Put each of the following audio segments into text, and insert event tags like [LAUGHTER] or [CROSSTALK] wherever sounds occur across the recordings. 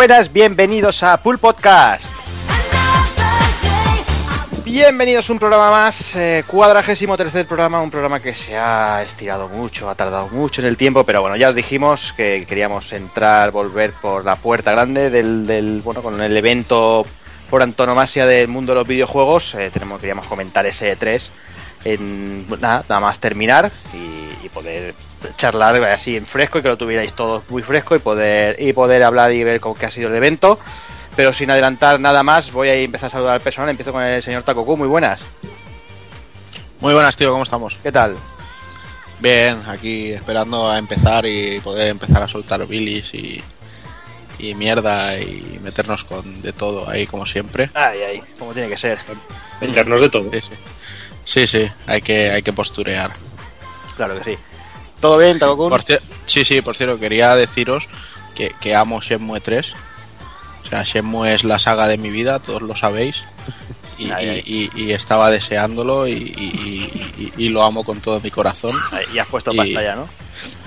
Buenas, bienvenidos a Pool Podcast. Bienvenidos a un programa más, eh, cuadragésimo tercer programa, un programa que se ha estirado mucho, ha tardado mucho en el tiempo, pero bueno, ya os dijimos que queríamos entrar, volver por la puerta grande del, bueno, con el evento por antonomasia del mundo de los videojuegos, eh, tenemos, queríamos comentar ese E3 en nada, más terminar y poder charlar así en fresco y que lo tuvierais todos muy fresco y poder y poder hablar y ver cómo que ha sido el evento. Pero sin adelantar nada más, voy a empezar a saludar al personal. Empiezo con el señor Takoku. Muy buenas. Muy buenas, tío, ¿cómo estamos? ¿Qué tal? Bien, aquí esperando a empezar y poder empezar a soltar bilis y, y mierda y meternos con de todo ahí como siempre. Ay, ay, como tiene que ser. Meternos de todo. Sí, sí. Sí, sí, hay que, hay que posturear. Claro que sí. ¿Todo bien, Takoku? Por cier- sí, sí, por cierto, quería deciros que, que amo Shenmue 3. O sea, Shenmue es la saga de mi vida, todos lo sabéis. Y, Ay, ay. y- y- y estaba deseándolo y, y- y- y lo amo con todo mi corazón. Ay, y has puesto Y- pasta ya, ¿no?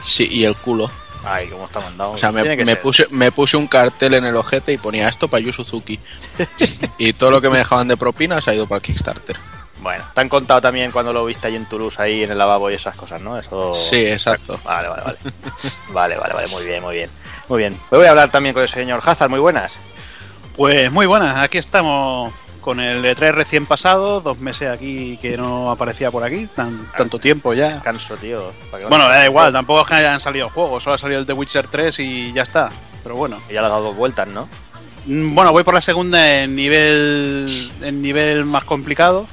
Sí, y el culo. Ay, cómo está mandado. O sea, me, me puse, me puse un cartel en el ojete y ponía esto para Yu Suzuki. [LAUGHS] y todo lo que me dejaban de propina se ha ido para el Kickstarter. Bueno, te han contado también cuando lo viste ahí en Toulouse, ahí en el lavabo y esas cosas, ¿no? Eso... Sí, exacto. Vale, vale, vale. [LAUGHS] vale, vale, vale, muy bien, muy bien. Muy bien. Pues voy a hablar también con el señor Hazard, muy buenas. Pues muy buenas, aquí estamos con el E3 recién pasado, dos meses aquí que no aparecía por aquí, tan, tanto tiempo ya. Canso, tío. ¿Para qué Bueno, da igual, tampoco es que hayan salido juegos, solo ha salido el The Witcher 3 y ya está. Pero bueno, Ya le ha dado dos vueltas, ¿no? Mm, bueno, voy por la segunda en nivel en nivel más complicado,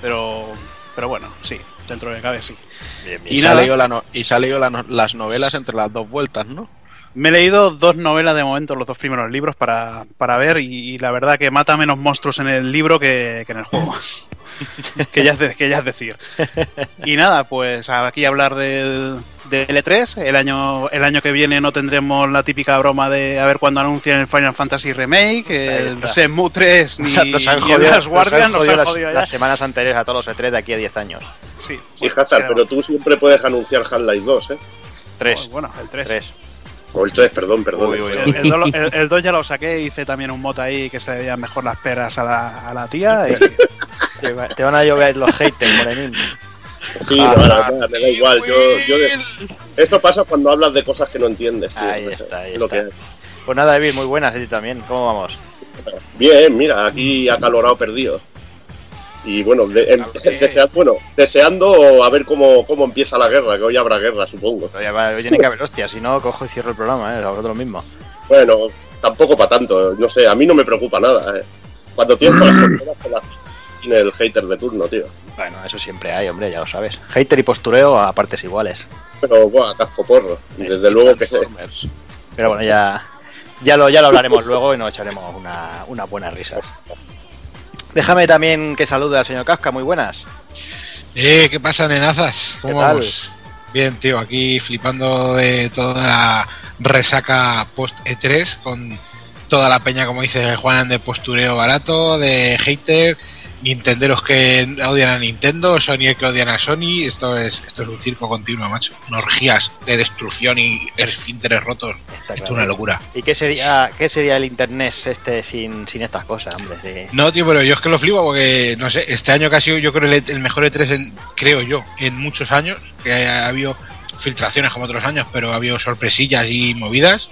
pero pero bueno, sí, dentro de cabe sí. Bien, Y, Y se, ha leído la no- y se ha leído la no- las novelas entre las dos vueltas, ¿no? Me he leído dos novelas de momento, los dos primeros libros para, para ver y, y la verdad que mata menos monstruos en el libro que, que en el juego. [LAUGHS] [LAUGHS] que, ya es de- que ya es decir. Y nada, pues aquí hablar del, del E3. El año, el año que viene no tendremos la típica broma de a ver cuándo anuncian el Final Fantasy Remake, el. Shenmue [LAUGHS] 3 ni, Nos han ni jodido, el Last nos han Guardian, nos jodido han las, jodido ya. las semanas anteriores a todos los E3 de aquí a 10 años. Sí, Sí, bueno, Hazard, pero tú siempre puedes anunciar Half-Life 2, ¿eh? 3. Bueno, el 3. 3. O el 3, perdón, perdón. Uy, uy, El, el, do- el- el 2 ya lo saqué, hice también un mod ahí que se veían mejor las peras a la, a la tía. Y, [LAUGHS] te van a llover los haters, Morenín. Sí, no, no, me da igual. Yo, yo de- Esto pasa cuando hablas de cosas que no entiendes, tío. Ahí Es está, ahí lo está. que. Pues nada, David, muy buenas, y también. ¿Cómo vamos? Bien, mira, aquí acalorado perdido. Y bueno, de- en- [LAUGHS] desea- bueno, deseando a ver cómo, cómo empieza la guerra, que hoy habrá guerra, supongo. Oye, va, hoy tiene que haber hostia, si no, cojo y cierro el programa, ¿eh? Es lo mismo. Bueno, tampoco para tanto, no sé, a mí no me preocupa nada. ¿eh? Cuando tienes todas las [CLEARS THROAT] las tiene el hater de turno, tío. Bueno, eso siempre hay, hombre, ya lo sabes. Hater y postureo a partes iguales. Pero, buah, casco porro. Y desde luego que. Transformers. Pero bueno, ya, ya, lo, ya lo hablaremos [LAUGHS] luego y nos echaremos una, unas buenas risas. Déjame también que salude al señor Kafka, muy buenas. Eh, ¿qué pasa, nenazas? ¿Cómo ¿Qué tal? vamos? Bien, tío, aquí flipando de toda la resaca post E3 con toda la peña, como dice Juanan, de postureo barato, de hater, Nintenderos que odian a Nintendo, Sony que odian a Sony. Esto es, esto es un circo continuo, macho. Unas orgías de destrucción y esfínteres rotos. Está Esto es una locura. ¿Y qué sería, qué sería el internet este sin, sin estas cosas, hombre? Sí. No, tío, pero yo es que lo flipo porque, no sé, este año que ha sido, yo creo, el, el mejor E3, en, creo yo, en muchos años, que ha habido filtraciones como otros años, pero ha habido sorpresillas y movidas.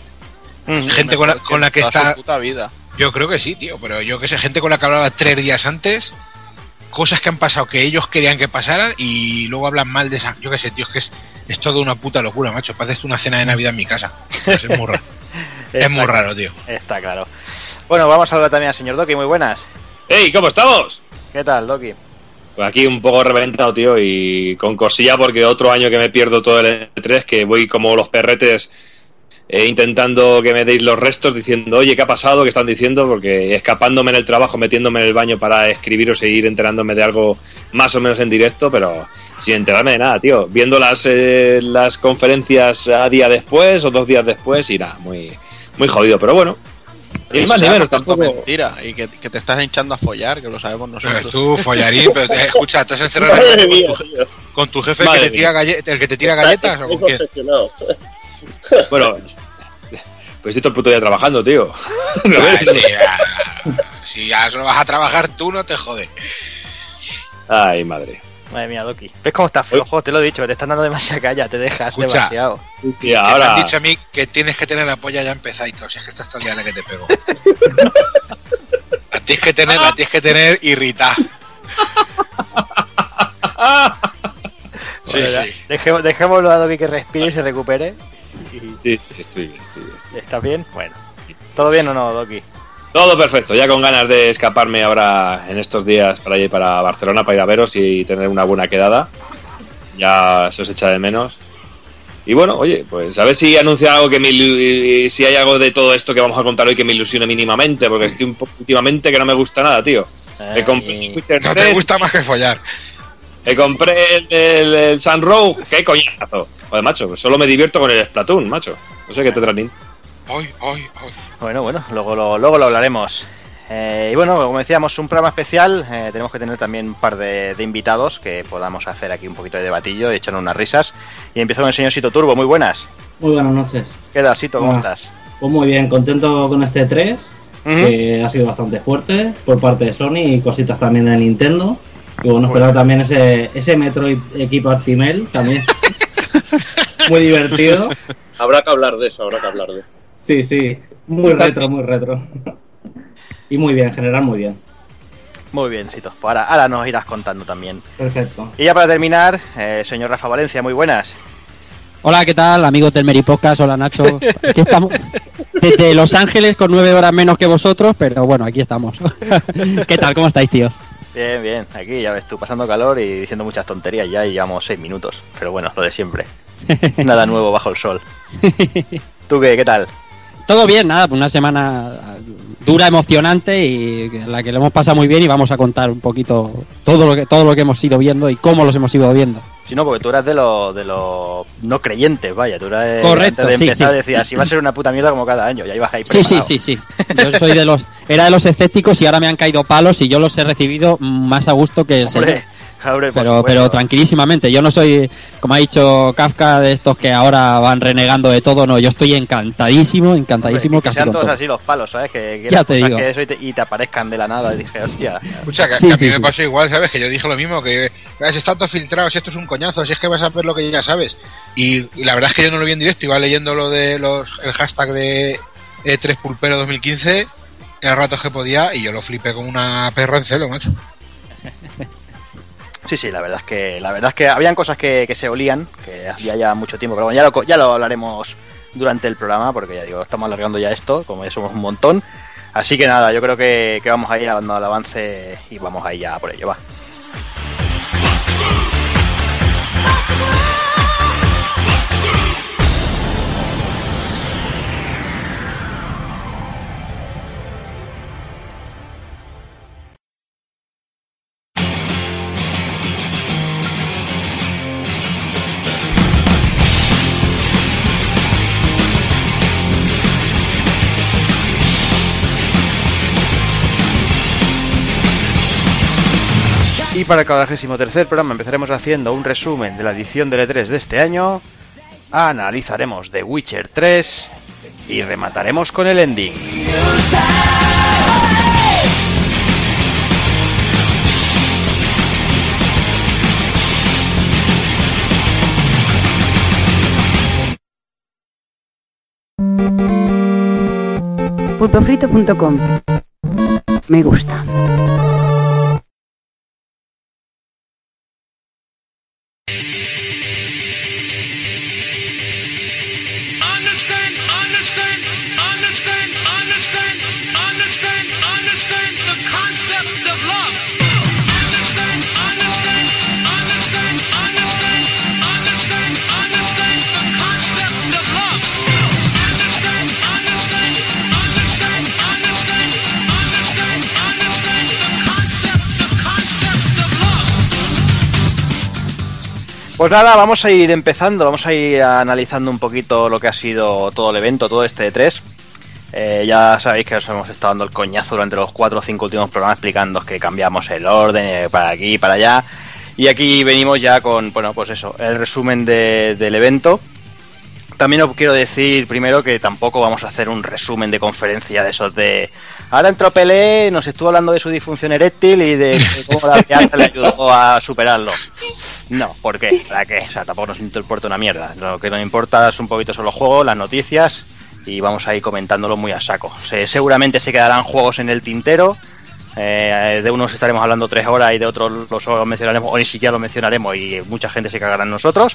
Gente con la, con la que está, vida. Yo creo que sí, tío, pero yo que sé, gente con la que hablaba tres días antes, cosas que han pasado que ellos querían que pasaran y luego hablan mal de esa, yo que sé, tío, es que es, es todo una puta locura, macho, pareces una cena de Navidad en mi casa. Pues es muy raro, [LAUGHS] es muy raro, tío. Está claro. Bueno, vamos a hablar también al señor Doki, muy buenas. ¡Hey! ¿Cómo estamos? ¿Qué tal, Doki? Pues aquí un poco reventado, tío, y con cosilla porque otro año que me pierdo todo el E3, que voy como los perretes eh, intentando que me deis los restos, diciendo, oye, ¿qué ha pasado? ¿Qué están diciendo? Porque escapándome en el trabajo, metiéndome en el baño para escribiros e ir enterándome de algo más o menos en directo, pero sin enterarme de nada, tío. Viendo las, eh, las conferencias a día después o dos días después y nada, muy, muy jodido, pero bueno. Y Eso más ni menos, tanto tampoco... mentira. Y que, que te estás hinchando a follar, que lo sabemos Pero nosotros. tú, [LAUGHS] follarín, pero eh, escucha, ¿estás encerrado Madre con mía, tu, con tu jefe el que, te tira galle- el que te tira galletas o con. [LAUGHS] Bueno, Pues estoy todo el puto día trabajando, tío. [LAUGHS] Sí, ah, si ya solo vas a trabajar tú, no te jode. Ay, madre. Madre mía, Doki. ¿Ves cómo estás flojo? Te lo he dicho, te están dando demasiada calla, te dejas Escucha. demasiado. Y Que me ahora. han dicho a mí que tienes que tener la polla ya empezadito. Si es que estás todo el día la que te pego. [LAUGHS] La tienes que tener, la tienes que tener irritada. [LAUGHS] Sí, Bueno, sí. dejemos- dejémoslo a Doki que respire y se recupere. Y- Sí, sí, estoy bien, estoy bien. estoy bien. ¿Estás bien? Bueno. ¿Todo bien o no, Doki? Todo perfecto, ya con ganas de escaparme ahora en estos días para ir para Barcelona, para ir a veros y tener una buena quedada. Ya se os echa de menos. Y bueno, oye, pues a ver si anuncia algo que me ilu- si hay algo de todo esto que vamos a contar hoy que me ilusione mínimamente, porque estoy un poco últimamente que no me gusta nada, tío. Me compré Witcher No te 3, gusta más que follar. Me compré el, el, el qué coñazo. Joder, macho, pues solo me divierto con el Splatoon, macho. No sé qué te traen. Ay, ay, ay. Bueno, bueno, luego lo, luego lo hablaremos. Eh, y bueno, como decíamos, un programa especial. eh, tenemos que tener también un par de, de invitados que podamos hacer aquí un poquito de debatillo y echarnos unas risas. Y empiezo con el señor Sito Turbo. Muy buenas. Muy buenas noches. ¿Qué tal, Sito? ¿Cómo Ah. estás? Pues muy bien, contento con este 3, Ujú. que ha sido bastante fuerte por parte de Sony y cositas también de Nintendo. Y bueno, Muy esperar también ese, ese Metroid equipo Female también. [LAUGHS] muy divertido. Habrá que hablar de eso, habrá que hablar de eso. Sí, sí. Muy retro, muy retro. y muy bien, en general muy bien. Muy bien, Sito. Pues ahora, ahora nos irás contando también. Perfecto. Y ya para terminar, eh, señor Rafa Valencia, muy buenas. Hola, ¿qué tal, amigos del Meripocas? Hola, Nacho. Aquí estamos desde Los Ángeles con nueve horas menos que vosotros, pero bueno, aquí estamos. [LAUGHS] ¿Qué tal? ¿Cómo estáis, tíos? Bien, bien. Aquí ya ves tú, pasando calor y diciendo muchas tonterías ya y llevamos seis minutos. Pero bueno, lo de siempre. [LAUGHS] Nada nuevo bajo el sol. [LAUGHS] ¿Tú qué? ¿Qué tal? Todo bien, nada, pues una semana dura, emocionante y en la que lo hemos pasado muy bien y vamos a contar un poquito todo lo que todo lo que hemos ido viendo y cómo los hemos ido viendo. Si no, porque tú eras de los de los no creyentes, vaya. Tú eras de, Correcto, antes de sí, empezar sí. decías, si va a ser una puta mierda como cada año. Ya ibas ahí Sí, sí, sí, sí. Yo soy de los era de los escépticos y ahora me han caído palos y yo los he recibido más a gusto que el señor. Hombre, Pero, pero tranquilísimamente, yo no soy, como ha dicho Kafka, de estos que ahora van renegando de todo, no, yo estoy encantadísimo, Hombre, encantadísimo que casi sean con todos todo. así los palos, ¿sabes? Que Ya te digo. que eso y te, y te aparezcan de la nada. Y dije, hostia. Escucha, que, Sí, que a sí, mí me pasó igual, ¿sabes? Que yo dije lo mismo, que "Ah, si está todo filtrado, si esto es un coñazo, si es que vas a ver lo que ya sabes. Y, y la verdad es que yo no lo vi en directo, iba leyendo lo de los el hashtag de E3 Pulpero 2015 el rato que podía y yo lo flipé como una perra en celo, macho. Sí, sí, la verdad es que la verdad es que habían cosas que, que se olían, que hacía ya mucho tiempo, pero bueno, ya lo, ya lo hablaremos durante el programa, porque ya digo, estamos alargando ya esto, como ya somos un montón. Así que nada, yo creo que, que vamos a ir dando al avance y vamos a ir ya por ello, va. Para el 43 programa empezaremos haciendo un resumen de la edición del E3 de este año, analizaremos The Witcher 3 y remataremos con el ending. pulpofrito.com. Me gusta. Pues nada, vamos a ir empezando, vamos a ir analizando un poquito lo que ha sido todo el evento, todo este E3. Eh, ya sabéis que os hemos estado dando el coñazo durante los cuatro o cinco últimos programas explicando que cambiamos el orden eh, para aquí y para allá. Y aquí venimos ya con, bueno, pues eso, el resumen de- del evento. también os quiero decir primero que tampoco vamos a hacer un resumen de conferencia de esos de. Ahora entró Pelé, nos estuvo hablando de su disfunción eréctil y de [LAUGHS] cómo la alianza le ayudó a superarlo. No, ¿por qué? ¿Para qué? O sea, tampoco nos importa una mierda. Lo que nos importa es un poquito son los juegos, las noticias y vamos a ir comentándolo muy a saco. Se- seguramente se quedarán juegos en el tintero. eh, de unos estaremos hablando tres horas y de otros los solo mencionaremos o ni siquiera los mencionaremos y mucha gente se cagará en nosotros.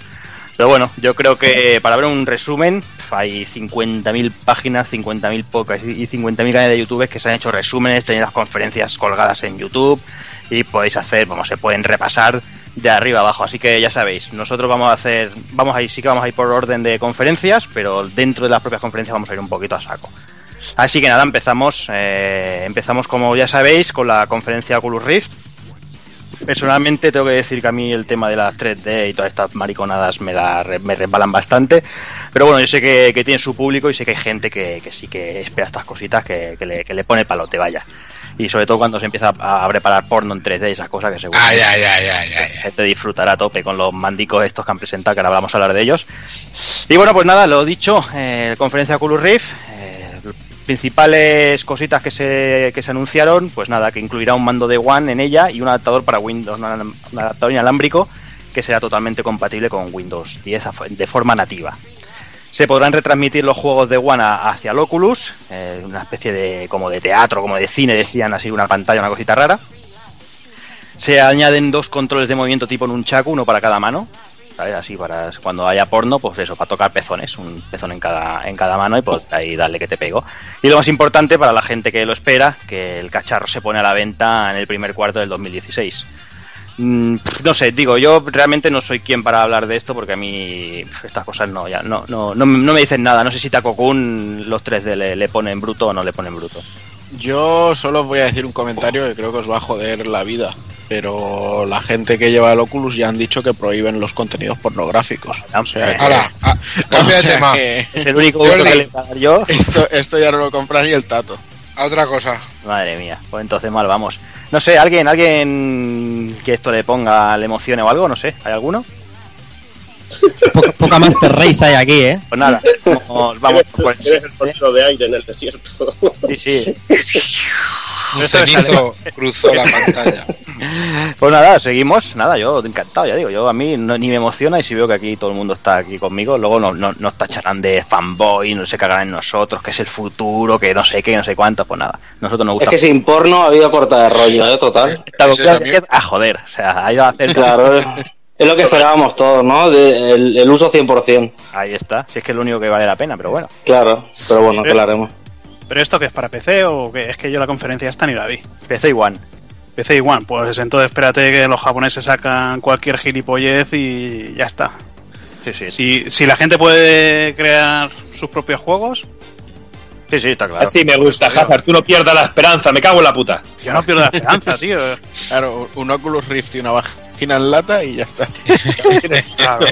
Pero bueno, yo creo que para ver un resumen hay 50.000 páginas, 50.000 podcasts y 50.000 canales de YouTube que se han hecho resúmenes, tenéis las conferencias colgadas en YouTube y podéis hacer, vamos, se pueden repasar de arriba abajo. Así que ya sabéis, nosotros vamos a hacer, vamos a ir, sí que vamos a ir por orden de conferencias, pero dentro de las propias conferencias vamos a ir un poquito a saco. Así que nada, empezamos, eh, empezamos como ya sabéis con la conferencia Oculus Rift. Personalmente tengo que decir que a mí el tema de las 3D y todas estas mariconadas me, la, me resbalan bastante. Pero bueno, yo sé que, que tiene su público y sé que hay gente que, que sí que espera estas cositas, que, que le, que le pone palote, vaya. Y sobre todo cuando se empieza a, preparar porno en 3D y esas cosas que seguro Ay, ay, ay, ay, ay. la gente disfrutará a tope con los mandicos estos que han presentado, que ahora vamos a hablar de ellos. Y bueno, pues nada, lo dicho, eh, conferencia Oculus Rift, principales cositas que se, que se anunciaron, pues nada, que incluirá un mando de One en ella y un adaptador para Windows, un un adaptador inalámbrico que será totalmente compatible con Windows 10 a fo- de forma nativa. Se podrán retransmitir los juegos de One hacia el Oculus, eh, una especie de como de teatro, como de cine, decían así, una pantalla, una cosita rara. Se añaden dos controles de movimiento tipo Nunchaku, uno para cada mano. ¿Sabes? Así para cuando haya porno, pues eso, para tocar pezones, un pezón en cada, en cada mano y pues ahí darle que te pego. Y lo más importante para la gente que lo espera, que el cacharro se pone a la venta en el primer cuarto del 2016. Mm, no sé, digo, yo realmente no soy quien para hablar de esto porque a mí estas cosas no, ya, no, no, no, no me dicen nada. No sé si Takokun los 3D le, le ponen bruto o no le ponen bruto. Yo solo os voy a decir un comentario que creo que os va a joder la vida. Pero la gente que lleva el Oculus ya han dicho que prohíben los contenidos pornográficos. O sea que, Hala, ah, o cambia de sea tema. que Es el único que le voy a dar yo. esto, esto ya no lo compra ni el tato. A otra cosa. Madre mía, pues entonces mal vamos. No sé, alguien, alguien que esto le ponga, le emocione o algo, no sé, ¿hay alguno? Poca, poca Master Race hay aquí, ¿eh? Pues nada, vamos, vamos por el Eres el portero de aire en el desierto. Sí, sí. Es cenizo cruzó la pantalla. Pues nada, seguimos. Nada, yo encantado, ya digo. Yo a mí no- ni me emociona y si veo que aquí todo el mundo está aquí conmigo, luego nos, nos, nos tacharán de fanboy, no se cagarán en nosotros, que es el futuro, que no sé qué, no sé cuánto. Pues nada, nosotros nos Es gusta. que sin porno ha habido corta de rollo, ¿eh? Total. Es que- a joder, o sea, ha ido a hacer. Claro, [LAUGHS] [LAUGHS] es- lo que esperábamos todos, ¿no? De- el, el uso 100%. Ahí está, si es que es lo único que vale la pena, pero bueno. Claro, pero bueno, ¿qué le haremos? ¿Pero esto que es para PC o qué? Es que yo la conferencia esta ni la vi. PC One. PC igual, pues entonces espérate que los japoneses sacan cualquier gilipollez y ya está. Sí, sí, Si, si la gente puede crear sus propios juegos, sí, sí, está claro. Así me gusta, Hazard. Tú no pierdas la esperanza, me cago en la puta. yo no pierdo la esperanza, tío. [LAUGHS] Claro, un Oculus Rift y una vagina en lata y ya está. [LAUGHS] Claro.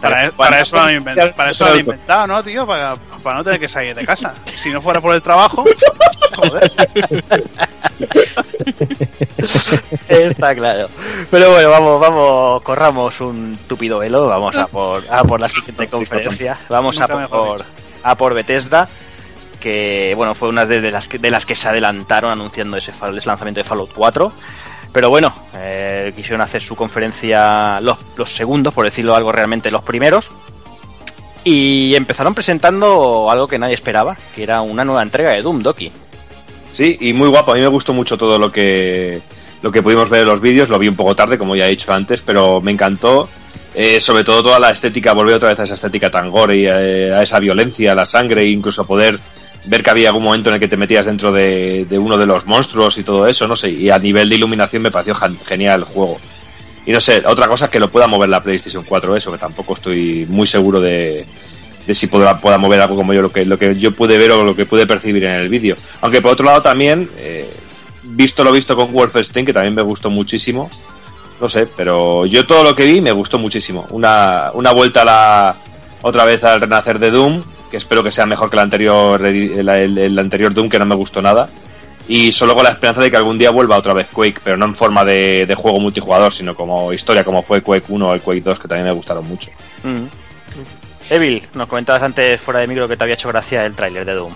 Para, para eso lo han inventado, para eso lo han inventado, ¿no, tío? Para, para no tener que salir de casa. Si no fuera por el trabajo, [LAUGHS] joder. Está claro. Pero bueno, vamos, vamos, corramos un tupido velo, vamos a por, a por la siguiente conferencia. Vamos a por, a por Bethesda, que bueno, fue una de, las que, de las que se adelantaron anunciando ese, ese lanzamiento de Fallout 4. Pero bueno, eh, quisieron hacer su conferencia los, los segundos, por decirlo algo realmente los primeros. Y empezaron presentando algo que nadie esperaba, que era una nueva entrega de Doom, Doki. Sí, y muy guapo. A mí me gustó mucho todo lo que lo que pudimos ver en los vídeos. Lo vi un poco tarde, como ya he dicho antes, pero me encantó. Eh, sobre todo toda la estética, volver otra vez a esa estética tan gore y eh, a esa violencia, a la sangre, e incluso poder ver que había algún momento en el que te metías dentro de, uno de los monstruos y todo eso, no sé. Y a nivel de iluminación me pareció genial el juego. Y no sé, otra cosa es que lo pueda mover la PlayStation 4, eso, que tampoco estoy muy seguro de, de si podrá, pueda mover algo como yo lo que, lo que yo pude ver o lo que pude percibir en el vídeo. Aunque por otro lado también, eh, visto lo visto con Wolfenstein, que también me gustó muchísimo, no sé, pero yo todo lo que vi me gustó muchísimo. Una, una vuelta a la, otra vez al renacer de Doom, que espero que sea mejor que el anterior, el, el- el anterior Doom, que no me gustó nada. Y solo con la esperanza de que algún día vuelva otra vez Quake, pero no en forma de, de juego multijugador, sino como historia, como fue Quake 1 o el Quake 2, que también me gustaron mucho. Mm. Evil, nos comentabas antes fuera de micro que te había hecho gracia el tráiler de Doom.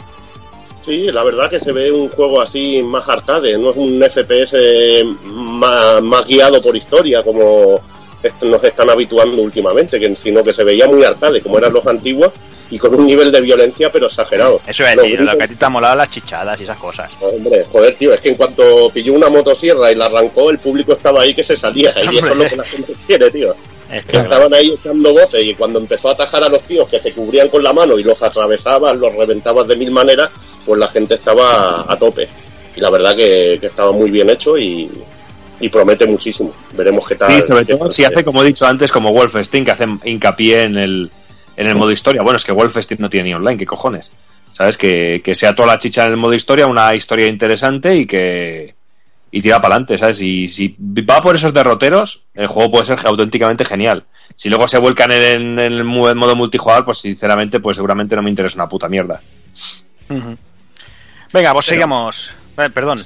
Sí, la verdad que se ve un juego así más arcade, no es un FPS más, más guiado por historia como nos están habituando últimamente, que, sino que se veía muy arcade, como eran los antiguos, y con un nivel de violencia pero exagerado. Eso es decir, lo que a ti te ha molado las chichadas y esas cosas. Hombre, joder, tío, es que en cuanto pilló una motosierra y la arrancó, el público estaba ahí que se salía, y eso es lo que la gente quiere, tío. Es Que estaban ahí echando voces y cuando empezó a atajar a los tíos que se cubrían con la mano y los atravesabas, los reventabas de mil maneras, pues la gente estaba a tope. Y la verdad que, que estaba muy bien hecho y, y promete muchísimo. Veremos qué tal. Sí, sobre todo si hace, como he dicho antes, como Wolfenstein, que hace hincapié en el, en el modo historia. Bueno, es que Wolfenstein no tiene ni online, ¿qué cojones? ¿Sabes? Que, que sea toda la chicha en el modo historia, una historia interesante y que. Y tira para adelante, ¿sabes? Y si va por esos derroteros, el juego puede ser auténticamente genial. Si luego se vuelcan en, en el modo multijugador, pues sinceramente, pues seguramente no me interesa una puta mierda. Venga, pues sigamos. Eh, perdón.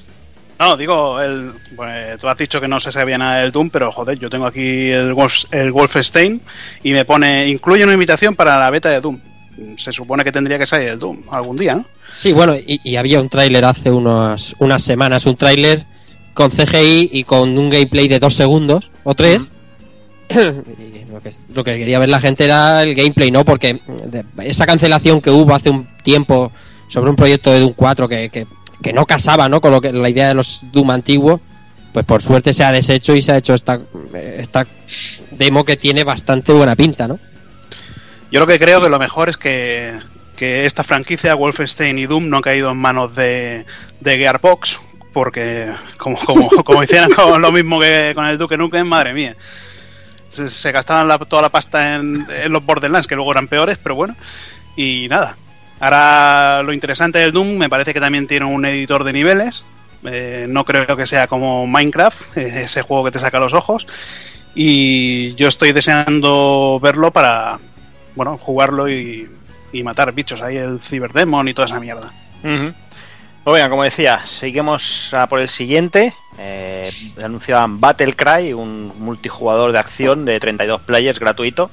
No, digo, el, pues, tú has dicho que no se sabía nada del Doom, pero joder, yo tengo aquí el, Wolf, el Wolfenstein y me pone, incluye una invitación para la beta de Doom. Se supone que tendría que salir el Doom algún día, ¿no? Sí, bueno, y, y había un tráiler hace unos, unas semanas, un tráiler con CGI y con un gameplay de dos segundos o tres. [COUGHS] Y lo, que, lo que quería ver la gente era el gameplay, ¿no? Porque esa cancelación que hubo hace un tiempo sobre un proyecto de Doom 4 que, que, que no casaba, ¿no? Con lo que, la idea de los Doom antiguos, pues por suerte se ha deshecho y se ha hecho esta, esta demo que tiene bastante buena pinta, ¿no? Yo lo que creo que lo mejor es que, que esta franquicia, Wolfenstein y Doom, no han caído en manos de, de Gearbox, porque como, como, [LAUGHS] como hicieran con lo mismo que con el Duke Nukem, madre mía. Se, se gastaban la- toda la pasta en, en los Borderlands, que luego eran peores, pero bueno. Y nada. Ahora lo interesante del Doom me parece que también tiene un editor de niveles. Eh, no creo que sea como Minecraft, [LAUGHS] ese juego que te saca los ojos. Y yo estoy deseando verlo para, bueno, jugarlo y, y matar bichos ahí, el Cyberdemon y toda esa mierda. Ujú. Pues venga, como decía, seguimos a por el siguiente. Eh, anunciaban Battle Cry, un multijugador de acción de 32 players gratuito.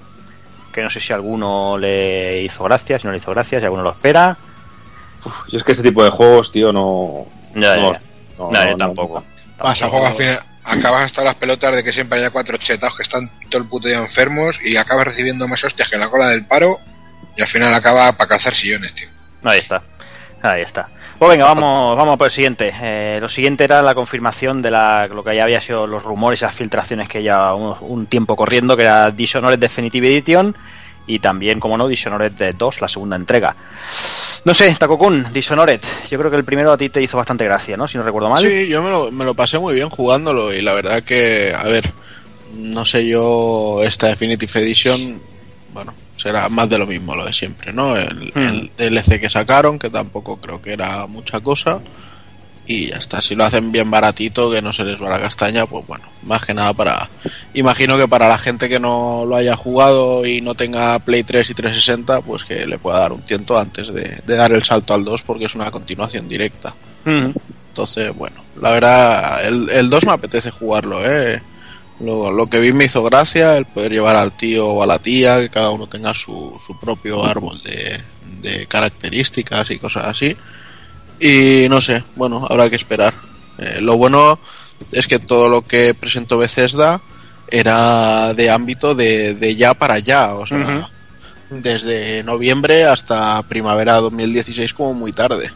Que no sé si a alguno le hizo gracia, si no le hizo gracia, si alguno lo espera. Uf, yo es que este tipo de juegos, tío, no. Ya, no, ya. no, No, yo no, tampoco. Pasa, juego al final. Acabas hasta las pelotas de que siempre haya cuatro chetados que están todo el puto día enfermos y acabas recibiendo más hostias que la cola del paro y al final acaba para cazar sillones, tío. Ahí está. Ahí está. Pues venga, vamos, vamos por el siguiente. Eh, lo siguiente era la confirmación de la, lo que ya había sido los rumores y las filtraciones que ya un, un tiempo corriendo, que era Dishonored Definitive Edition y también, como no, Dishonored 2, la segunda entrega. No sé, Takokun, Dishonored, yo creo que el primero a ti te hizo bastante gracia, ¿no? Si no recuerdo mal. Sí, yo me lo, me lo pasé muy bien jugándolo y la verdad que, a ver, no sé yo, esta Definitive Edition, bueno, será más de lo mismo, lo de siempre, ¿no? El, Hmm. el DLC que sacaron, que tampoco creo que era mucha cosa, y ya está. Si lo hacen bien baratito, que no se les va la castaña, pues bueno, más que nada para. Imagino que para la gente que no lo haya jugado y no tenga Play 3 y 360, pues que le pueda dar un tiento antes de, de dar el salto al 2, porque es una continuación directa. Ujú. Entonces, bueno, la verdad, el, el 2 me apetece jugarlo, ¿eh? Lo, lo que vi me hizo gracia, el poder llevar al tío o a la tía, que cada uno tenga su, su propio árbol de, de características y cosas así. Y no sé, bueno, habrá que esperar. Eh, lo bueno es que todo lo que presentó Bethesda era de ámbito de, de ya para ya, o sea, desde noviembre hasta primavera 2016 como muy tarde.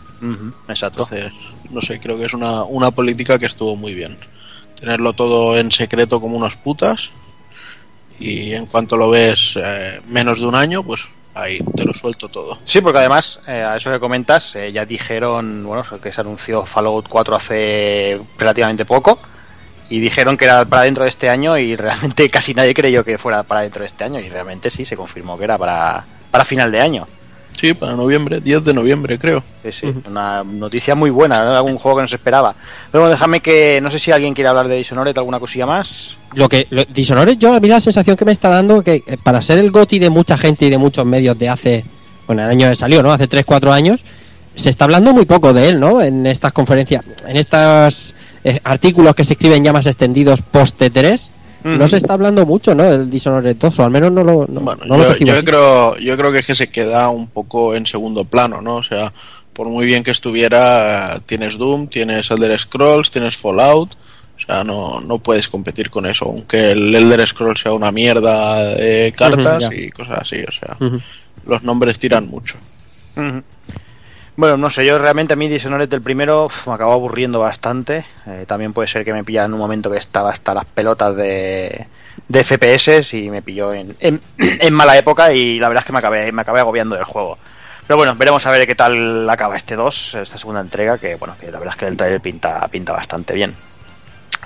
Exacto. Entonces, no sé, creo que es una, una política que estuvo muy bien. Tenerlo todo en secreto como unos putas y en cuanto lo ves eh, menos de un año, pues ahí te lo suelto todo. Sí, porque además, eh, a eso que comentas, eh, ya dijeron, bueno, que se anunció Fallout 4 hace relativamente poco y dijeron que era para dentro de este año y realmente [LAUGHS] casi nadie creyó que fuera para dentro de este año y realmente sí, se confirmó que era para, para final de año. Sí, para noviembre, 10 de noviembre creo. Sí, sí, una noticia muy buena, ¿no? algún juego que no se esperaba. Luego déjame que, no sé si alguien quiere hablar de Dishonored, alguna cosilla más. Lo que lo, Dishonored, yo a mí la sensación que me está dando que eh, para ser el GOTI de mucha gente y de muchos medios de hace, bueno, el año que salió, ¿no? Hace 3, 4 años, se está hablando muy poco de él, ¿no? En estas conferencias, en estos eh, artículos que se escriben ya más extendidos post T3, no se está hablando mucho, ¿no? Del Dishonored 2, o al menos no lo, no, no lo yo, creo, yo creo que es que se queda un poco en segundo plano, ¿no? O sea, por muy bien que estuviera, tienes Doom, tienes Elder Scrolls, tienes Fallout. O sea, no, no puedes competir con eso, aunque el Elder Scrolls sea una mierda de cartas y cosas así. O sea, los nombres tiran mucho. Ujú. Bueno, no sé, yo realmente a mí Dishonored del primero me acabó aburriendo bastante. Eh, también puede ser que me pillara en un momento que estaba hasta las pelotas de, FPS y me pilló en, en, [CLEARS THROAT] en mala época y la verdad es que me acabé, me acabé agobiando del juego. Pero bueno, veremos a ver qué tal acaba este 2, esta segunda entrega, que bueno, que la verdad es que el trailer pinta, pinta bastante bien.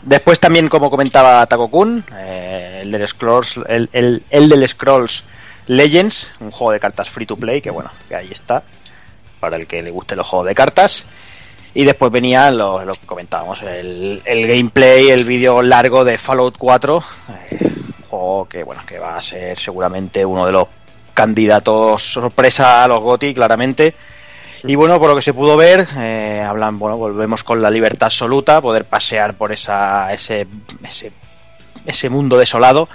Después también, como comentaba Takokun, eh, el del Scrolls, el, el, el del Scrolls Legends, un juego de cartas free to play, que bueno, que ahí está, para el que le guste los juegos de cartas. Y después venía lo, que comentábamos, el, el gameplay, el vídeo largo de Fallout 4, eh, juego que bueno, que va a ser seguramente uno de los candidatos sorpresa a los GOTY, claramente. Y bueno, por lo que se pudo ver, eh, hablan, bueno, volvemos con la libertad absoluta, poder pasear por esa, ese, ese mundo desolado.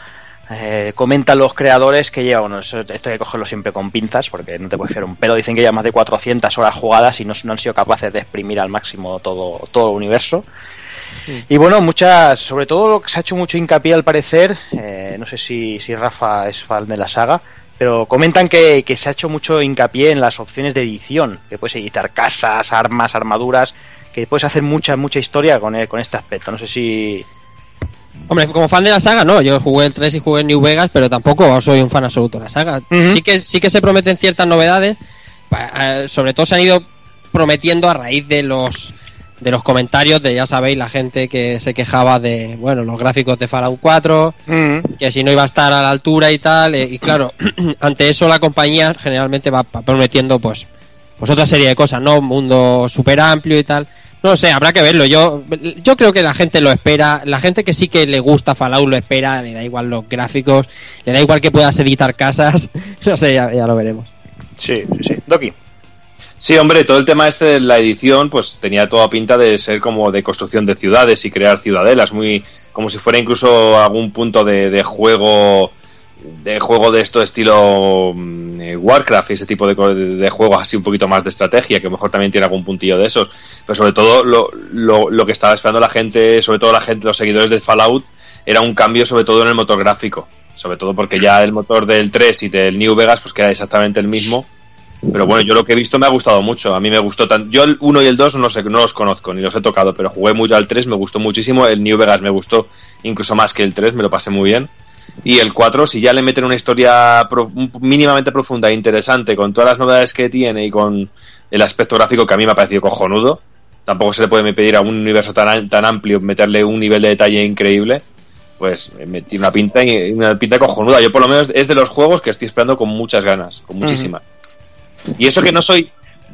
Eh, comentan los creadores que lleva, bueno, eso- esto hay que cogerlo siempre con pinzas, porque no te puedes fiar un pelo. Dicen que lleva más de 400 horas jugadas y no, no han sido capaces de exprimir al máximo todo, todo el universo. Y bueno, muchas, sobre todo lo que se ha hecho mucho hincapié al parecer, eh, no sé si, si Rafa es fan de la saga, pero comentan que, que se ha hecho mucho hincapié en las opciones de edición, que puedes editar casas, armas, armaduras, que puedes hacer mucha, mucha historia con, eh, con este aspecto. No sé si... Hombre, como fan de la saga, no. Yo jugué el 3 y jugué el New Vegas, pero tampoco soy un fan absoluto de la saga. Sí que sí que se prometen ciertas novedades. eh, Sobre todo se han ido prometiendo a raíz de los de los comentarios de ya sabéis la gente que se quejaba de bueno los gráficos de Fallout 4 que si no iba a estar a la altura y tal eh, y claro [CLEARS THROAT] ante eso la compañía generalmente va prometiendo pues pues otra serie de cosas no un mundo súper amplio y tal no sé habrá que verlo yo yo creo que la gente lo espera la gente que sí que le gusta Fallout lo espera le da igual los gráficos le da igual que puedas editar casas [LAUGHS] no sé ya, ya lo veremos Sí, sí, sí. Doki. Sí, hombre, todo el tema este de la edición, pues tenía toda pinta de ser como de construcción de ciudades y crear ciudadelas, muy como si fuera incluso algún punto de, de juego de juego de esto estilo mm, eh, Warcraft y ese tipo de, de juegos así un poquito más de estrategia, que mejor también tiene algún puntillo de esos. Pero sobre todo lo, lo, lo que estaba esperando la gente, sobre todo la gente, los seguidores de Fallout, era un cambio sobre todo en el motor gráfico. Sobre todo porque ya el motor del 3 y del New Vegas pues que era exactamente el mismo. Pero bueno, yo lo que he visto me ha gustado mucho. A mí me gustó tanto. Yo el 1 y el 2 no sé, no los conozco ni los he tocado, pero jugué mucho al 3, me gustó muchísimo. El New Vegas me gustó incluso más que el 3, me lo pasé muy bien. Y el 4, si ya le meten una historia mínimamente profunda e interesante, con todas las novedades que tiene y con el aspecto gráfico que a mí me ha parecido cojonudo, tampoco se le puede pedir a un universo tan, tan amplio meterle un nivel de detalle increíble. Pues eh, tiene una pinta, una pinta cojonuda. Yo por lo menos es de los juegos que estoy esperando con muchas ganas, con muchísimas. Y eso que no soy.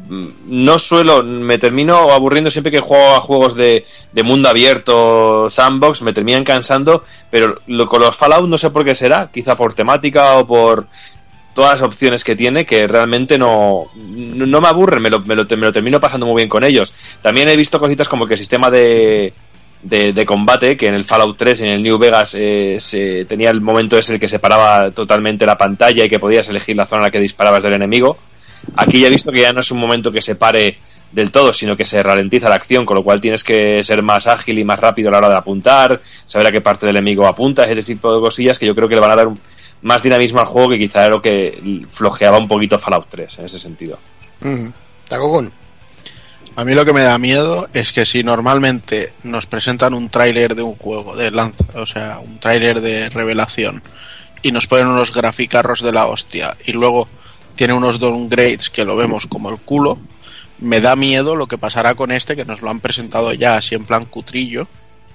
No suelo. Me termino aburriendo siempre que juego a juegos de, mundo abierto, sandbox, me terminan cansando. Pero lo, con los Fallout no sé por qué será. Quizá por temática o por todas las opciones que tiene que realmente no, no, me aburren. Me lo, me, lo, me lo termino pasando muy bien con ellos. También he visto cositas como que el sistema de. De, de combate, que en el Fallout 3 y en el New Vegas eh, se, tenía el momento ese el que separaba totalmente la pantalla y que podías elegir la zona en la que disparabas del enemigo. Aquí ya he visto que ya no es un momento que se pare del todo, sino que se ralentiza la acción, con lo cual tienes que ser más ágil y más rápido a la hora de apuntar, saber a qué parte del enemigo apuntas, ese tipo de cosillas que yo creo que le van a dar un- más dinamismo al juego que quizá era lo que flojeaba un poquito Fallout 3 en ese sentido. Takokun. A mí lo que me da miedo es que si normalmente nos presentan un tráiler de un juego de lanza, o sea, un tráiler de revelación y nos ponen unos graficarros de la hostia y luego tiene unos downgrades que lo vemos como el culo, me da miedo lo que pasará con este que nos lo han presentado ya así en plan cutrillo,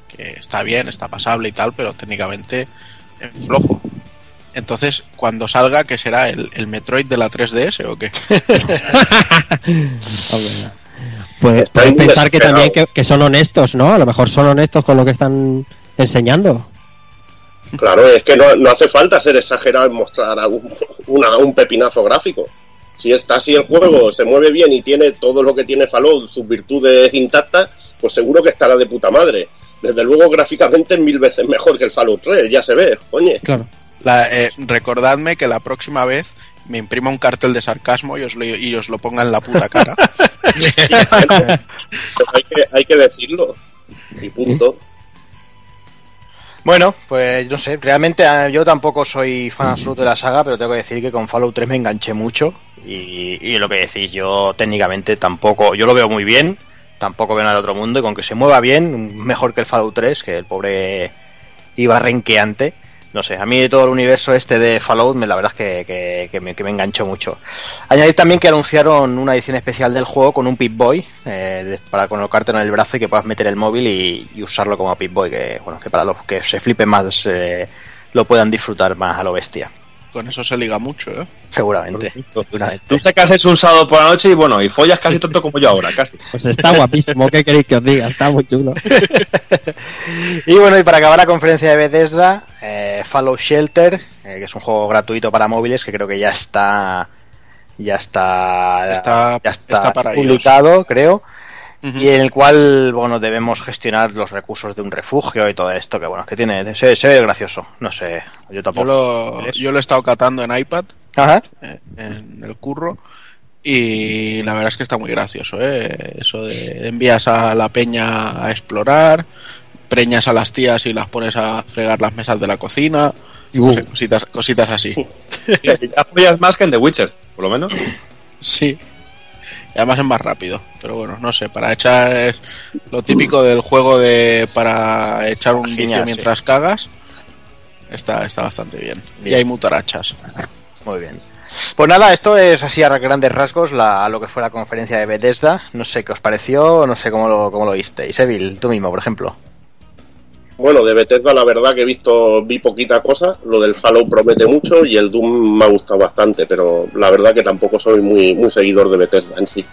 que está bien, está pasable y tal, pero técnicamente es flojo. Entonces, cuando salga, ¿qué será? ¿El, el Metroid de la 3DS o qué? [LAUGHS] Pues puedes pensar que también que, que son honestos, ¿no? A lo mejor son honestos con lo que están enseñando. Claro, es que no, no hace falta ser exagerado en mostrar a un, una- un pepinazo gráfico. Si está así el juego, se mueve bien y tiene todo lo que tiene Fallout, sus virtudes intactas, pues seguro que estará de puta madre. desde luego gráficamente es mil veces mejor que el Fallout 3, ya se ve, coño. Claro. La- eh, recordadme que la próxima vez me imprima un cartel de sarcasmo y os lo, y os lo ponga en la puta cara. [LAUGHS] [LAUGHS] hay, que, hay que decirlo. Y punto. Bueno, pues no sé, realmente eh, yo tampoco soy fan absoluto de la saga, pero tengo que decir que con Fallout 3 me enganché mucho y, y lo que decís, yo técnicamente tampoco, yo lo veo muy bien, tampoco veo nada del otro mundo y con que se mueva bien, mejor que el Fallout 3, que el pobre iba renqueante. No sé, a mí todo el universo este de Fallout, me, la verdad es que, que- me, que me enganchó mucho. Añadir también que anunciaron una edición especial del juego con un Pip-Boy eh, de- para colocarte en el brazo y que puedas meter el móvil y, usarlo como Pip-Boy, que, bueno, que para los que se flipen más eh, lo puedan disfrutar más a lo bestia, Con eso se liga mucho, ¿eh? seguramente. seguramente. Tú sacas eso un sábado por la noche y bueno, y follas casi tanto como yo ahora, casi. Pues está guapísimo, ¿qué queréis que os diga? Está muy chulo. [LAUGHS] Y bueno, y para acabar la conferencia de Bethesda, eh, Fallout Shelter, eh, que es un juego gratuito para móviles que creo que ya está ya está Está- ya está, está para publicado, creo. Y en el cual, bueno, debemos gestionar los recursos de un refugio y todo esto, que bueno, que tiene, se, se ve gracioso, no sé, yo Yo tampoco. lo, yo lo he estado catando en iPad, Ajá. eh, en el curro, y la verdad es que está muy gracioso, ¿eh? Eso de envías a la peña a explorar, preñas a las tías y las pones a fregar las mesas de la cocina, no sé, cositas, cositas así. [LAUGHS] Ya follas más que en The Witcher, por lo menos. Sí. Y además es más rápido. Pero bueno, no sé, para echar es lo típico del juego de para echar un Genial, vicio sí. mientras cagas. Está, está bastante bien. Y hay mutarachas. Muy bien. Pues nada, esto es así a grandes rasgos la, lo que fue la conferencia de Bethesda. No sé qué os pareció, no sé cómo lo, cómo lo visteis. Evil, tú mismo, por ejemplo. Bueno, de Bethesda la verdad que he visto, vi poquita cosa, lo del Fallout promete mucho y el Doom me ha gustado bastante, pero la verdad que tampoco soy muy, muy seguidor de Bethesda en sí.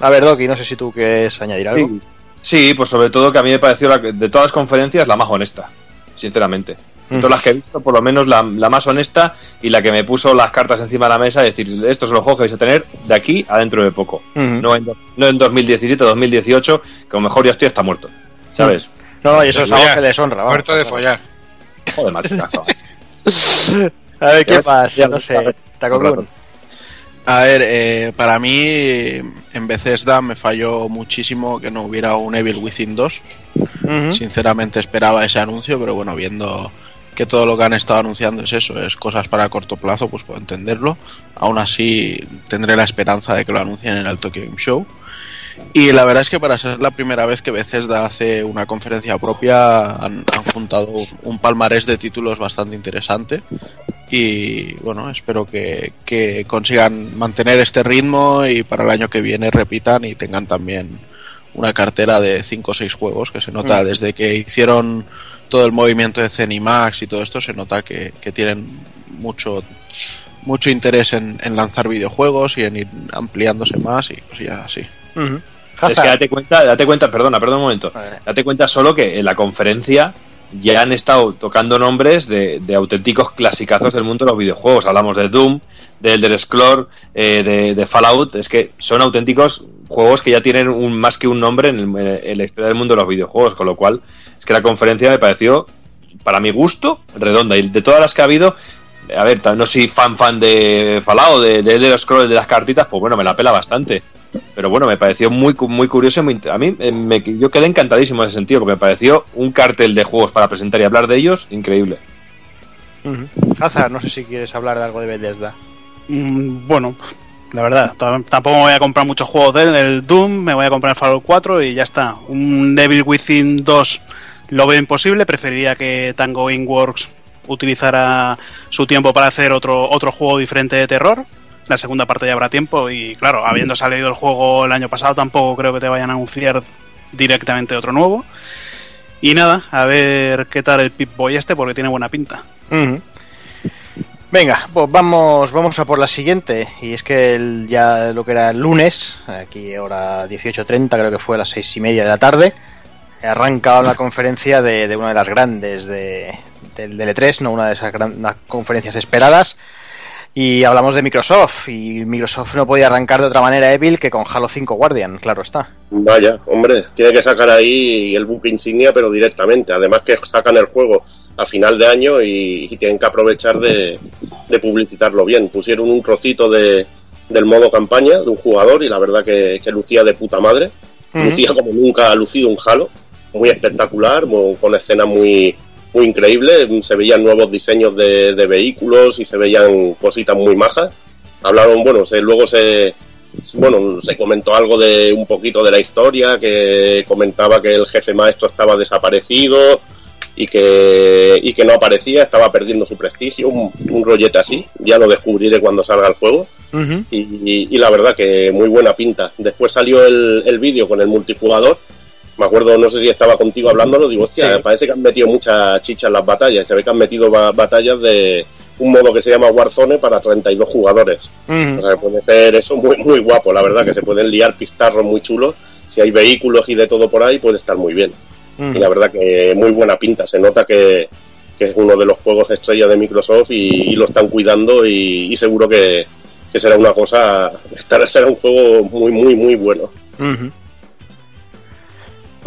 A ver, Doki, no sé si tú quieres añadir algo. Sí, pues sobre todo que a mí me pareció la que- de todas las conferencias la más honesta, sinceramente. De todas las que he visto, por lo menos la, la más honesta y la que me puso las cartas encima de la mesa y decir, estos son los juegos que vais a tener de aquí a dentro de poco. Ujú. No en, no en 2017 o 2018, que a lo mejor ya estoy hasta muerto. ¿Sabes? No, y eso es algo que les honra. vamos. Muerto de follar. Joder. [LAUGHS] A ver, ¿qué ya, No sé. Taco. A ver, eh, para mí en Bethesda me falló muchísimo que no hubiera un Evil Within 2. Ujú. Sinceramente esperaba ese anuncio, pero bueno, viendo que todo lo que han estado anunciando es eso, es cosas para corto plazo, pues puedo entenderlo. Aún así tendré la esperanza de que lo anuncien en el Tokyo Game Show. Y la verdad es que para ser la primera vez que Bethesda hace una conferencia propia han, han juntado un palmarés de títulos bastante interesante y bueno, espero que, que consigan mantener este ritmo y para el año que viene repitan y tengan también una cartera de 5 o 6 juegos que se nota Mm. desde que hicieron todo el movimiento de Zenimax y todo esto se nota que, que tienen mucho mucho interés en, en lanzar videojuegos y en ir ampliándose más y cosillas así. Es que date cuenta, date cuenta, perdona, perdona un momento. Date cuenta solo que en la conferencia ya han estado tocando nombres de, de auténticos clasicazos del mundo de los videojuegos. Hablamos de Doom, de Elder Scrolls, eh, de, de Fallout. Es que son auténticos juegos que ya tienen un, más que un nombre en, el- en la historia del mundo de los videojuegos. Con lo cual, es que la conferencia me pareció, para mi gusto, redonda. Y de todas las que ha habido, a ver, no soy fan fan de Fallout, de, de Elder Scrolls, de las cartitas, pues bueno, me la pela bastante. Pero bueno, me pareció muy cu- muy curioso. y muy a mí eh, me- yo quedé encantadísimo en ese sentido, porque me pareció un cartel de juegos para presentar y hablar de ellos increíble. Hazard, no sé si quieres hablar de algo de Bethesda. Mm, bueno, la verdad, tam- tampoco me voy a comprar muchos juegos del el Doom, me voy a comprar el Fallout 4 y ya está. Un Devil Within 2 lo veo imposible, preferiría que Tango Inworks utilizara su tiempo para hacer otro, otro juego diferente de terror. La segunda parte ya habrá tiempo y claro, habiendo salido el juego el año pasado tampoco creo que te vayan a anunciar directamente otro nuevo. Y nada, a ver qué tal el Pip-Boy este porque tiene buena pinta. Venga, pues vamos, vamos a por la siguiente. Y es que el- ya lo que era el lunes, aquí ahora 18.30, creo que fue a las seis y media de la tarde, arrancaba la conferencia de, una de las grandes de, del, del E3, no una de esas gran- unas conferencias esperadas. Y hablamos de Microsoft, y Microsoft no podía arrancar de otra manera Evil que con Halo 5 Guardian, claro está. Vaya, hombre, tiene que sacar ahí el buque insignia, pero directamente. Además que sacan el juego a final de año y, y tienen que aprovechar de, de publicitarlo bien. Pusieron un trocito de, del modo campaña de un jugador y la verdad que, que lucía de puta madre. Lucía como nunca ha lucido un Halo. Muy espectacular, muy- con escenas muy, muy increíbles. Se veían nuevos diseños de, de vehículos y se veían cositas muy majas. Hablaron, bueno, se, luego se, bueno, se comentó algo de un poquito de la historia, que comentaba que el jefe maestro estaba desaparecido y que, y que no aparecía, estaba perdiendo su prestigio, un, un rollete así, ya lo descubriré cuando salga el juego. Y, y- y la verdad que muy buena pinta. Después salió el, el vídeo con el multijugador. Me acuerdo, no sé si estaba contigo hablándolo, digo, hostia, Sí. parece que han metido mucha chicha en las batallas. Se ve que han metido ba- batallas de un modo que se llama Warzone para 32 jugadores. O sea, que puede ser eso muy, muy guapo, la verdad, que se pueden liar pistarros muy chulos. Si hay vehículos y de todo por ahí, puede estar muy bien. Y la verdad que muy buena pinta. Se nota que, que es uno de los juegos estrella de Microsoft y, y lo están cuidando y, y seguro que, que será una cosa, [LAUGHS] será un juego muy, muy, muy bueno.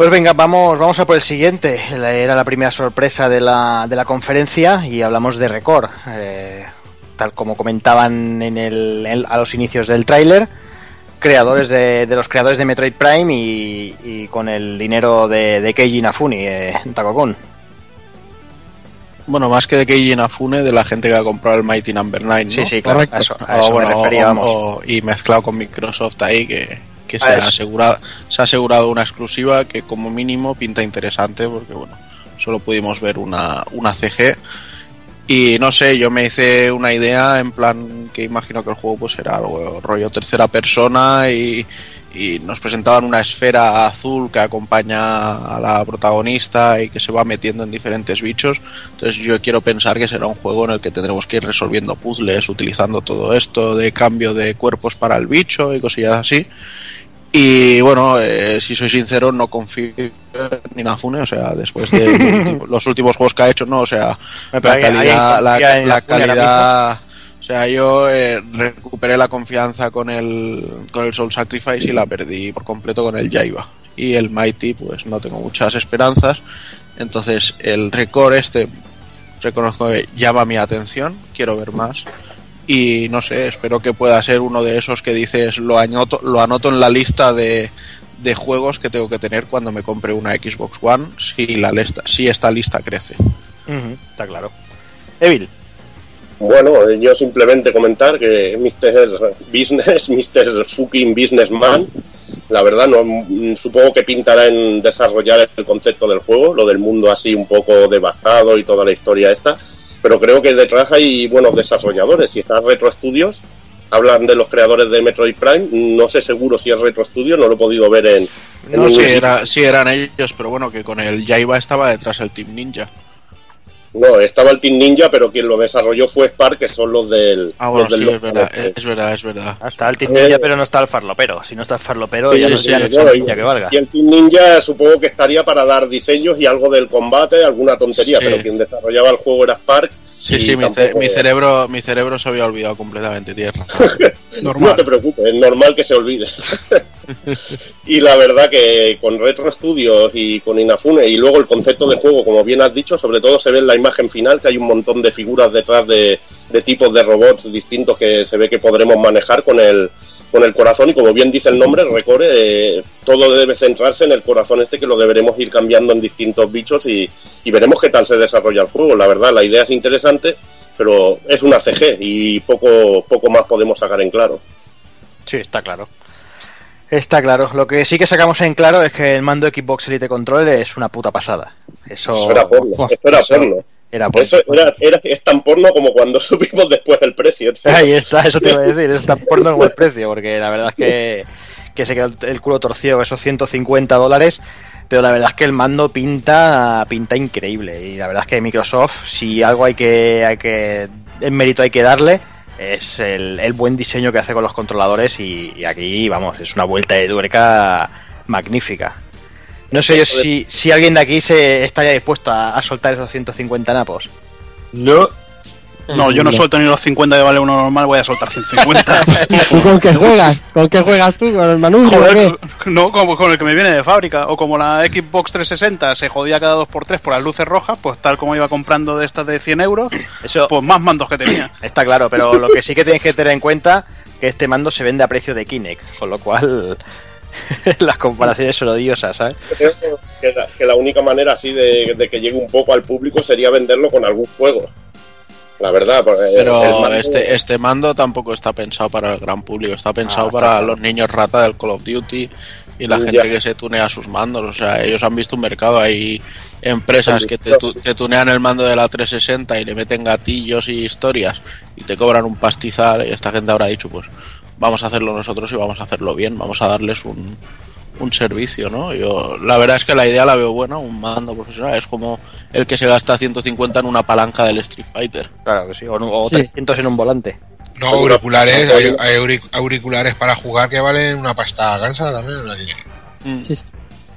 Pues venga, vamos, vamos a por el siguiente. Era la primera sorpresa de la, de la conferencia y hablamos de Record. Eh, tal como comentaban en el, en- a los inicios del tráiler, creadores de, de los creadores de Metroid Prime y, y con el dinero de, de Keiji Inafune, eh, Takokun. Bueno, más que de Keiji Inafune, de la gente que ha comprado el Mighty Number 9, ¿no? Sí, sí, claro, a eso, a eso me bueno, refería, o- vamos. o- y mezclado con Microsoft ahí, que, que se, ha asegurado, se ha asegurado una exclusiva que como mínimo pinta interesante, porque bueno, solo pudimos ver una, una CG. Y no sé, yo me hice una idea en plan que imagino que el juego pues era algo rollo tercera persona y, y nos presentaban una esfera azul que acompaña a la protagonista y que se va metiendo en diferentes bichos. Entonces yo quiero pensar que será un juego en el que tendremos que ir resolviendo puzzles utilizando todo esto de cambio de cuerpos para el bicho y cosillas así. Y bueno, eh, si soy sincero, no confío en Inafune, o sea, después de [LAUGHS] los últimos- los últimos juegos que ha hecho, no, o sea, la ¿alguien- calidad, la, la calidad, o sea, yo eh, recuperé la confianza con el, con el Soul Sacrifice y la perdí por completo con el Jaiba. Y el Mighty, pues no tengo muchas esperanzas. Entonces, el récord este, reconozco que llama mi atención, quiero ver más. Y no sé, espero que pueda ser uno de esos que dices, lo anoto, lo anoto en la lista de, de juegos que tengo que tener cuando me compre una Xbox One, si, la lista, si esta lista crece. Está claro. Evil. Bueno, eh, yo simplemente comentar que Mr. Business, [LAUGHS] Mr. Fucking Businessman, la verdad, no mm, supongo que pintará en desarrollar el concepto del juego, lo del mundo así un poco devastado y toda la historia esta, pero creo que detrás hay buenos desarrolladores. Si está Retro Studios, hablan de los creadores de Metroid Prime, no sé seguro si es Retro Studios, no lo he podido ver en... en No, sí, era, sí eran ellos, pero bueno, que con el Jaiba estaba detrás el Team Ninja. No, estaba el Team Ninja, pero quien lo desarrolló fue Spark, que son los del... Ah, bueno, los del sí, es verdad, este. es verdad, es verdad. Está el Team Ninja, pero no está el farlopero. Si no está el farlopero, Sí, ya sí, no sí, ya no sí, está el no, Ninja que valga. Y el Team Ninja supongo que estaría para dar diseños y algo del combate, alguna tontería, Sí. pero quien desarrollaba el juego era Spark. Sí, sí, mi, ce- tampoco- mi cerebro, mi cerebro se había olvidado completamente, tierra. [LAUGHS] No te preocupes, es normal que se olvide. [LAUGHS] y la verdad que con Retro Studios y con Inafune y luego el concepto de juego, como bien has dicho, sobre todo se ve en la imagen final que hay un montón de figuras detrás de, de tipos de robots distintos que se ve que podremos manejar con el con el corazón y como bien dice el nombre, Recore, eh, todo debe centrarse en el corazón este que lo deberemos ir cambiando en distintos bichos y, y veremos qué tal se desarrolla el juego. La verdad, la idea es interesante, pero es una CG y poco, poco más podemos sacar en claro. Sí, está claro. Está claro. Lo que sí que sacamos en claro es que el mando Xbox Elite Controller es una puta pasada. Eso, Eso era porno. Eso era eso porno. Era porno. Eso era, era- es tan porno como cuando [LAUGHS] subimos después el precio. tío. Ahí está, eso te iba a decir. Es tan porno como el [LAUGHS] precio, porque la verdad es que, que se quedó el culo torcido esos 150 dólares. Pero la verdad es que el mando pinta pinta increíble. Y la verdad es que Microsoft, si algo hay que, hay que en mérito hay que darle, es el, el buen diseño que hace con los controladores. Y, y aquí, vamos, es una vuelta de tuerca magnífica. No sé yo si, si alguien de aquí se estaría dispuesto a, a soltar esos 150 napos. No. No, yo no suelto ni los 50 que vale uno normal, voy a soltar 150. ¿Tú [LAUGHS] con qué juegas? ¿Con qué juegas tú? ¿Con el Joder, qué? no, como con el que me viene de fábrica. O como la Xbox 360 se jodía cada 2x3 por las luces rojas, pues tal como iba comprando de estas de 100 euros, Eso pues más mandos que tenía. [CLEARS THROAT] está claro, pero lo que sí que tenéis que tener en cuenta que este mando se vende a precio de Kinect, con lo cual [LAUGHS] las comparaciones son odiosas, ¿sabes? Creo que la, que la única manera así de, de que llegue un poco al público sería venderlo con algún juego. La verdad, porque el Pero mando- este, este mando tampoco está pensado para el gran público, está pensado Ah, para claro. los niños rata del Call of Duty y la Ya. gente que se tunea sus mandos. O sea, ellos han visto un mercado, hay empresas que te, te tunean el mando de la 360 y le meten gatillos y historias y te cobran un pastizal y esta gente habrá dicho, pues vamos a hacerlo nosotros y vamos a hacerlo bien, vamos a darles un, un servicio, ¿no? Yo, la verdad es que la idea la veo buena, un mando profesional, es como el que se gasta 150 en una palanca del Street Fighter. Claro que sí, o, o Sí. 300 en un volante. No, auriculares, hay, hay auric- auriculares para jugar que valen una pasta gansa también. Mm. Sí, sí.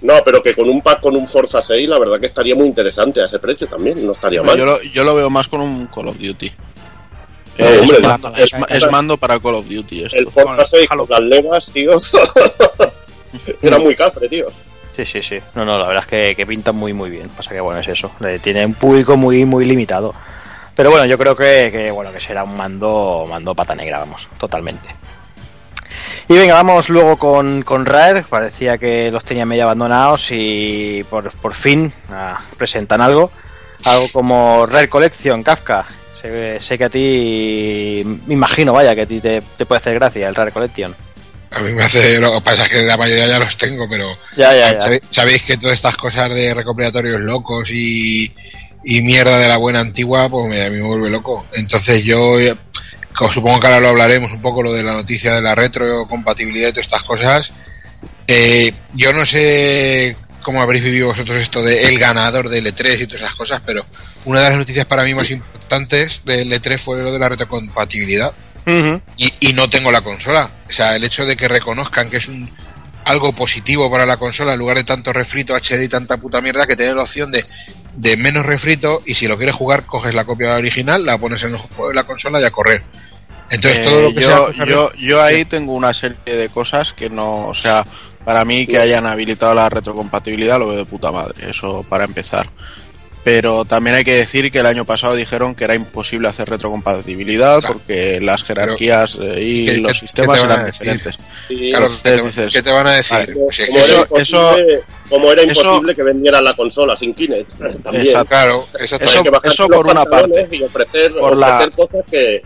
No, pero que con un pack con un Forza 6, la verdad que estaría muy interesante a ese precio también, no estaría mal. Yo lo, yo lo veo más con un Call of Duty. Eh, hombre, es, mando, es ma- es mando para Call of Duty esto. El Forza 6 con las levas, tío. [LAUGHS] Era muy cafre, tío. Sí, sí, sí. No, no, la verdad es que, que pintan muy, muy bien. Pasa que, bueno, es eso. Le- Tiene un público muy, muy limitado. Pero bueno, yo creo que, que, bueno, que será un mando, mando pata negra, vamos, totalmente. Y venga, vamos luego con, con Rare. Parecía que los tenía medio abandonados y por, por fin ah, presentan algo. Algo como Rare Collection, Kafka. Sé, sé que a ti, me imagino, vaya, que a ti te, te puede hacer gracia el Rare Collection. A mí me hace. Lo que pasa es que la mayoría ya los tengo, pero. Ya, ya, ya. Sabéis que todas estas cosas de recopilatorios locos y, y mierda de la buena antigua, pues me, a mí me vuelve loco. Entonces yo. como supongo que ahora lo hablaremos un poco, lo de la noticia de la retrocompatibilidad y todas estas cosas. Eh, yo no sé cómo habréis vivido vosotros esto de el ganador del E3 y todas esas cosas, pero una de las noticias para mí más importantes del E3 fue lo de la retrocompatibilidad y, y no tengo la consola. O sea, el hecho de que reconozcan que es un algo positivo para la consola en lugar de tanto refrito HD y tanta puta mierda que tiene la opción de, de menos refrito y si lo quieres jugar coges la copia original, la pones en el juego de la consola y a correr. Entonces Eh, todo lo que yo, cosa yo, yo ahí tengo una serie de cosas que no, o sea, para mí que hayan habilitado la retrocompatibilidad lo veo de puta madre, eso para empezar. Pero también hay que decir que el año pasado dijeron que era imposible hacer retrocompatibilidad Claro. porque las jerarquías eh, y ¿qué- los sistemas qué eran diferentes. Sí, Claro, Entonces ¿qué te, dices, qué te van a decir? vale, como, es que como eso- era imposible, como era eso- imposible que vendieran la consola sin Kinect. [LAUGHS] También. Exacto. Claro. Eso- por una parte. Y ofrecer, Por la- ofrecer cosas que.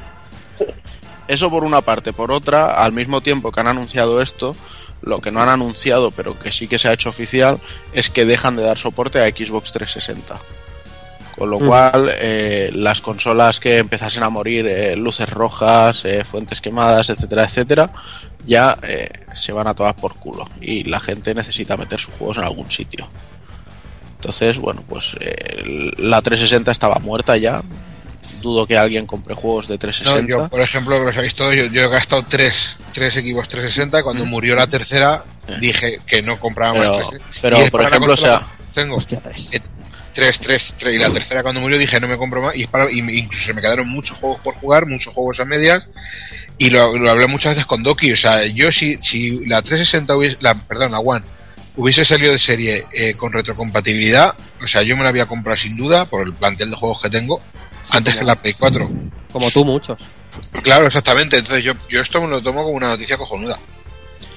[LAUGHS] Eso por una parte. Por otra, al mismo tiempo que han anunciado esto, lo que no han anunciado, pero que sí que se ha hecho oficial, es que dejan de dar soporte a Xbox 360. Con lo Mm. cual, eh, las consolas que empezasen a morir, eh, luces rojas, eh, fuentes quemadas, etcétera, etcétera, ya se van a todas por culo. Y la gente necesita meter sus juegos en algún sitio. Entonces, bueno, pues la 360 estaba muerta ya. Dudo que alguien compre juegos de No, 360. yo, por ejemplo, lo sabéis todos, yo, yo he gastado tres, tres equipos 360 y cuando murió la tercera dije que no compraba más Pero, 360. pero por ejemplo, o sea, tengo Hostia, tres. Eh, tres, tres, tres, y la tercera cuando murió dije no me compro más y, es para, y me- incluso se me quedaron muchos juegos por jugar, muchos juegos a medias. Y lo, lo hablé muchas veces con Doki, o sea, yo si, si la 360 hubiese, la, perdón, la One hubiese salido de serie eh, con retrocompatibilidad, o sea, yo me la había comprado sin duda por el plantel de juegos que tengo antes que la Play 4. Como tú, muchos. Claro, exactamente. Entonces yo, yo esto me lo tomo como una noticia cojonuda.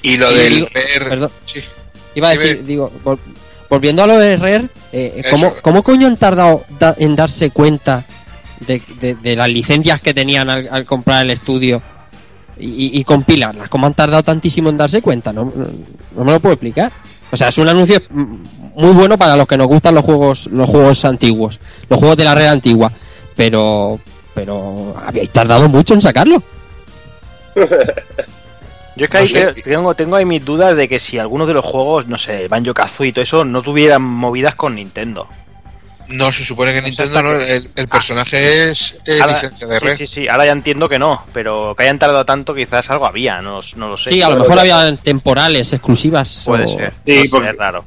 Y lo Y del digo-. Perdón. Sí. Iba a decir, digo, vol- volviendo a lo de Rare, eh, ¿cómo. ¿cómo coño han tardado da- en darse cuenta de, de- de las licencias que tenían al, al comprar el estudio y, y compilarlas? ¿Cómo han tardado tantísimo en darse cuenta? No, no, no me lo puedo explicar. O sea, es un anuncio muy bueno para los que nos gustan los juegos, los juegos antiguos, los juegos de la red antigua, pero, pero habéis tardado mucho en sacarlo. [LAUGHS] Yo es que ahí No sé. tengo, tengo ahí mis dudas de que si algunos de los juegos, no sé, Banjo Kazooie y todo eso, no tuvieran movidas con Nintendo. No, se supone que Nintendo no, el, el personaje es, es Ahora- licencia de sí, red. sí, sí, ahora ya entiendo que no, pero que hayan tardado tanto quizás algo había, no, no lo sé. Sí, a lo mejor había temporales, exclusivas. Puede o- ser. Sí, no porque- sé, raro.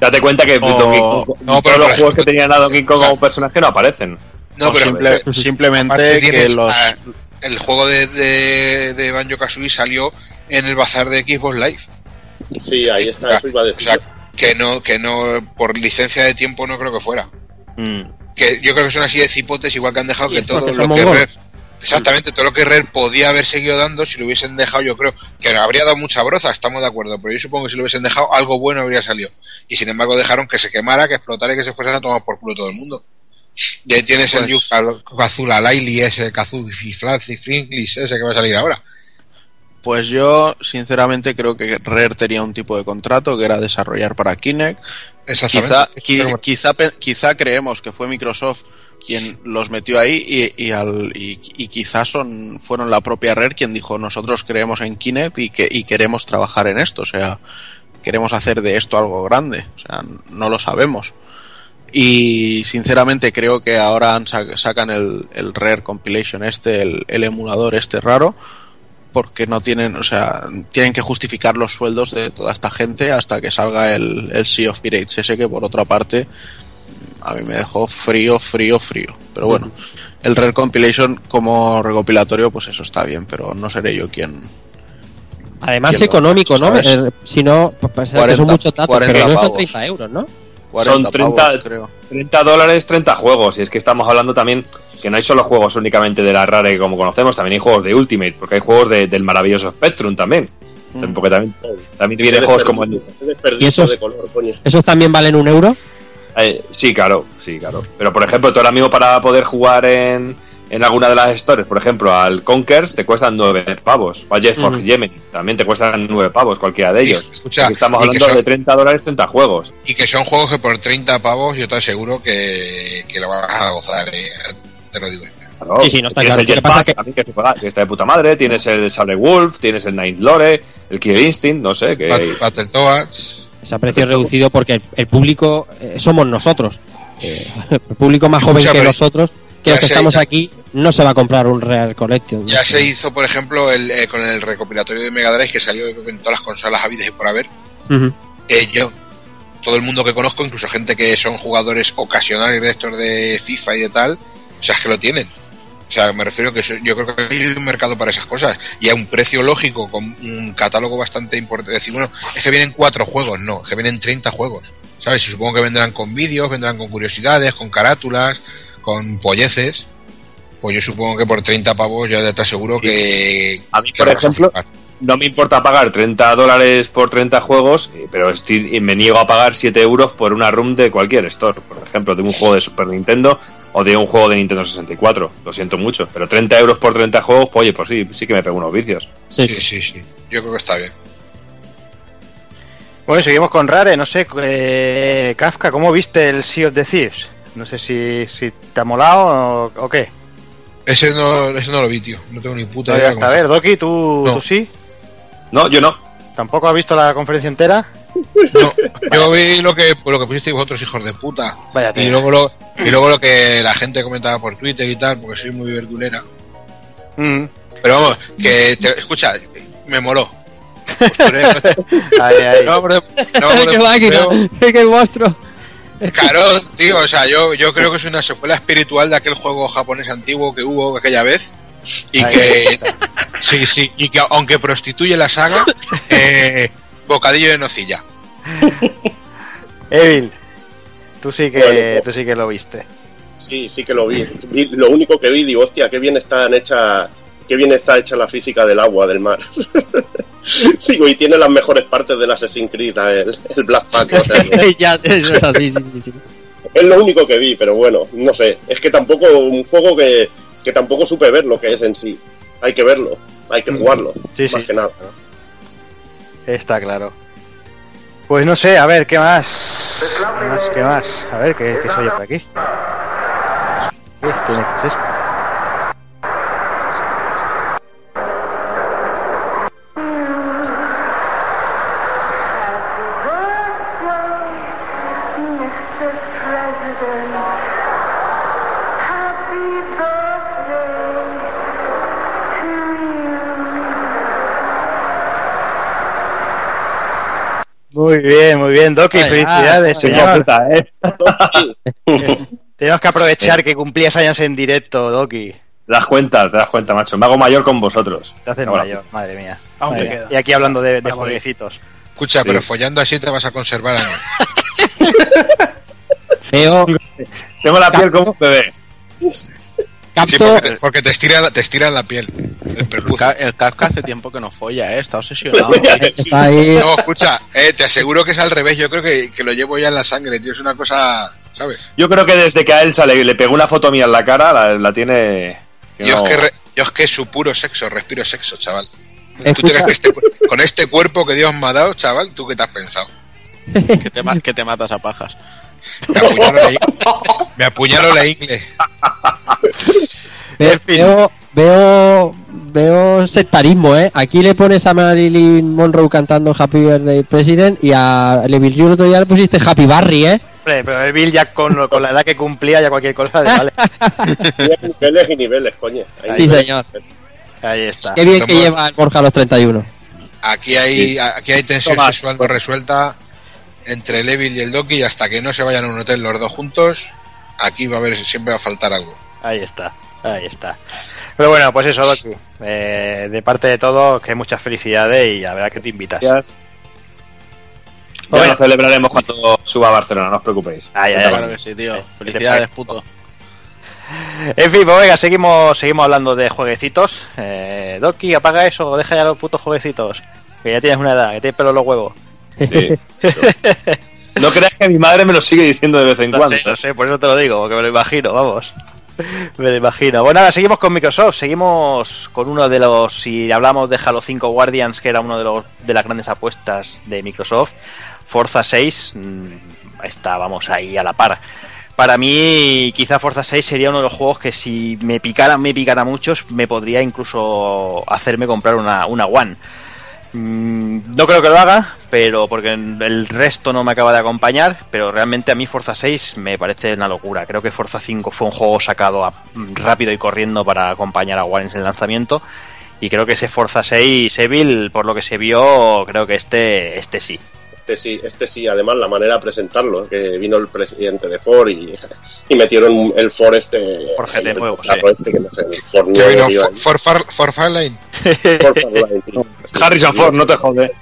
Date cuenta que O- Donkey Kong- No, pero todos los juegos que tenían a Donkey Kong como personaje no aparecen. No, O pero simple- aparte simplemente que los ah, el juego de, de, de Banjo Kazooie salió en el bazar de Xbox Live. Sí, ahí está, eso iba a O decir. sea, que no, que no, por licencia de tiempo no creo que fuera. Mm. Que yo creo que son así de cipotes, igual que han dejado Sí, que todo lo que. Rare, exactamente, todo lo que Rare podía haber seguido dando si lo hubiesen dejado, yo creo que habría dado mucha broza, estamos de acuerdo, pero yo supongo que si lo hubiesen dejado, algo bueno habría salido. Y sin embargo dejaron que se quemara, que explotara y que se fuesen a tomar por culo todo el mundo. Y ahí tienes el Pues- Yuka Kazula Laili, ese Kazuki Flash y Frinklis, ese que va a salir ahora. Pues yo, sinceramente, creo que Rare tenía un tipo de contrato que era desarrollar para Kinect. Quizá, qui- quizá, quizá creemos que fue Microsoft quien los metió ahí y, y, al, y, y quizás son, fueron la propia Rare quien dijo nosotros creemos en Kinect y, que, y queremos trabajar en esto. O sea, queremos hacer de esto algo grande. O sea, no lo sabemos. Y sinceramente creo que ahora sacan el, el Rare Compilation este, el, el emulador este raro, porque no tienen, o sea, tienen que justificar los sueldos de toda esta gente hasta que salga el, el Sea of Pirates ese que por otra parte a mí me dejó frío, frío, frío. Pero bueno, el Rare Compilation como recopilatorio pues eso está bien, pero no seré yo quien... Además ¿Quién lo económico, ¿no? Eh, si no, pues parece que 40 son muchos datos, 40 pero no son pavos. 30 euros, ¿no? 40 Son 30, pavos, creo. 30 dólares, 30 juegos. Y es que estamos hablando también que no hay solo juegos únicamente de la Rare como conocemos, también hay juegos de Ultimate, porque hay juegos de- del maravilloso Spectrum también. Mm. Porque también, también vienen juegos como el, ¿Y esos- de color, coño. ¿Esos también valen un euro? Eh, sí, claro, sí, claro. Pero por ejemplo, tú ahora mismo para poder jugar en, en alguna de las stores, por ejemplo, al Conkers te cuestan 9 pavos. O al Jet Force. Gemini también te cuestan 9 pavos, cualquiera de ellos. escucha, Aquí estamos hablando son- de 30 dólares, 30 juegos. Y que son juegos que por 30 pavos yo te aseguro que, que lo vas a gozar, eh. Te lo digo. Claro. Sí, sí, no está tienes claro. el Jetpack que- también que, se juega, que está de puta madre, tienes el Sable Wolf, tienes el Night Lore, el Killer Instinct, no sé, que... Bat- Battletoads. Ese a precio reducido porque el, el público eh, somos nosotros. Eh, el público más joven Escucha, que nosotros, que ya los que estamos aquí, no se va a comprar un Real Collection. Ya se hizo, por ejemplo, el, eh, con el recopilatorio de Mega Drive que salió en todas las consolas habidas y por haber. Eh, yo, todo el mundo que conozco, incluso gente que son jugadores ocasionales de estos de FIFA y de tal, o sea, es que lo tienen. O sea, me refiero que yo creo que hay un mercado para esas cosas y a un precio lógico, con un catálogo bastante importante. Decir, bueno, es que vienen cuatro juegos, no, es que vienen 30 juegos. ¿Sabes? Y supongo que vendrán con vídeos, vendrán con curiosidades, con carátulas, con polleces. Pues yo supongo que por 30 pavos ya te aseguro que. A mí, por a ejemplo, no me importa pagar 30 dólares por 30 juegos, eh, pero estoy, y me niego a pagar 7 euros por una room de cualquier store, por ejemplo, de un juego de Super Nintendo o de un juego de Nintendo 64. Lo siento mucho, pero 30 euros por 30 juegos, pues oye, pues sí, sí que me pego unos vicios. Sí, Sí, sí. sí, sí. Yo creo que está bien. Bueno, seguimos con Rare, no sé, eh, Kafka, ¿cómo viste el Sea of the Thieves? No sé si, si te ha molado o, o qué. Ese no, ese no lo vi, tío. No tengo ni puta No idea. llegaste a ver, Doki, ¿tú, No. ¿tú sí? No, yo no. ¿Tampoco has visto la conferencia entera? No, yo vi lo que, lo que pusisteis vosotros, hijos de puta. Vaya Y luego, lo, y luego lo que la gente comentaba por Twitter y tal, porque soy muy verdulera. Mm. Pero vamos, que te, escucha, me moló. [LAUGHS] Ahí, ahí. No, por de- no, de- [LAUGHS] ¡Qué máquina! pero- [LAUGHS] ¡Qué monstruo! Claro, tío, o sea, yo, yo creo que es una secuela espiritual de aquel juego japonés antiguo que hubo aquella vez. Y Ahí que. Sí, sí, y que aunque prostituye la saga, eh, bocadillo de nocilla. Evil, tú sí que, tú sí que lo viste. Sí, sí que lo vi. Vi- Lo único que vi, digo, hostia, qué bien están hecha, qué bien está hecha la física del agua, del mar. [LAUGHS] digo, y tiene las mejores partes del Assassin's Creed, el, el Black Pack. o sea, [LAUGHS] ya, eso es así, sí, sí, sí. es lo único que vi, pero bueno, no sé. Es que tampoco, un juego que, que tampoco supe ver lo que es en sí. Hay que verlo, hay que jugarlo, Sí, más sí. que nada. Está claro. Pues no sé, a ver, ¿qué más? ¿Qué más? ¿Qué más? A ver, ¿qué, qué soy yo por aquí? ¿Qué, ¿Qué es esto? Bien, muy bien, Doki, Ay, felicidades, ah, señor. Puta, ¿eh? [LAUGHS] Tenemos que aprovechar que cumplías años en directo, Doki. Te das cuenta, te das cuenta, macho. Me hago mayor con vosotros. Te haces Ahora. mayor, madre mía. Aún Madre queda. Y aquí hablando de, de jueguecitos. Escucha, Sí. pero follando así te vas a conservar años. [LAUGHS] Tengo la piel como un bebé. Sí, porque, te, porque te estira, te estiran la piel. El Kafka hace tiempo que no folla, ¿eh? Está obsesionado. [LAUGHS] está ahí. [LAUGHS] No, escucha, eh, te aseguro que es al revés. Yo creo que, que lo llevo ya en la sangre, tío. Es una cosa, ¿sabes? Yo creo que desde que a Elsa le, le pegó una foto mía en la cara, la, la tiene. Yo, no- es que re- yo es que es su puro sexo, respiro sexo, chaval. ¿Tú te Escucha, crees que este con este cuerpo que Dios me ha dado, chaval, ¿tú qué te has pensado? que, te, que te matas a pajas. Me apuñalo la, me ingle. ve- veo, veo, veo sectarismo, ¿eh? Aquí le pones a Marilyn Monroe cantando Happy Birthday President y a Levil otro día le pusiste Happy Barry, ¿eh? Hombre, pero el Bill ya con, con la edad que cumplía, ya cualquier cosa le vale. [LAUGHS] Niveles y niveles, coño. Ahí Sí, niveles. señor. Ahí está. Qué bien que lleva el Borja a los 31. Aquí hay, aquí hay tensión Tomás. sexual no resuelta entre el Evil y el Doki y hasta que no se vayan a un hotel los dos juntos, aquí va a haber, siempre va a faltar algo. Ahí está, ahí está. Pero bueno, pues eso, Doki. Eh, de parte de todo, que muchas felicidades y a ver a qué te invitas. Gracias. Ya Bueno. lo celebraremos cuando suba a Barcelona, no os preocupéis. Ay, ay, ay. Claro que sí, tío. Felicidades, puto. En fin, pues venga, seguimos, seguimos hablando de jueguecitos. Eh, Doki, apaga eso, deja ya los putos jueguecitos. Que ya tienes una edad, que tienes pelo en los huevos. Sí. [LAUGHS] No creas que mi madre me lo sigue diciendo de vez en No cuando. sé, no sé, por eso te lo digo, porque me lo imagino, vamos. [LAUGHS] Me lo imagino. Bueno, ahora seguimos con Microsoft, seguimos con uno de los, si hablamos de Halo 5 Guardians, que era uno de los de las grandes apuestas de Microsoft, Forza 6 mm, está, vamos, ahí a la par. Para mí, quizá Forza 6 sería uno de los juegos que si me picara, me picara muchos, me podría incluso hacerme comprar una, una One. Mm, No creo que lo haga, pero porque el resto no me acaba de acompañar, pero realmente a mí Forza 6 me parece una locura. Creo que Forza 5 fue un juego sacado a- rápido y corriendo para acompañar a Warren en el lanzamiento. Y creo que ese Forza 6 Evil, por lo que se vio, creo que este, este sí. Este sí, este sí, además la manera de presentarlo, que vino el presidente de Ford y, [LAUGHS] y metieron el Ford este... Por GT nuevo, carro este, que no sé, el Ford nuevo, vino tío, for, for, Far- for Farlane. el Ford tío. [LAUGHS] [LAUGHS] Harrison Ford, no te jode.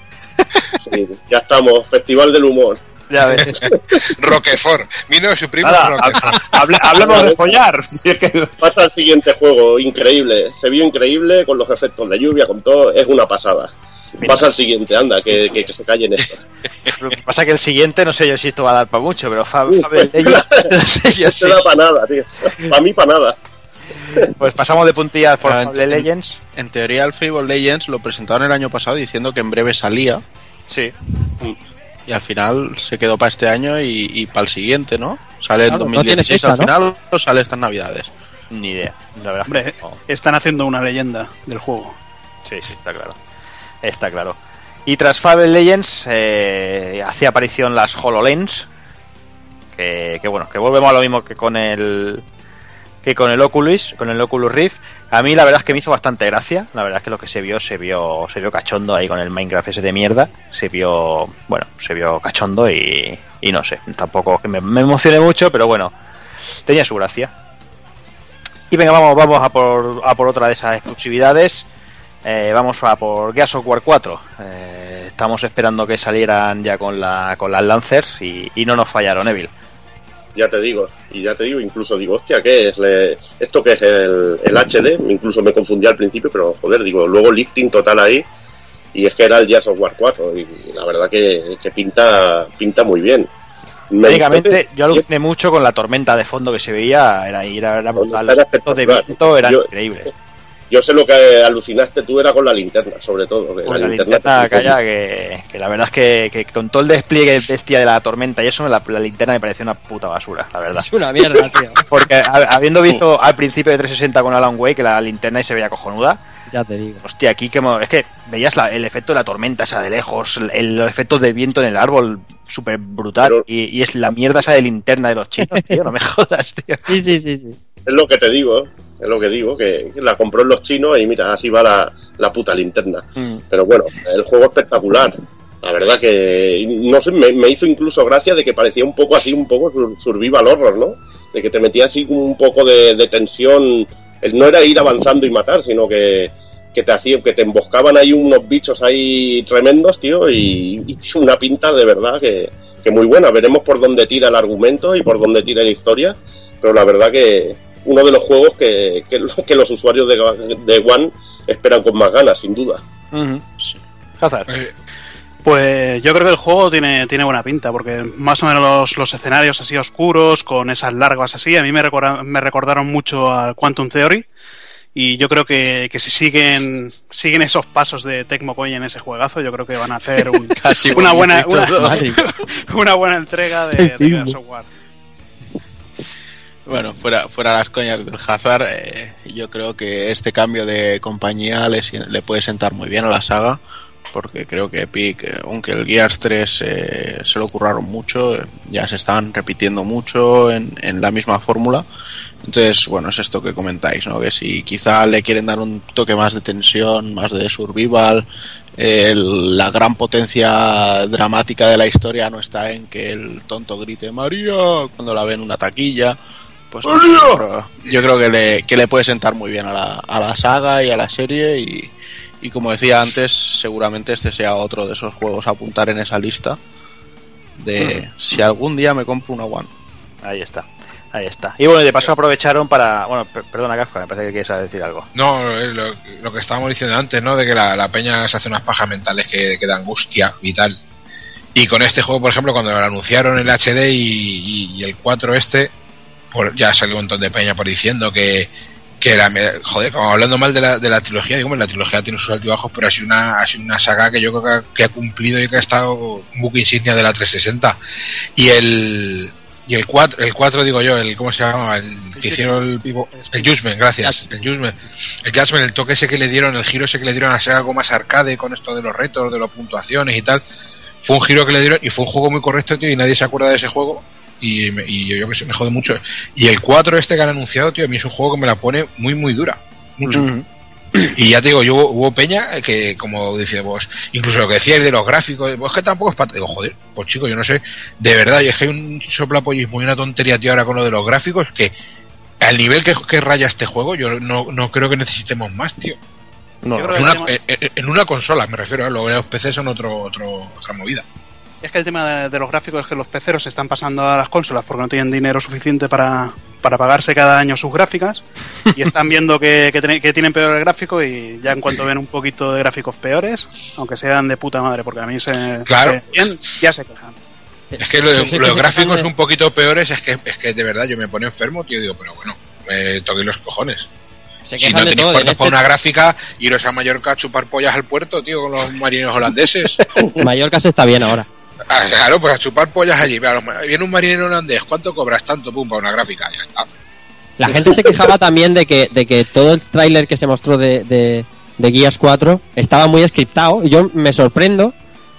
Sí, ya estamos, Festival del Humor. Ya ves. Roquefort. Vino su primo Nada, hable- hablemos de follar. Si es que Pasa al siguiente juego, increíble. Se vio increíble con los efectos de lluvia, con todo, es una pasada. Pasa al siguiente, anda, que, que, que se callen estos. [LAUGHS] Lo que pasa que el siguiente, no sé yo si esto va a dar para mucho, pero Fab, Fable Legends, [LAUGHS] no sé yo No si- se da para nada, tío. Para mí, para nada. Pues pasamos de puntillas por Fable en- Legends. En teoría, el Fable Legends lo presentaron el año pasado diciendo que en breve salía. Sí. Y al final se quedó para este año y, y para el siguiente, ¿no? Sale en Claro, no tiene 2016 fecha, al final o sale estas navidades. Ni idea. La verdad. Hombre, no. están haciendo una leyenda del juego. Sí, sí, está claro. Está claro. Y tras Fable Legends eh, hacía aparición las HoloLens. Que, bueno, que volvemos a lo mismo que con el que con el Oculus, con el Oculus Rift. A mí la verdad es que me hizo bastante gracia. La verdad es que lo que se vio, se vio, se vio cachondo ahí con el Minecraft ese de mierda. Se vio, bueno, se vio cachondo y, y no sé, tampoco que me, me emocioné mucho, pero bueno, tenía su gracia. Y venga, vamos, vamos a por, a por otra de esas exclusividades. Eh, vamos a por Gears of War 4. Eh, estamos esperando que salieran ya con, la, con las Lancers y, y no nos fallaron, Evil. Ya te digo, y ya te digo, incluso digo, hostia, ¿qué es? Le- ¿Esto qué es el, el HD? Incluso me confundí al principio, pero joder, digo, luego lifting total ahí. Y es que era el Gears of War 4, y la verdad que, que pinta, pinta muy bien. Que- yo aluciné mucho con la tormenta de fondo que se veía, era, era, era brutal. Los efectos de viento eran Yo- increíbles. Yo sé lo que alucinaste tú era con la linterna, sobre todo. que Pues la linterna calla, que, que la verdad es que, que con todo el despliegue bestia de la tormenta y eso, la, la linterna me pareció una puta basura, la verdad. Es una mierda, [LAUGHS] tío. Porque habiendo visto al principio de 360 con Alan Wake que la linterna y se veía cojonuda, Ya te digo. hostia, aquí que es que veías la- el efecto de la tormenta esa de lejos, el, los efectos de viento en el árbol, súper brutal, Pero- y, y es la mierda esa de linterna de los chinos, tío, no me [LAUGHS] jodas, tío. Sí, sí, sí, sí. Es lo que te digo, es lo que digo, que la compró en los chinos y mira, así va la, la puta linterna. Mm. Pero bueno, el juego espectacular. La verdad que, no sé, me, me hizo incluso gracia de que parecía un poco así, un poco sur- survival horror, ¿no? de que te metía así un poco de, de tensión. El, no era ir avanzando y matar, sino que, que te hacía, que te emboscaban ahí unos bichos ahí tremendos, tío, y, y [LAUGHS] una pinta de verdad que, que muy buena. Veremos por dónde tira el argumento y por dónde tira la historia, pero la verdad que uno de los juegos que, que, [LAUGHS] que los usuarios de, de One esperan con más ganas, sin duda. Hazard. Eh, Pues yo creo que el juego tiene, tiene buena pinta, porque más o menos los, los escenarios así oscuros, con esas larvas así, a mí me, recorda- me recordaron mucho al Quantum Theory. Y yo creo que, que si siguen siguen esos pasos de Tecmo Koei en ese juegazo, yo creo que van a hacer un- [LAUGHS] Casi una, buena, [LAUGHS] una, buena entrega de, de War. Bueno, fuera, fuera las coñas del Hazard, eh, yo creo que este cambio de compañía le, le puede sentar muy bien a la saga, porque creo que Epic, eh, aunque el Gears 3 eh, se lo curraron mucho, eh, ya se están repitiendo mucho en, en la misma fórmula. Entonces, bueno, es esto que comentáis, ¿no? Que si quizá le quieren dar un toque más de tensión, más de survival, el- la gran potencia dramática de la historia no está en que el tonto grite María cuando la ve en una taquilla. Pues pero yo creo que le, que le puede sentar muy bien a la, a la saga y a la serie y, y como decía antes, seguramente este sea otro de esos juegos a apuntar en esa lista de si algún día me compro una One. Ahí está. Ahí está. Y bueno, de paso aprovecharon para. Bueno, per- perdona, Kafka, me parece que quieres decir algo. No, es lo, lo que estábamos diciendo antes, ¿no? De que la, la peña se hace unas pajas mentales que, que da angustia y tal. Y con este juego, por ejemplo, cuando lo anunciaron el HD y, y- y el 4 este, por, ya salió un montón de peña por diciendo que, que era, joder, como hablando mal de la, de la trilogía, digo, la trilogía tiene sus altibajos, pero ha sido una, ha sido una saga que yo creo que ha, que ha cumplido y que ha estado un buque insignia de la 360. Y el, y el 4, el 4 digo yo, el, ¿cómo se llama? El que hicieron el vivo, el Judgment, gracias, el Judgment. El Judgment, el toque ese que le dieron, el giro ese que le dieron a ser algo más arcade con esto de los retos, de las puntuaciones y tal. Fue un giro que le dieron y fue un juego muy correcto, tío, y nadie se acuerda de ese juego. Y, me- y yo, yo que sé, me jode mucho. Y el 4 este que han anunciado, tío, a mí es un juego que me la pone muy, muy dura. Mucho. Y ya te digo, yo hubo peña que, como dice vos, incluso lo que decíais de los gráficos, pues que tampoco es para. Digo, joder, pues chico, yo no sé, de verdad, y es que hay un soplapollismo y una tontería, tío, ahora con lo de los gráficos, que al nivel que, que raya este juego, yo no, no creo que necesitemos más, tío. No, En una, tema- en- en una consola, me refiero, ¿eh? luego los PC son otro, otro, otra movida. Es que el tema de, de los gráficos es que los peceros se están pasando a las consolas porque no tienen dinero suficiente para, para pagarse cada año sus gráficas y están viendo que, que, tiene- que tienen peor el gráfico y ya en cuanto ven un poquito de gráficos peores, aunque sean de puta madre, porque a mí se, Claro. se- bien, ya se quejan. Es que lo que los se gráficos un poquito peores, es que, es que de verdad yo me pone enfermo, tío, digo, pero bueno, me toqué los cojones. Se Si no tenéis todo. En cuartos este para una gráfica, iros a Mallorca a chupar pollas al puerto, tío, con los marineros holandeses. [LAUGHS] Mallorca se está bien ahora. Ah, claro, pues a chupar pollas allí. Viene un marinero holandés, ¿cuánto cobras? Tanto, pum, para una gráfica, ya está. La gente se quejaba también de que, de que todo el tráiler que se mostró de, de, de Gears 4 estaba muy scriptado. Y yo me sorprendo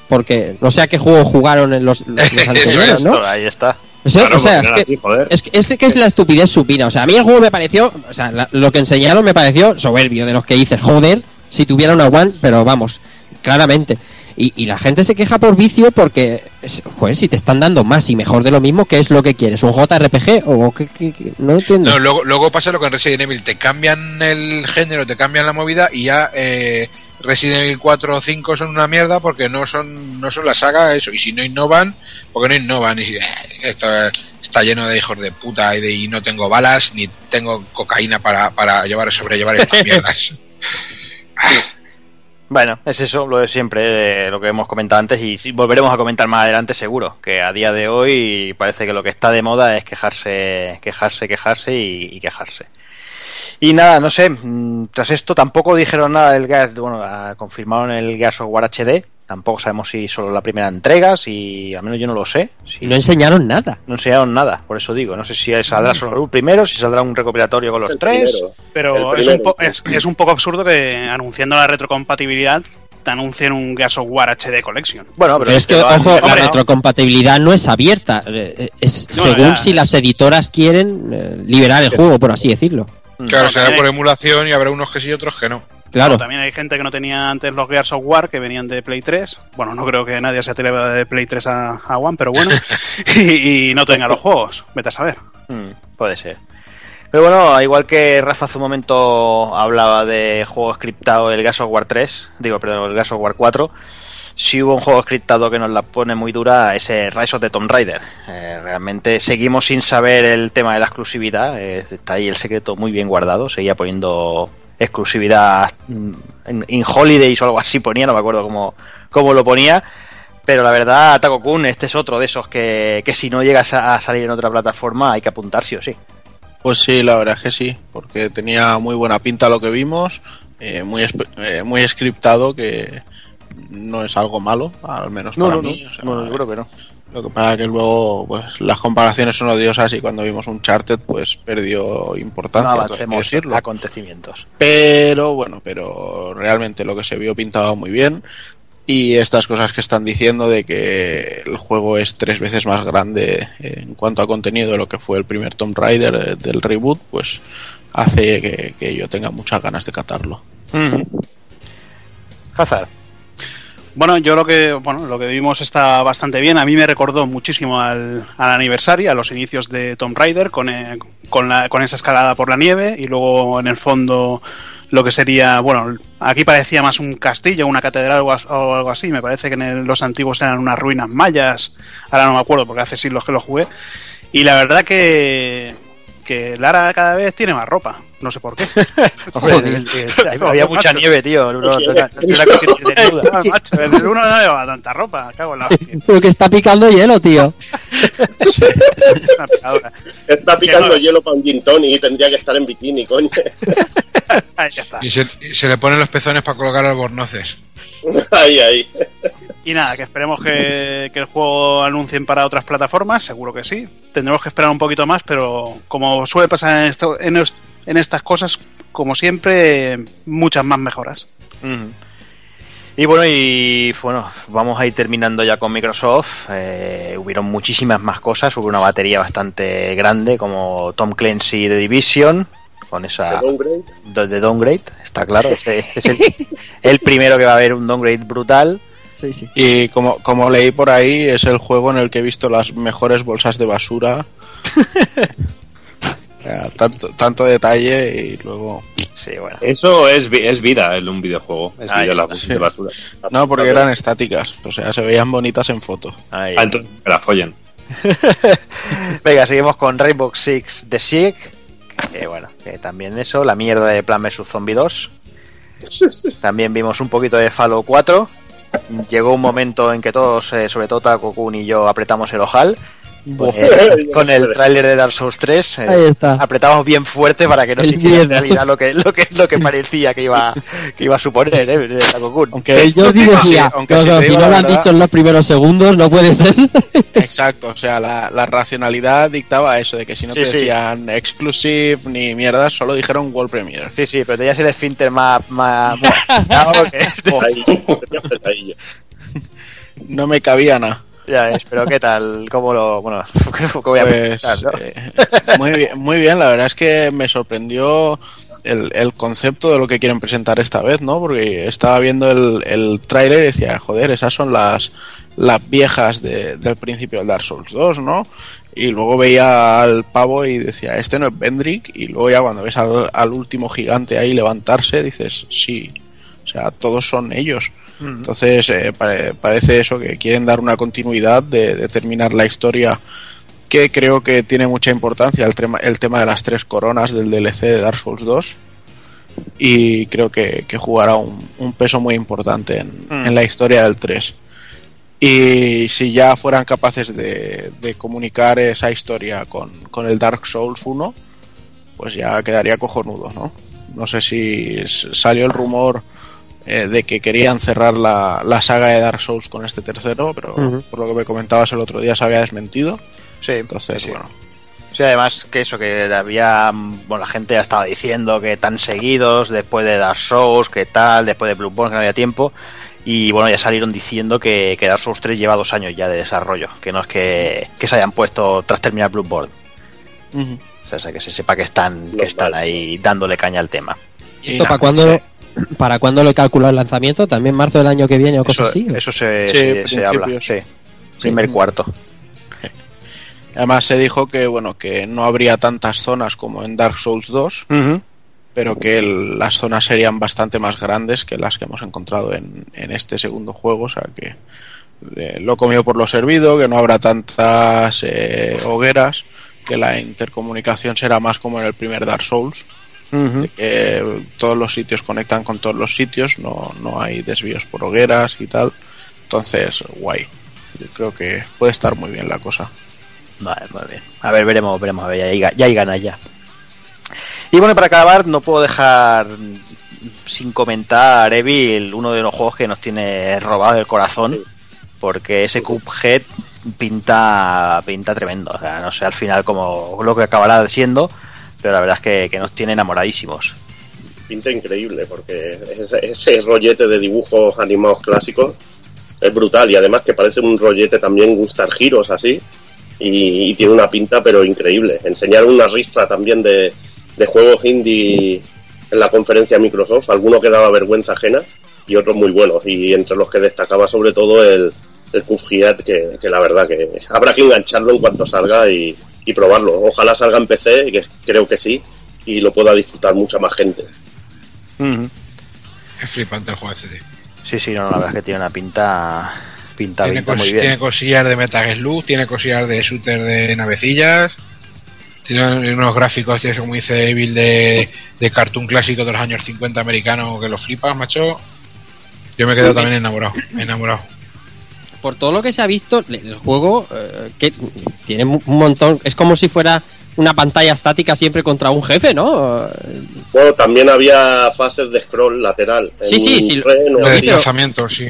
porque no sé a qué juego jugaron en los, los, [LAUGHS] los anteriores, ¿no? Ahí está. O sea, Claro, o sea, que, así, es, que- es que es la estupidez supina. O sea, a mí el juego me pareció, o sea, la- lo que enseñaron me pareció soberbio, de los que dices, joder, si tuviera una One, pero vamos, claramente. Y, y la gente se queja por vicio porque, joder, si te están dando más y mejor de lo mismo, ¿qué es lo que quieres? ¿Un JRPG? ¿O qué, qué- qué? No entiendo. No, luego, luego pasa lo que en Resident Evil, te cambian el género, te cambian la movida y ya eh, Resident Evil 4 o 5 son una mierda porque no son no son la saga, eso, y si no innovan, porque no innovan, y si, eh, esto está lleno de hijos de puta y, de, y no tengo balas, ni tengo cocaína para, para llevar sobrellevar estas [LAUGHS] mierdas. Bueno, es eso, lo de siempre, eh, lo que hemos comentado antes y volveremos a comentar más adelante seguro, que a día de hoy parece que lo que está de moda es quejarse, quejarse, quejarse y, quejarse. Y nada, no sé, mm, tras esto tampoco dijeron nada del gas, bueno, ah, confirmaron el Gas of War HD, tampoco sabemos si solo la primera entrega, si al menos yo no lo sé, si Y no enseñaron nada. no enseñaron nada, por eso digo, no sé si saldrá solo el primero, si saldrá un recopilatorio con los El tres. primero. Pero es un, es, es un poco absurdo que anunciando la retrocompatibilidad te anuncien un Gears of War HD Collection. Bueno, Pero es que, ojo, la hombre, retrocompatibilidad no es abierta. eh, Es No, según ya- si las editoras quieren eh, liberar el juego, por así decirlo. Claro, No, será por emulación y habrá unos que sí y otros que no. Claro. No, también hay gente que no tenía antes los Gears of War que venían de Play 3. Bueno, no creo que nadie se atreva de Play 3 a, a One, pero bueno. [LAUGHS] y, y no tenga los juegos. Vete a saber. Mm, puede ser. Pero bueno, igual que Rafa hace un momento hablaba de juego scriptado el Gas of War 3, digo, perdón, el Gas of War 4, si hubo un juego scriptado que nos la pone muy dura, ese Rise of the Tomb Raider. Eh, realmente seguimos sin saber el tema de la exclusividad, eh, está ahí el secreto muy bien guardado, seguía poniendo exclusividad mm, en, Holidays o algo así ponía, no me acuerdo cómo, cómo lo ponía. Pero la verdad, Taco Kun, este es otro de esos que, que si no llegas a, a salir en otra plataforma hay que apuntar sí o sí. Pues sí, la verdad es que sí, porque tenía muy buena pinta lo que vimos, eh, muy, eh, muy scriptado, que no es algo malo, al menos No, para no, mí. no. o sea, No, yo creo que no. Lo que pasa que luego pues las comparaciones son odiosas y cuando vimos un Charted pues perdió importancia, decirlo. acontecimientos. Pero bueno, pero realmente lo que se vio pintaba muy bien. Y estas cosas que están diciendo de que el juego es tres veces más grande en cuanto a contenido de lo que fue el primer Tomb Raider eh, del reboot, pues hace que, que yo tenga muchas ganas de catarlo. Hazard. Bueno, yo lo que bueno, lo que vimos está bastante bien. A mí me recordó muchísimo al, al aniversario, a los inicios de Tomb Raider, con, eh, con, la, con esa escalada por la nieve y luego en el fondo lo que sería, bueno, aquí parecía más un castillo, una catedral o, algo así. Me parece que en los antiguos eran unas ruinas mayas. Ahora no me acuerdo porque hace siglos que lo jugué. Y la verdad que, que Lara cada vez tiene más ropa. No sé por qué. [LAUGHS] Hombre, el- el- había mucha nieve, tío. El [LAUGHS] uno no llevaba tanta ropa, cago en la Pero que está picando hielo, tío. [LAUGHS] Está picando no. hielo para un gin tonic y tendría que estar en bikini, coño. Ahí está. Y se, y se le ponen los pezones para colocar albornoces. ahí, ahí. Y nada, que esperemos que, que el juego anuncien para otras plataformas, seguro que sí. Tendremos que esperar un poquito más, pero como suele pasar en, esto, en, es- en estas cosas, como siempre, muchas más mejoras. Y bueno, y bueno, vamos a ir terminando ya con Microsoft. Eh, hubieron muchísimas más cosas, hubo una batería bastante grande como Tom Clancy de Division, con esa The Downgrade. de de downgrade, está claro, este, este es el, [LAUGHS] el primero que va a haber un downgrade brutal. Sí, sí. Y como, como leí por ahí, es el juego en el que he visto las mejores bolsas de basura. [LAUGHS] Tanto, tanto detalle y luego... Sí, bueno. Eso es, es vida en un videojuego. Es vida la sí. de basura. No, porque eran estáticas, o sea, se veían bonitas en foto. Ahí. Ah, entonces que la follen. [LAUGHS] Venga, seguimos con Rainbow Six The Siege. Que bueno, que también eso, la mierda de Plan vs Zombie 2. [LAUGHS] También vimos un poquito de Fallout 4. Llegó un momento en que todos, eh, sobre todo Taco Kun y yo, apretamos el ojal. Eh, con el tráiler de Dark Souls 3. eh, Ahí está. Apretamos bien fuerte para que no se hiciera en realidad lo que, lo que, lo que [LAUGHS] parecía que iba, que iba a suponer, eh. Aunque, Yo decía, aunque si no, si lo han dicho en los primeros segundos, no puede ser. [LAUGHS] Exacto, o sea, la, la racionalidad dictaba eso, de que si no Sí, te sí. decían exclusive ni mierda, solo dijeron World Premiere. Sí, sí, pero tenías el esfínter más... más, más- [LAUGHS] tenía apretadillo. No me cabía nada. Ya es, pero ¿qué tal? ¿Cómo lo...? Bueno, [LAUGHS] ¿cómo voy a Pues, no? eh, muy, bien, muy bien, la verdad es que me sorprendió el, el concepto de lo que quieren presentar esta vez, ¿no? Porque estaba viendo el, el tráiler y decía, joder, esas son las, las viejas de- del principio del Dark Souls 2, ¿no? Y luego veía al pavo y decía, este no es Bendrick, y luego ya cuando ves al, al último gigante ahí levantarse, dices, sí, o sea, todos son ellos. Entonces eh, pare- parece eso que quieren dar una continuidad de, de terminar la historia que creo que tiene mucha importancia el tema, el tema de las tres coronas del DLC de Dark Souls 2 y creo que, que jugará un, un peso muy importante en, Mm. en la historia del 3 y si ya fueran capaces de, de comunicar esa historia con, con el Dark Souls 1 pues ya quedaría cojonudo ¿no? no sé si salió el rumor eh, de que querían cerrar la, la saga de Dark Souls con este tercero pero por lo que me comentabas el otro día se había desmentido Sí, entonces, sí. bueno. Sí, además que eso, que había. Bueno, la gente ya estaba diciendo que tan seguidos, después de Dark Souls, que tal, después de Bloodborne, que no había tiempo. Y bueno, ya salieron diciendo que, que Dark Souls 3 lleva dos años ya de desarrollo, que no es que, que se hayan puesto tras terminar Bloodborne. O sea, o sea, que se sepa que están, que están ahí dándole caña al tema. Y ¿Esto para cuándo, sí. Para cuándo lo he calculado el lanzamiento? ¿También marzo del año que viene o Eso, cosas así? eso se, Sí, se- se habla. Sí. Primer cuarto. Además se dijo que bueno que no habría tantas zonas como en Dark Souls 2, Ujú. pero que el- las zonas serían bastante más grandes que las que hemos encontrado en, en este segundo juego, o sea que eh, lo comió por lo servido, que no habrá tantas eh, hogueras, que la intercomunicación será más como en el primer Dark Souls, Ujú. de que todos los sitios conectan con todos los sitios, no, no hay desvíos por hogueras y tal, entonces guay. Yo creo que puede estar muy bien la cosa. Vale, muy bien. A ver, veremos, veremos. A ver, ya hay, ya hay ganas ya. Y bueno, para acabar, no puedo dejar sin comentar Evil, uno de los juegos que nos tiene robado el corazón, porque ese Cuphead pinta pinta tremendo. O sea, no sé al final cómo lo que acabará siendo, pero la verdad es que, que nos tiene enamoradísimos. Pinta increíble, porque ese, ese rollete de dibujos animados clásicos es brutal y además que parece un rollete también Gustar Giros así y, tiene una pinta pero increíble. Enseñaron una ristra también de, de juegos indie en la conferencia Microsoft, alguno que daba vergüenza ajena y otros muy buenos y entre los que destacaba sobre todo el, el Cuphead que, que la verdad que habrá que engancharlo en cuanto salga y, y probarlo. Ojalá salga en PC, que creo que sí, y lo pueda disfrutar mucha más gente. Es flipante el juego este, tío. Sí, sí, no, la verdad es que tiene una pinta pinta, Tiene, pinta cos- muy bien. tiene cosillas de Metal Slug, tiene cosillas de shooter de navecillas, tiene unos gráficos, tío, como dice Evil, de, de cartoon clásico de los años 50 americano que lo flipas, macho. Yo me he quedado también enamorado, enamorado. Por todo lo que se ha visto, el juego eh, que tiene un montón. Es como si fuera una pantalla estática siempre contra un jefe, ¿no? Bueno, también había fases de scroll lateral. Sí, en sí, sí. De desplazamiento, sí.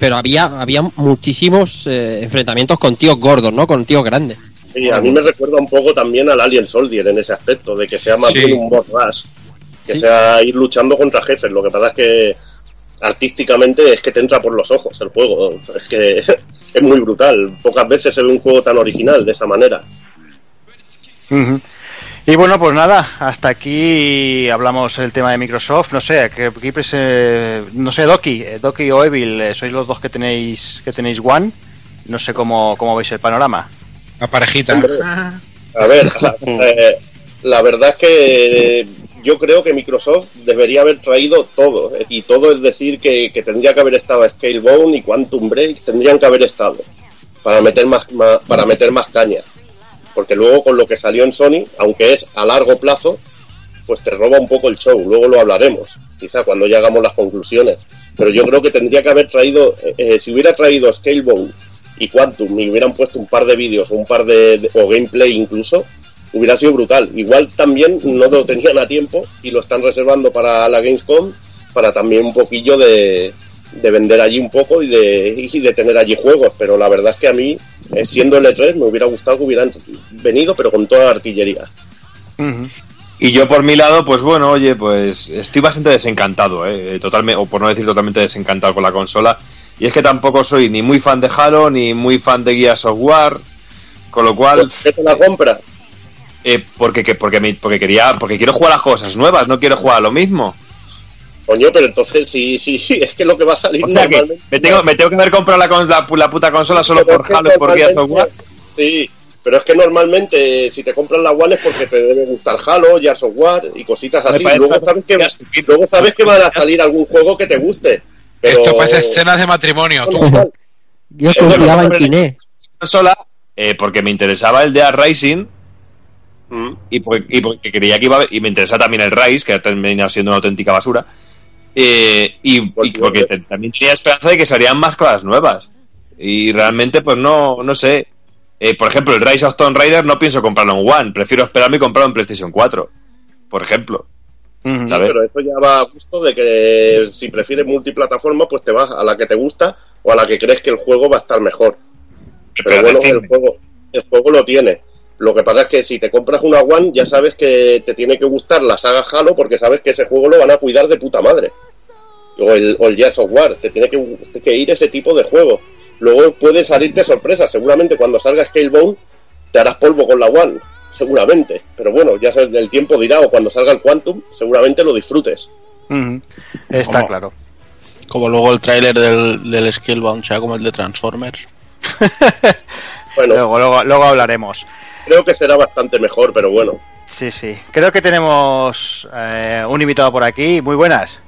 Pero había, había muchísimos eh, enfrentamientos con tíos gordos, ¿no? Con tíos grandes. Sí, a mí me recuerda un poco también al Alien Soldier en ese aspecto, de que sea más Sí. bien un boss rush, que Sí. sea ir luchando contra jefes. Lo que pasa es que artísticamente es que te entra por los ojos el juego. Es que [LAUGHS] es muy brutal. Pocas veces se ve un juego tan original de esa manera. Y bueno, pues nada, hasta aquí hablamos el tema de Microsoft. No sé, que, eh, no sé, Doki, eh, Doki o Evil, eh, sois los dos que tenéis que tenéis One. No sé cómo, cómo veis el panorama. La parejita. Hombre. A ver, [LAUGHS] eh, la verdad es que yo creo que Microsoft debería haber traído todo. Y todo es decir que, tendría que haber estado Scalebound y Quantum Break, tendrían que haber estado para meter más, para meter más caña. Porque luego con lo que salió en Sony, aunque es a largo plazo, pues te roba un poco el show. Luego lo hablaremos, quizá cuando ya hagamos las conclusiones. Pero yo creo que tendría que haber traído, eh, eh, si hubiera traído Scalebound y Quantum y hubieran puesto un par de vídeos o un par de- o gameplay incluso, hubiera sido brutal. Igual también no lo tenían a tiempo y lo están reservando para la Gamescom para también un poquillo de, de vender allí un poco y de, y de tener allí juegos. Pero la verdad es que a mí, eh, siendo el E3, me hubiera gustado que hubieran venido, pero con toda la artillería. Y yo por mi lado, pues bueno, oye, pues estoy bastante desencantado, ¿eh? Totalmente, o por no decir totalmente desencantado con la consola. Y es que tampoco soy ni muy fan de Halo, ni muy fan de Gears of War, con lo cual... ¿Qué te la compras? Eh, porque, que- porque, me- porque quería porque quiero jugar a cosas nuevas, no quiero jugar a lo mismo. Coño, pero entonces sí, sí, [LAUGHS] es que lo que va a salir O sea que normalmente... me tengo, me tengo que haber comprado la, la, la puta consola solo Pero por Halo y por Gears of War. Sí, pero es que normalmente si te compras la One es porque te debe gustar Halo, Gears of War y cositas así. Luego sabes, que, luego sabes que va a salir algún juego que te guste. Pero... Esto parece escenas de matrimonio, tú. Yo confiaba en Kinect. consola eh, porque me interesaba el de Rising Mm. y porque, y porque creía que iba a haber- y me interesa también el Rise que termina siendo una auténtica basura eh, y, y porque te- también tenía esperanza de que salían más cosas nuevas y realmente pues no no sé Eh, por ejemplo el Rise of Tomb Raider no pienso comprarlo en One prefiero esperarme y comprarlo en PlayStation 4 por ejemplo Sí, ¿sabes? pero eso ya va a gusto de que si prefieres multiplataforma, pues te vas a la que te gusta o a la que crees que el juego va a estar mejor. Pero, Pero bueno, el juego, el juego lo tiene. Lo que pasa es que si te compras una One, ya sabes que te tiene que gustar la saga Halo porque sabes que ese juego lo van a cuidar de puta madre. O el, o el Gears of War, te tiene que, que ir ese tipo de juego. Luego puede salirte sorpresa. Seguramente cuando salga Scalebound te harás polvo con la One. Seguramente. Pero bueno, ya sabes, el tiempo dirá o cuando salga el Quantum, seguramente lo disfrutes. Está ¿Cómo? claro. Como luego el tráiler del, del Skillbound sea como el de Transformers. [LAUGHS] Bueno. Luego, luego, luego hablaremos. Creo que será bastante mejor, pero bueno. Sí, sí. Creo que tenemos eh, un invitado por aquí. Muy buenas.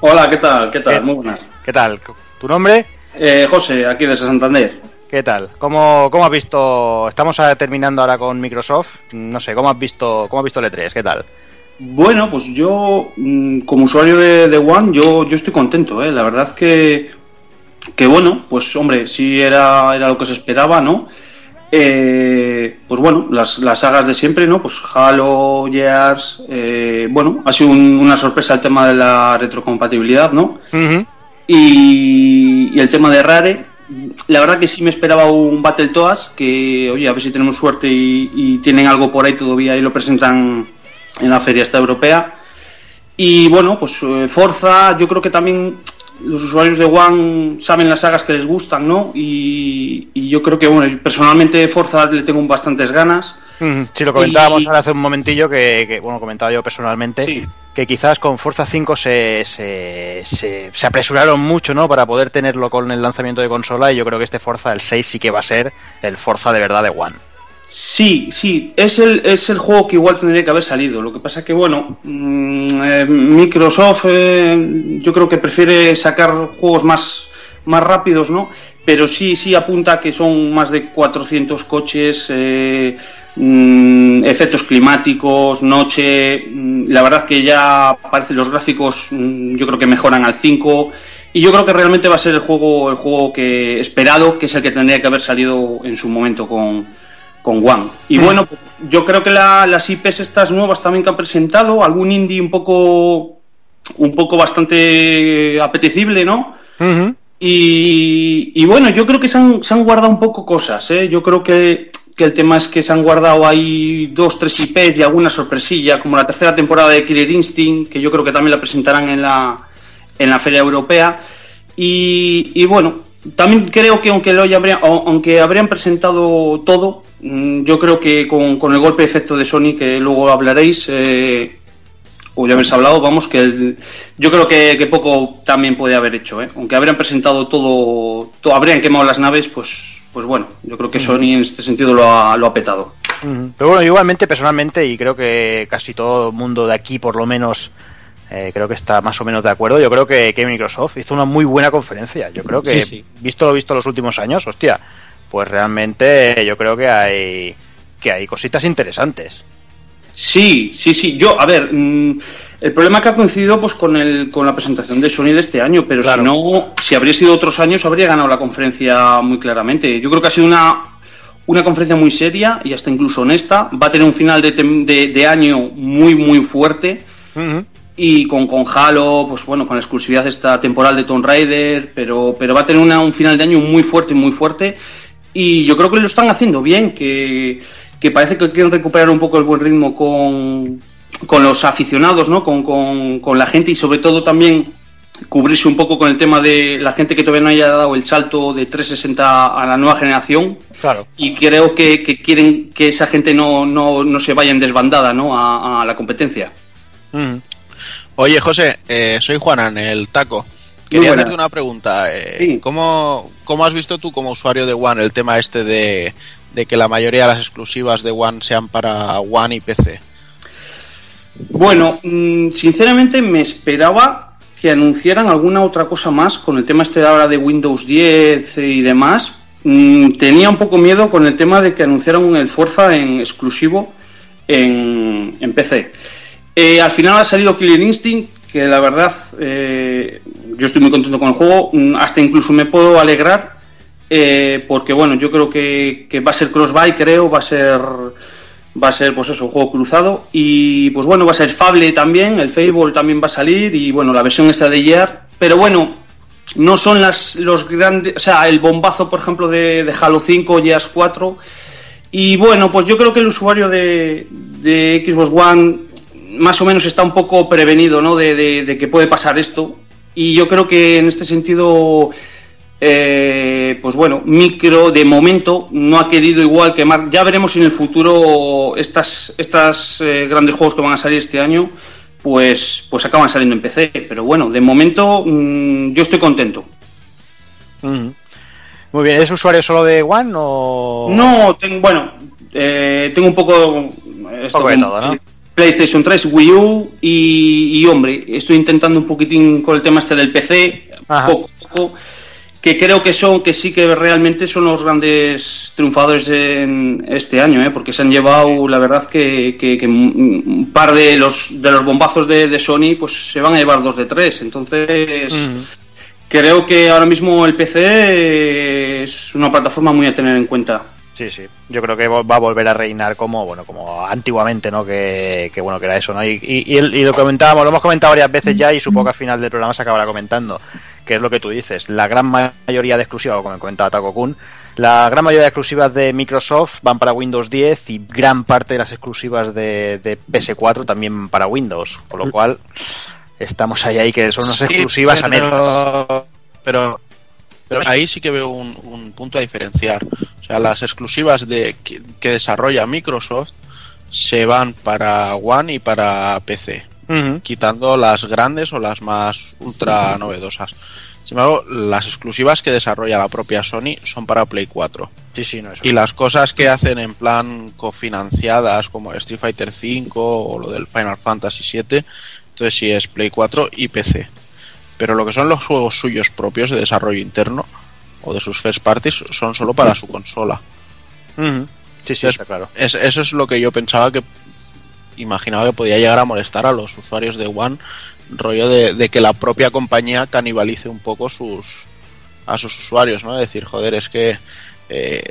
Hola, ¿qué tal? ¿Qué tal? ¿Qué- Muy buenas. ¿Qué tal? ¿Tu nombre? Eh, José, aquí desde Santander. ¿Qué tal? ¿Cómo, cómo has visto? Estamos eh, terminando ahora con Microsoft. No sé, ¿cómo has visto, cómo has visto el E3? ¿Qué tal? Bueno, pues yo, mm, como usuario de, de One, yo, yo estoy contento, ¿eh? La verdad que, que bueno, pues hombre, sí era, era lo que se esperaba, ¿no? Eh, pues bueno, las, las sagas de siempre, ¿no? Pues Halo, Gears, eh, bueno, ha sido un- una sorpresa el tema de la retrocompatibilidad, ¿no? Y, y el tema de Rare, la verdad que sí me esperaba un Battletoads, que oye, a ver si tenemos suerte y, y tienen algo por ahí todavía y lo presentan en la feria esta europea. Y bueno, pues eh, Forza, yo creo que también los usuarios de One saben las sagas que les gustan, ¿no? Y, y yo creo que, bueno, personalmente Forza le tengo bastantes ganas. Sí, lo comentábamos Y- ahora hace un momentillo que, que, bueno, comentaba yo personalmente, que quizás con Forza 5 se, se, se, se apresuraron mucho, ¿no? Para poder tenerlo con el lanzamiento de consola y yo creo que este Forza, el 6, sí que va a ser el Forza de verdad de One. Sí, sí, es el, es el juego que igual tendría que haber salido. Lo que pasa que, bueno, mm, eh, Microsoft eh, yo creo que prefiere sacar juegos más, más rápidos, ¿no? Pero sí, sí apunta que son más de 400 coches, eh, mm, efectos climáticos, noche. mm, La verdad que ya parece los gráficos, yo creo que mejoran al 5. Y yo creo que realmente va a ser el juego, el juego que esperado, que es el que tendría que haber salido en su momento con, con One. Y bueno, pues yo creo que la- las IPs estas nuevas también que han presentado, algún indie un poco un poco bastante apetecible, ¿no? Y, y bueno, yo creo que se han, se han guardado un poco cosas, ¿eh? Yo creo que, que el tema es que se han guardado ahí dos, tres IPs y alguna sorpresilla, como la tercera temporada de Killer Instinct, que yo creo que también la presentarán en la, en la Feria Europea. Y, y bueno, también creo que aunque, lo haya- aunque habrían presentado todo, yo creo que con, con el golpe de efecto de Sony, que luego hablaréis, eh, o ya habéis hablado, vamos, que el- yo creo que, que poco también puede haber hecho, ¿eh? aunque habrían presentado todo, to- habrían quemado las naves, pues, pues bueno, yo creo que. Sony en este sentido lo ha, lo ha petado. Pero bueno, igualmente, personalmente, y creo que casi todo el mundo de aquí, por lo menos, eh, creo que está más o menos de acuerdo. Yo creo que, que Microsoft hizo una muy buena conferencia. Yo creo que, Sí, sí. visto lo visto los últimos años, hostia, pues realmente yo creo que hay que hay cositas interesantes. Sí, sí, sí. Yo, a ver, mm, el problema que ha coincidido pues con el con la presentación de Sony de este año, pero Claro. si no, si habría sido otros años, habría ganado la conferencia muy claramente. Yo creo que ha sido una una conferencia muy seria y hasta incluso honesta. Va a tener un final de, de, de año muy, muy fuerte. Y con, con Halo, pues bueno, con la exclusividad esta temporal de Tomb Raider, pero, pero va a tener una- un final de año muy fuerte, muy fuerte. Y yo creo que lo están haciendo bien, que, que parece que quieren recuperar un poco el buen ritmo con, con los aficionados, ¿no? Con, con, con la gente y sobre todo también cubrirse un poco con el tema de la gente que todavía no haya dado el salto de 360 a la nueva generación. Claro. Y creo que, que quieren que esa gente no, no, no se vaya en desbandada ¿no? a, a la competencia. Oye, José, eh, soy Juanan, el taco. Quería hacerte una pregunta. eh, ¿cómo, cómo has visto tú como usuario de One el tema este de, de que la mayoría de las exclusivas de One sean para One y PC? Bueno, mm, sinceramente me esperaba que anunciaran alguna otra cosa más con el tema este de ahora de Windows 10 y demás. Mm, tenía un poco miedo con el tema de que anunciaran el Forza en exclusivo en, en PC. Eh, al final ha salido Killer Instinct, que la verdad eh, yo estoy muy contento con el juego, mm, hasta incluso me puedo alegrar, eh, porque bueno, yo creo que, que va a ser cross-buy, creo, va a ser va a ser pues eso, juego cruzado y pues bueno, va a ser Fable también, el Fable también va a salir y bueno, la versión esta de Year, pero bueno, no son las los grandes, o sea, el bombazo por ejemplo de, Halo 5 o Gears 4 y bueno, pues yo creo que el usuario de, Xbox One más o menos está un poco prevenido, ¿no? De- de que puede pasar esto. Y yo creo que en este sentido, eh, pues bueno, Micro de momento no ha querido igual quemar. Ya veremos si en el futuro estas, estas eh, grandes juegos que van a salir este año, pues, pues acaban saliendo en PC. Pero bueno, de momento mm, yo estoy contento. Muy bien, ¿es usuario solo de One o...? No, tengo, bueno, eh, tengo un poco... esto Poco de con todo, ¿no? PlayStation 3, Wii U y, y, hombre, estoy intentando un poquitín con el tema este del PC, poco a poco, que creo que son, que sí que realmente son los grandes triunfadores en este año, ¿eh? porque se han llevado, la verdad, que, que- que un par de los, de los bombazos de, de Sony, pues se van a llevar dos de tres, entonces... Creo que ahora mismo el PC es una plataforma muy a tener en cuenta. Sí, sí. Yo creo que va a volver a reinar como, bueno, como antiguamente, ¿no? Que, que bueno, que era eso, ¿no? Y, y, lo comentábamos, lo hemos comentado varias veces ya y supongo que al final del programa se acabará comentando, que es lo que tú dices. La gran mayoría de exclusivas, como comentaba Taco Kun, la gran mayoría de exclusivas de Microsoft van para Windows 10 y gran parte de las exclusivas de, de PS4 también para Windows, con lo cual estamos ahí, ahí que son unas Sí, exclusivas a medias. pero, pero, ahí sí que veo un, un punto a diferenciar. O sea, las exclusivas de que, que desarrolla Microsoft se van para One y para PC, quitando las grandes o las más ultra novedosas. Sin embargo, las exclusivas que desarrolla la propia Sony son para Play 4. Sí, sí, no, eso Y las cosas que hacen en plan cofinanciadas, como Street Fighter V o lo del Final Fantasy VII, entonces sí es Play 4 y PC. Pero lo que son los juegos suyos propios de desarrollo interno o de sus first parties son solo para su consola. Sí, sí, está claro. Es- eso es lo que yo pensaba que imaginaba que podía llegar a molestar a los usuarios de One, rollo de, de que la propia compañía canibalice un poco sus a sus usuarios, ¿no? Decir, joder, es que eh,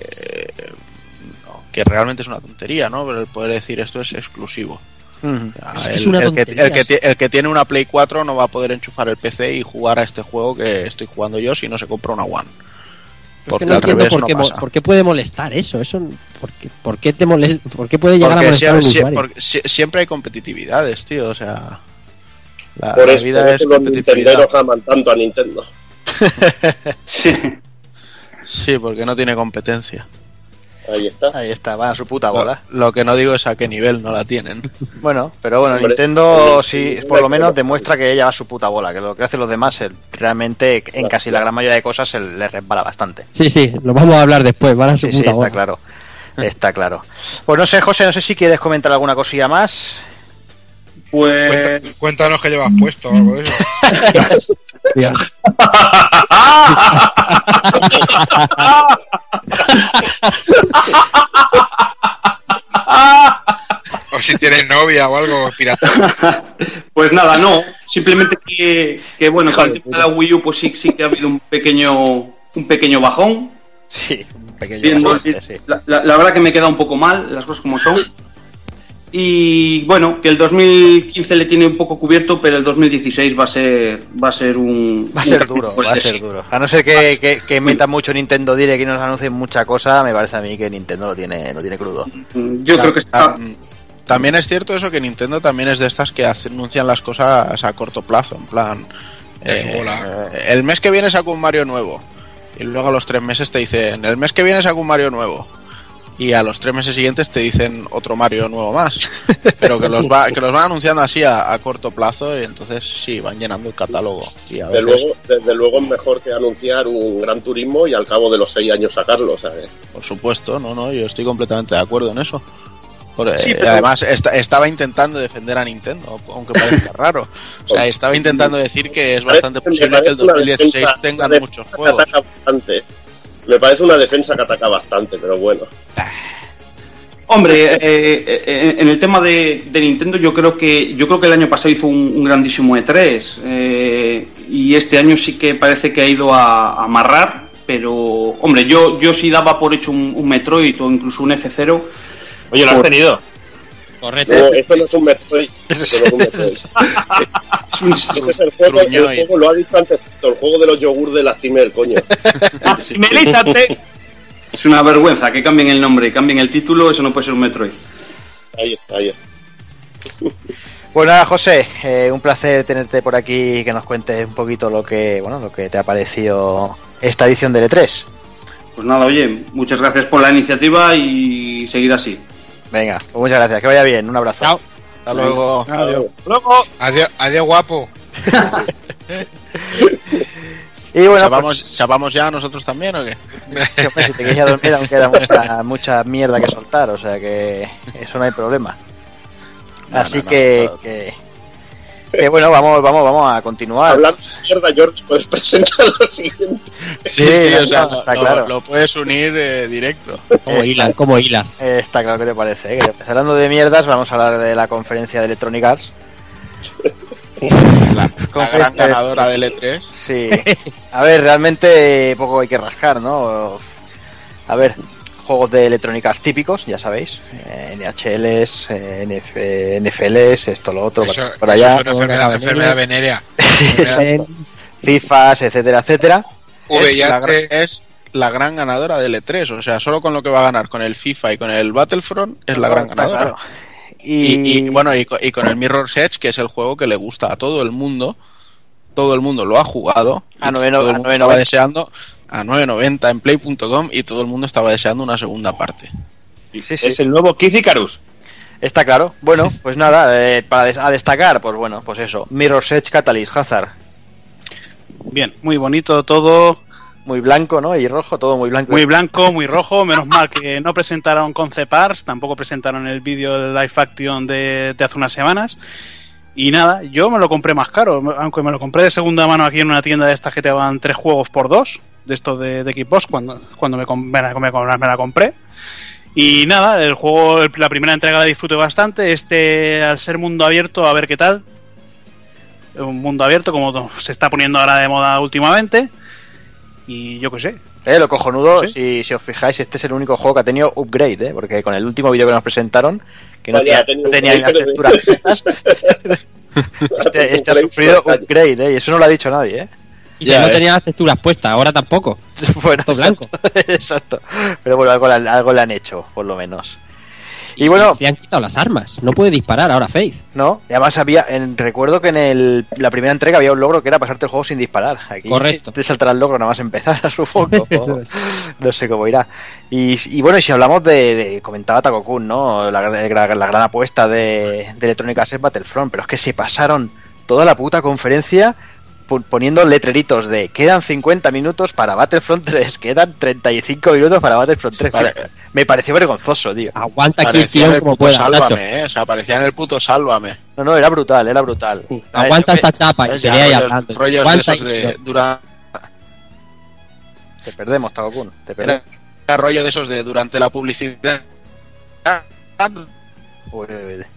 que realmente es una tontería, ¿no? Pero el poder decir esto es exclusivo. El, es una el que, sí. tiene una Play 4 no va a poder enchufar el PC y jugar a este juego que estoy jugando yo si no se compra una One. Es que Porque no al entiendo revés por qué, mo- pasa. por qué puede molestar eso. eso ¿por, qué, por qué te molest- por qué puede llegar a Porque molestar a un siempre, porque siempre hay competitividades, tío. O sea, la, Por la eso, vida por es eso los competitividad. nintenderos aman tanto a Nintendo. [LAUGHS] Sí, porque no tiene competencia. Ahí está. Ahí está, van a su puta bola. lo que no digo es a qué nivel no la tienen. [LAUGHS] Bueno, pero bueno, Hombre, Nintendo sí, por lo menos demuestra que ella va a su puta bola, que lo que hacen los demás realmente en casi la gran mayoría de cosas se les resbala bastante. Sí, sí, lo vamos a hablar después. Van a su Sí, sí, está bola. claro. Está claro. Pues no sé, José, no sé si quieres comentar alguna cosilla más. Pues. Cuenta- cuéntanos qué llevas puesto o algo de eso. O si tienes novia o algo pirata. Pues nada, no. Simplemente que, que, bueno, con el tema de la Wii U, pues sí, sí que ha habido un pequeño, un pequeño bajón. Sí, un pequeño Viendo- bastante, sí. la, la- la verdad que me queda un poco mal, las cosas como son. Y bueno, que el 2015 le tiene un poco cubierto, pero el 2016 va a ser, va a ser un. Va a ser duro, va a ser duro. A no ser que, que, que meta mucho Nintendo Direct y nos anuncien mucha cosa, me parece a mí que Nintendo lo tiene, lo tiene crudo. Yo creo que está. Tam- También es cierto eso que Nintendo también es de estas que anuncian las cosas a corto plazo, en plan. Eh, el mes que viene saco un Mario nuevo. Y luego a los tres meses te dicen, el mes que viene saco un Mario nuevo. Y a los tres meses siguientes te dicen otro Mario nuevo más. Pero que los, va, que los van anunciando así a, a corto plazo y entonces sí, van llenando el catálogo. Y a Desde luego, desde luego es mejor que anunciar un gran turismo y al cabo de los seis años sacarlo, ¿sabes? por supuesto, no, no, yo estoy completamente de acuerdo en eso. Por- Sí, eh, pero- Además, esta- estaba intentando defender a Nintendo, aunque parezca raro. O sea, estaba intentando decir que es bastante posible que el parece una 2016 defensa- tengan muchos juegos. bastante. Me parece una defensa que ataca bastante, pero bueno. Hombre, eh, eh, eh, en el tema de, de Nintendo, yo creo que yo creo que el año pasado hizo un, un grandísimo E3 eh, y este año sí que parece que ha ido a, a amarrar, pero hombre, yo yo sí daba por hecho un, un Metroid o incluso un F0. Oye, lo has Por- tenido. Correcto. No, esto no es un Metroid. [LAUGHS] esto no es un Metroid. Es un- Ese es el juego, el juego, lo ha dicho antes, el juego de los yogur de Lastimer, coño. [LAUGHS] ¡Melízate! Es una vergüenza que cambien el nombre, cambien el título, eso no puede ser un Metroid. Ahí está, ahí está. Pues nada, José, eh, un placer tenerte por aquí y que nos cuentes un poquito lo que, bueno, lo que te ha parecido esta edición del E3. Pues nada, oye, muchas gracias por la iniciativa y seguir así. Venga, pues muchas gracias, que vaya bien, un abrazo. Chao. Hasta luego. Luego. Adiós, adiós guapo. [LAUGHS] Y bueno, ¿Chapamos, pues- ¿Chapamos ya nosotros también o qué? Sí, hombre, si te quieres dormir, aún queda mucha, mucha mierda que soltar, o sea que eso no hay problema. No, Así no, no, que, que, que [LAUGHS] bueno, vamos, vamos, vamos a continuar. Hablando de mierda, George, puedes presentar lo siguiente. Sí, Sí, sí, o sea, está lo, claro. lo puedes unir eh, directo. Como hilas, como hilas. Eh, Está claro que te parece. ¿eh? Que hablando de mierdas, vamos a hablar de la conferencia de Electronic Arts. La, la gran ganadora del E3. Sí. A ver, realmente poco hay que rascar, ¿no? A ver, juegos de Electronic Arts típicos, ya sabéis. eh, NHLs, eh, NF, NFLs, esto, lo otro, Eso, por eso allá. es una enfermedad, enfermedad venérea. [LAUGHS] FIFAs, etcétera, etcétera. Es la, es la gran ganadora del E3. O sea, solo con lo que va a ganar con el FIFA y con el Battlefront es la gran ganadora. claro. Y, y, bueno, y, y con el Mirror's Edge, que es el juego que le gusta a todo el mundo. Todo el mundo lo ha jugado. A y nueve- todo a el mundo nueve estaba noventa. deseando a 9.90 en play.com y todo el mundo estaba deseando una segunda parte. Sí, sí. Es el nuevo Kid Icarus. Está claro. Bueno, pues nada, eh, para des- a destacar, pues bueno, pues eso. Mirror's Edge Catalyst Hazard. Bien, muy bonito todo, Muy blanco, ¿no? Y rojo, todo muy blanco. muy blanco, muy rojo. Menos mal que no presentaron concept arts, tampoco presentaron el vídeo de Live Action de, de hace unas semanas. Y nada, yo me lo compré más caro, aunque me lo compré de segunda mano aquí en una tienda de estas que te daban tres juegos por dos, de estos de, de Xbox, cuando, cuando me, me, la, compré. Y nada, el juego, la primera entrega la disfruté bastante. Este, al ser mundo abierto, a ver qué tal. Un mundo abierto, como se está poniendo ahora de moda últimamente. Y yo qué sé. Eh, lo cojonudo, Sí. si, si os fijáis, este es el único juego que ha tenido upgrade, ¿eh? Porque con el último vídeo que nos presentaron, que no Vaya, tenía, no ni las upgrade, texturas [LAUGHS] este, este ha sufrido upgrade, ¿eh? Y eso no lo ha dicho nadie, ¿eh? Y Ya, no eh. tenía las texturas puestas, ahora tampoco. [LAUGHS] bueno, Todo blanco. exacto. [LAUGHS] Pero bueno, algo le han hecho, por lo menos. Y bueno, Se han quitado las armas. No puede disparar ahora Faith. ¿no? Y además había, en, recuerdo que en el, la primera entrega había un logro que era pasarte el juego sin disparar. Aquí Correcto. te saltará el logro nada más empezar, [LAUGHS] supongo. [LAUGHS] Eso o- es. no sé cómo irá. Y, y bueno, y si hablamos de, de- comentaba Takokun, ¿no? La, la- la gran apuesta de, de Electronic Arts Battlefront, pero es que se pasaron toda la puta conferencia poniendo letreritos de quedan 50 minutos para Battlefront 3, quedan 35 minutos para Battlefront 3. Vale. Me pareció vergonzoso, tío. Aguanta aquí tío en el como puto pueda, Nacho. Sálvame, ¿eh? O sea, parecía en el puto Sálvame. No, no, era brutal, era brutal. Aguanta esta chapa y. Ya, rollos- hablando. rollos de esos y- de dura- Te perdemos, Takokun. Te perdemos. era, rollo de esos de durante la publicidad. Uy,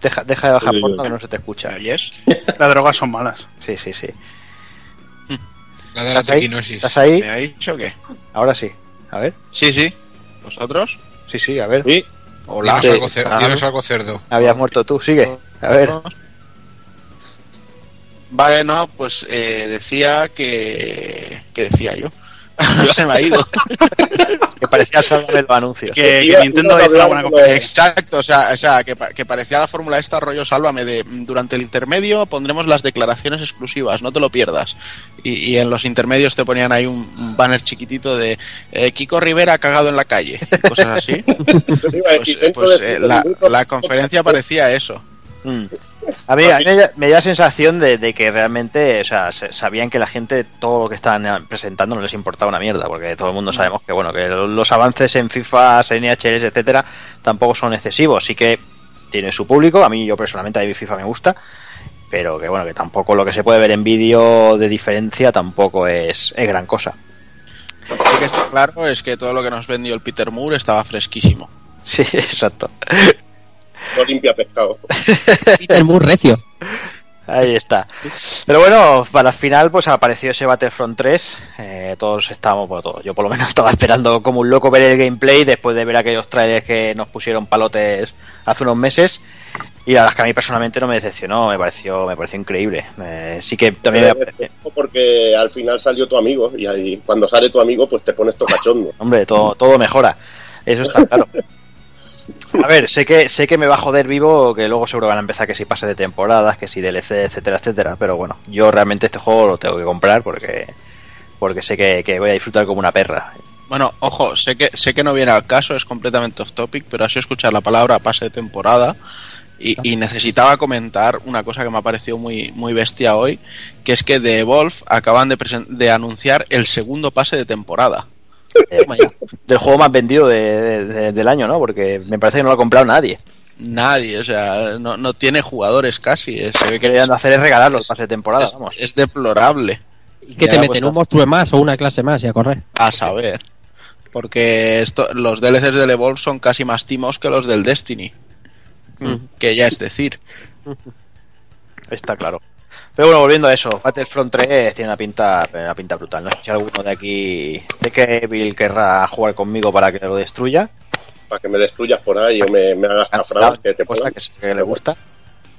deja, deja de bajar Uy, uy, por uy. no que no se te escucha. Las drogas son malas. Sí, sí, sí. La de la ¿Estás ahí? triquinosis. ¿Estás ahí? ¿Me habéis dicho qué? Ahora sí. A ver. Sí, sí. ¿Vosotros? Sí, sí, a ver. Sí. Hola. Dinos, algo, cer- Ah, dinos algo cerdo. Habías muerto tú, sigue. A ver. Vale, no, pues eh, decía que. ¿Qué decía yo? [LAUGHS] Se me ha ido. [LAUGHS] Que parecía salvarme los anuncios. Que, que Nintendo una buena conferencia. Exacto, o sea, o sea que, pa- que parecía la fórmula esta rollo sálvame de durante el intermedio pondremos las declaraciones exclusivas, no te lo pierdas. Y, y en los intermedios te ponían ahí un, un banner chiquitito de eh, Kiko Rivera cagado en la calle, cosas así. [LAUGHS] Pues, pues, eh, la, la conferencia parecía eso. Mm. A mí, a mí me, da- la sensación de, de que realmente, o sea, se- sabían que la gente todo lo que estaban presentando no les importaba una mierda, porque todo el mundo sabemos que bueno, que lo- los avances en FIFA, NHLs, etcétera, tampoco son excesivos, sí que tiene su público, a mí yo personalmente a mí FIFA me gusta, pero que bueno, que tampoco lo que se puede ver en vídeo de diferencia tampoco es, es gran cosa. Lo que está claro es que todo lo que nos vendió el Peter Moore estaba fresquísimo. Sí, [LAUGHS] exacto. No limpia pescado. [LAUGHS] Peter muy recio. Ahí está. Pero bueno, para el final pues apareció ese Battlefront 3. Eh, todos estábamos, bueno, todos, yo por lo menos [LAUGHS] estaba esperando como un loco ver el gameplay después de ver aquellos trailers que nos pusieron palotes hace unos meses. Y la verdad es que a mí personalmente no me decepcionó, me pareció, me pareció increíble. Eh, sí que también me parece- Porque al final salió tu amigo y ahí, cuando sale tu amigo pues te pones tocachondo. Hombre, todo, todo mejora. Eso está claro. [LAUGHS] A ver, sé que, sé que me va a joder vivo, que luego seguro van a empezar que si pase de temporadas, que si DLC, etcétera, etcétera. Pero bueno, yo realmente este juego lo tengo que comprar porque, porque sé que, que voy a disfrutar como una perra. Bueno, ojo, sé que sé que no viene al caso, es completamente off topic, pero así escuchar la palabra pase de temporada Y, y necesitaba comentar una cosa que me ha parecido muy, muy bestia hoy, que es que de Evolve acaban de, de anunciar el segundo pase de temporada. Del juego más vendido de- de- de- del año, ¿no? Porque me parece que no lo ha comprado nadie. Nadie, o sea, no, no tiene jugadores casi. eh, Se ve que Querían hacer es regalar los es- pases de temporada, es, vamos. es deplorable. ¿Y que te meten un monstruo más o una clase más y a correr? A saber. Porque esto, los DLCs del Evolve son casi más timos que los del Destiny. Mm. Que ya es decir. Está claro. Pero bueno, volviendo a eso, Battlefront 3 tiene una pinta, una pinta brutal. No sé si alguno de aquí de que Bill querrá jugar conmigo para que lo destruya. Para que me destruyas por ahí o me, me hagas cafrar, que te cosa que, le gusta.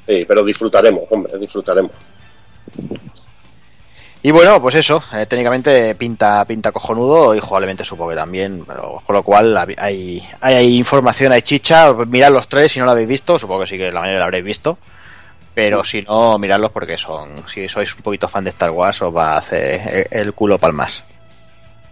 Sí, pero disfrutaremos, hombre, disfrutaremos. Y bueno, pues eso, eh, técnicamente pinta pinta cojonudo y jugablemente supongo que también, pero con lo cual hay, hay, hay información, hay chicha, mirad los tres si no lo habéis visto, supongo que sí que la mayoría lo habréis visto, pero si no, miradlos porque son, si sois un poquito fan de Star Wars os va a hacer el, culo palmas.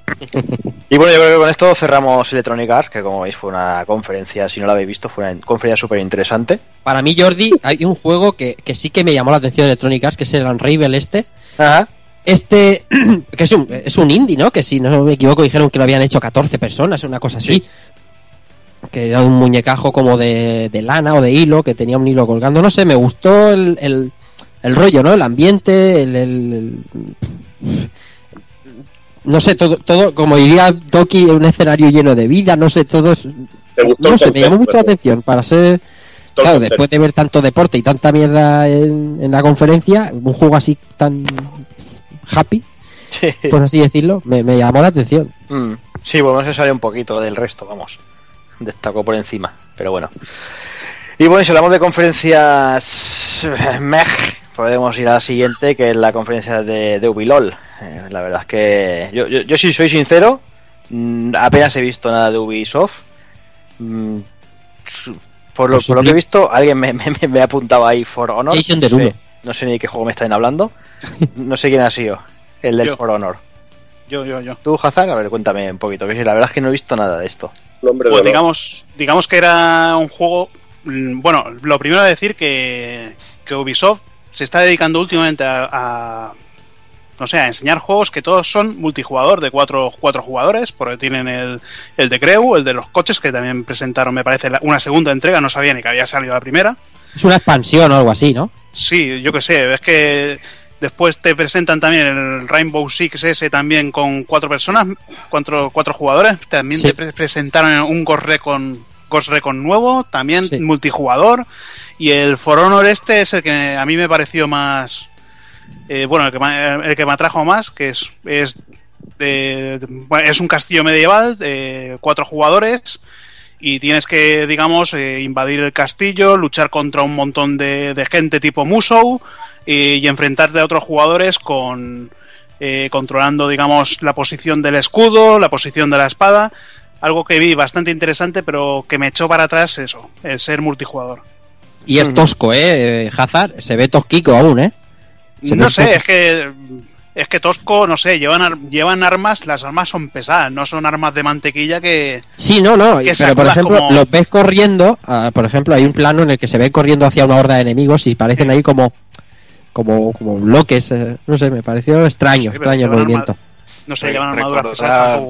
[LAUGHS] Y bueno, yo creo que con esto cerramos Electronic Arts, que como veis fue una conferencia, si no la habéis visto, fue una conferencia súper interesante. Para mí, Jordi, hay un juego que, que sí que me llamó la atención de Electronic Arts, que es el Unravel este. Ajá. Este, [CLEARS THROAT] que es un, es un indie, ¿no? Que si no me equivoco dijeron que lo habían hecho 14 personas, una cosa así. Que era un muñecajo como de, de lana o de hilo, que tenía un hilo colgando. No sé, me gustó el, el, el rollo, ¿no? El ambiente, el... el- el- no sé, todo, todo, como diría Toki, un escenario lleno de vida, no sé, todo es- ¿Te gustó No sé, me llamó mucho la atención para ser... Claro, después de ver tanto deporte y tanta mierda en, en la conferencia, un juego así tan happy, por así decirlo, me, me llamó la atención. Mm, Sí, bueno, se sale un poquito del resto, vamos. Destacó por encima, pero bueno. Y bueno, si hablamos de conferencias eh, podemos ir a la siguiente, que es la conferencia de, de Ubilol. Eh, la verdad es que yo, yo, yo si soy sincero, mm, apenas he visto nada de Ubisoft. Mm, por, lo, Pues por lo que he visto, alguien me, me, me ha apuntado ahí For Honor. No, sé, no sé ni de qué juego me están hablando. No sé quién ha sido. El del Yo. For Honor. Yo, yo, yo. ¿Tú, Hazard? A ver, cuéntame un poquito. Que la verdad es que no he visto nada de esto. Nombre Pues digamos, digamos que era un juego. mm, Bueno, lo primero a decir que, que Ubisoft se está dedicando últimamente a, a, no sé, a enseñar juegos que todos son multijugador de cuatro, cuatro jugadores, porque tienen el, el de Creu, el de los coches, que también presentaron, me parece, una segunda entrega, no sabía ni que había salido la primera. Es una expansión o algo así, ¿no? Sí, yo que sé, es que después te presentan también el Rainbow Six ese también con cuatro personas, cuatro, cuatro jugadores, también Sí. te pre- presentaron un Ghost Recon, Ghost Recon nuevo, también Sí. multijugador, y el For Honor este es el que a mí me pareció más, eh, bueno, el que, me, el que me atrajo más, que es, es, de- es un castillo medieval de cuatro jugadores, y tienes que, digamos, eh, invadir el castillo, luchar contra un montón de, de gente tipo Musou y, y enfrentarte a otros jugadores con eh, controlando, digamos, la posición del escudo, la posición de la espada. Algo que vi bastante interesante, pero que me echó para atrás eso, el ser multijugador. Y es tosco, ¿eh? eh, Hazard, se ve tosquico aún, ¿eh? Se No sé, tosco. es que es que Tosco, no sé, llevan ar- llevan armas, las armas son pesadas, no son armas de mantequilla que Sí, no, no, que pero por ejemplo, como- los ves corriendo, ah, por ejemplo, hay un plano en el que se ve corriendo hacia una horda de enemigos y parecen ahí como como, como bloques, eh, no sé, me pareció extraño, Sí, extraño el movimiento. no sé, Re- llevan armaduras recordad-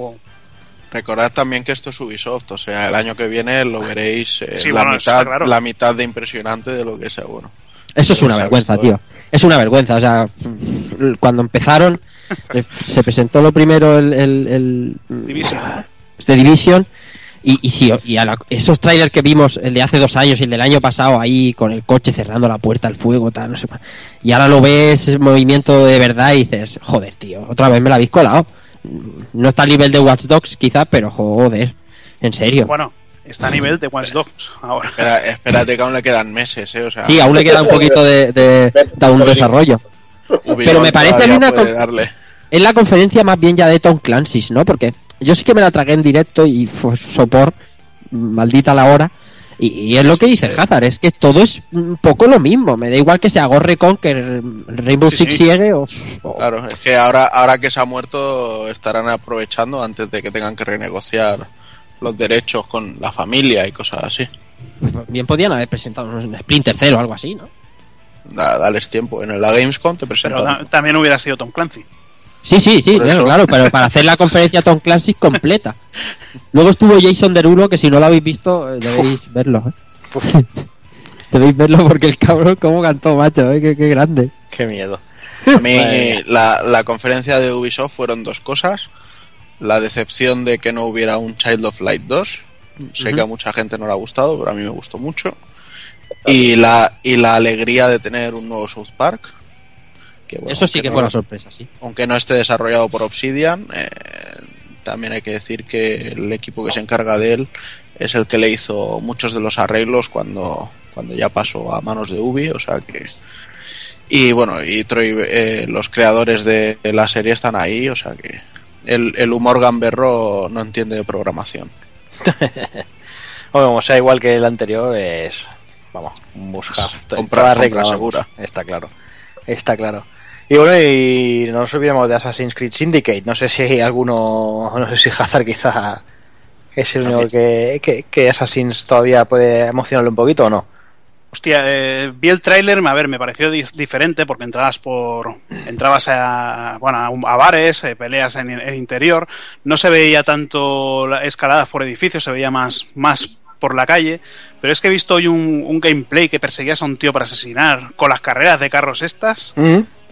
Recordad también que esto es Ubisoft, o sea, el año que viene lo veréis eh, Sí, la, bueno, mitad, claro. la mitad de impresionante de lo que sea bueno. Eso es una vergüenza, visto, tío. Es una vergüenza, o sea, cuando empezaron, [LAUGHS] eh, se presentó lo primero el, el, el- Division. Division y, y, sí, y a la- esos trailers que vimos, el de hace dos años y el del año pasado, ahí con el coche cerrando la puerta al fuego, tal, no sé más. Y ahora lo ves, ese movimiento de verdad y dices, joder, tío, otra vez me la habéis colado. No está al nivel de Watch Dogs, quizá, pero joder, en serio. Bueno, está a nivel de Watch Dogs ahora. Espera, espérate que aún le quedan meses, ¿eh? O sea, Sí, aún le queda un poquito de, de, de un desarrollo. Pero me parece a una. Es la conferencia más bien ya de Tom Clancy's, ¿no? Porque yo sí que me la tragué en directo y fue sopor, maldita la hora. Y, y es lo que dice Hazard, es que todo es un poco lo mismo. Me da igual que sea Ghost Recon, que el Rainbow Sí, Six sí. Siege o, o- Claro, es que ahora, ahora que se ha muerto estarán aprovechando antes de que tengan que renegociar los derechos con la familia y cosas así. Bien podían haber presentado un Splinter Cell o algo así, ¿no? Da- dales tiempo. En la Gamescom te Pero presentan. ta- también hubiera sido Tom Clancy. Sí, sí, sí, claro, claro, pero para hacer la conferencia Tom Clancy completa. [LAUGHS] Luego estuvo Jason Derulo, que si no lo habéis visto, eh, debéis verlo. ¿eh? [LAUGHS] debéis verlo porque el cabrón cómo cantó, macho, ¿eh? qué, qué grande. Qué miedo. A mí la, la conferencia de Ubisoft fueron dos cosas. La decepción de que no hubiera un Child of Light 2. Sé que a mucha gente no le ha gustado, pero a mí me gustó mucho. Y la, y la alegría de tener un nuevo South Park. que, bueno, Eso sí que no- fue una sorpresa, sí. Aunque no esté desarrollado por Obsidian, eh, también hay que decir que el equipo que se encarga de él es el que le hizo muchos de los arreglos cuando, cuando ya pasó a manos de Ubi, o sea que... Y bueno, y Troy, eh, los creadores de la serie están ahí, o sea que el, el humor gamberro no entiende de programación. [LAUGHS] Hombre, como sea igual que el anterior, es. Vamos, buscar. Compra- toda compra regla, segura. Está claro. Está claro. Y bueno, y no nos olvidemos de Assassin's Creed Syndicate. No sé si hay alguno. [LAUGHS] No sé si Hazard quizá es el único que, que, que Assassin's todavía puede emocionarle un poquito o no. Hostia, eh, vi el tráiler, a ver, me pareció di- diferente porque entrabas por, entrabas a, bueno, a, bares, eh, peleas en el interior, no se veía tanto la- escaladas por edificios, se veía más, más por la calle, pero es que he visto hoy un, un gameplay que perseguías a un tío para asesinar con las carreras de carros estas,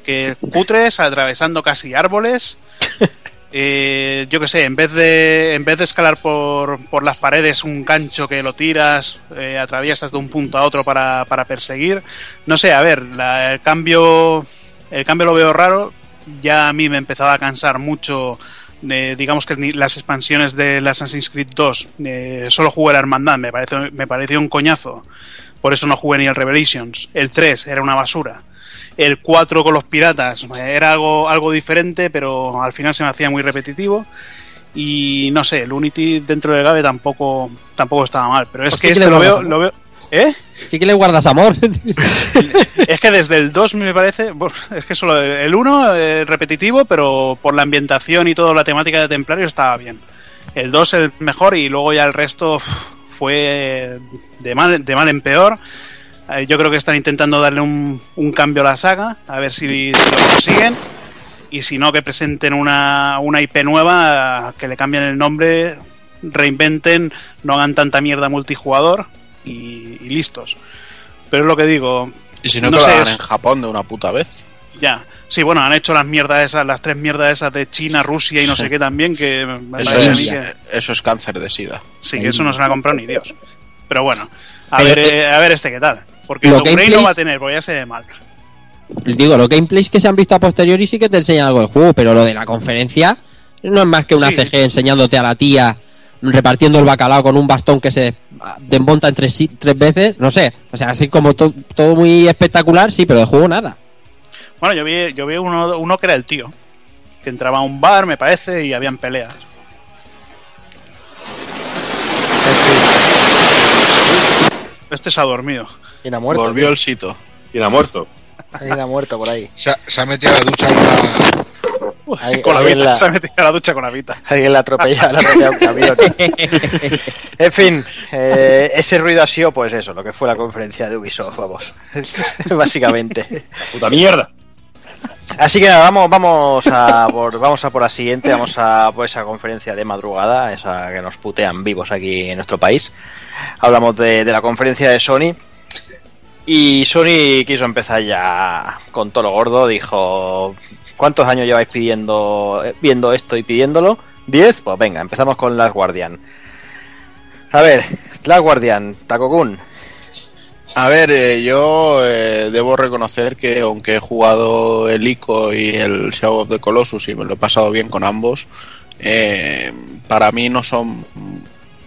que cutres, atravesando casi árboles. [LAUGHS] Eh, yo qué sé, en vez de en vez de escalar por, por las paredes un gancho que lo tiras, eh, atraviesas de un punto a otro para, para perseguir. No sé, a ver, la- el cambio el cambio lo veo raro. Ya a mí me empezaba a cansar mucho. eh, digamos que las expansiones del Assassin's Creed 2 eh, solo jugué la hermandad, me pareció, me pareció un coñazo. Por eso no jugué ni el Revelations. El 3 era una basura. El 4 con los piratas era algo, algo diferente, pero al final se me hacía muy repetitivo. Y no sé, el Unity dentro del Gabe tampoco, tampoco estaba mal. Pero es Pues que sí que este lo veo, lo veo. ¿Eh? Sí que le guardas amor. [LAUGHS] Es que desde el 2 me parece. Es que solo el 1 eh, repetitivo, pero por la ambientación y toda la temática de Templario estaba bien. El 2 el mejor y luego ya el resto fue de mal, de mal en peor. Eh, Yo creo que están intentando darle un, un cambio a la saga, a ver si, si lo consiguen. Y si no, que presenten una, una IP nueva, que le cambien el nombre, reinventen, no hagan tanta mierda multijugador y, y listos. Pero es lo que digo. Y si no, no que lo hagan en Japón de una puta vez. Ya. Sí, bueno, han hecho las mierdas esas, las tres mierdas esas de China, Rusia y no sé qué también, que Eso es, que... eso es cáncer de sida. Sí, que eso no se lo ha comprado ni Dios. Pero bueno, a, Pero, ver, eh, a ver este qué tal. Porque Tomb Raider no gameplays- va a tener, porque ya se ve mal. Digo, los gameplays que se han visto a posteriori sí que te enseñan algo del juego, pero lo de la conferencia no es más que una Sí. CG enseñándote a la tía repartiendo el bacalao con un bastón que se desmonta en tres, tres veces, no sé, o sea, así como to- todo muy espectacular, sí, pero de juego nada. Bueno, yo vi, yo vi uno, uno que era el tío, que entraba a un bar, me parece, y habían peleas. Este se ha dormido. ¿Quién ha muerto? Volvió el sito. ¿Quién ha muerto? ¿Quién ha muerto por ahí? Se ha, se ha metido a la ducha con la... Ahí- Con la vita, la- se ha metido a la ducha con la vita. Alguien la atropella, la atropella un camión. [LAUGHS] en fin, eh, ese ruido ha sido, pues eso, lo que fue la conferencia de Ubisoft, vamos. [LAUGHS] Básicamente. ¡Puta mierda! Así que nada, vamos, vamos a por, vamos a por la siguiente, vamos a por esa conferencia de madrugada, esa que nos putean vivos aquí en nuestro país. Hablamos de, la conferencia de Sony. Y Sony quiso empezar ya con todo lo gordo, dijo, ¿cuántos años lleváis pidiendo, eh, viendo esto y pidiéndolo? ¿Diez? Pues venga, empezamos con Last Guardian. A ver, Last Guardian, Takokun. A ver, eh, yo eh, debo reconocer que aunque he jugado el ICO y el Shadow of the Colossus y me lo he pasado bien con ambos, eh, para mí no son,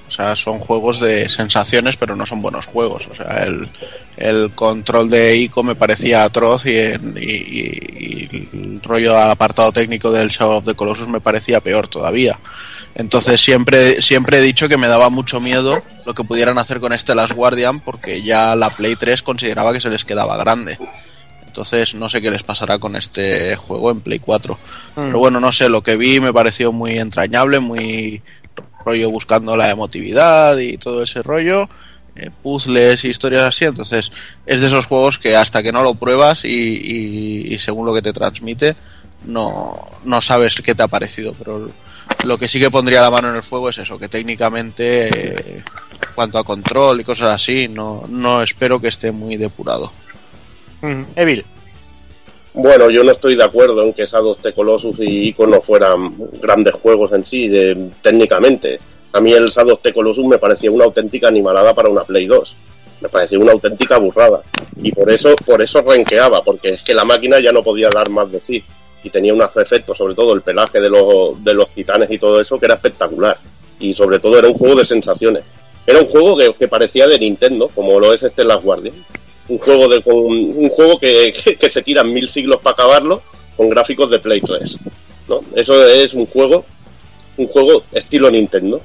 o sea, son juegos de sensaciones, pero no son buenos juegos. O sea, el, control de ICO me parecía atroz y- y el rollo al apartado técnico del Shadow of the Colossus me parecía peor todavía. Entonces siempre, siempre he dicho que me daba mucho miedo lo que pudieran hacer con este Last Guardian porque ya la Play 3 consideraba que se les quedaba grande. Entonces no sé qué les pasará con este juego en Play 4. Pero bueno, no sé, lo que vi me pareció muy entrañable, muy rollo buscando la emotividad y todo ese rollo. eh, puzzles y historias así. Entonces, es de esos juegos que hasta que no lo pruebas y, y- y según lo que te transmite, no, no sabes qué te ha parecido. Pero lo que sí que pondría la mano en el fuego es eso, que técnicamente, eh, cuanto a control y cosas así, no, no espero que esté muy depurado. Evil. Bueno, yo no estoy de acuerdo en que Shadow the Colossus y Icono fueran grandes juegos en sí, de- técnicamente. A mí el Shadow of the Colossus me parecía una auténtica animalada para una Play 2. Me parecía una auténtica burrada. Y por eso, por eso renqueaba, porque es que la máquina ya no podía dar más de sí. Y tenía unos efectos, sobre todo el pelaje de los, de los titanes y todo eso, que era espectacular. Y sobre todo era un juego de sensaciones. Era un juego que, que parecía de Nintendo, como lo es este Last Guardian un juego de con- un juego que, que, que se tiran mil siglos para acabarlo con gráficos de Play 3 ¿no? eso es un juego un juego estilo Nintendo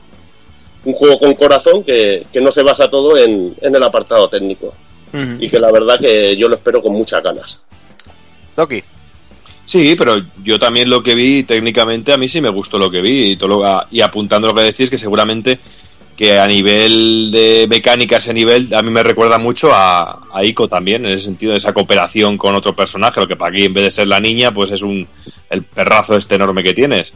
un juego con corazón que, que no se basa todo en, en el apartado técnico y que la verdad que yo lo espero con muchas ganas Doki. Sí, pero yo también lo que vi técnicamente a mí sí me gustó lo que vi y, todo lo- y apuntando lo que decís que seguramente que a nivel de mecánica ese nivel a mí me recuerda mucho a, a Ico también en ese sentido de esa cooperación con otro personaje lo que para aquí en vez de ser la niña pues es un el perrazo este enorme que tienes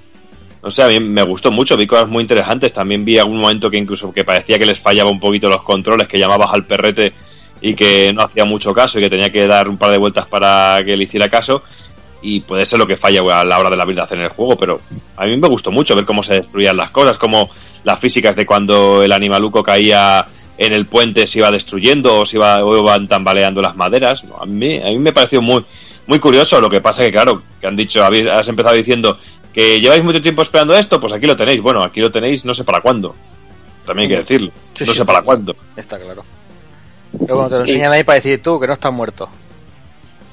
no sé, a mí me gustó mucho, vi cosas muy interesantes. También vi algún momento que incluso que parecía que les fallaba un poquito los controles, que llamabas al perrete y que no hacía mucho caso y que tenía que dar un par de vueltas para que le hiciera caso. Y puede ser lo que falla a la hora de la habilidad en el juego, pero a mí me gustó mucho ver cómo se destruían las cosas, cómo las físicas de cuando el animaluco caía en el puente se iba destruyendo o se iba, o iban tambaleando las maderas. A mí, a mí me pareció muy, muy curioso. Lo que pasa que, claro, que han dicho, habéis, has empezado diciendo que lleváis mucho tiempo esperando esto, pues aquí lo tenéis. Bueno, aquí lo tenéis, no sé para cuándo. También hay que decirlo. Sí, no sí. sé para cuándo. Está claro. Pero bueno, te lo enseñan ahí para decir tú que no estás muerto.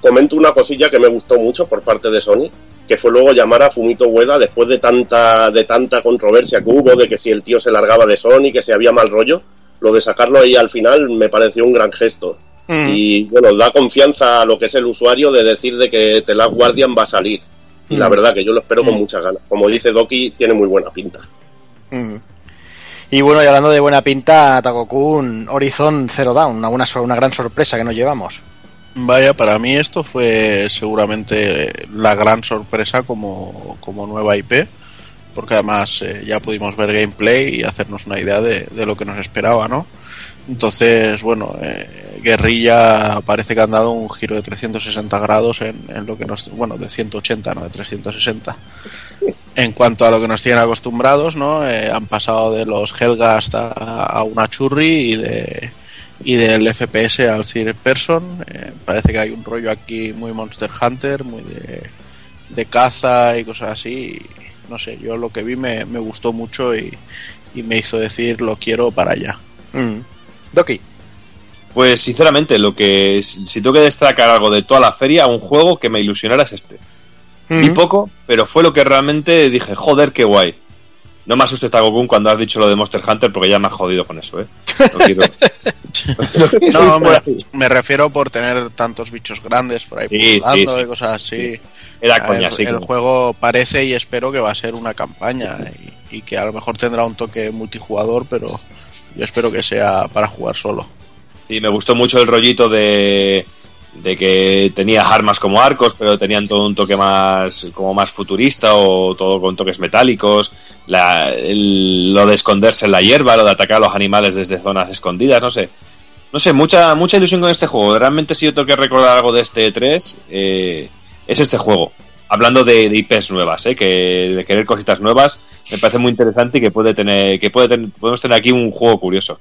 Comento una cosilla que me gustó mucho por parte de Sony, que fue luego llamar a Fumito Ueda después de tanta, de tanta controversia que hubo, de que si el tío se largaba de Sony, que si había mal rollo, lo de sacarlo ahí al final me pareció un gran gesto. Mm. Y bueno, da confianza a lo que es el usuario de decir de que The Last Guardian va a salir. Y la Mm. verdad que yo lo espero con muchas ganas. Como dice Doki, tiene muy buena pinta. Mm. Y bueno, y hablando de buena pinta, Takokun Horizon Zero Dawn, una, buena una gran sorpresa que nos llevamos. Vaya, para mí esto fue seguramente la gran sorpresa como, como nueva IP, porque además eh, ya pudimos ver gameplay y hacernos una idea de, de lo que nos esperaba, ¿no? Entonces, bueno, eh, Guerrilla parece que han dado un giro de 360 grados en, lo que nos... Bueno, de 180, no de 360. En cuanto a lo que nos tienen acostumbrados, ¿no? Eh, han pasado de los Helga hasta a una Churri y de y del FPS al third person. Eh, parece que hay un rollo aquí muy Monster Hunter, muy de, de caza y cosas así. Y, no sé, yo lo que vi me, me gustó mucho y, y me hizo decir lo quiero para allá. Mm. Doki. Pues sinceramente, lo que si tengo que destacar algo de toda la feria, un juego que me ilusionara es este. Vi poco, pero fue lo que realmente dije, joder, qué guay. No me asustes, Takokun, cuando has dicho lo de Monster Hunter, porque ya me has jodido con eso, ¿eh? No quiero- [LAUGHS] No, me, me refiero por tener tantos bichos grandes por ahí Sí, pululando sí, sí. y cosas así. Era coña, sí. El que- juego parece y espero que va a ser una campaña y, y que a lo mejor tendrá un toque multijugador, pero yo espero que sea para jugar solo. Sí, me gustó mucho el rollito de, de que tenías armas como arcos, pero tenían todo un toque más como más futurista o todo con toques metálicos. La, el- lo de esconderse en la hierba, lo de atacar a los animales desde zonas escondidas, no sé. No sé, mucha mucha ilusión con este juego. Realmente si yo tengo que recordar algo de este 3, eh, es este juego. Hablando de, de IPs nuevas, ¿eh? que de querer cositas nuevas, me parece muy interesante y que puede tener, que puede tener, podemos tener aquí un juego curioso.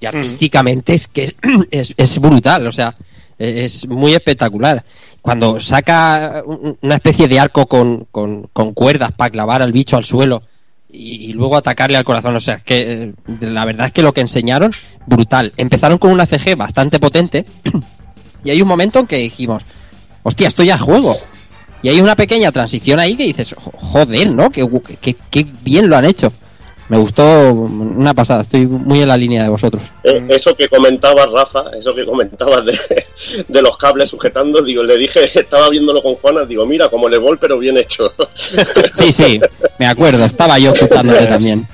Y artísticamente es que es, [CLEARS THROAT] es, es brutal, o sea, es muy espectacular. Cuando saca un- una especie de arco con, con, con cuerdas para clavar al bicho al suelo y, luego atacarle al corazón, o sea, que eh, la verdad es que lo que enseñaron, brutal. Empezaron con una CG bastante potente [CLEARS THROAT] y hay un momento en que dijimos, hostia, esto ya es juego. Y hay una pequeña transición ahí que dices, "Jo- joder, ¿no? Qué, qué, qué bien lo han hecho. Me gustó una pasada, estoy muy en la línea de vosotros. Eh, Eso que comentabas, Rafa, eso que comentabas de, de los cables sujetando, digo, le dije, estaba viéndolo con Juana, digo, mira, como le vol, pero bien hecho. Sí, sí, me acuerdo, estaba yo escuchándote [LAUGHS] también.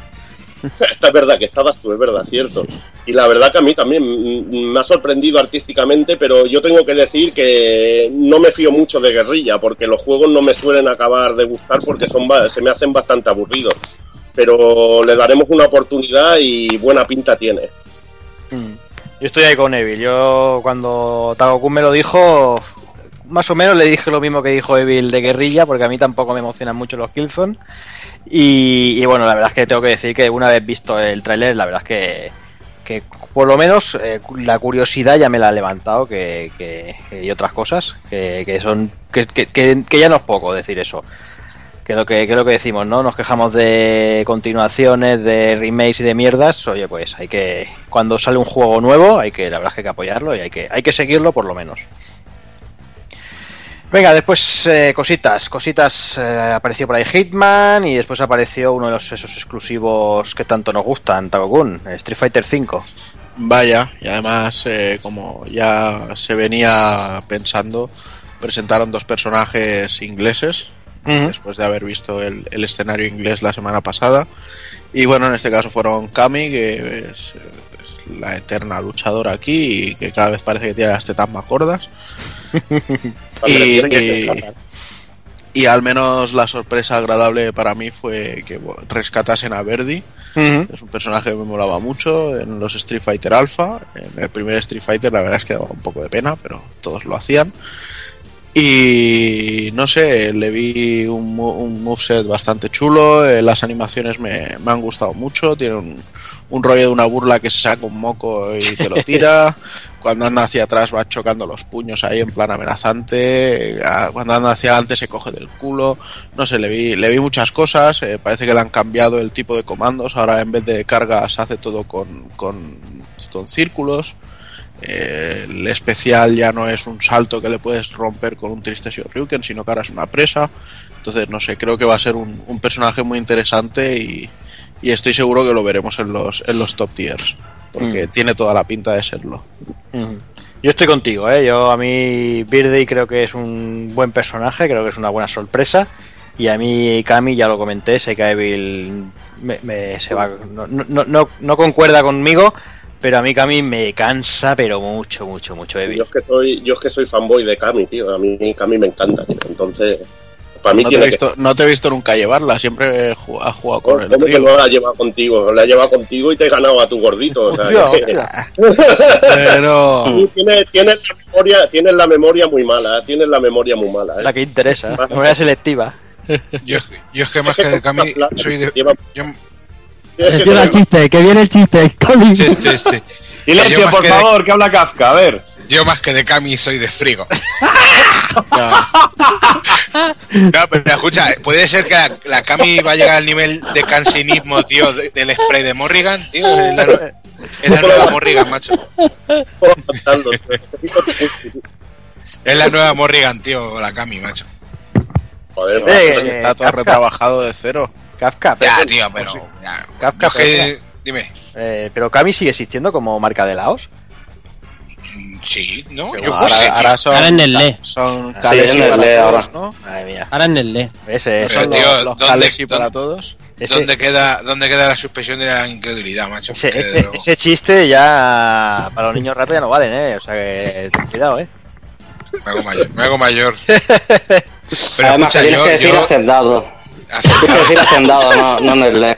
Esta es verdad que estabas tú, es verdad, cierto. Y la verdad que a mí también me ha sorprendido artísticamente, pero yo tengo que decir que no me fío mucho de guerrilla, porque los juegos no me suelen acabar de gustar porque son se me hacen bastante aburridos. Pero le daremos una oportunidad y buena pinta tiene. Mm. Yo estoy ahí con Evil. Yo cuando Tagokun me lo dijo, más o menos le dije lo mismo que dijo Evil de guerrilla, porque a mí tampoco me emocionan mucho los Killzone. Y, y bueno, la verdad es que tengo que decir que una vez visto el tráiler, la verdad es que, que por lo menos eh, la curiosidad ya me la ha levantado que, que- que- y otras cosas que, que son que, ya no es poco decir eso. Que lo que, que lo que decimos, ¿no? Nos quejamos de continuaciones, de remakes y de mierdas. Oye, pues hay que. Cuando sale un juego nuevo, hay que, la verdad es que hay que apoyarlo y hay que, hay que seguirlo por lo menos. Venga, después eh, cositas, cositas. eh, apareció por ahí Hitman y después apareció uno de los esos exclusivos que tanto nos gustan, Tagokun, Street Fighter V. Vaya, y además, eh, como ya se venía pensando, presentaron dos personajes ingleses, Después de haber visto el, el escenario inglés la semana pasada. Y bueno, en este caso fueron Kami, que es, es la eterna luchadora aquí y que cada vez parece que tiene las tetas más gordas. [LAUGHS] y, al menos la sorpresa agradable para mí fue que rescatasen a Verdi. Es un personaje que me molaba mucho en los Street Fighter Alpha. En el primer Street Fighter la verdad es que daba un poco de pena, pero todos lo hacían. Y no sé, le vi un, un moveset bastante chulo, eh, las animaciones me, me han gustado mucho, tiene un, un rollo de una burla que se saca un moco y te lo tira, [LAUGHS] cuando anda hacia atrás va chocando los puños ahí en plan amenazante, eh, cuando anda hacia adelante se coge del culo, no sé, le vi, le vi muchas cosas, eh, parece que le han cambiado el tipo de comandos, ahora en vez de cargas hace todo con, con, con círculos. Eh, el especial ya no es un salto que le puedes romper con un triste Shoryuken, sino que ahora es una presa. Entonces, no sé, creo que va a ser un, un personaje muy interesante y, y estoy seguro que lo veremos en los, en los top tiers, porque Mm. tiene toda la pinta de serlo. Yo estoy contigo, ¿eh? Yo a mí Birdie creo que es un buen personaje, creo que es una buena sorpresa. Y a mí Kami, ya lo comenté, sé que Evil me, me- se va, no, no, no, no concuerda conmigo, pero a mí Kami me cansa, pero mucho, mucho, mucho Evil. Yo es que soy, yo es que soy fanboy de Kami, tío. A mí Kami me encanta, tío. Entonces, para mí no, te he tiene que visto, no te he visto nunca llevarla, siempre has jugado con el ¿Cómo que trío. no la ha llevado contigo? La ha llevado contigo y te he ganado a tu gordito. O sea, [LAUGHS] que- Pero [LAUGHS] tienes, tienes la memoria, tienes la memoria muy mala, tienes la memoria muy mala. ¿eh? La que interesa, [LAUGHS] manera selectiva. Yo, yo es que más que de Cami soy de. Yo, Empieza el chiste, que viene el chiste. Cami. Sí, sí, sí. Silencio, por que de- favor, que habla Kafka, a ver. Yo más que de Cami soy de Frigo. [LAUGHS] No, pero escucha, puede ser que la, la Cami va a llegar al nivel de cansinismo, tío, de- del spray de Morrigan, tío. Es la, nue- es la nueva Morrigan, macho. Es la nueva Morrigan, tío, la Cami, macho. Joder, Eh, macho, está todo retrabajado de cero. Kafka, Ya, pero- tío, pero. Ya, Kafka, es que- pero- dime. Eh, pero Kami sigue existiendo como marca de Laos. Sí, ¿no? Pero Yo ahora, son, Ahora en el LE. son Sí, Kalesi en el para LE todos, ahora. ¿no? Madre mía. Ahora en el LE. Ese, Pero, Son tío, los, los ¿dónde- Kalesi para dónde- todos. ese, ¿Dónde queda, ¿Dónde queda la suspensión de la incredulidad, macho? ese, chiste ya para los niños ratos ya no valen, ¿eh? O sea que ten cuidado, ¿eh? Me hago mayor. Me hago mayor. [LAUGHS] Pero Además, escucha, tienes yo, que decir yo- hacendado. Que decir hacendado, no, no en el le.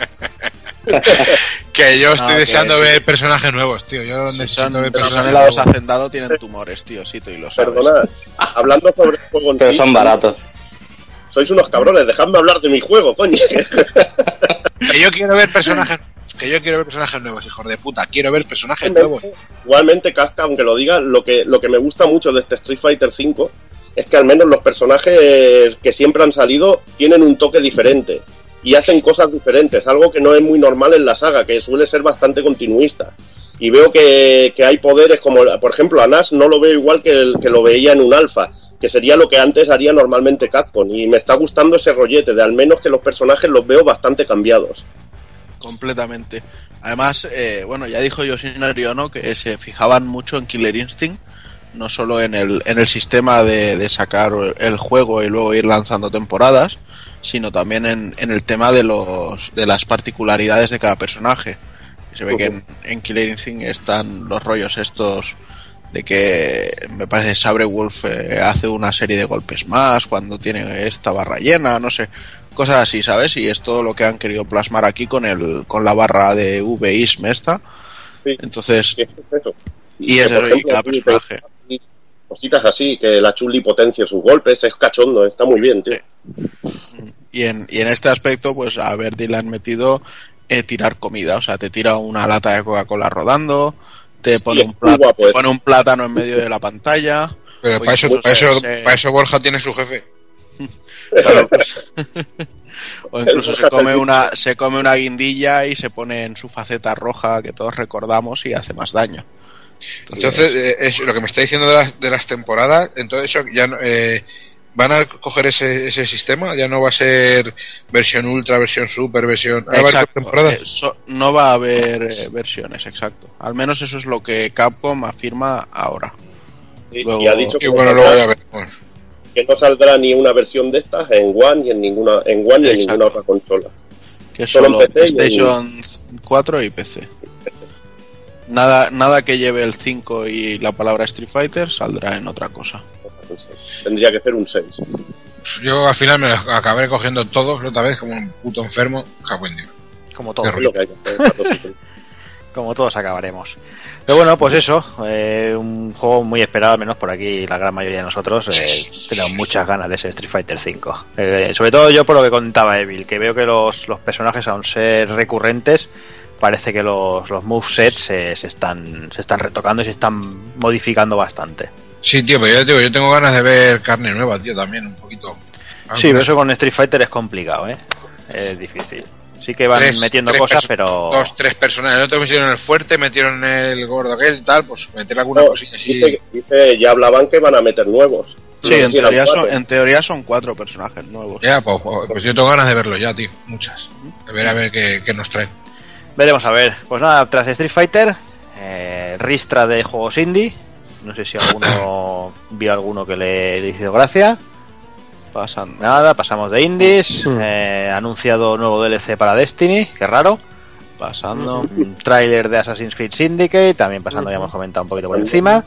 que yo estoy No, que deseando sí. ver personajes nuevos, tío. Yo Si necesito son, ver si son personajes nuevos. hacendado tienen tumores, tío, sí, tú y lo sabes. Perdonad, hablando sobre el juego en Pero son baratos. sois unos cabrones, dejadme hablar de mi juego, coño. [LAUGHS] Que yo quiero ver personajes. Que yo quiero ver personajes nuevos, hijos de puta. Quiero ver personajes nuevos. Igualmente, Kafka, aunque lo diga, lo que, lo que me gusta mucho de este Street Fighter V es que al menos los personajes que siempre han salido tienen un toque diferente y hacen cosas diferentes, algo que no es muy normal en la saga, que suele ser bastante continuista. Y veo que, que hay poderes como, por ejemplo, a no lo veo igual que, el, que lo veía en un alfa, que sería lo que antes haría normalmente Capcom. Y me está gustando ese rollete de al menos que los personajes los veo bastante cambiados. Completamente. Además, eh, bueno, ya dijo Yoshinari que se fijaban mucho en Killer Instinct. No solo en el, en el sistema de, de sacar el juego y luego ir lanzando temporadas, sino también en, en el tema de los de las particularidades de cada personaje. Se ve que en, en Killer Instinct están los rollos estos de que me parece Sabre Wolf eh, hace una serie de golpes más cuando tiene esta barra llena, no sé, cosas así, ¿sabes? Y es todo lo que han querido plasmar aquí con el con la barra de V-ISM esta. Entonces, y, es por y ejemplo, cada sí, personaje. Cositas así, que la Chuli potencia sus golpes, es cachondo, está muy bien, tío. Y en, y en este aspecto, pues a Verdi le han metido eh, tirar comida, o sea, te tira una lata de Coca-Cola rodando, te pone, es un muy plátano, guapo te eso. pone un plátano en medio de la pantalla. Pero para eso, incluso para, eso, se- para eso Borja tiene su jefe. [LAUGHS] Claro, pues. [LAUGHS] o incluso se come una se come una guindilla y se pone en su faceta roja que todos recordamos y hace más daño. Entonces, eh, es lo que me está diciendo de las, de las temporadas, entonces eso ya no- eh, van a coger ese, ese sistema, ya no va a ser versión ultra, versión super, versión... ahora va a haber Exacto, temporadas. eh, no va a haber eh, versiones, exacto. Al menos eso es lo que Capcom afirma ahora. Y, Luego- y ha dicho que, Y bueno, no luego saldrá- ya veremos. que no saldrá ni una versión de estas en One ni en ninguna en One ni en ninguna otra consola. que Solo en solo PC y en- PlayStation 4 y PC. Nada, nada que lleve el 5 y la palabra Street Fighter saldrá en otra cosa. Tendría que ser un 6. Yo al final me los acabaré cogiendo todos otra vez como un puto enfermo. Como Qué todo. rollo. que hay que hacer, Pato, sí. [LAUGHS] Como todos acabaremos. Pero bueno, pues eso, eh, un juego muy esperado, al menos por aquí la gran mayoría de nosotros. eh, tenemos muchas ganas de ese Street Fighter 5. Eh, sobre todo yo por lo que contaba Evil, que veo que los, los personajes, aun ser recurrentes, parece que los, los movesets se, se, están, se están retocando y se están modificando bastante. Sí, tío, pero yo, te digo, yo tengo ganas de ver carne nueva, tío, también un poquito. Sí, pero eso con Street Fighter es complicado, ¿eh? Es difícil. Sí que van Tres- metiendo tres cosas, pero... Dos, tres personas. El otro metieron el fuerte, metieron el gordo aquel y tal, pues meter alguna No, cosilla así. dice, dice- ya hablaban que van a meter nuevos. Sí, No en teoría, son, cuatro. en teoría son cuatro personajes nuevos. Ya, pues, pues yo tengo ganas de verlo ya, tío. Muchas. De ver a ver qué, qué nos traen. Veremos a ver. Pues nada, tras Street Fighter, eh, ristra de juegos indie. No sé si alguno [LAUGHS] vio alguno que le, le hizo gracia. Pasando. Nada, pasamos de indies. Mm. eh, anunciado nuevo DLC para Destiny, qué raro. Pasando. Un tráiler de Assassin's Creed Syndicate, también pasando, ya hemos comentado un poquito por encima.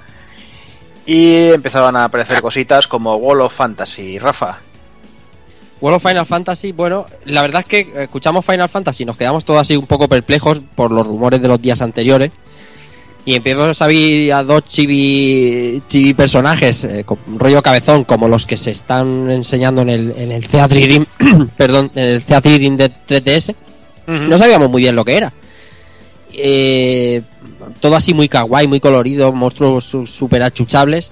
Y empezaban a aparecer cositas como Wall of Fantasy. Rafa, World of Final Fantasy, bueno, la verdad es que escuchamos Final Fantasy y nos quedamos todos así un poco perplejos por los rumores de los días anteriores. Y empezamos a ver a dos chibi, chibi personajes, eh, con rollo cabezón, como los que se están enseñando en el, en el Dream, [COUGHS] perdón, en el Dream de 3DS. No sabíamos muy bien lo que era. Eh, todo así muy kawaii, muy colorido, monstruos su- súper achuchables.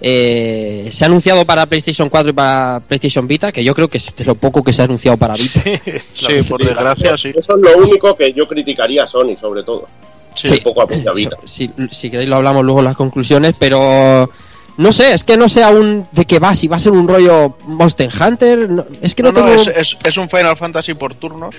Eh, se ha anunciado para PlayStation 4 y para PlayStation Vita, que yo creo que es de lo poco que se ha anunciado para Vita. Sí, [LAUGHS] [LAUGHS] por desgracia, sí. Eso es lo único que yo criticaría a Sony, sobre todo. Sí. Un poco a Vita. Si, si queréis lo hablamos luego en las conclusiones, pero no sé, es que no sé aún de qué va, si va a ser un rollo Monster Hunter, no- es que no, No, no, tengo... es, es- es un Final Fantasy por turnos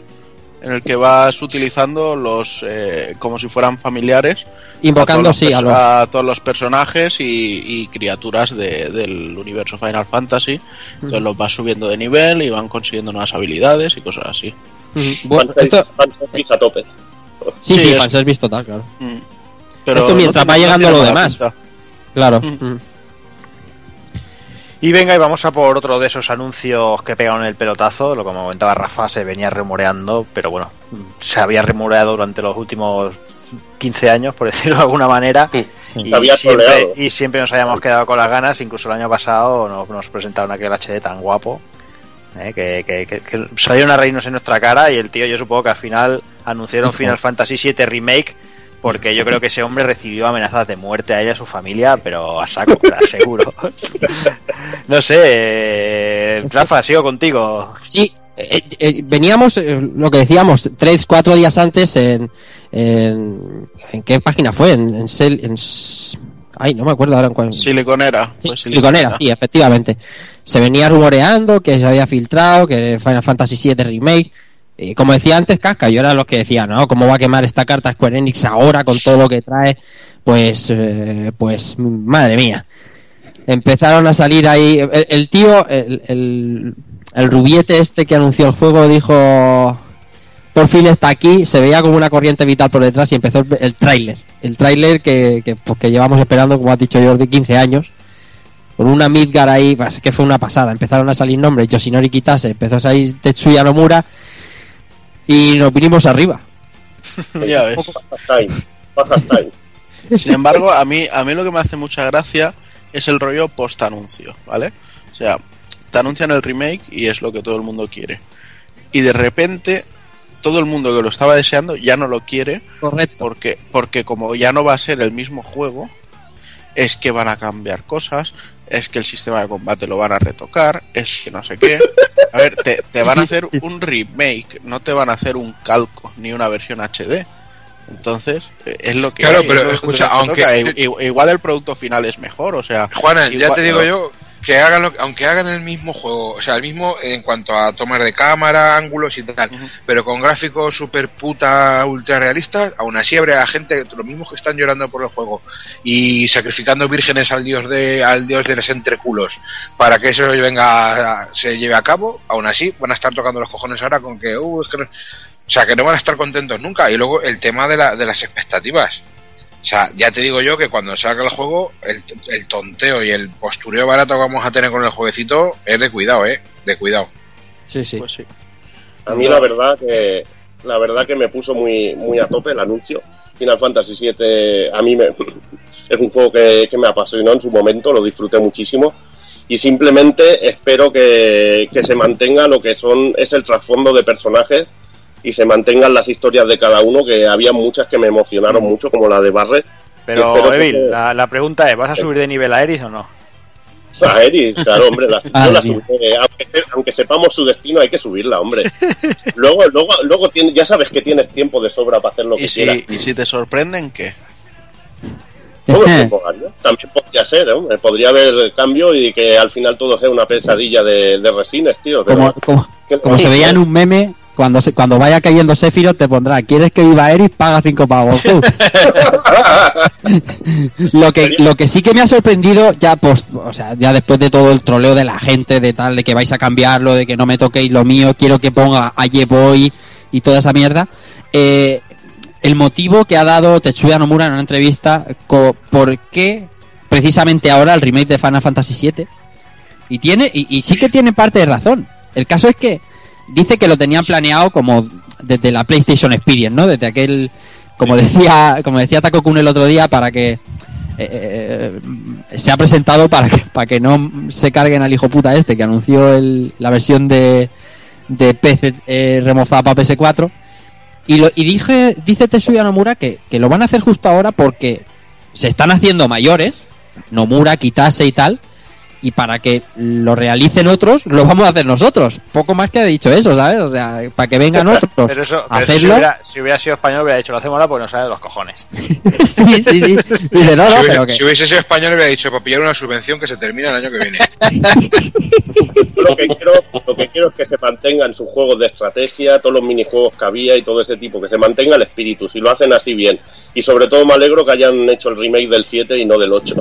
en el que vas utilizando los eh, como si fueran familiares Invocando, a todos los sí, a los- a todos los personajes y, y criaturas de- del universo Final Fantasy entonces los vas subiendo de nivel y van consiguiendo nuevas habilidades y cosas así. Bueno, esto, fanservice a tope. sí, sí, sí, es- fanservice total, claro. Mm. pero Esto mientras no va llegando lo demás. pinta. Claro. Y venga, y vamos a por otro de esos anuncios que pegaron el pelotazo. Lo como comentaba Rafa, se venía rumoreando, pero bueno, se había rumoreado durante los últimos 15 años, por [LAUGHS] decirlo de alguna manera. Y, Se había siempre, y siempre nos habíamos quedado con las ganas. Incluso el año pasado nos, nos presentaron aquel HD tan guapo. eh, que, que, que- que salieron a reírnos en nuestra cara. Y el tío, yo supongo que al final anunciaron Final Fantasy VII Remake. Porque yo creo que ese hombre recibió amenazas de muerte a ella y a su familia, pero a saco, seguro. [LAUGHS] no sé, eh, Rafa, sigo contigo. Sí, eh, eh, veníamos, eh, lo que decíamos, tres, cuatro días antes en... ¿En, ¿en qué página fue? En, en, Sel- en Ay, no me acuerdo ahora en cuál. Siliconera Sí, fue Siliconera, sí, efectivamente. Se venía rumoreando que se había filtrado, que Final Fantasy VII Remake. Como decía antes Casca, yo era los que decía, ¿no? ¿Cómo va a quemar esta carta Square Enix ahora con todo lo que trae? Pues, eh, pues, madre mía. empezaron a salir ahí. El, tío, el, el, rubiete este que anunció el juego, dijo: Por fin está aquí. Se veía como una corriente vital por detrás y empezó el, el tráiler. El tráiler que, que, pues, que llevamos esperando, como ha dicho Jordi, 15 años. Con una Midgar ahí, pues, que fue una pasada. Empezaron a salir nombres: Yoshinori Kitase, empezó a salir Tetsuya Nomura. Y nos vinimos arriba. [LAUGHS] Ya ves. [LAUGHS] Sin embargo, a mí, a mí lo que me hace mucha gracia es el rollo post anuncio, ¿vale? O sea, te anuncian el remake y es lo que todo el mundo quiere. Y de repente, todo el mundo que lo estaba deseando ya no lo quiere. Correcto. Porque, porque como ya no va a ser el mismo juego, es que van a cambiar cosas, es que el sistema de combate lo van a retocar, es que no sé qué. A ver, te, te van a hacer un remake, no te van a hacer un calco ni una versión HD. Entonces, eh, es lo que Claro, hay, pero es lo que escucha, te aunque- toca. Igual el producto final es mejor, o sea. Juana, ya te digo yo que hagan lo- aunque hagan el mismo juego, o sea, el mismo en cuanto a tomas de cámara, ángulos y tal, pero con gráficos super puta ultra realistas, aún así habría gente, los mismos que están llorando por el juego y sacrificando vírgenes al dios de al dios de los entreculos para que eso venga a- se lleve a cabo, aún así van a estar tocando los cojones ahora con que uh, es que no- o sea, que no van a estar contentos nunca. Y luego el tema de, la, de las expectativas. O sea, ya te digo yo que cuando salga el juego, el, el tonteo y el postureo barato que vamos a tener con el jueguecito es de cuidado, ¿eh? De cuidado. Sí, sí. Pues sí. A mí la verdad que la verdad que me puso muy muy a tope el anuncio. Final Fantasy VII a mí me, [LAUGHS] es un juego que, que me apasionó en su momento, lo disfruté muchísimo y simplemente espero que, que se mantenga lo que son es el trasfondo de personajes y se mantengan las historias de cada uno, que había muchas que me emocionaron mucho, como la de Barret. Pero, que Evil, la, la pregunta es: ¿vas a subir de nivel a Eris o no? [LAUGHS] A Eris, claro, hombre, la, yo la [LAUGHS] bien. subiré. aunque, se- aunque sepamos su destino, hay que subirla, hombre. [LAUGHS] Luego, luego, luego tiene- ya sabes que tienes tiempo de sobra para hacer lo que Y si, quieras. y si te sorprenden, ¿qué? También podría ser, ¿eh? Podría haber cambio y que al final todo sea una pesadilla de, de resines, tío. pero- Como, como, como se veía en un meme, cuando se, cuando vaya cayendo Sephiroth te pondrá, ¿quieres que viva Eris? Paga 5 pavos. [LAUGHS] Lo que lo que sí que me ha sorprendido ya pues o sea ya después de todo el troleo de la gente de tal de que vais a cambiarlo de que no me toquéis lo mío quiero que ponga a Boy y toda esa mierda eh, el motivo que ha dado Tetsuya Nomura en una entrevista por qué precisamente ahora el remake de Final Fantasy VII y tiene y, y sí que tiene parte de razón el caso es que dice que lo tenían planeado como desde la PlayStation Experience no desde aquel como decía como decía Taco el otro día para que eh, eh, se ha presentado para que para que no se carguen al hijo puta este que anunció el- la versión de de PC eh, remozada para PS4 y, lo, y dije, dice Tetsuya Nomura que, que lo van a hacer justo ahora porque se están haciendo mayores, Nomura, Kitase y tal, y para que lo realicen otros, lo vamos a hacer nosotros. Poco más que ha dicho eso, ¿sabes? O sea, para que vengan otros Pero eso, a pero si, hacerlo. hubiera, si hubiera sido español, hubiera dicho: Lo hacemos ahora porque nos sale de los cojones. [LAUGHS] sí, sí, sí. Dice, no, no, si, hubiese, pero que... si hubiese sido español, hubiera dicho para pillar una subvención que se termina el año que viene. [LAUGHS] Lo que quiero, lo que quiero es que se mantengan sus juegos de estrategia, todos los minijuegos que había y todo ese tipo, que se mantenga el espíritu, si lo hacen así bien. Y sobre todo me alegro que hayan hecho el remake del 7 y no del 8.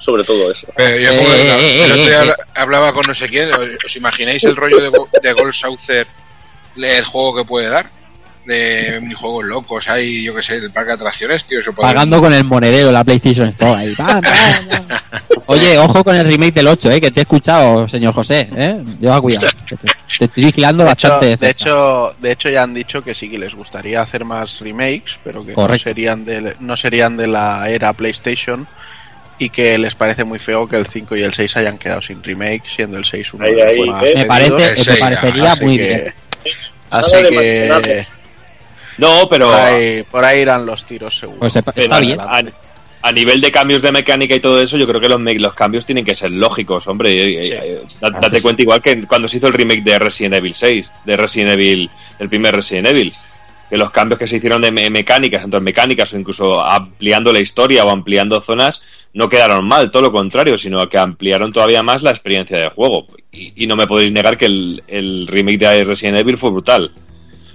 Sobre todo eso. Pero yo como el, el otro día habla- hablaba con no sé quién, ¿os, imagináis el rollo de, de Gold Saucer, el juego que puede dar? De minijuegos locos, hay, yo que sé, el parque de atracciones, tío, eso podría- Pagando con el monedero la PlayStation Store ahí. Pam, pam, pam. Oye, ojo con el remake del 8, eh, que te he escuchado, señor José. ¿eh? Lleva cuidado. Te, te estoy vigilando De hecho, bastante de hecho, de hecho, ya han dicho que sí que les gustaría hacer más remakes, pero que no serían, de, no serían de la era PlayStation y que les parece muy feo que el 5 y el 6 hayan quedado sin remake, siendo el 6 uno Ahí, de los ahí, eh. Me parece, me parecería muy bien. Así que. No, pero por ahí, por ahí irán los tiros seguro. Pues está, pero está bien. a, a nivel de cambios de mecánica y todo eso, yo creo que los, cambios tienen que ser lógicos, hombre. Eh, Sí. eh, da- date cuenta igual que cuando se hizo el remake de Resident Evil 6, de Resident Evil, el primer Resident Evil. Que los cambios que se hicieron de me- mecánicas, tanto en mecánicas o incluso ampliando la historia o ampliando zonas, no quedaron mal, todo lo contrario, sino que ampliaron todavía más la experiencia de juego. Y, y no me podéis negar que el, el remake de Resident Evil fue brutal.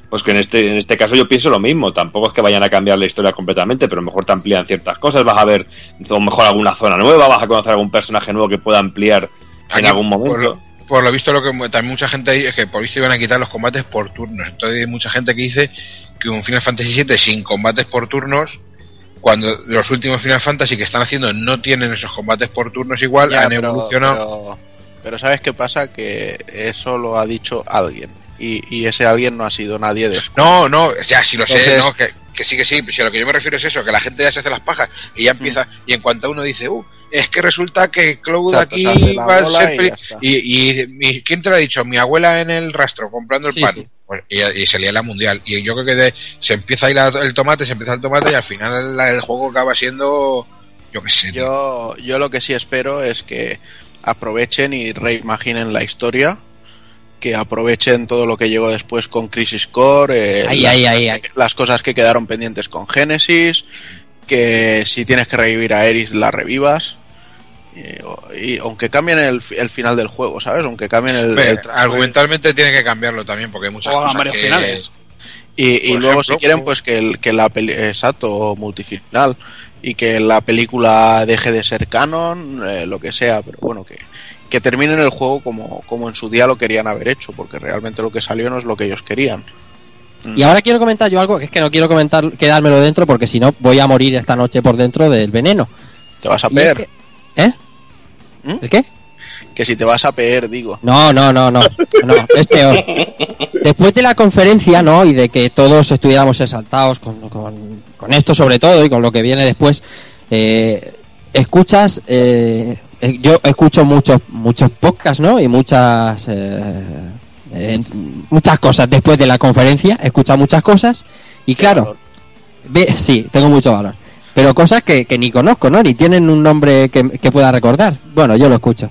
pues que en este, en este caso yo pienso lo mismo. Tampoco es que vayan a cambiar la historia completamente, pero mejor te amplían ciertas cosas. Vas a ver lo mejor alguna zona nueva, vas a conocer algún personaje nuevo que pueda ampliar en algún Por momento. lo, por lo visto, lo que también mucha gente es que por visto iban a quitar los combates por turnos. Entonces hay mucha gente que dice que un Final Fantasy VII sin combates por turnos, cuando los últimos Final Fantasy que están haciendo no tienen esos combates por turnos igual, Ya, han pero, evolucionado. pero- pero ¿sabes qué pasa? Que eso lo ha dicho alguien. Y, y ese alguien no ha sido nadie de No, no, ya sí lo sé, no, que, que sí, que sí, pero si a lo que yo me refiero es eso, que la gente ya se hace las pajas y ya Mm. empieza, y en cuanto uno dice, uh, es que resulta que Cloud Exacto, aquí va a ser y ¿quién te lo ha dicho? Mi abuela en el rastro comprando el Sí, pan. sí. Pues, y, y se lía la mundial. Y yo creo que de- se empieza ahí la- el tomate, se empieza el tomate y al final la- el juego acaba siendo, yo qué sé. Yo, yo lo que sí espero es que aprovechen y reimaginen la historia, que aprovechen todo lo que llegó después con Crisis Core, eh, las, las cosas que quedaron pendientes con Genesis, que si tienes que revivir a Eris la revivas. O- Y, aunque cambien el, el final del juego, ¿sabes? Aunque cambien el, argumentalmente tiene que cambiarlo también porque hay muchas O cosas varios que- finales. Y, y luego, ejemplo, si quieren, pues que, el, que la peli exacto, multifinal, y que la película deje de ser canon, eh, lo que sea, pero bueno, que, que terminen el juego como, como en su día lo querían haber hecho, porque realmente lo que salió no es lo que ellos querían. Y ahora quiero comentar yo algo que es que no quiero comentar, quedármelo dentro porque si no voy a morir esta noche por dentro del veneno. Te vas a Y es que- ¿Eh? ¿Mm? ¿El qué? que si te vas a peer, digo. No, no, no, no, no, es peor. Después de la conferencia, ¿no? Y de que todos estuviéramos exaltados con, con- con esto sobre todo y con lo que viene después, eh, escuchas, eh, eh, yo escucho muchos muchos podcasts, ¿no? Y muchas eh, eh, muchas cosas después de la conferencia, he escuchado muchas cosas y claro, ve, sí, tengo mucho valor. Pero cosas que, que ni conozco, ¿no? Ni tienen un nombre que, que pueda recordar. Bueno, yo lo escucho.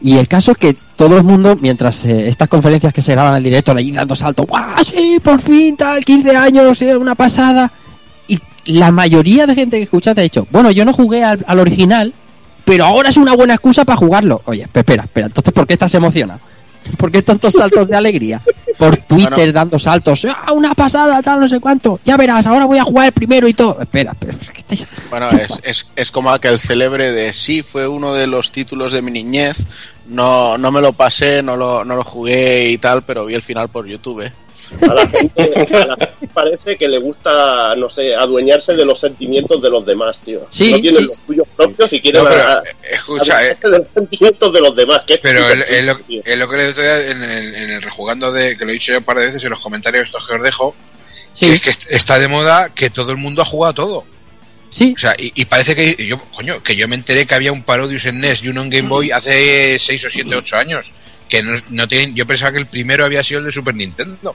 Y el caso es que todo el mundo, mientras eh, estas conferencias que se graban al directo, ahí dando saltos, ¡guau! Sí, por fin, tal, 15 años, eh, una pasada. Y la mayoría de gente que escucha te ha dicho, bueno, yo no jugué al, al original, pero ahora es una buena excusa para jugarlo. Oye, pe- espera, espera, entonces, ¿por qué estás emocionado? ¿Por qué tantos saltos de alegría? Por Twitter Bueno. dando saltos, ¡ah, una pasada, tal, no sé cuánto! Ya verás, ahora voy a jugar el primero y todo. Espera, espera, ¿qué estáis- Bueno, es, es, es como aquel célebre de sí, fue uno de los títulos de mi niñez, no, no me lo pasé, no lo, no lo jugué y tal, pero vi el final por YouTube. A la gente, a la gente parece que le gusta, no sé, adueñarse de los sentimientos de los demás, tío. Sí, no tienen sí. los suyos propios y quieren No, pero, a- eh, escucha, eh, adueñarse de los sentimientos de los demás. que es Pero es, lo, que le estoy en el, en el rejugando de que lo he dicho yo un par de veces en los comentarios estos que os dejo. Sí. que es que est- está de moda que todo el mundo ha jugado todo. Sí, O sea, y, y parece que yo, coño, que yo me enteré que había un Parodius en NES y uno en Game Boy hace 6 o 7, 8 años. Que no, no tienen, yo pensaba que el primero había sido el de Super Nintendo.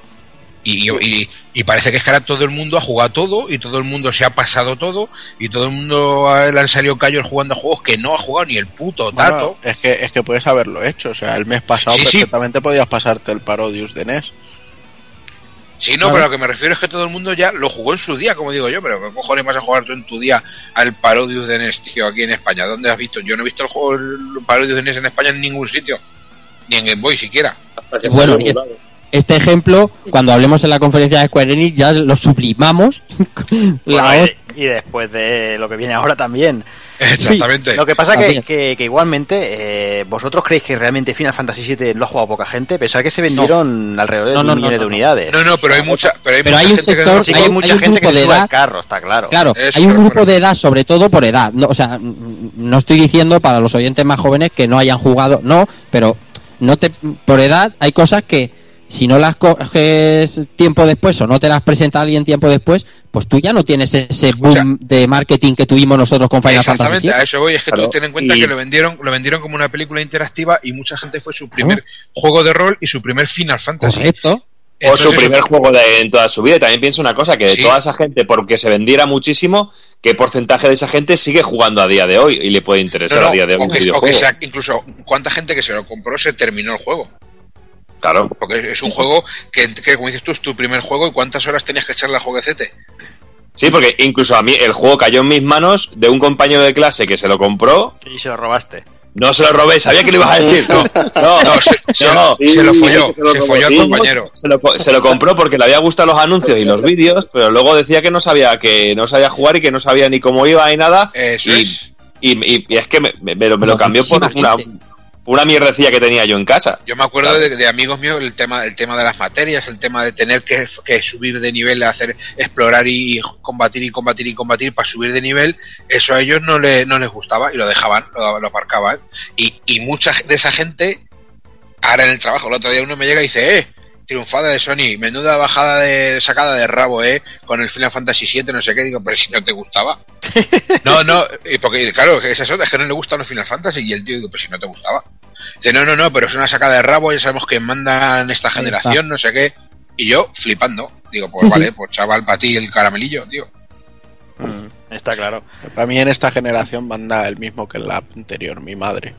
Y, yo- y, y parece que es que ahora todo el mundo ha jugado todo y todo el mundo se ha pasado todo y todo el mundo ha- le han salido callos jugando a juegos que no ha jugado ni el puto Bueno, tato. es que es que puedes haberlo hecho, o sea, el mes pasado Sí, sí. perfectamente podías pasarte el Parodius de NES. Sí, no, Claro. pero lo que me refiero es que todo el mundo ya lo jugó en su día, como digo yo, pero ¿qué cojones vas a jugar tú en tu día al Parodius de NES, tío, aquí en España? ¿Dónde has visto? Yo no he visto el juego el Parodius de NES en España en ningún sitio, ni en Game Boy siquiera. Bueno, y es-. Este ejemplo, cuando hablemos en la conferencia de Square Enix, ya lo sublimamos. [LAUGHS] Bueno, y, después de lo que viene ahora también. Exactamente. Lo que pasa que, que, que igualmente, eh, ¿vosotros creéis que realmente Final Fantasy VII lo ha jugado poca gente? Pensaba que se vendieron alrededor de No, un no, no, millón no, de no. unidades. No, no, pero hay mucha, pero hay Pero mucha hay un gente que sector- Sí, que hay hay un- mucha hay un gente grupo que se de sube edad- al carro, está claro. Claro, Eso, hay un grupo correcto. de edad, sobre todo por edad. No, o sea, no estoy diciendo para los oyentes más jóvenes que no hayan jugado, no, pero no te por edad hay cosas que si no las coges tiempo después o no te las presenta alguien tiempo después, pues tú ya no tienes ese boom de marketing que tuvimos nosotros con Final Fantasy Exactamente, a eso voy, es que Claro, tú ten en cuenta y- que lo vendieron, lo vendieron como una película interactiva y mucha gente fue su primer juego de rol y su primer Final Fantasy. Correcto. O su primer juego de, en toda su vida. Y también pienso una cosa, que de Sí. toda esa gente, porque se vendiera muchísimo, ¿qué porcentaje de esa gente sigue jugando a día de hoy y le puede interesar no, a día de hoy o un que, o que videojuego? sea, incluso cuánta gente que se lo compró se terminó el juego. Claro. Porque es un juego que, que, como dices tú, es tu primer juego y cuántas horas tenías que echarle al jueguecete. Sí, porque incluso a mí el juego cayó en mis manos de un compañero de clase que se lo compró Y se lo robaste. No se lo robé, sabía que lo ibas a decir. No, no, No, se, se- no. se lo folló, se lo se folló al sí. compañero. Se lo, co- se lo compró porque le había gustado los anuncios y los vídeos, pero luego decía que no sabía que no sabía jugar y que no sabía ni cómo iba ni nada. Eso y, es. y, y- y es que me, me- me lo, me lo cambió por una. Una mierdecilla que tenía yo en casa. Yo me acuerdo de, de amigos míos el tema, el tema de las materias, el tema de tener que, que subir de nivel, hacer explorar y combatir y combatir y combatir para subir de nivel, eso a ellos no, le, no les gustaba y lo dejaban, lo, lo aparcaban. Y, y mucha de esa gente, ahora en el trabajo, el otro día uno me llega y dice, eh, triunfada de Sony, menuda bajada de sacada de rabo, eh, con el Final Fantasy VII, no sé qué, digo, pero si no te gustaba. [LAUGHS] No, no, y porque claro, esa es otra, es que no le gustan los Final Fantasy y el tío digo, pues si no te gustaba. Dice, no, no, no, pero es una sacada de rabo, ya sabemos que mandan esta generación, no sé qué. Y yo flipando, digo, pues Sí, vale, sí. pues chaval, para ti el caramelillo, tío. Está claro. Para mí en esta generación manda el mismo que en la anterior, mi madre.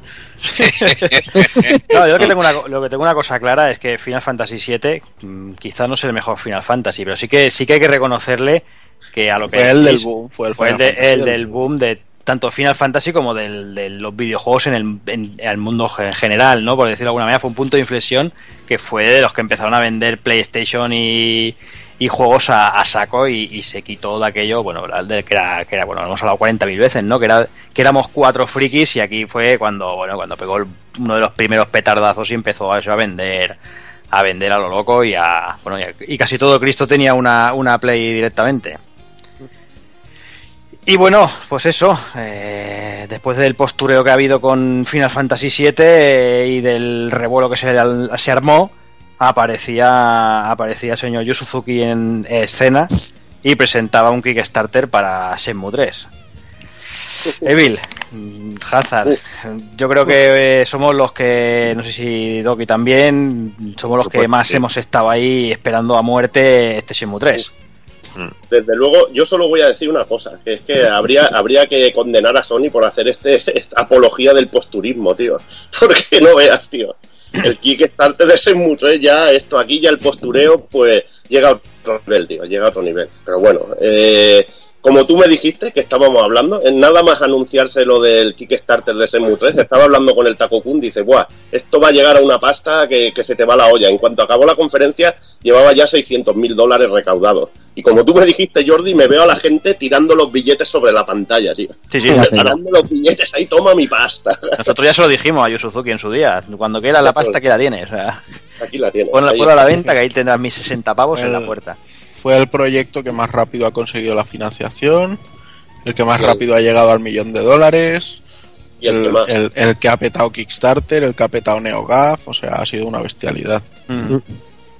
No, yo lo que, tengo una, lo que tengo una cosa clara es que Final Fantasy VII mm, quizá no es el mejor Final Fantasy, pero sí que sí que hay que reconocerle que a lo que Fue el del boom, fue el fue el, de- el del boom de tanto Final Fantasy como del, de los videojuegos en el, en el mundo en general, ¿no? Por decirlo de alguna manera, fue un punto de inflexión que fue de los que empezaron a vender PlayStation y, y juegos a, saco y, se quitó de aquello, bueno, de- que era, que era bueno, hemos hablado 40.000 veces, ¿no? Que era que éramos cuatro frikis y aquí fue cuando, bueno, cuando pegó uno de los primeros petardazos y empezó a, eso, a vender a vender a lo loco y a bueno y, a- y casi todo Cristo tenía una, una Play directamente. Y bueno, pues eso, eh, después del postureo que ha habido con Final Fantasy VII eh, y del revuelo que se, se armó, aparecía, aparecía el señor Yu Suzuki en escena y presentaba un Kickstarter para Shenmue 3. [LAUGHS] Evil, Hazard, yo creo que eh, somos los que, no sé si Doki también, somos los que más hemos estado ahí esperando a muerte este Shenmue 3. Desde luego, yo solo voy a decir una cosa, que es que habría, habría que condenar a Sony por hacer este esta apología del posturismo, tío. [LAUGHS] Porque no veas, tío. El Kickstarter de Shenmue 3 ya, esto aquí ya el postureo, pues llega a otro nivel, tío, llega a otro nivel. Pero bueno, eh, como tú me dijiste que estábamos hablando, en nada más anunciarse lo del Kickstarter de Shenmue 3, estaba hablando con el Takokun, dice, buah, esto va a llegar a una pasta que, que se te va la olla. En cuanto acabó la conferencia, llevaba ya 600 mil dólares recaudados. Y como tú me dijiste, Jordi, me veo a la gente tirando los billetes sobre la pantalla, tío. Sí, sí, Preparando los billetes, ahí toma mi pasta. Nosotros ya se lo dijimos a Yu Suzuki en su día. Cuando quiera la pasta que la tiene. O sea, Aquí la tienes. ponla, ponla a la venta que ahí tendrás mis 60 pavos en la El- puerta. Fue el proyecto que más rápido ha conseguido la financiación, el que más Sí. rápido ha llegado al millón de dólares, Y el que más. el, el que ha petado Kickstarter, el que ha petado NeoGAF, o sea, ha sido una bestialidad. Mm.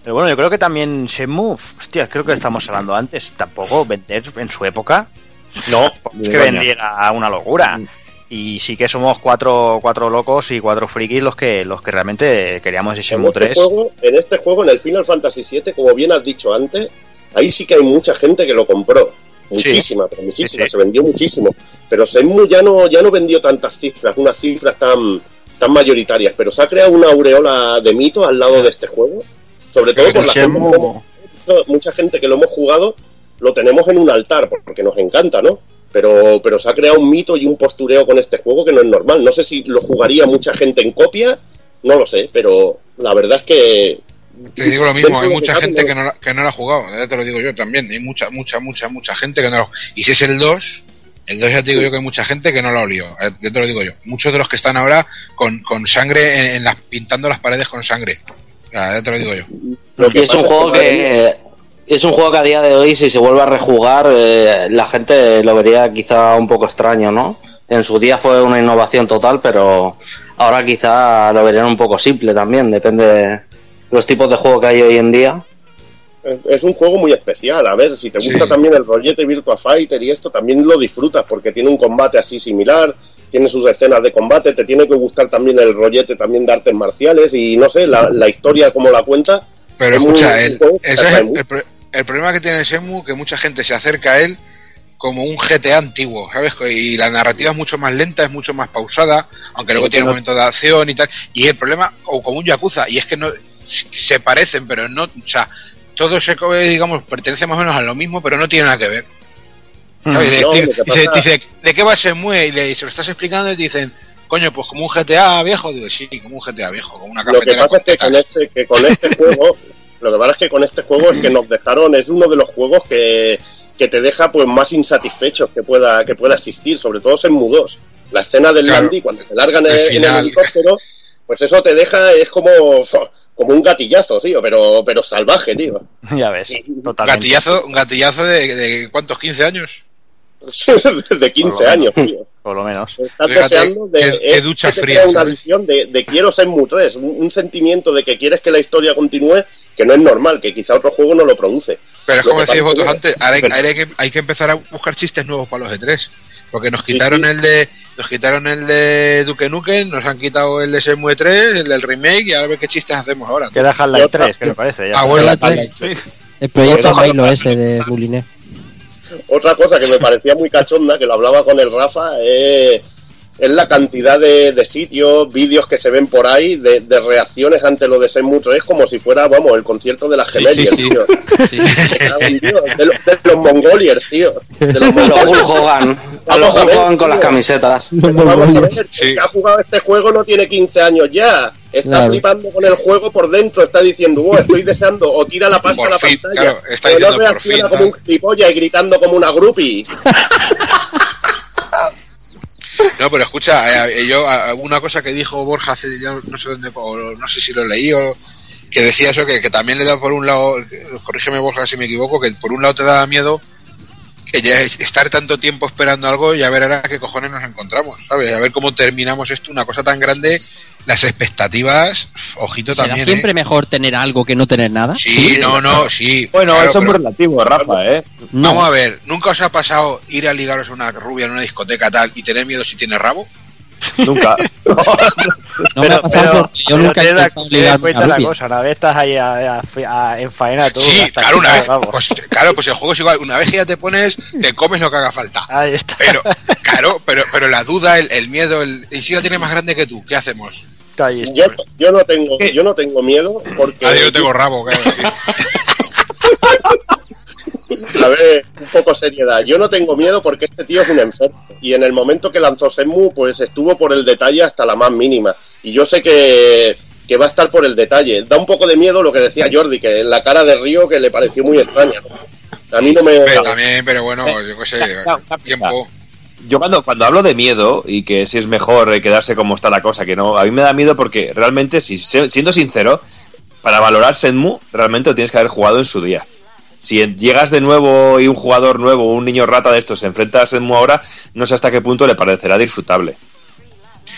Pero bueno, yo creo que también Shenmue, hostia, creo que estamos hablando antes, tampoco vender en su época No, es [LAUGHS] que vendiera una locura. Y sí que somos cuatro, cuatro locos y cuatro frikis los que los que realmente queríamos ese En este, 3. juego, en este juego, en el Final Fantasy VII, como bien has dicho antes, ahí sí que hay mucha gente que lo compró. Muchísima, pero muchísima, Sí, sí. se vendió muchísimo. Pero ya no, ya no vendió tantas cifras, unas cifras tan, tan mayoritarias, pero se ha creado una aureola de mito al lado de este juego. Sobre todo por la gente, mucha gente que lo hemos jugado, lo tenemos en un altar, porque nos encanta, ¿no? Pero, pero se ha creado un mito y un postureo con este juego que no es normal. No sé si lo jugaría mucha gente en copia, no lo sé, pero la verdad es que Te digo lo mismo, hay mucha gente que no, la- que no la ha jugado, ya te lo digo yo también, hay mucha, mucha, mucha, mucha gente que no la Y si es el 2, el 2 ya te digo yo que hay mucha gente que no lo ha olido, eh, ya te lo digo yo. Muchos de los que están ahora con, con sangre, en, en las, pintando las paredes con sangre. Ya, ya te lo digo yo. lo que es un juego que que es un juego que a día de hoy si se vuelve a rejugar eh, la gente lo vería quizá un poco extraño, ¿no? En su día fue una innovación total, pero ahora quizá lo verían un poco simple también, depende de los tipos de juego que hay hoy en día. es, es un juego muy especial. A ver, si te gusta Sí. también el rollete Virtua Fighter y esto, también lo disfrutas porque tiene un combate así similar, tiene sus escenas de combate, te tiene que gustar también el rollete también de artes marciales y no sé, la, la historia como la cuenta. Pero es escucha, es el, ese es el, problema que tiene el Shenmue que mucha gente se acerca a él como un GTA antiguo, ¿sabes? Y la narrativa es mucho más lenta, es mucho más pausada, aunque luego Sí, tiene pero- momentos de acción y tal. Y el problema, o como un Yakuza, y es que no se parecen, pero no, o sea, todo se, digamos, pertenece más o menos a lo mismo, pero no tiene nada que ver. ¿Sabes? Y le No, explica- lo que dice, ¿de qué va Shenmue? Y le, se lo estás explicando y te dicen, coño, pues como un GTA viejo, digo, sí, como un GTA viejo, como una Lo que cafetera pasa es que con este, que con este [LAUGHS] juego, lo que pasa es que con este juego es que nos dejaron, es uno de los juegos que, que te deja pues más insatisfechos que pueda, que pueda existir, sobre todo en mudos. La escena del Claro. Landy, cuando se largan en, El en el final. helicóptero, pues eso te deja, es como, [LAUGHS] como un gatillazo, tío, pero, pero salvaje, tío. [LAUGHS] Ya ves, Un totalmente. gatillazo, un gatillazo de, de ¿cuántos? ¿15 años? [LAUGHS] de 15 años, tío. Por lo menos. Estás Fíjate deseando de, qué- qué es ducha que fría, una ¿sabes? visión de, de quiero ser 3, un, un sentimiento de que quieres que la historia continúe, que no es normal, que quizá otro juego no lo produce. Pero es Lo como que decíais vosotros es que- antes, ahora hay, pero- ahora hay que, hay que empezar a buscar chistes nuevos para los E3. Porque nos quitaron sí. el de nos quitaron el de Duke Nukem, nos han quitado el de Shenmue 3, el del remake y ahora a ver qué chistes hacemos ahora. Que dejan la 3, que me parece. Ya Ah, bueno, Half-Life sí. El proyecto Milo ese de Buliné. Otra cosa que me parecía muy cachonda, que lo hablaba con el Rafa, es, es la cantidad de, de sitios, vídeos que se ven por ahí, de, de reacciones ante lo de Shenmue 3, como si fuera, vamos, el concierto de las Sí, Gemeliers, sí, sí. tío. Sí. [LAUGHS] Tío, De, los- de los Mongoliers, tío. De los los Hogan. A los Vamos a Hulk ver, Hogan con las camisetas. Pero vamos a ver, el que ha jugado este juego no tiene 15 años ya. Está Claro. flipando con el juego por dentro, está diciendo, "Wow, estoy deseando, o tira la pasta Por a la fin, pantalla. claro, está no por reacciona fin, como un gilipollas y gritando como una groupie. [LAUGHS] No, pero escucha, eh, yo una cosa que dijo Borja hace ya no sé dónde, o no sé si lo leí o que decía eso que, que también le da por un lado, corrígeme Borja si me equivoco, que por un lado te da miedo que ya es- estar tanto tiempo esperando algo y a ver ahora qué cojones nos encontramos, ¿sabes? A ver cómo terminamos esto, una cosa tan grande, las expectativas, ojito ¿Será también. siempre ¿eh? mejor tener algo que no tener nada? Sí, no, no, sí. Bueno, claro, eso es pero- muy relativo, Rafa, ¿eh? No. Vamos a ver, ¿nunca os ha pasado ir a ligaros a una rubia en una discoteca tal y tener miedo si tiene rabo? Nunca. [LAUGHS] No me ha pasado porque yo nunca he intentado cuenta una la cosa, una vez estás ahí a- a- a- en faena tú. Sí, claro, una vez, pues, claro, pues el juego es igual. Una vez que ya te pones, te comes lo que haga falta. Ahí está. Pero, claro, pero, pero la duda, el, el miedo, el, y si la tiene más grande que tú, ¿qué hacemos? Yo, yo no tengo, yo no tengo miedo porque Ah, yo tengo rabo, claro. [LAUGHS] a ver, un poco seriedad. Yo no tengo miedo porque este tío es un enfermo. Y en el momento que lanzó Shenmue, pues estuvo por el detalle hasta la más mínima. Y yo sé que, que va a estar por el detalle. Da un poco de miedo lo que decía Jordi, que en la cara de Río que le pareció muy extraña. ¿no? A mí no me... Pero también, pero bueno, yo qué sé, cosa. tiempo. Yo cuando, cuando hablo de miedo y que si es mejor eh, quedarse como está la cosa, que no, a mí me da miedo porque realmente, si se- siendo sincero, para valorar Shenmue, realmente lo tienes que haber jugado en su día. Si llegas de nuevo y un jugador nuevo, un niño rata de estos se enfrenta a Shenmue ahora, no sé hasta qué punto le parecerá disfrutable.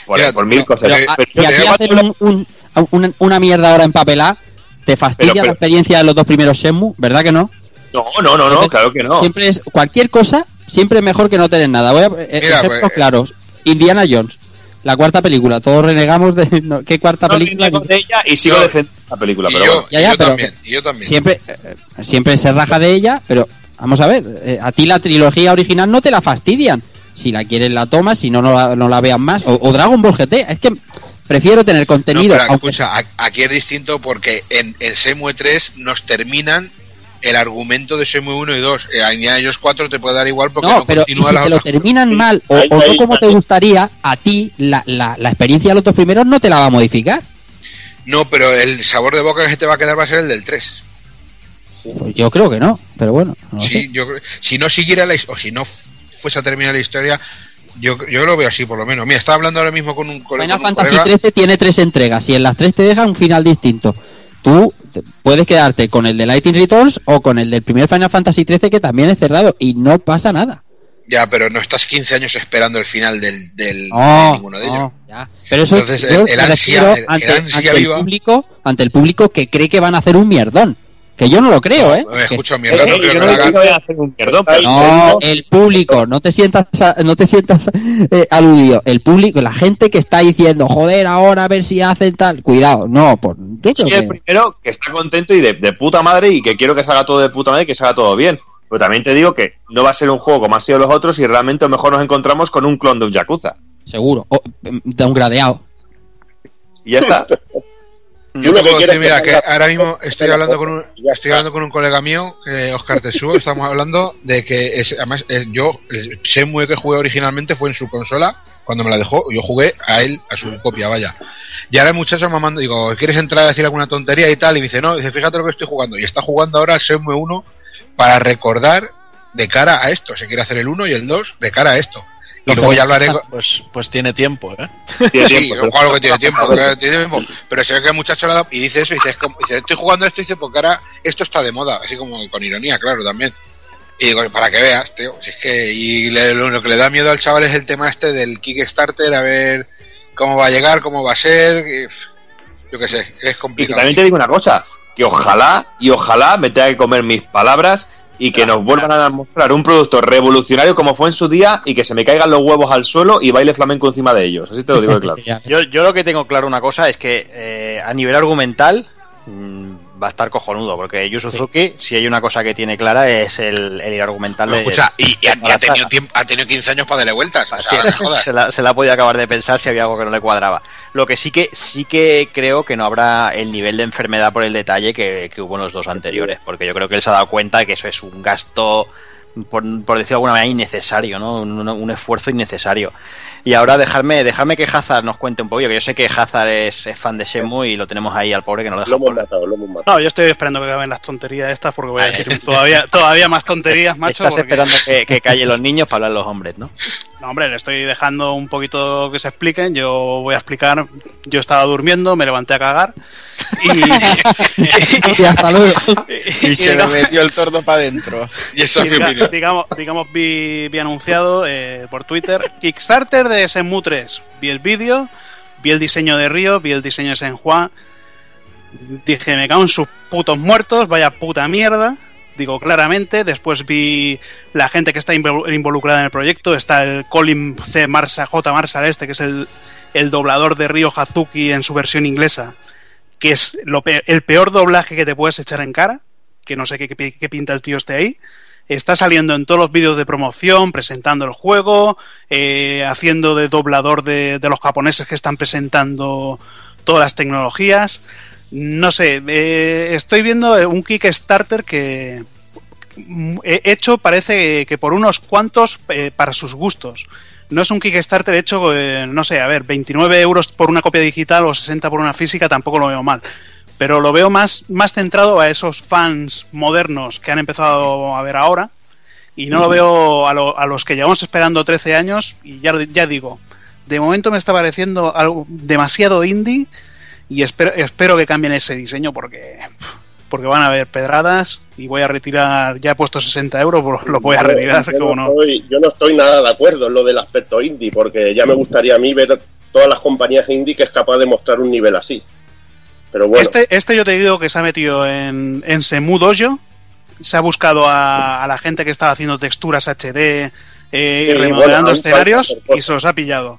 Por, Mira, por mil cosas. Pero, Pero si aquí hacen un- un- una, una mierda ahora empapelada, te fastidia Pero- pero- la experiencia de los dos primeros Shenmue, ¿verdad que no? No, no, no, no, claro que no. Siempre es cualquier cosa, siempre es mejor que no tener nada. Voy a eh, Mira, ejemplos pues, claros. Indiana Jones, la cuarta película. Todos renegamos de [LAUGHS] no, qué cuarta No película. de ella y sigo No. defendiendo la película, Y pero yo, bueno. Ya, ya, y yo pero- también, y yo también. Siempre, eh, siempre se raja de ella, pero vamos a ver, eh, a ti la trilogía original no te la fastidian. Si la quieres la tomas, si no, no la, no la vean más. O, o Dragon Ball GT, es que prefiero tener No, contenido. pero aunque- escucha, aquí es distinto porque en, en Shenmue 3 nos terminan el argumento de Shenmue 1 y 2. En Indiana Jones 4 te puede dar igual porque no, no, pero y continúa si la te lo terminan mal o, o no como te gustaría, a ti la, la, la experiencia de los dos primeros no te la va a modificar. No, pero el sabor de boca que se te va a quedar va a ser el del 3. Pues yo creo que no, pero bueno, no Sí, sé. yo si no siguiera la o si no fuese a terminar la historia, yo, yo lo veo así por lo menos. Mira, estaba hablando ahora mismo con un, con, Final Fantasy colega. XIII tiene tres entregas y en las tres te dejan un final distinto. Tú te- puedes quedarte con el de Lightning Returns o con el del primer Final Fantasy XIII que también es cerrado y no pasa nada. Ya, pero no estás 15 años esperando el final del, del No, de ninguno de ellos. no, ya. Pero eso Entonces, yo el- el ansia- el- el ante, ante el viva. público, ante el público que cree que van a hacer un mierdón. Que yo no lo creo, ¿eh? No Eh, creo yo que hacer un el público, no te sientas no te sientas [LAUGHS] eh, aludido. El público, la gente que está diciendo, joder, ahora a ver si hacen tal, cuidado, no, por, yo soy el primero que está contento y de, de puta madre y que quiero que salga todo de puta madre y que salga todo bien. Pero también te digo que no va a ser un juego como han sido los otros y realmente a lo mejor nos encontramos con un clon de un Yakuza. seguro, o, de un gradeado. Y ya está. [LAUGHS] Yo Tú lo te que puedo quieres decir, mira, que que salga- ahora mismo estoy hablando con un, estoy hablando con un colega mío, eh, Oscar Tesú, estamos hablando de que es, además eh, yo el Shenmue que jugué originalmente fue en su consola cuando me la dejó, yo jugué a él, a su copia, vaya. Y ahora el muchacho me manda, digo, ¿quieres entrar a decir alguna tontería y tal? Y me dice, no, dice, fíjate lo que estoy jugando. Y está jugando ahora Shenmue 1 para recordar de cara a esto. Se quiere hacer el 1 y el 2 de cara a esto. Y luego ya hablaré con... Pues, pues tiene tiempo, ¿eh? Sí, claro que tiene tiempo, [LAUGHS] claro, tiene tiempo. Pero se ve que el muchacho le ha dado- y dice eso, y dice, es como- dice, estoy jugando esto, y dice, porque ahora esto está de moda, así como con ironía, claro, también. Y digo, para que veas, tío, si es que, y le- lo, que le da miedo al chaval es el tema este del Kickstarter, a ver cómo va a llegar, cómo va a ser, y, yo qué sé, es Y que complicado. también te digo una cosa, que ojalá y ojalá me tenga que comer mis palabras y que nos vuelvan a mostrar un producto revolucionario como fue en su día y que se me caigan los huevos al suelo y baile flamenco encima de ellos. Así te lo digo de claro. [LAUGHS] Yo, yo lo que tengo claro una cosa es que eh, a nivel argumental mm, va a estar cojonudo, porque Yu Suzuki, si hay una cosa que tiene clara, es el, el argumental de. escucha, y, y ha, y tenido tiempo, ha tenido 15 años para darle vueltas. o sea, Sí, no [LAUGHS] se, la, se la ha podido acabar de pensar si había algo que no le cuadraba. Lo que sí que sí que creo que no habrá el nivel de enfermedad por el detalle que, que hubo en los dos anteriores, porque yo creo que él se ha dado cuenta de que eso es un gasto, por, por decirlo de alguna manera, innecesario, ¿no? Un, un esfuerzo innecesario. Y ahora dejarme, dejarme que Hazard nos cuente un poquillo, que yo sé que Hazard es, es fan de Shenmue y lo tenemos ahí al pobre que no lo deja Lo hemos por- matado, lo hemos matado. No, yo estoy esperando que acaben las tonterías estas porque voy a decir todavía, todavía más tonterías, [LAUGHS] macho. Estás porque- esperando que, que callen los niños para hablar los hombres, ¿no? No, hombre, le estoy dejando un poquito que se expliquen. Yo voy a explicar. Yo estaba durmiendo, me levanté a cagar. Y, [LAUGHS] Y hasta luego. Y se le digamos- metió el tordo para adentro. Y eso y diga- digamos, digamos vi, vi anunciado eh, por Twitter Kickstarter de Shenmue 3. Vi el vídeo, vi el diseño de Río, vi el diseño de Senhua. Dije, me cago en sus putos muertos, vaya puta mierda. Digo claramente, después vi la gente que está invol- involucrada en el proyecto. Está el Colin C. Marsa, J. Marshall este, que es el, el doblador de Río Hazuki en su versión inglesa. Que es lo pe- el peor doblaje que te puedes echar en cara. Que no sé qué, qué- qué pinta el tío este ahí está saliendo en todos los vídeos de promoción, presentando el juego, eh, haciendo de doblador de, los japoneses que están presentando todas las tecnologías. No sé, eh, estoy viendo eh, un Kickstarter que mm, he hecho parece que por unos cuantos eh, para sus gustos. No es un Kickstarter hecho, eh, no sé, a ver, 29 euros por una copia digital o 60 por una física, tampoco lo veo mal pero lo veo más, más centrado a esos fans modernos que han empezado a ver ahora y no lo veo a, lo- a los que llevamos esperando 13 años y ya, ya digo, de momento me está pareciendo algo demasiado indie y espero, espero que cambien ese diseño porque porque van a haber pedradas y voy a retirar, ya he puesto 60 euros, pues lo voy a retirar, yo, no. estoy, yo no estoy nada de acuerdo en lo del aspecto indie, porque ya me gustaría a mí ver todas las compañías indie que es capaz de mostrar un nivel así. Pero bueno, Este, este yo te digo que se ha metido en, en Semu Dojo. Se ha buscado a, a la gente que estaba haciendo texturas HD eh, y remodelando bueno, escenarios y se los ha pillado.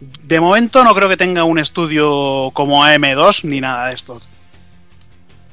De momento no creo que tenga un estudio como AM2 ni nada de esto.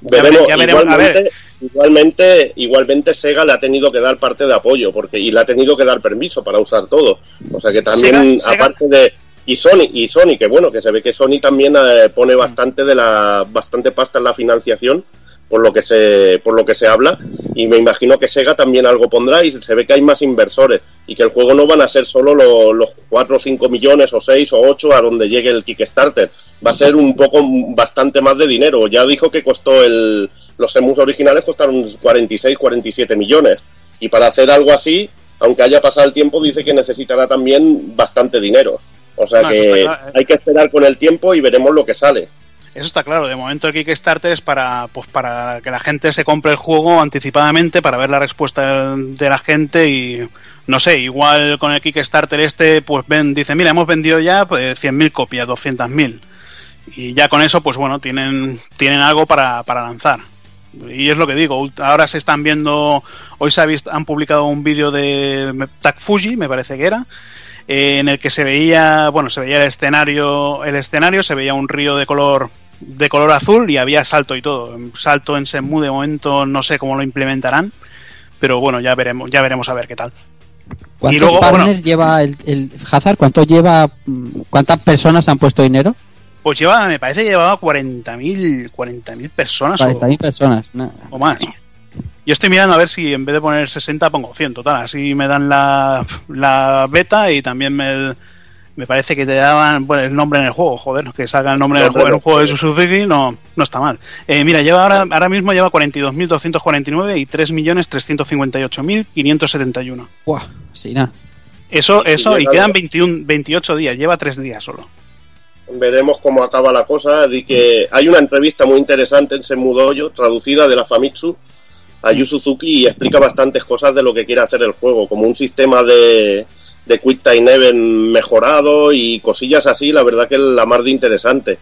Ya veremos, ya igualmente, igualmente, igualmente Sega le ha tenido que dar parte de apoyo porque y le ha tenido que dar permiso para usar todo. O sea que también, Sega- Sega- aparte de y Sony y Sony que bueno que se ve que Sony también eh, pone bastante de la bastante pasta en la financiación por lo que se por lo que se habla y me imagino que Sega también algo pondrá y se ve que hay más inversores y que el juego no van a ser solo lo- los 4 o 5 millones o 6 o 8 a donde llegue el Kickstarter. Va a ser un poco bastante más de dinero. Ya dijo que costó el los emus originales costaron 46 47 millones. Y para hacer algo así aunque haya pasado el tiempo dice que necesitará también bastante dinero o sea No, que claro. hay que esperar con el tiempo y veremos lo que sale Eso está claro, de momento el Kickstarter es para, pues para que la gente se compre el juego anticipadamente, para ver la respuesta de la gente y no sé, igual con el Kickstarter este, pues ven, dice, mira, hemos vendido ya pues, 100.000 copias, 200.000. Y ya con eso, pues bueno, tienen, tienen algo para, para lanzar. Y es lo que digo, ahora se están viendo, hoy se ha visto, han publicado un vídeo de Tak Fuji, me parece que era, eh, en el que se veía, bueno, se veía el escenario, el escenario, se veía un río de color de color azul y había salto y todo. Salto en Shenmue de momento no sé cómo lo implementarán, pero bueno, ya veremos, ya veremos a ver qué tal. ¿Cuántos Y luego, partners bueno. lleva el, el Hazard? ¿Cuántos lleva? mm, ¿Cuántas personas han puesto dinero? Pues lleva, me parece que llevaba 40.000 40.000 personas o- 40.000 personas. O más. Yo estoy mirando a ver si en vez de poner 60 pongo 100, total. Así me dan la, la beta y también me, Me parece que te daban bueno, el nombre en el juego, joder, que salga el nombre el Nombre juego, en un no, juego de. Suzuki no, no está mal. Eh, mira, lleva ahora, ahora mismo lleva 42.249 y 3.358.571. Buah, sí, nada. Eso, Sí, eso, y llega- quedan 21, 28 días, lleva 3 días solo. Veremos cómo acaba la cosa. Di que hay una entrevista muy interesante en Semudoyo, traducida de la Famitsu, a Yu Suzuki, y explica bastantes cosas de lo que quiere hacer el juego, como un sistema de, de Quick Time Event mejorado y cosillas así, la verdad que es la más de interesante.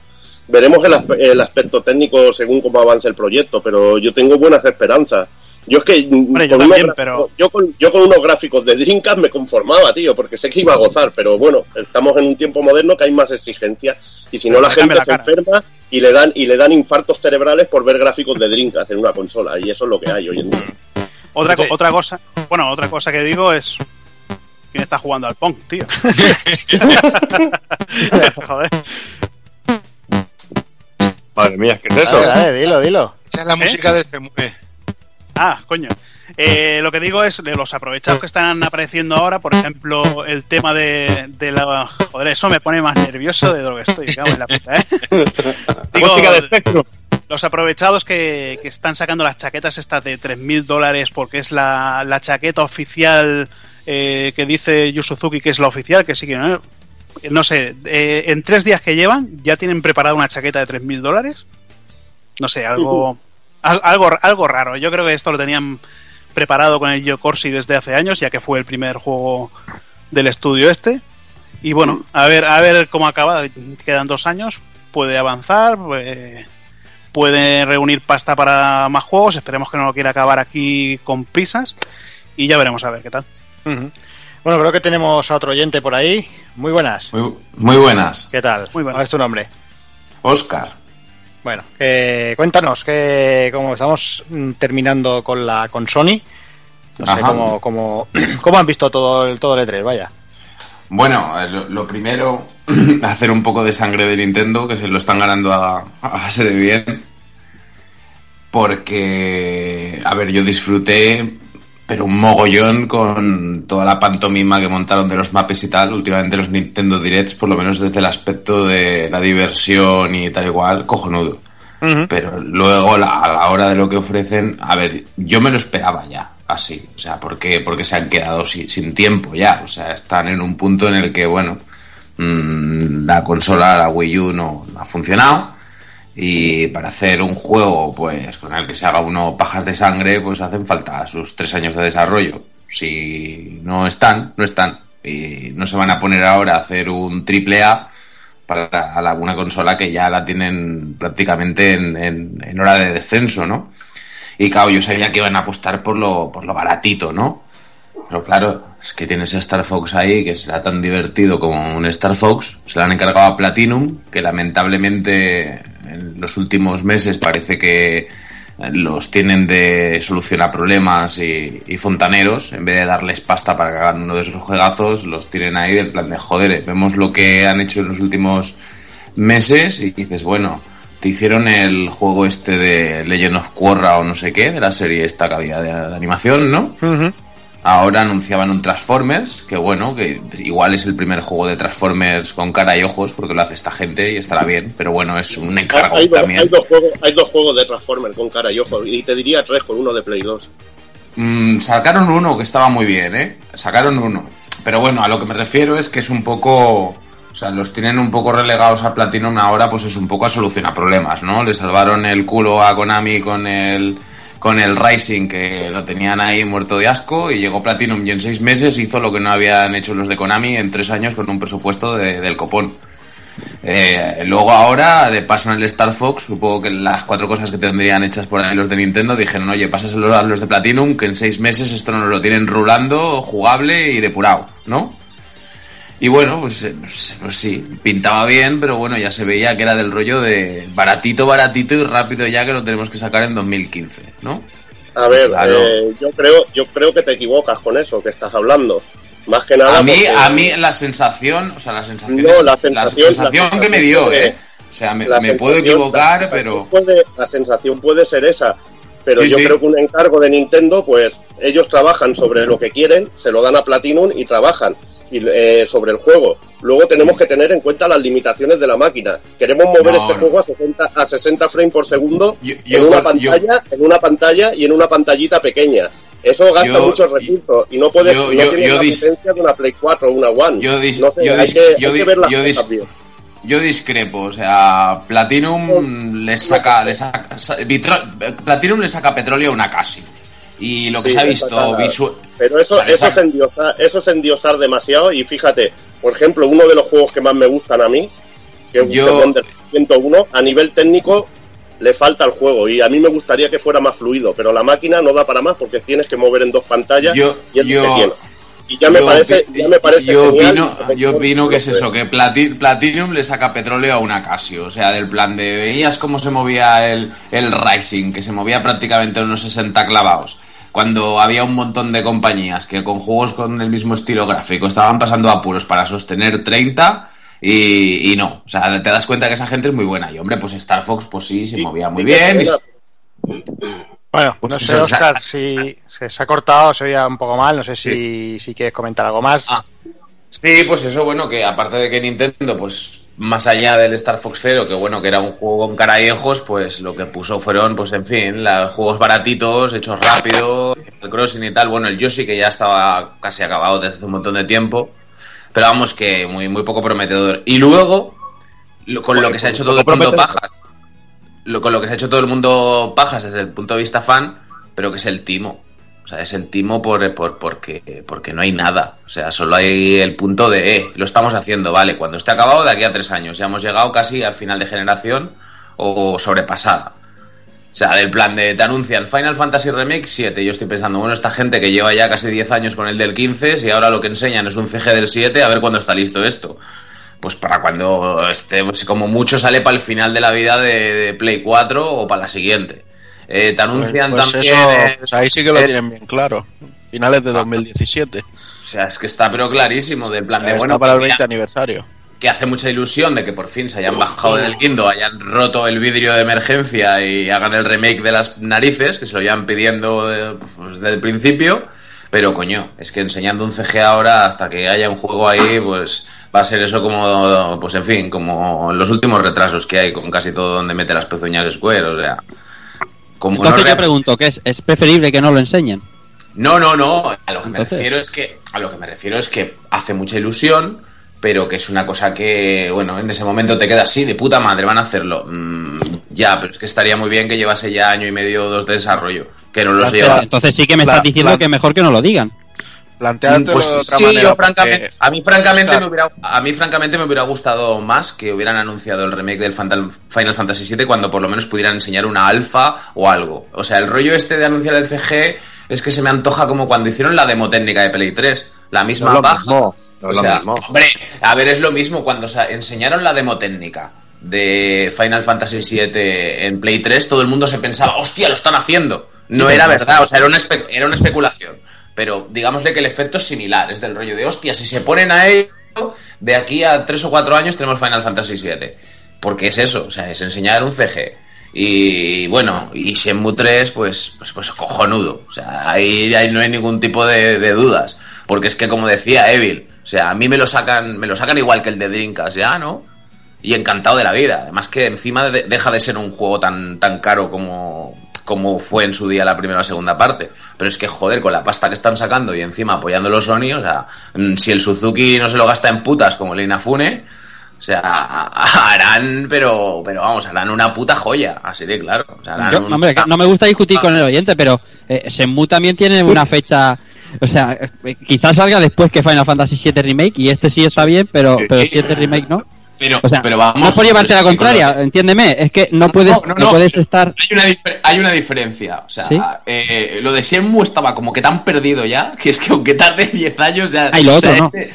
Veremos el, aspe- el aspecto técnico según cómo avance el proyecto, pero yo tengo buenas esperanzas. Yo es que mm, Hombre, yo con también, pero- yo, con, yo con unos gráficos de Dreamcast me conformaba, tío, porque sé que iba a gozar, pero bueno, estamos en un tiempo moderno que hay más exigencia y si no la gente la se enferma y le dan y le dan infartos cerebrales por ver gráficos de Dreamcast en una consola y eso es lo que hay hoy en día. Otra, otra cosa, bueno, otra cosa que digo es. ¿Quién está jugando al Pong, tío? [LAUGHS] Joder. Madre mía, ¿qué es eso? Dilo, dilo. Esa es la música de este... eh, Ah, coño. Eh, lo que digo es de los aprovechados que están apareciendo ahora, por ejemplo, el tema de, de la. Joder, eso me pone más nervioso de lo que estoy, cago en la puta, ¿eh? [LAUGHS] Digo, Música de Spectrum. Los aprovechados que, que están sacando las chaquetas estas de 3.000 dólares porque es la, la chaqueta oficial eh, que dice Yu Suzuki que es la oficial, que sí que no. No sé, eh, en tres días que llevan ya tienen preparada una chaqueta de 3.000 dólares. No sé, algo, al- algo, algo raro. Yo creo que esto lo tenían preparado con el Yo Corsi desde hace años, ya que fue el primer juego del estudio este. Y bueno, a ver, a ver cómo acaba. Quedan dos años, puede avanzar, puede, puede reunir pasta para más juegos. Esperemos que no lo quiera acabar aquí con prisas. Y ya veremos a ver qué tal. Bueno, creo que tenemos a otro oyente por ahí. Muy buenas. Muy, muy buenas. ¿Qué tal? Muy buenas. ¿Cuál es tu nombre? Oscar. Bueno, que, cuéntanos, que como estamos mm, terminando con la con Sony, no sé cómo, cómo, [CLEARS THROAT] cómo han visto todo el, todo el E3, vaya. Bueno, eh, lo, lo primero, [CLEARS THROAT] hacer un poco de sangre de Nintendo, que se lo están ganando a, a base de bien. Porque, a ver, yo disfruté, pero un mogollón con toda la pantomima que montaron de los mapes y tal. Últimamente los Nintendo Directs, por lo menos desde el aspecto de la diversión y tal igual, cojonudo. Pero luego, la- a la hora de lo que ofrecen, a ver, yo me lo esperaba ya, así. O sea, porque, porque se han quedado sin, sin tiempo ya. O sea, están en un punto en el que, bueno, mm, la consola, la Wii U no, no ha funcionado. Y para hacer un juego, pues, con el que se haga uno pajas de sangre, pues hacen falta sus tres años de desarrollo. Si no están, no están. Y no se van a poner ahora a hacer un triple A para la- una consola que ya la tienen prácticamente en, en- en hora de descenso, ¿no? Y claro, yo sabía que iban a apostar por lo, por lo baratito, ¿no? Pero claro, es que tienes a Star Fox ahí, que será tan divertido como un Star Fox. Se le han encargado a Platinum, que lamentablemente en los últimos meses parece que los tienen de solucionar problemas y, y fontaneros, en vez de darles pasta para que hagan uno de esos juegazos, los tienen ahí del plan de joder, eh, vemos lo que han hecho en los últimos meses y dices, bueno, te hicieron el juego este de Legend of Korra o no sé qué, de la serie esta que había de animación, ¿no? Ahora anunciaban un Transformers, que bueno, que igual es el primer juego de Transformers con cara y ojos, porque lo hace esta gente y estará bien, pero bueno, es un encargo Hay, también. hay dos juegos, hay dos juegos de Transformers con cara y ojos, y te diría tres con uno de Play 2. Mm, sacaron uno que estaba muy bien, ¿eh? Sacaron uno. Pero bueno, a lo que me refiero es que es un poco... O sea, los tienen un poco relegados a Platinum ahora, pues es un poco a solucionar problemas, ¿no? Le salvaron el culo a Konami con el con el Rising, que lo tenían ahí muerto de asco, y llegó Platinum y en seis meses hizo lo que no habían hecho los de Konami en tres años con un presupuesto de- del copón. Eh, luego ahora le pasan el Star Fox, supongo que las cuatro cosas que tendrían hechas por ahí los de Nintendo dijeron, oye, pásaselo a los de Platinum, que en seis meses esto nos lo tienen rulando, jugable y depurado, ¿no? Y bueno, pues, eh, pues, pues sí, pintaba bien, pero bueno, ya se veía que era del rollo de baratito, baratito y rápido ya que lo tenemos que sacar en 2015, ¿no? A ver, Claro. eh, yo creo yo creo que te equivocas con eso que estás hablando. Más que nada. A mí, porque- a mí la sensación, o sea, la sensación, No, es- la sensación- sensación la que me dio, sensación ¿eh? O sea, me, puedo sensación- equivocar, pero... sensación puede- la sensación puede ser esa. Pero Sí, yo sí. creo que un encargo de Nintendo, pues ellos trabajan sobre lo que quieren, se lo dan a Platinum y trabajan y, eh, sobre el juego. luego tenemos que tener en cuenta las limitaciones de la máquina. Queremos mover No, este no. juego a 60, a 60 frames por segundo yo en una yo- pantalla, en una pantalla y en una pantallita pequeña. Eso gasta muchos recursos y no puede yo- no la potencia de una Play 4 o una One. Yo dis- no sé, hay que, hay ver las cosas bien. Yo discrepo, o sea, Platinum le saca, le saca Platinum le saca petróleo a una Casio. Y lo que Sí, se ha visto visual. Pero eso, eso, es endiosar, eso es endiosar demasiado y fíjate, por ejemplo, uno de los juegos que más me gustan a mí, que es Yo- Wonder 101, a nivel técnico le falta al juego y a mí me gustaría que fuera más fluido, pero la máquina no da para más porque tienes que mover en dos pantallas Yo- y es lo yo- que. Y ya me yo parece, ya me parece yo opino, que- yo opino que es eso, que Plati- Platinum le saca petróleo a una Casio, o sea, del plan de veías cómo se movía el, el Rising, que se movía prácticamente unos 60 clavados, cuando había un montón de compañías que con juegos con el mismo estilo gráfico estaban pasando apuros para sostener 30 y, y no, o sea, te das cuenta que esa gente es muy buena. Y hombre, pues Star Fox pues sí, se movía muy bien. y- Bueno, Pues no sé, Oscar, si se, se ha cortado, se oía un poco mal, no sé si, si quieres comentar algo más. Ah. Sí, pues eso, bueno, que aparte de que Nintendo, pues más allá del Star Fox Zero, que bueno, que era un juego con cara y ojos, pues lo que puso fueron, pues en fin, los juegos baratitos, hechos rápido, el Crossing y tal. Bueno, el Yoshi que ya estaba casi acabado desde hace un montón de tiempo, pero vamos que muy, muy poco prometedor. Y luego, lo- con lo que se ha hecho todo el mundo pajas, lo, con lo que se ha hecho todo el mundo pajas desde el punto de vista fan, pero que es el timo. O sea, es el timo por, por, porque, porque no hay nada. O sea, solo hay el punto de, eh, lo estamos haciendo, vale, cuando esté acabado de aquí a tres años. Ya hemos llegado casi al final de generación o sobrepasada. O sea, del plan de, te anuncian Final Fantasy Remake 7. Yo estoy pensando, bueno, esta gente que lleva ya casi 10 años con el del 15, si ahora lo que enseñan es un CG del 7, a ver cuándo está listo esto. Pues para cuando esté, pues como mucho sale para el final de la vida de, de Play 4 o para la siguiente. Eh, te anuncian Pues también. eso, pues ahí sí que lo tienen bien claro. Finales de 2017. O sea, es que está pero clarísimo del plan de Está bueno. para el que 20 mira, aniversario. que hace mucha ilusión de que por fin se hayan bajado del guindo, hayan roto el vidrio de emergencia y hagan el remake de las narices, que se lo llevan pidiendo eh, pues, desde el principio. Pero coño, es que enseñando un CG ahora hasta que haya un juego ahí, pues va a ser eso como, pues en fin, como los últimos retrasos que hay con casi todo donde mete las pezuñas Square, o sea. Como no Entonces yo pregunto, ¿qué es? ¿Es preferible que no lo enseñen? no, no, no. A lo que me Entonces- refiero es que a lo que me refiero es que hace mucha ilusión, pero que es una cosa que, bueno, en ese momento te queda así de puta madre, van a hacerlo. Mm, ya, pero es que estaría muy bien que llevase ya año y medio o dos de desarrollo, que no los lleva. Entonces sí que me estás diciendo plan- que mejor que no lo digan. Planteártelo Pues de otra sí, manera. yo francamente, porque- a mí francamente me hubiera, a mí francamente me hubiera gustado más que hubieran anunciado el remake del Fantal- Final Fantasy VII cuando por lo menos pudieran enseñar una alfa o algo. O sea, el rollo este de anunciar el CG es que se me antoja como cuando hicieron la demo técnica de Play 3, la misma No paja. mismo, no o es lo sea, mismo. hombre, a ver, es lo mismo cuando se enseñaron la demo técnica de Final Fantasy VII en Play 3, todo el mundo se pensaba, hostia, lo están haciendo. No Sí, era verdad, o sea, era una, espe- era una especulación. Pero digámosle que el efecto es similar, es del rollo de, hostia, si se ponen a ello, de aquí a tres o cuatro años tenemos Final Fantasy VII. Porque es eso, o sea, es enseñar un CG. Y bueno, y Shenmue 3, pues, pues, pues cojonudo. O sea, ahí, ahí no hay ningún tipo de, dudas. Porque es que, como decía Evil, o sea, a mí me lo sacan, me lo sacan igual que el de Dreamcast, ya, ¿no? Y encantado de la vida. Además que encima de- deja de ser un juego tan, tan caro como, como fue en su día la primera o segunda parte. Pero es que, joder, con la pasta que están sacando y encima apoyando los Sony, o sea, mm, si el Suzuki no se lo gasta en putas como el Inafune, o sea, harán, pero, pero vamos, harán una puta joya, así de claro. O sea, harán Yo, un- hombre, que no me gusta discutir con el oyente, pero eh, Shenmue también tiene una fecha. O sea, eh, quizás salga después que Final Fantasy VII Remake y este sí está bien, pero, pero 7 Remake no. Pero, O sea, pero vamos, no por llevarte la contraria, entiéndeme, es que no puedes, no, no, no. puedes estar. Hay una, hay una diferencia. O sea, ¿Sí? eh, lo de Shenmue estaba como que tan perdido ya, que es que aunque tarde [LAUGHS] 10 años ya... Ah, y lo o sea, otro no. este-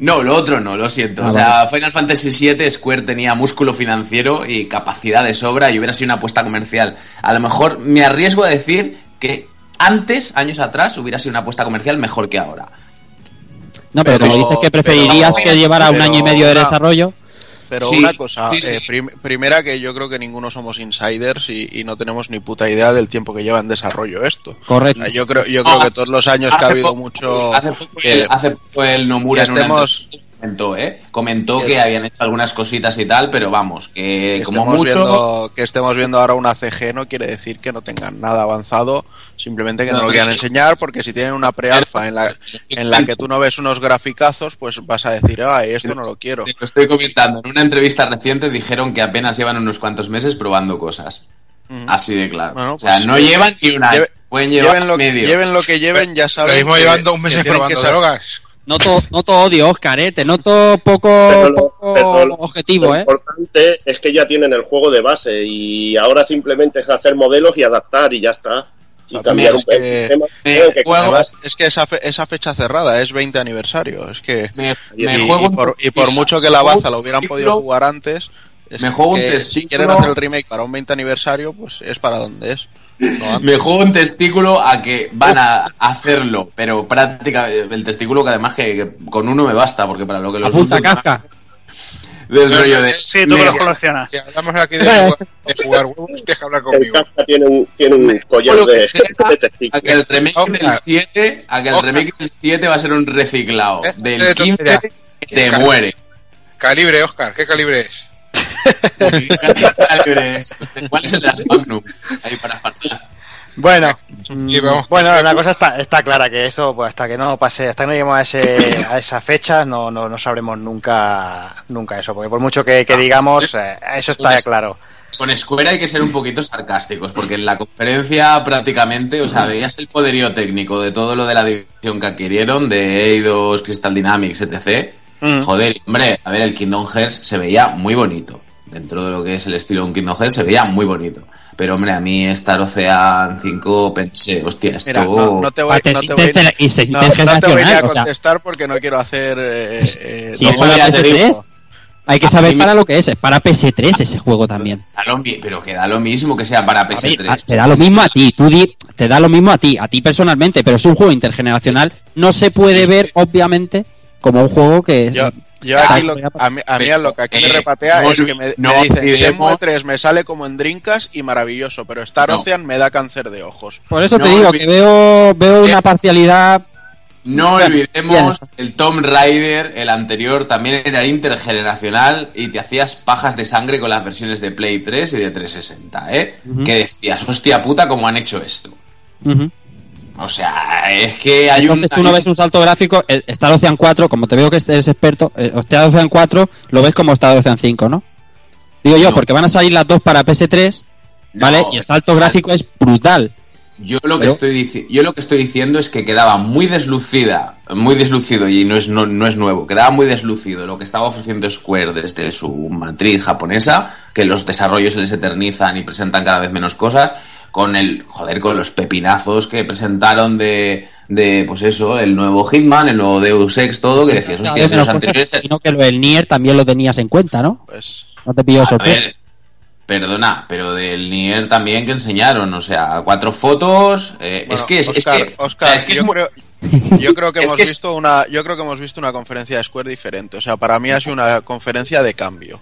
No, lo otro no, lo siento. Ah, o sea, Final Fantasy VII Square tenía músculo financiero y capacidad de sobra y hubiera sido una apuesta comercial. A lo mejor me arriesgo a decir que antes, años atrás, hubiera sido una apuesta comercial mejor que ahora. No, pero, Pero- como dices que preferirías pero- que llevara un año y medio de desarrollo. Pero Sí, una cosa, sí, sí. eh, prim- primera que yo creo que ninguno somos insiders y, y no tenemos ni puta idea del tiempo que lleva en desarrollo esto. Correcto. O sea, Yo creo, yo creo Ah, que todos los años que ha habido mucho Hace poco, que- el, hace poco el que Nomura en una estemos comentó, ¿eh? Comentó que habían hecho algunas cositas y tal, pero vamos, que, Que como estemos, mucho... viendo, que estemos viendo ahora una CG no quiere decir que no tengan nada avanzado, simplemente que no, No, lo quieran enseñar, porque si tienen una pre-alfa en la, en la que tú no ves unos graficazos, pues vas a decir, ay, esto no lo quiero. Lo estoy comentando. En una entrevista reciente dijeron que apenas llevan unos cuantos meses probando cosas. Así de claro. Bueno, o sea, pues, no llevan ni un año. lleve- Pueden llevar lleven, lo, medio. lleven lo que lleven, ya saben. mismo que- llevan dos que meses que probando sa- drogas. Noto, noto odio, Oscar, ¿eh? Te noto poco, lo- poco lo- objetivo, lo ¿eh? importante es que ya tienen el juego de base y ahora simplemente es hacer modelos y adaptar y ya está. Y cambiar un es que- sistema. Eh, Creo que- Además, es que esa, fe- esa fecha cerrada es 20 aniversario. Es que. Me, y, me y juego un por, y por testículo. mucho que la baza un lo hubieran podido jugar antes, es Me juego un que si quieren hacer el remake para un 20 aniversario, pues es para donde es. No. Me juego un testículo a que van a hacerlo, pero prácticamente el testículo que además que, que con uno me basta, porque para lo que los Apunta Kafka. del rollo de Sí, tú me- los coleccionas. Si hablamos aquí de jugar, de jugar huevos, que hablar El conmigo. Kafka tiene un, tiene un collar de, de testículos. a que el remake Oscar. del 7, a que el Oscar. remake del 7 va a ser un reciclado Eh, del de 15 tontería. que te muere. Calibre, Oscar, ¿qué calibre es? ¿Cuál es el de las Magnum? Ahí para fartar. Bueno, Sí, mm, bueno, una cosa está, está clara, que eso, pues hasta que no pase, hasta que no lleguemos a, ese, a esa fecha, no, no, no sabremos nunca, nunca eso, porque por mucho que, que digamos, eh, eso está claro. Con Square hay que ser un poquito sarcásticos, porque en la conferencia prácticamente, o sea, veías el poderío técnico de todo lo de la división que adquirieron, de Eidos, Crystal Dynamics, etc. Mm. Joder, hombre, a ver, el Kingdom Hearts se veía muy bonito. Dentro de lo que es el estilo de un Kingdom Hearts se veía muy bonito. Pero hombre, a mí Star Ocean 5 pensé, hostia, esto... Mira, no, no te voy, no te voy- no- no te voy a o sea. contestar porque no quiero hacer. eh, eh, Si no es para a- te digo. PS3, hay que A saber para lo que es. Es para PS3 ese juego también. Pero que da lo mismo que sea para A ver, PS3. a- te da lo mismo a ti, tú di- te da lo mismo a ti, a ti personalmente, pero es un juego intergeneracional. No se puede ver, obviamente, como un juego que. Yo, yo aquí lo, a mí, a mí lo que aquí me Eh, repatea no es que me, no me dicen olvidemos- Shenmue 3 me sale como en Drinkas y maravilloso, pero Star No. Ocean me da cáncer de ojos. Por eso te digo que veo, veo una parcialidad. No olvidemos el Tomb Raider, el anterior, también era intergeneracional y te hacías pajas de sangre con las versiones de Play 3 y de 360, ¿eh? Que decías, hostia puta, ¿cómo han hecho esto? Ujú. O sea, es que hay Entonces un... tú no ves un salto gráfico. el Star Ocean 4, como te veo que eres experto, eh, Star Ocean 4 lo ves como Star Ocean 5, ¿no? Digo yo, No. porque van a salir las dos para PS3, No, ¿vale? y el salto gráfico es brutal. Yo lo que Pero- estoy yo lo que estoy diciendo es que quedaba muy deslucida, muy deslucido y no es no, no es nuevo, quedaba muy deslucido lo que estaba ofreciendo Square desde su matriz japonesa, que los desarrollos se les eternizan y presentan cada vez menos cosas con el joder con los pepinazos que presentaron de de pues eso, el nuevo Hitman, el nuevo Deus Ex, todo que decías, hostia, los anteriores sino que lo del Nier también lo tenías en cuenta, ¿no? Pues No te pilló sorpresa. perdona, pero del Nier también que enseñaron, o sea, cuatro fotos, eh, es que es, es Oscar, que, o Oscar, sea, es que es yo, muy- creo, yo creo que [LAUGHS] Es hemos que es- visto una yo creo que hemos visto una conferencia de Square diferente. O sea, para mí ha sido una conferencia de cambio.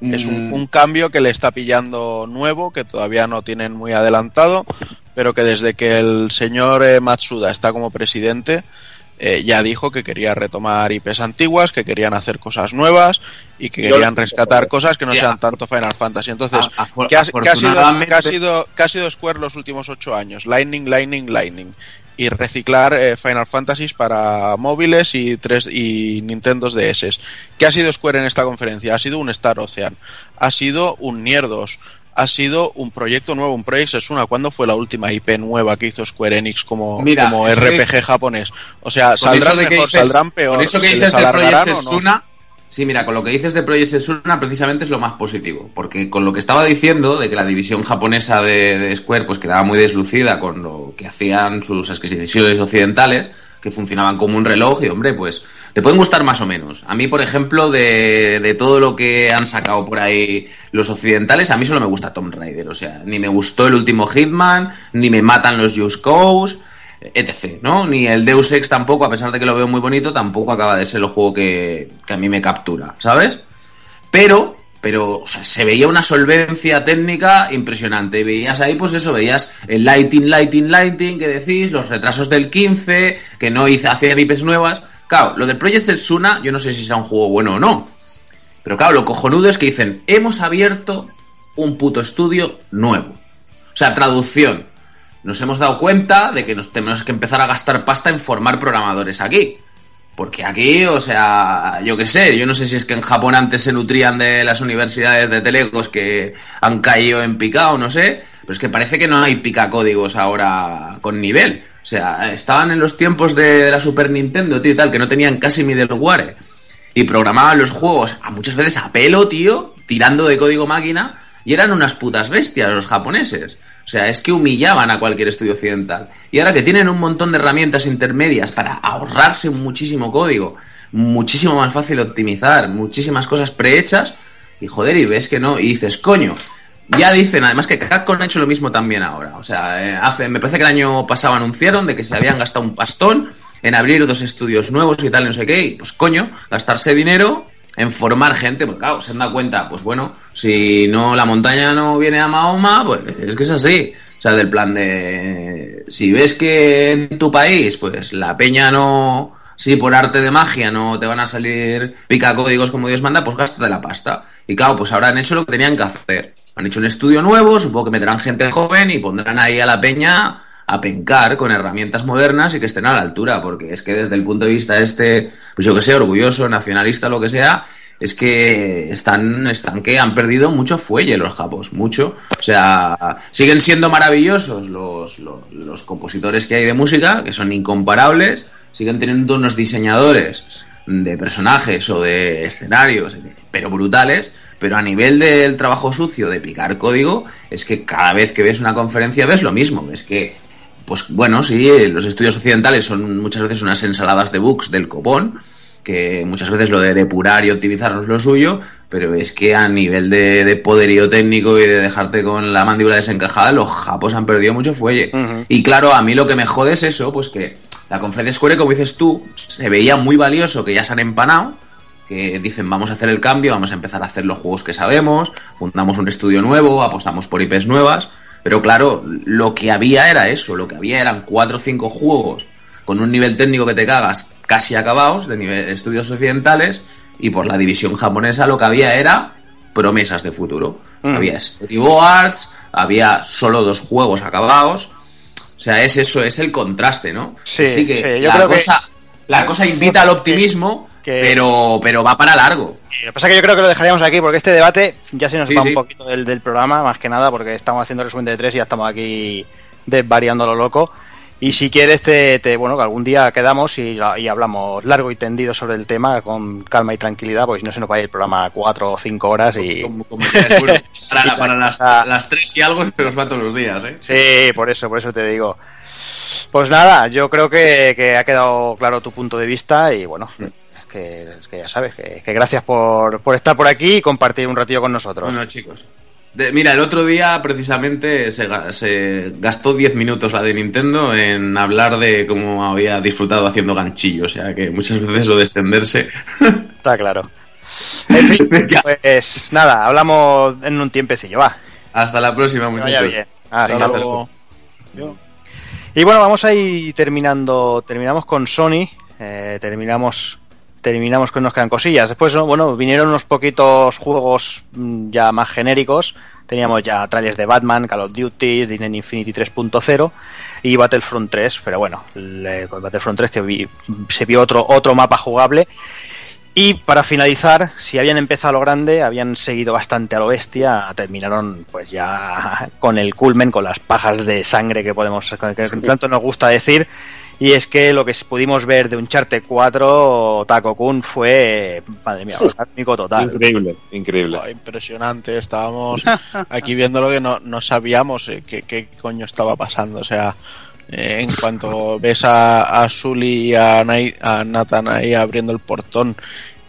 Es un, Mm. un cambio que le está pillando nuevo, que todavía no tienen muy adelantado, pero que desde que el señor eh, Matsuda está como presidente, eh, ya dijo que quería retomar IPs antiguas, que querían hacer cosas nuevas y que Yo querían rescatar cosas que no Ya. sean tanto Final Fantasy. Entonces, A- afor- ¿qué ha, qué ha sido, afortunadamente- qué ha sido- qué ha sido Square los últimos ocho años? Lightning, Lightning, Lightning. Y reciclar eh, Final Fantasies para móviles y, tres, y Nintendo DS. ¿Qué ha sido Square en esta conferencia? Ha sido un Star Ocean. Ha sido un Nier 2. Ha sido un proyecto nuevo, un Project Sesuna. ¿Cuándo fue la última IP nueva que hizo Square Enix como, Mira, como RPG que- japonés? O sea, ¿saldrán mejor, dices- saldrán peor? Con eso que ¿Se dices les de Project o no? Sí, mira, con lo que dices de Project Sesuna precisamente es lo más positivo, porque con lo que estaba diciendo de que la división japonesa de, Square pues quedaba muy deslucida con lo que hacían sus adquisiciones occidentales, que funcionaban como un reloj y hombre, pues te pueden gustar más o menos. A mí, por ejemplo, de, todo lo que han sacado por ahí los occidentales, a mí solo me gusta Tomb Raider, o sea, ni me gustó el último Hitman, ni me matan los Just etc. ¿no? Ni el Deus Ex tampoco, a pesar de que lo veo muy bonito, tampoco acaba de ser el juego que, que a mí me captura, ¿sabes? Pero, pero se veía una solvencia técnica impresionante. Veías ahí, pues eso, veías el lighting, lighting, lighting que decís, los retrasos del 15, que no hice, hacían IPs nuevas, Claro, lo del Project Setsuna, yo no sé si será un juego bueno o no. Pero claro, lo cojonudo es que dicen, hemos abierto un puto estudio nuevo. O sea, traducción. Nos hemos dado cuenta de que nos tenemos que empezar a gastar pasta en formar programadores aquí. Porque aquí, o sea, yo qué sé, yo no sé si es que en Japón antes se nutrían de las universidades de telecos que han caído en picado, no sé, pero es que parece que no hay picacódigos ahora con nivel. O sea, estaban en los tiempos de, de la Super Nintendo, tío, y tal, que no tenían casi middleware. Y programaban los juegos a muchas veces a pelo, tío, tirando de código máquina, y eran unas putas bestias los japoneses. O sea, es que humillaban a cualquier estudio occidental. Y ahora que tienen un montón de herramientas intermedias para ahorrarse muchísimo código, muchísimo más fácil optimizar, muchísimas cosas prehechas, y joder, y ves que no, y dices, coño, ya dicen, además que Capcom ha hecho lo mismo también ahora. O sea, eh, hace, me parece que el año pasado anunciaron de que se habían gastado un pastón en abrir dos estudios nuevos y tal, no sé qué, y pues coño, gastarse dinero en formar gente, porque claro, se han dado cuenta, pues bueno, si no la montaña no viene a Mahoma, pues es que es así. O sea, del plan de si ves que en tu país, pues la peña no, si por arte de magia no te van a salir pica códigos como Dios manda, pues gástate la pasta. Y claro, pues ahora han hecho lo que tenían que hacer. Han hecho un estudio nuevo, supongo que meterán gente joven y pondrán ahí a la peña a pencar con herramientas modernas y que estén a la altura, porque es que desde el punto de vista este, pues yo que sé, orgulloso, nacionalista, lo que sea, es que están, están que han perdido mucho fuelle los japos, mucho. O sea, siguen siendo maravillosos los, los, los compositores que hay de música, que son incomparables, siguen teniendo unos diseñadores de personajes o de escenarios, pero brutales, pero a nivel del trabajo sucio de picar código, es que cada vez que ves una conferencia ves lo mismo, es que pues bueno, sí, los estudios occidentales son muchas veces unas ensaladas de bugs del copón, que muchas veces lo de depurar y optimizar no es lo suyo, pero es que a nivel de, de poderío técnico y de dejarte con la mandíbula desencajada, los japos han perdido mucho fuelle. Y claro, a mí lo que me jode es eso, pues que la conferencia Square, como dices tú, se veía muy valioso que ya se han empanado, que dicen vamos a hacer el cambio, vamos a empezar a hacer los juegos que sabemos, fundamos un estudio nuevo, apostamos por IPs nuevas, pero claro, lo que había era eso, lo que había eran cuatro o cinco juegos con un nivel técnico que te cagas casi acabados, de nivel de estudios occidentales, y por la división japonesa lo que había era promesas de futuro. Mm. Había storyboards, había solo dos juegos acabados. O sea, es eso, es el contraste, ¿no? Sí, Así que sí, yo la, creo que- cosa, la cosa invita al optimismo, que- pero, pero va para largo. Lo que pasa es que yo creo que lo dejaríamos aquí porque este debate ya se nos Sí, va sí. un poquito del, del programa, más que nada, porque estamos haciendo resumen de tres y ya estamos aquí desvariando lo loco. Y si quieres, te, te- bueno, que algún día quedamos y, y hablamos largo y tendido sobre el tema con calma y tranquilidad, porque si no se nos va a ir el programa cuatro o cinco horas y... [LAUGHS] Para, para las, las tres y algo se nos va todos los días, ¿eh? Sí, por eso, por eso te digo. Pues nada, yo creo que, que ha quedado claro tu punto de vista y bueno, que, que ya sabes, que, que gracias por, por estar por aquí y compartir un ratillo con nosotros. Bueno, chicos. De- mira, el otro día precisamente se, ga- se gastó 10 minutos la de Nintendo en hablar de cómo había disfrutado haciendo ganchillo. O sea que muchas veces lo de extenderse. [LAUGHS] Está claro. En fin, [LAUGHS] pues nada, hablamos en un tiempecillo, va. Hasta la próxima, muchachos. bien. Hasta Venga, luego. Y bueno, vamos a ir terminando. Terminamos con Sony. eh, terminamos. Terminamos con nos quedan cosillas. Después, ¿no? bueno, vinieron unos poquitos juegos mm, ya más genéricos. Teníamos ya trailers de Batman, Call of Duty, Disney Infinity 3.0 y Battlefront 3. Pero bueno, con Battlefront 3 que vi- se vio otro, otro mapa jugable. Y para finalizar, si habían empezado a lo grande, habían seguido bastante a lo bestia, terminaron pues ya [LAUGHS] con el culmen, con las pajas de sangre que podemos, que tanto nos gusta decir. Y es que lo que pudimos ver de Uncharted 4, Taco Kun, fue, madre mía, orgásmico total. Increíble, increíble. Impresionante, estábamos aquí viendo lo que no, no sabíamos eh, qué, qué coño estaba pasando. O sea, eh, en cuanto ves a, a Sully y a, Nai- a Nathan ahí abriendo el portón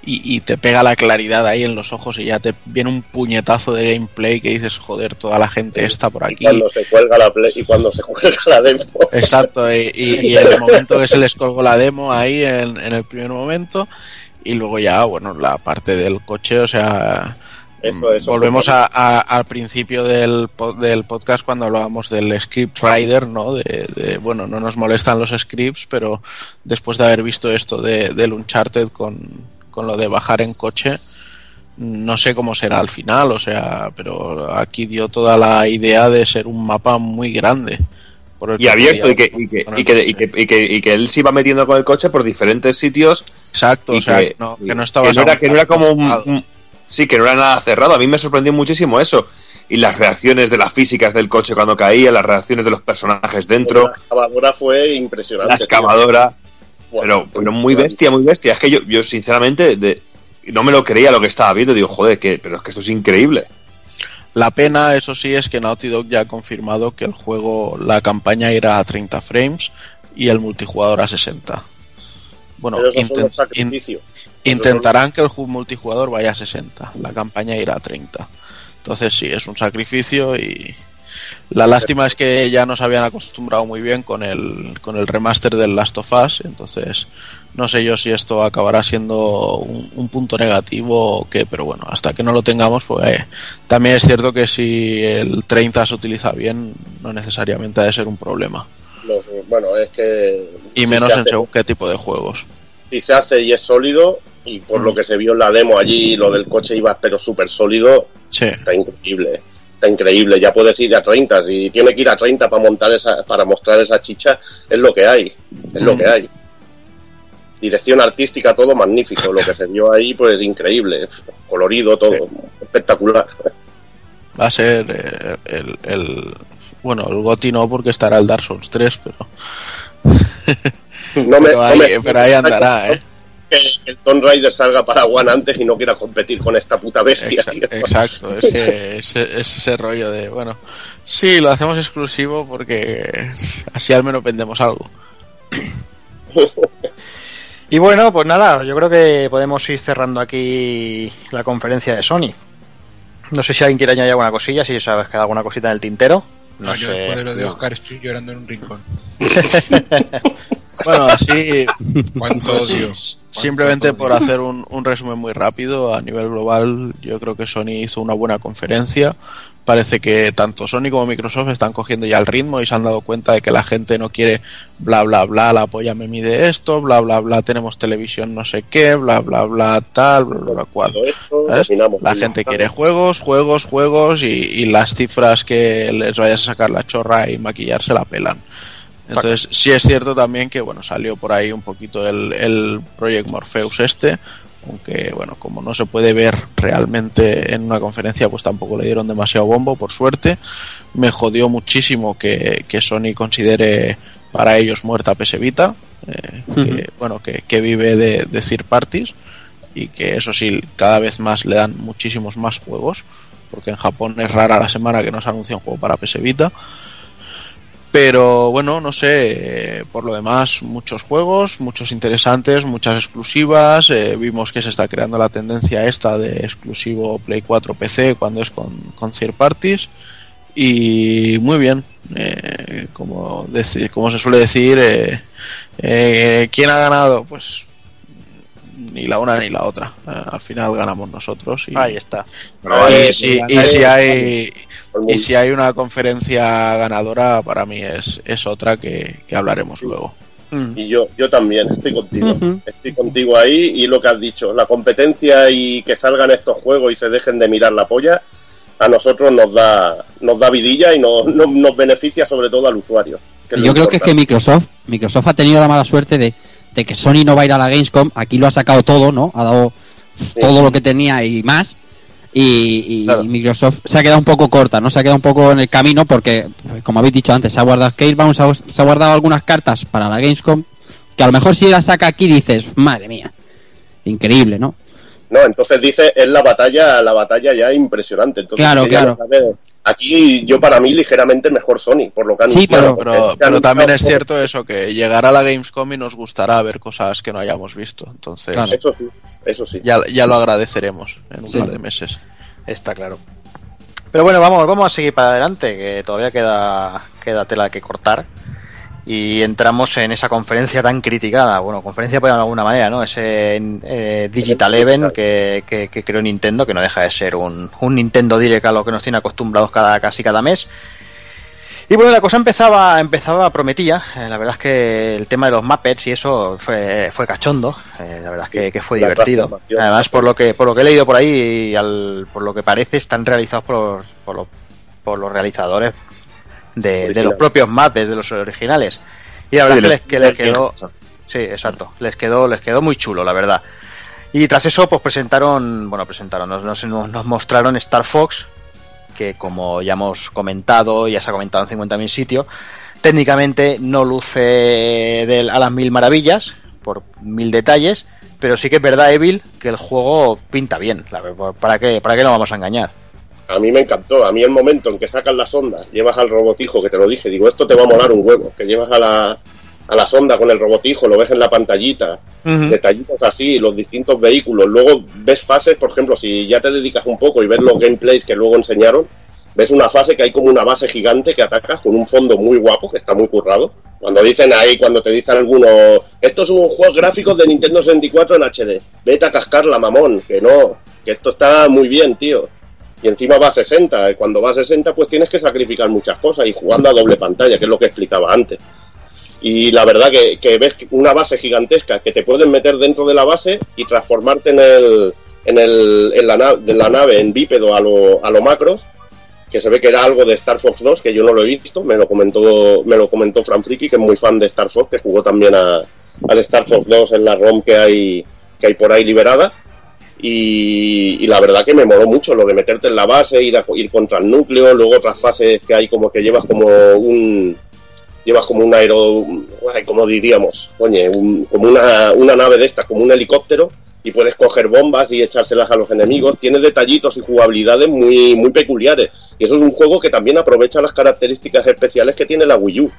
y, y te pega la claridad ahí en los ojos y ya te viene un puñetazo de gameplay que dices, joder, toda la gente está por aquí. Cuando se cuelga la play y cuando se [LAUGHS] cuelga la demo. Exacto, y, y- y en el momento que se les colgó la demo ahí en, en el primer momento, y luego ya, bueno, la parte del coche, o sea, Eso, eso. Volvemos a- a- al principio del, del podcast cuando hablábamos del script rider, ¿no? De, de, bueno, no nos molestan los scripts, pero después de haber visto esto de, del Uncharted con, con lo de bajar en coche, no sé cómo será al final, o sea, pero aquí dio toda la idea de ser un mapa muy grande. por el Y abierto, y que, y, que, y, que, y, que, y, que, y que él se iba metiendo con el coche por diferentes sitios. Exacto, o sea, que no- que no estabas que no era, que no era como un, Sí, que no era nada cerrado. A mí me sorprendió muchísimo eso. Y las reacciones de las físicas del coche cuando caía, las reacciones de los personajes dentro, La excavadora fue impresionante. la excavadora. Pero, pero muy bestia, muy bestia. Es que yo, yo sinceramente, de, no me lo creía lo que estaba viendo. Digo, joder, que, pero es que esto es increíble. La pena, eso sí, es que Naughty Dog ya ha confirmado que el juego, la campaña irá a 30 frames y el multijugador a 60. Bueno, in- intentarán que el ju- multijugador vaya a 60, la campaña irá a 30. Entonces sí, es un sacrificio y la lástima es que ya nos habían acostumbrado muy bien con el, con el remaster del Last of Us, entonces no sé yo si esto acabará siendo un, un punto negativo o qué, pero bueno, hasta que no lo tengamos, pues eh, también es cierto que si el 30 se utiliza bien, no necesariamente ha de ser un problema. Los- bueno, es que. Y si menos se en según qué tipo de juegos. Si se hace y es sólido, y por Mm. lo que se vio en la demo allí, lo del coche iba pero súper sólido, Sí. está increíble. Está increíble, ya puedes ir a 30. Si tiene que ir a 30 para montar esa, para mostrar esa chicha, es lo que hay. Es lo Mm. que hay. Dirección artística, todo magnífico. Lo que se vio ahí, pues increíble. Colorido, todo. Espectacular. Va a ser eh, el, el- Bueno, el GOTI no porque estará el Dark Souls 3, pero... No me- [LAUGHS] pero, no ahí, me- pero ahí [LAUGHS] andará, ¿eh? Que el Tomb Raider salga para One antes y no quiera competir con esta puta bestia, Exa- tío. Exacto, es que [LAUGHS] es, es ese rollo de, bueno, sí, lo hacemos exclusivo porque así al menos vendemos algo. [LAUGHS] Y bueno, pues nada, yo creo que podemos ir cerrando aquí la conferencia de Sony. No sé si alguien quiere añadir alguna cosilla, si sabes que hay alguna cosita en el tintero. No, No, yo sé. después de lo de. Oscar estoy llorando en un rincón. [LAUGHS] Bueno, así, [LAUGHS] Cuánto pues, odio. simplemente Cuánto por odio. hacer un, un resumen muy rápido, a nivel global, yo creo que Sony hizo una buena conferencia. Parece que tanto Sony como Microsoft están cogiendo ya el ritmo y se han dado cuenta de que la gente no quiere bla bla bla, la polla me mide esto, bla bla bla, tenemos televisión no sé qué, bla bla bla tal, bla bla, bla cual. La gente quiere juegos, juegos, juegos y, y las cifras que les vayas a sacar la chorra y maquillarse la pelan. Entonces, sí es cierto también que, bueno, salió por ahí un poquito el, el Project Morpheus este, aunque, bueno, como no se puede ver realmente en una conferencia, pues tampoco le dieron demasiado bombo, por suerte. Me jodió muchísimo que, que Sony considere para ellos muerta PS Vita, eh, que, bueno, que, que vive de, de third parties y que eso sí, cada vez más le dan muchísimos más juegos, porque en Japón es rara la semana que nos anuncia un juego para PS Vita. Pero bueno, no sé, eh, por lo demás, muchos juegos, muchos interesantes, muchas exclusivas. eh, vimos que se está creando la tendencia esta de exclusivo Play 4 PC cuando es con, con third parties. Y muy bien, eh, como, deci- como se suele decir, eh, eh, ¿quién ha ganado? Pues ni la una ni la otra. Eh, al final ganamos nosotros. Y, Ahí está. y si, y si hay y si hay una conferencia ganadora para mí es, es otra que, que hablaremos luego Y yo, yo también, estoy contigo. Estoy contigo ahí y lo que has dicho, la competencia y que salgan estos juegos y se dejen de mirar la polla, a nosotros nos da, nos da vidilla y nos, nos, nos beneficia sobre todo al usuario. Yo creo que es que. Microsoft, Microsoft ha tenido la mala suerte de, de que Sony no va a ir a la Gamescom. Aquí lo ha sacado todo, ¿no? Ha dado todo lo que tenía y más. Y, y Microsoft se ha quedado un poco corta, ¿no? Se ha quedado un poco en el camino porque, como habéis dicho antes, se ha guardado Scalebound, se ha, se ha guardado algunas cartas para la Gamescom que a lo mejor si la saca aquí dices, madre mía, increíble, ¿no? No, entonces dice, es la batalla, la batalla ya impresionante. Entonces, Claro, claro. no sabe- Aquí yo para mí ligeramente mejor Sony, por lo que han Sí, pero, anunciado, pero, porque han pero también es cierto eso, que llegará la Gamescom y nos gustará ver cosas que no hayamos visto. Entonces, Eso sí, eso sí. ya, ya lo agradeceremos en un Sí. par de meses. Está claro. Pero bueno, vamos, vamos a seguir para adelante, que todavía queda, queda tela que cortar. Y entramos en esa conferencia tan criticada, bueno, conferencia por alguna manera, ¿no? Ese eh, Digital Event que, que, que creó Nintendo, que no deja de ser un, un Nintendo Direct a lo que nos tiene acostumbrados cada, casi cada mes. Y bueno, la cosa empezaba, empezaba prometía. Eh, la verdad es que el tema de los Muppets y eso fue, fue cachondo. Eh, la verdad es que, que fue La divertido. Además, por lo que, por lo que he leído por ahí y al, por lo que parece, están realizados por por los, por los realizadores de, de los propios Muppets, de los originales. Y la verdad Sí, es que les, que les quedó, sí, exacto, les quedó, les quedó muy chulo, la verdad. Y tras eso, pues presentaron, bueno, presentaron, nos, nos, nos mostraron Star Fox, que como ya hemos comentado, ya se ha comentado en 50.000 sitios, técnicamente no luce a las mil maravillas, por mil detalles, pero sí que es verdad, Evil, que el juego pinta bien. ¿Para qué, para qué nos vamos a engañar? A mí me encantó. A mí el momento en que sacas la sonda, llevas al robotijo, que te lo dije, digo, esto te va a molar un huevo. Que llevas a la, a la sonda con el robotijo, lo ves en la pantallita, detallitos así, los distintos vehículos. Luego ves fases, por ejemplo, si ya te dedicas un poco y ves los gameplays que luego enseñaron, ves una fase que hay como una base gigante que atacas con un fondo muy guapo, que está muy currado. Cuando dicen ahí, cuando te dicen algunos, esto es un juego gráfico de Nintendo 64 en HD, vete a cascarla, mamón, que no, que esto está muy bien, tío. Y encima va a 60, cuando va a 60 pues tienes que sacrificar muchas cosas y jugando a doble pantalla, que es lo que explicaba antes. Y la verdad que, ves una base gigantesca que te pueden meter dentro de la base y transformarte en el en, el, en la, na- de la nave en bípedo a lo, a lo macros, que se ve que era algo de Star Fox 2, que yo no lo he visto, me lo comentó, me lo comentó Fran Friki, que es muy fan de Star Fox, que jugó también a, al Star Fox 2 en la ROM que hay, que hay por ahí liberada. Y, la verdad que me moló mucho lo de meterte en la base, ir, a, ir contra el núcleo, luego otras fases que hay como que llevas como un llevas como un aero, como diríamos, oye, un- como una, una nave de estas, como un helicóptero, y puedes coger bombas y echárselas a los enemigos. Tiene detallitos y jugabilidades muy, muy peculiares. Y eso es un juego que también aprovecha las características especiales que tiene la Wii U.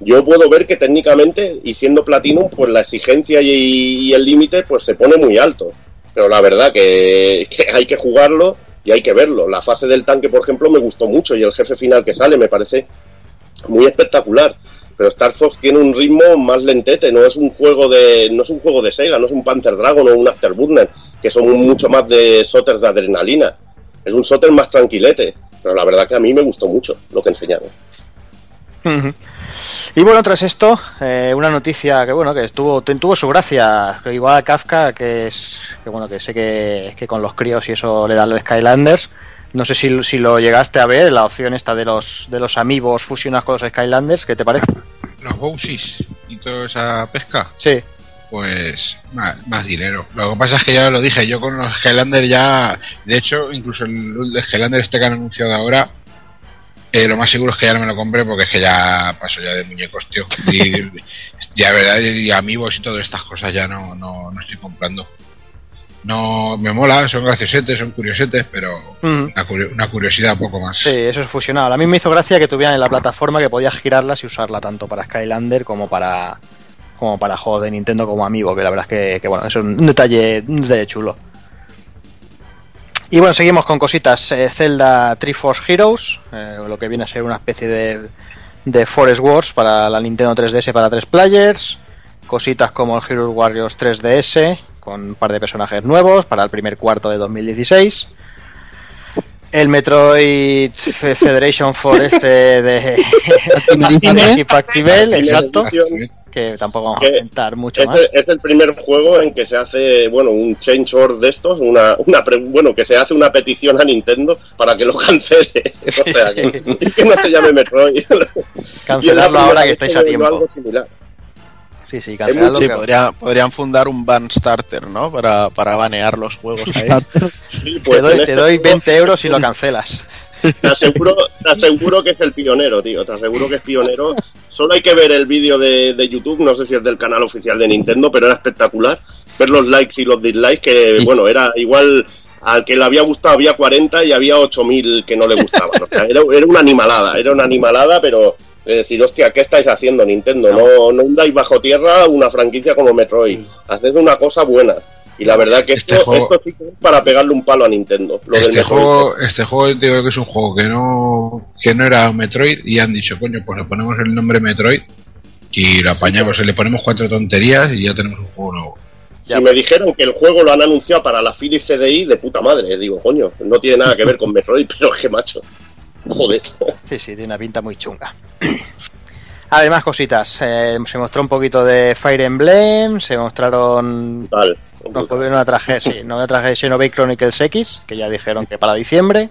Yo puedo ver que técnicamente, y siendo Platinum, pues la exigencia y, y el límite pues se pone muy alto. Pero la verdad que, que hay que jugarlo y hay que verlo. La fase del tanque, por ejemplo, me gustó mucho y el jefe final que sale me parece muy espectacular. Pero Star Fox tiene un ritmo más lentete, no es un juego de no es un juego de Sega, no es un Panzer Dragon o un Afterburner, que son mucho más de shooters de adrenalina. Es un shooter más tranquilete, pero la verdad que a mí me gustó mucho lo que enseñaron. Y bueno, tras esto, eh, una noticia que bueno, que estuvo, tuvo su gracia, que igual a Kafka, que es, que bueno, que sé que, que con los críos y eso le da al Skylanders. No sé si, si lo llegaste a ver, la opción esta de los, de los amigos fusionados con los Skylanders, ¿qué te parece? Los Bowsies y toda esa pesca. Sí. Pues más, más dinero. Lo que pasa es que ya lo dije, yo con los Skylanders ya. De hecho, incluso el, el Skylander este que han anunciado ahora, eh, lo más seguro es que ya no me lo compré porque es que ya paso ya de muñecos, tío. Y, [LAUGHS] ya, verdad, y amigos y todas estas cosas ya no, no, no estoy comprando. No me mola, son graciosetes, son curiosetes, pero una, curio- una curiosidad poco más. Sí, eso es fusionado. A mí me hizo gracia que tuvieran en la plataforma que podías girarlas y usarla tanto para Skylander como para como para juegos de Nintendo como amigo, que la verdad es que, que, bueno, eso es un detalle, un detalle chulo. Y bueno, seguimos con cositas. Eh, Zelda Triforce Heroes, eh, lo que viene a ser una especie de, de Forest Wars para la Nintendo 3DS para tres players. Cositas como el Hero Warriors 3DS, con un par de personajes nuevos para el primer cuarto de 2016. El Metroid Fe- Federation Force este de [LAUGHS] Equipo Actimel, [LAUGHS] exacto. Que tampoco vamos a Que comentar mucho es, más. el- es el primer juego en que se hace, bueno, un change order de estos, una, una pre- bueno, que se hace una petición a Nintendo para que lo cancele. [LAUGHS] O sea, que, que no se llame Metroid. [LAUGHS] Cancelarlo ahora que estáis a tiempo. Algo similar. Sí, sí, Sí, cancelarlo. que- podría- podrían fundar un ban starter, ¿no? Para, para banear los juegos ahí. [LAUGHS] Sí, te pues en doy, este te doy juego 20 euros si lo cancelas. Te aseguro, te aseguro que es el pionero, tío. Te aseguro que es pionero. Solo hay que ver el vídeo de, de YouTube, no sé si es del canal oficial de Nintendo, pero era espectacular. Ver los likes y los dislikes, que bueno, era igual al que le había gustado había 40 y había 8000 que no le gustaban. O sea, era, era una animalada, era una animalada, pero es decir, hostia, ¿qué estáis haciendo Nintendo? No, no hundáis bajo tierra una franquicia como Metroid. Haced una cosa buena. Y la verdad que esto, juego- esto sí que es para pegarle un palo a Nintendo. Lo Este juego, este juego yo digo que es un juego que no, que no era Metroid y han dicho, coño, pues le ponemos el nombre Metroid Y lo apañamos, le ponemos cuatro tonterías y ya tenemos un juego nuevo. Si me dijeron que el juego lo han anunciado para la Philips CDI, de puta madre, digo, coño, no tiene nada que ver con Metroid, [LAUGHS] pero es que macho. Joder. Sí, sí, tiene una pinta muy chunga. [CLEARS THROAT] Además, cositas. eh, se mostró un poquito de Fire Emblem, se mostraron. Vale. Nos volvieron a traer, sí, nos a traer Xenoblade Chronicles X, que ya dijeron que para diciembre.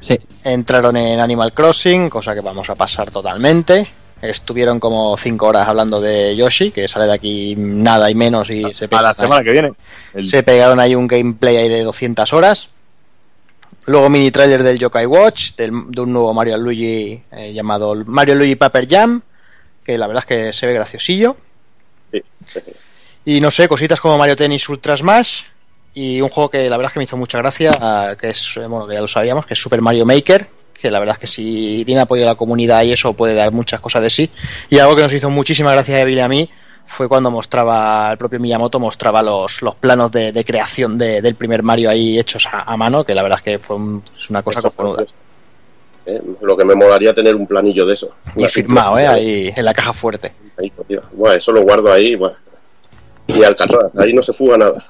Sí. Entraron en Animal Crossing, cosa que vamos a pasar totalmente. Estuvieron como 5 horas hablando de Yoshi, que sale de aquí nada y menos y se A la pegaron semana ahí- que viene. El- Se pegaron ahí un gameplay ahí de 200 horas. Luego mini trailer del Yokai Watch, del- de un nuevo Mario Luigi eh, llamado Mario Luigi Paper Jam, que la verdad es que se ve graciosillo. Y no sé, cositas como Mario Tennis Ultra Smash y un juego que la verdad es que me hizo mucha gracia, que es, eh, bueno, que ya lo sabíamos, que es Super Mario Maker, que la verdad es que si tiene apoyo de la comunidad y eso puede dar muchas cosas de sí. Y algo que nos hizo muchísima gracia a Evil y a mí fue cuando mostraba, el propio Miyamoto mostraba los, los planos de, de creación de- del primer Mario ahí hechos a, a mano, que la verdad es que fue un- es una cosa cojonuda. Eh, lo que me molaría tener un planillo de eso. Y firmado, ¿eh? Ahí en la caja fuerte. Ahí, tío. Buah, eso lo guardo ahí. buah. Y Alcatraz, ahí no se fuga nada.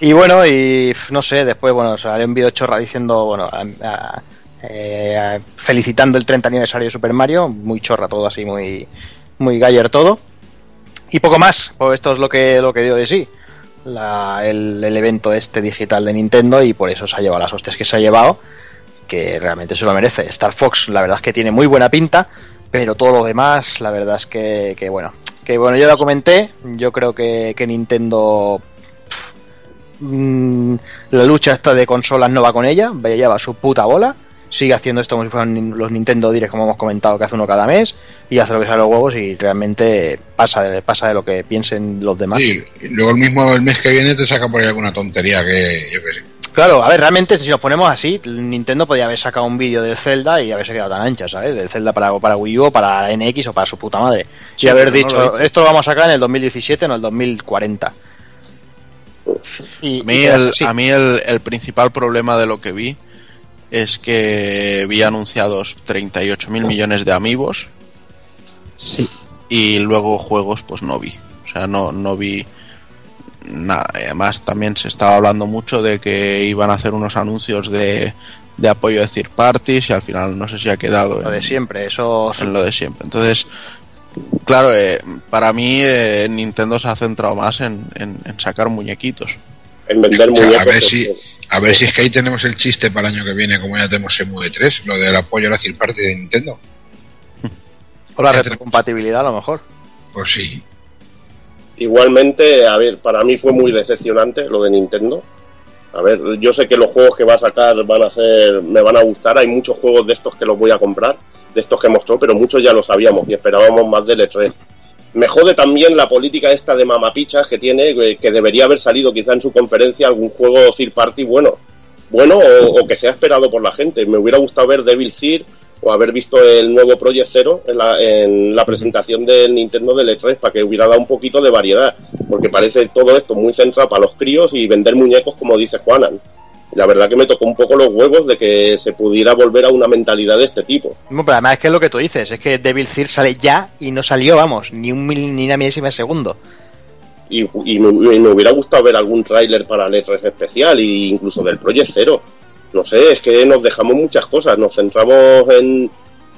Y bueno, y no sé, después, bueno, salió un vídeo chorra diciendo, bueno, a- eh, felicitando el 30 aniversario de Super Mario, muy chorra todo así, muy, muy galler todo. Y poco más, pues esto es lo que, lo que dio de sí. La- el, el evento este digital de Nintendo y por eso se ha llevado las hostias que se ha llevado, que realmente se lo merece. Star Fox, la verdad es que tiene muy buena pinta, pero todo lo demás, la verdad es que, que bueno, que bueno, yo lo comenté, yo creo que, que Nintendo Mm, la lucha esta de consolas no va con ella, vaya lleva su puta bola, sigue haciendo esto como si fueran los Nintendo Direct como hemos comentado que hace uno cada mes y hace lo que sale los huevos y realmente pasa de, pasa de lo que piensen los demás. Sí, y luego el mismo el mes que viene te saca por ahí alguna tontería que yo qué sé. Claro, a ver, realmente si nos ponemos así, Nintendo podría haber sacado un vídeo del Zelda y haberse quedado tan ancha, ¿sabes? Del Zelda para, para Wii U, o para NX o para su puta madre. Sí, y haber no dicho, lo esto lo vamos a sacar en el 2017, no el 2040. Y, A mí, y el, así. a mí el, el principal problema de lo que vi es que vi anunciados 38 mil millones de amigos y luego juegos pues no vi. O sea, no, no vi nada. Además también se estaba hablando mucho de que iban a hacer unos anuncios de, de apoyo de third parties y al final no sé si ha quedado Lo de siempre, eso... en lo de siempre. Entonces, claro, eh, para mí eh, Nintendo se ha centrado más en, en- en sacar muñequitos. En vender O sea, muñecos. a ver si a ver si es que ahí tenemos el chiste para el año que viene, como ya tenemos en Move 3, lo del apoyo a la third party de Nintendo. [LAUGHS] O la retrocompatibilidad a lo mejor. Pues sí. Igualmente, a ver, para mí fue muy decepcionante lo de Nintendo. A ver, yo sé que los juegos que va a sacar van a ser, me van a gustar. Hay muchos juegos de estos que los voy a comprar, de estos que mostró, pero muchos ya lo sabíamos y esperábamos más del E3. Me jode también la política esta de mamapichas que tiene, eh, que debería haber salido quizá en su conferencia algún juego third party bueno. Bueno, o, que sea esperado por la gente. Me hubiera gustado ver Devil Thir o haber visto el nuevo Project Zero en la, en la presentación del Nintendo del E3 para que hubiera dado un poquito de variedad. Porque parece todo esto muy centrado para los críos y vender muñecos, como dice Juanan. La verdad que me tocó un poco los huevos de que se pudiera volver a una mentalidad de este tipo. No, pero además es que es lo que tú dices, es que Devil Third sale ya y no salió, vamos, ni un mil, ni una milésima de segundo. Y, y me, y me hubiera gustado ver algún tráiler para el E3 especial e incluso del Project Zero. No sé, es que nos dejamos muchas cosas, nos centramos en,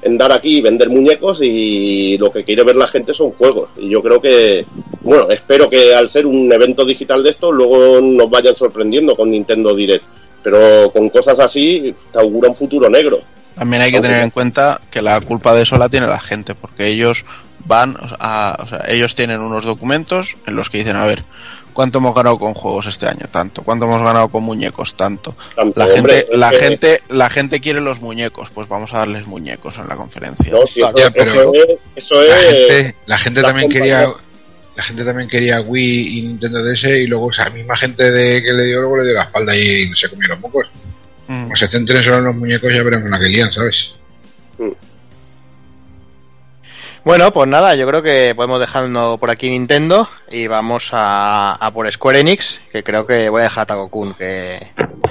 en dar aquí y vender muñecos y lo que quiere ver la gente son juegos. Y yo creo que, bueno, espero que al ser un evento digital de esto, luego nos vayan sorprendiendo con Nintendo Direct. Pero con cosas así, te augura un futuro negro. También hay que tener en cuenta que la culpa de eso la tiene la gente, porque ellos van a, o sea, ellos tienen unos documentos en los que dicen, a ver, ¿cuánto hemos ganado con juegos este año? Tanto. ¿Cuánto hemos ganado con muñecos? Tanto. Tanto, La hombre, gente, la que- gente, la gente quiere los muñecos, pues vamos a darles muñecos en la conferencia. No, sí, Ya, pero eso es, eso la gente, la gente las también quería la gente también quería Wii y Nintendo DS y luego esa misma gente de que le dio luego le dio la espalda y se comió los mocos. Mm. Como se centren solo en los muñecos ya veremos la que lían, ¿sabes? Bueno, pues nada, yo creo que podemos dejarlo por aquí Nintendo y vamos a, a por Square Enix, que creo que voy a dejar a Tago-kun que,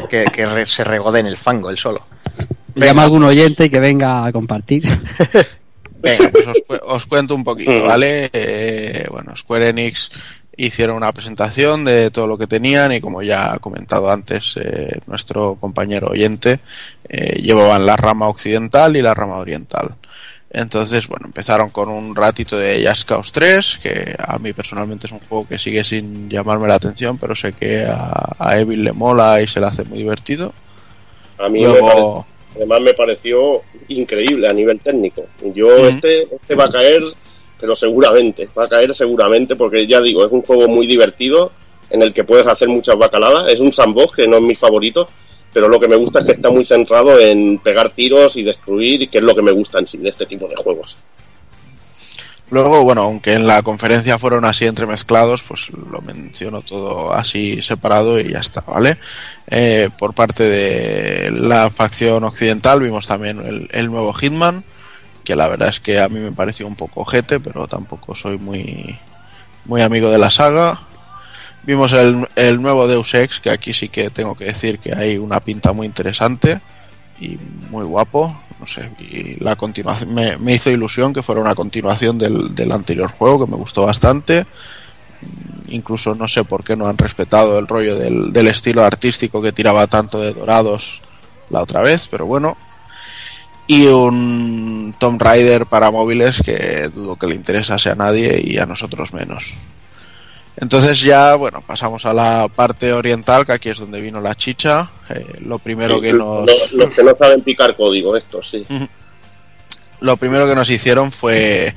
que, que re- se regode en el fango él solo. Llama a algún oyente y que venga a compartir. [LAUGHS] Venga, pues os, cu- [LAUGHS] os cuento un poquito. ¿vale? Eh, bueno, Square Enix hicieron una presentación de todo lo que tenían y como ya ha comentado antes eh, nuestro compañero oyente, eh, llevaban la rama occidental y la rama oriental. Entonces, bueno, empezaron con un ratito de Just Cause 3, que a mí personalmente es un juego que sigue sin llamarme la atención, pero sé que a, a Evil le mola y se le hace muy divertido. A mí Luego- me además me pareció increíble a nivel técnico. Yo este, este va a caer, pero seguramente, va a caer seguramente porque ya digo, es un juego muy divertido en el que puedes hacer muchas bacaladas. Es un sandbox que no es mi favorito, pero lo que me gusta es que está muy centrado en pegar tiros y destruir, que es lo que me gusta en sí de este tipo de juegos. Luego, bueno, aunque en la conferencia fueron así entremezclados, pues lo menciono todo así separado y ya está, ¿vale? Eh, por parte de la facción occidental vimos también el, nuevo Hitman, que la verdad es que a mí me pareció un poco ojete, pero tampoco soy muy, muy amigo de la saga. Vimos el nuevo Deus Ex, que aquí sí que tengo que decir que hay una pinta muy interesante y muy guapo. No sé, y la continuación me, me hizo ilusión que fuera una continuación del, del anterior juego, que me gustó bastante. Incluso no sé por qué no han respetado el rollo del, del estilo artístico que tiraba tanto de dorados la otra vez, pero bueno. Y un Tomb Raider para móviles que dudo que le interesase a nadie y a nosotros menos. Entonces ya, bueno, pasamos a la parte oriental, que aquí es donde vino la chicha. Eh, lo primero Sí, que nos... Los, los que no saben picar código, estos, sí. Lo primero que nos hicieron fue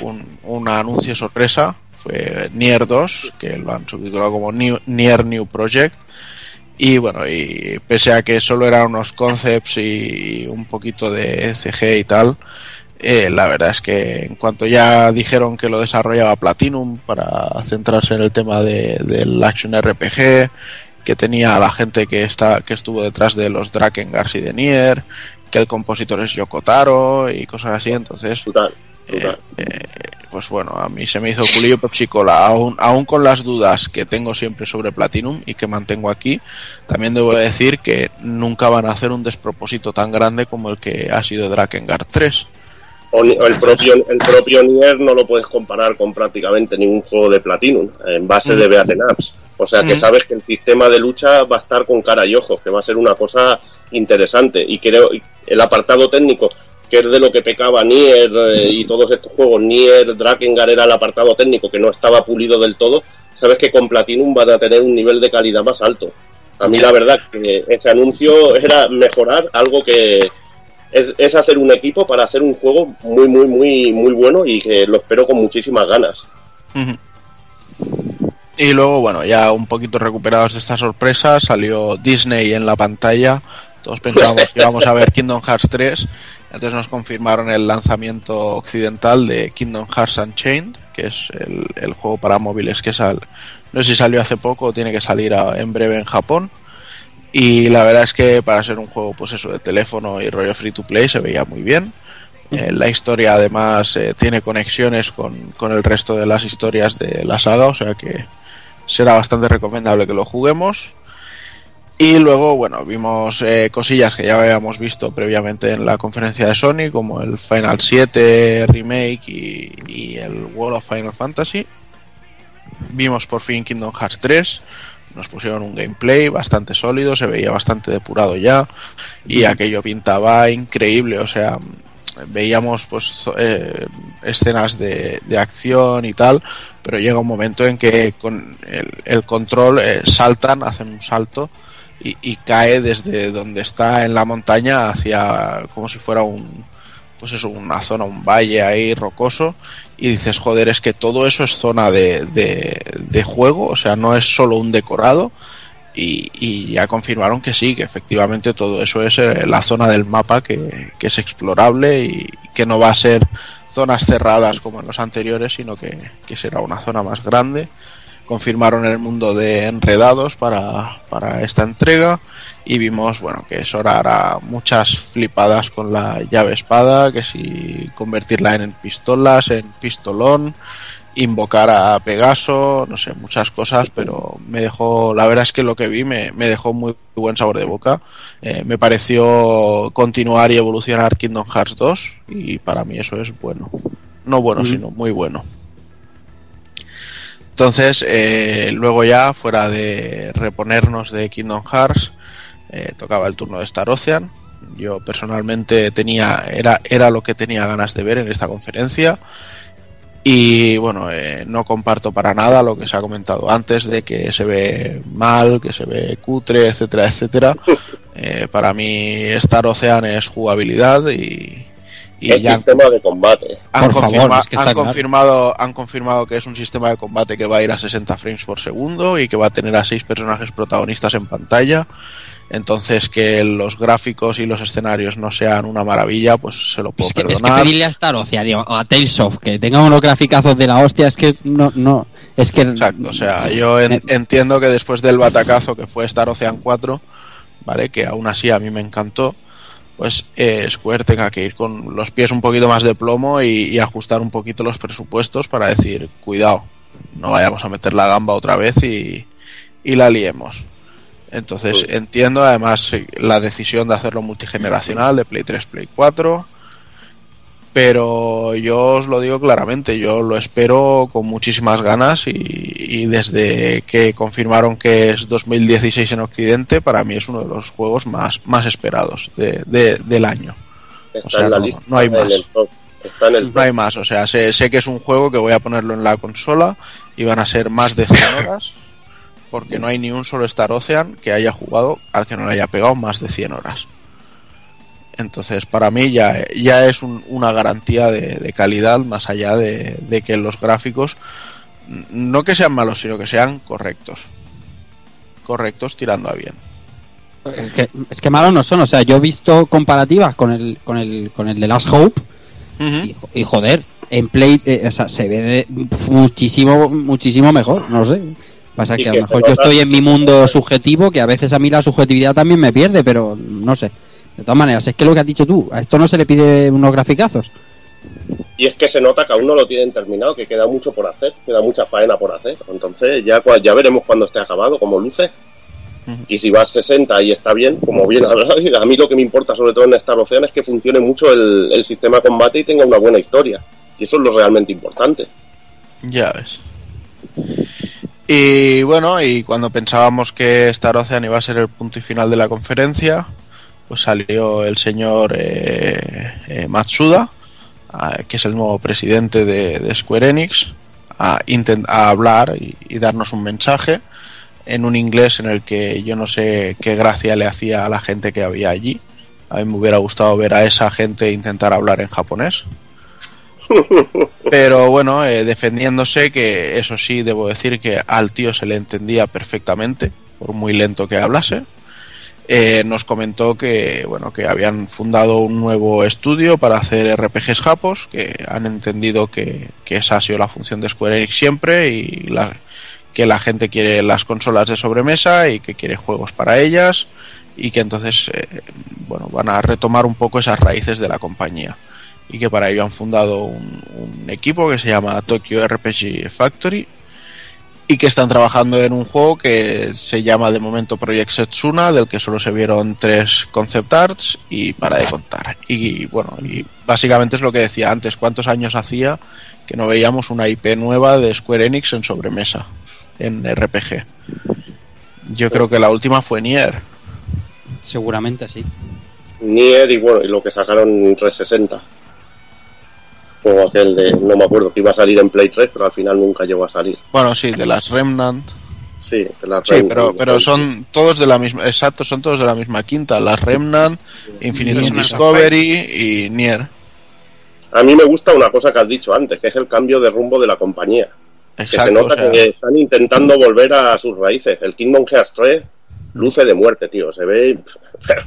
un, un anuncio sorpresa, fue Nier 2, que lo han subtitulado como New- Nier New Project. Y bueno, y pese a que solo eran unos concepts y un poquito de CG y tal, eh, la verdad es que en cuanto ya dijeron que lo desarrollaba Platinum para centrarse en el tema de, del Action RPG, que tenía a la gente que está que estuvo detrás de los Drakengars y de Nier, que el compositor es Yoko Taro y cosas así, entonces eh, eh, pues bueno, a mí se me hizo culillo Pepsi Cola, aún, aún con las dudas que tengo siempre sobre Platinum y que mantengo aquí, también debo decir que nunca van a hacer un despropósito tan grande como el que ha sido Drakengard 3. O, o el propio el propio Nier no lo puedes comparar con prácticamente ningún juego de Platinum en base de Mm. beaten ups. O sea que Mm. sabes que el sistema de lucha va a estar con cara y ojos, que va a ser una cosa interesante. Y creo el apartado técnico, que es de lo que pecaba Nier eh, y todos estos juegos, Nier, Drakengard era el apartado técnico que no estaba pulido del todo. Sabes que con Platinum van a tener un nivel de calidad más alto. A mí la verdad que ese anuncio era mejorar algo que, es, es hacer un equipo para hacer un juego muy, muy, muy, muy bueno y que lo espero con muchísimas ganas. Y luego, bueno, ya un poquito recuperados de esta sorpresa, salió Disney en la pantalla. Todos pensábamos que íbamos a ver Kingdom Hearts 3. Entonces nos confirmaron el lanzamiento occidental de Kingdom Hearts Unchained, que es el, el juego para móviles que sal, no sé si salió hace poco o tiene que salir en breve en Japón. Y la verdad es que para ser un juego, pues eso, de teléfono y rollo free to play se veía muy bien. Eh, la historia además eh, tiene conexiones con, con el resto de las historias de la saga, o sea que será bastante recomendable que lo juguemos. Y luego, bueno, vimos eh, cosillas que ya habíamos visto previamente en la conferencia de Sony, como el Final 7 Remake y, y el World of Final Fantasy. Vimos por fin Kingdom Hearts 3, nos pusieron un gameplay bastante sólido, se veía bastante depurado ya y aquello pintaba increíble, o sea, veíamos pues eh, escenas de, de acción y tal, pero llega un momento en que con el, el control eh, saltan, hacen un salto y, y cae desde donde está en la montaña hacia como si fuera un pues eso, una zona, un valle ahí rocoso y dices, joder, es que todo eso es zona de, de, juego, o sea, no es solo un decorado y, y ya confirmaron que sí, que efectivamente todo eso es eh, la zona del mapa que, que es explorable y que no va a ser zonas cerradas como en los anteriores, sino que, que será una zona más grande. Confirmaron el mundo de enredados para, para esta entrega y vimos bueno que Sora hará muchas flipadas con la llave espada, que si convertirla en pistolas, en pistolón, invocar a Pegaso, no sé, muchas cosas, pero me dejó, la verdad es que lo que vi me, me dejó muy buen sabor de boca. Eh, me pareció continuar y evolucionar Kingdom Hearts 2 y para mí eso es bueno. No bueno, sino muy bueno. Entonces, eh, luego ya, fuera de reponernos de Kingdom Hearts, eh, tocaba el turno de Star Ocean. Yo personalmente tenía, era, era lo que tenía ganas de ver en esta conferencia. Y bueno, eh, no comparto para nada lo que se ha comentado antes de que se ve mal, que se ve cutre, etcétera, etcétera. [LAUGHS] Eh, para mí Star Ocean es jugabilidad y, y el ya han- sistema de combate. han, Por favor, confirma- es que han confirmado han confirmado que es un sistema de combate que va a ir a 60 frames por segundo y que va a tener a seis personajes protagonistas en pantalla entonces que los gráficos y los escenarios no sean una maravilla pues se lo puedo Es que, es que perdonar pedirle a Star Ocean o a Tales of que tenga unos graficazos de la hostia es que no, no, es que... Exacto, o sea, yo en- entiendo que después del batacazo que fue Star Ocean 4, ¿vale? Que aún así a mí me encantó, pues eh, Square tenga que ir con los pies un poquito más de plomo y, y ajustar un poquito los presupuestos para decir, cuidado, no vayamos a meter la gamba otra vez y, y la liemos. Entonces entiendo además la decisión de hacerlo multigeneracional, de Play 3, Play 4, pero yo os lo digo claramente, yo lo espero con muchísimas ganas y, y desde que confirmaron que es 2016 en Occidente, para mí es uno de los juegos más, más esperados de, de- del año. Está O sea, en la no- lista. no hay en más. el top. Está en el No hay más, o sea, sé, sé que es un juego que voy a ponerlo en la consola y van a ser más de 100 horas, porque no hay ni un solo Star Ocean que haya jugado al que no le haya pegado más de 100 horas. Entonces, para mí ya, ya es un- una garantía de, de calidad, más allá de, de que los gráficos, no que sean malos, sino que sean correctos. Correctos tirando a bien. Es que, es que malos no son, o sea, yo he visto comparativas con el, con el, con el de Last Hope y, jo- y joder, en Play, eh, o sea, se ve de- muchísimo, muchísimo mejor, no sé. Pasa que a lo mejor yo estoy en mi mundo subjetivo, que a veces a mí la subjetividad también me pierde, pero no sé. De todas maneras, es que lo que has dicho tú, a esto no se le pide unos graficazos. Y es que se nota que aún no lo tienen terminado, que queda mucho por hacer, queda mucha faena por hacer. Entonces ya, ya veremos cuando esté acabado, cómo luce. Y si va a 60 y está bien, como bien hablado, a mí lo que me importa sobre todo en Star Ocean es que funcione mucho el, el sistema de combate y tenga una buena historia. Y eso es lo realmente importante. Ya ves. Y bueno, y cuando pensábamos que Star Ocean iba a ser el punto y final de la conferencia, pues salió el señor eh, eh, Matsuda, ah, que es el nuevo presidente de, de Square Enix, a, a hablar y, y darnos un mensaje en un inglés en el que yo no sé qué gracia le hacía a la gente que había allí. A mí me hubiera gustado ver a esa gente intentar hablar en japonés. [LAUGHS] Pero bueno, eh, defendiéndose, que eso sí, debo decir que al tío se le entendía perfectamente, por muy lento que hablase. Eh, nos comentó que bueno que habían fundado un nuevo estudio para hacer RPGs japos, que han entendido que, que esa ha sido la función de Square Enix siempre y la- que la gente quiere las consolas de sobremesa y que quiere juegos para ellas y que entonces eh, bueno van a retomar un poco esas raíces de la compañía. Y que para ello han fundado un, un equipo que se llama Tokyo RPG Factory y que están trabajando en un juego que se llama de momento Project Setsuna, del que solo se vieron tres concept arts y para de contar. Y bueno, y básicamente es lo que decía antes, ¿cuántos años hacía que no veíamos una IP nueva de Square Enix en sobremesa, en RPG? Yo creo que la última fue Nier. Seguramente sí. Nier y bueno, y lo que sacaron en 360. Juego aquel de, no me acuerdo, que iba a salir en Play 3, pero al final nunca llegó a salir. Bueno, sí, de las Remnant. Sí, de la Sí, pero, pero son todos de la misma, exacto, son todos de la misma quinta, las Remnant, Infinite Remnant Discovery y Nier. A mí me gusta una cosa que has dicho antes, que es el cambio de rumbo de la compañía. que se Exacto, nota o sea- que están intentando volver a sus raíces. El Kingdom Hearts 3 luce de muerte, tío. Se ve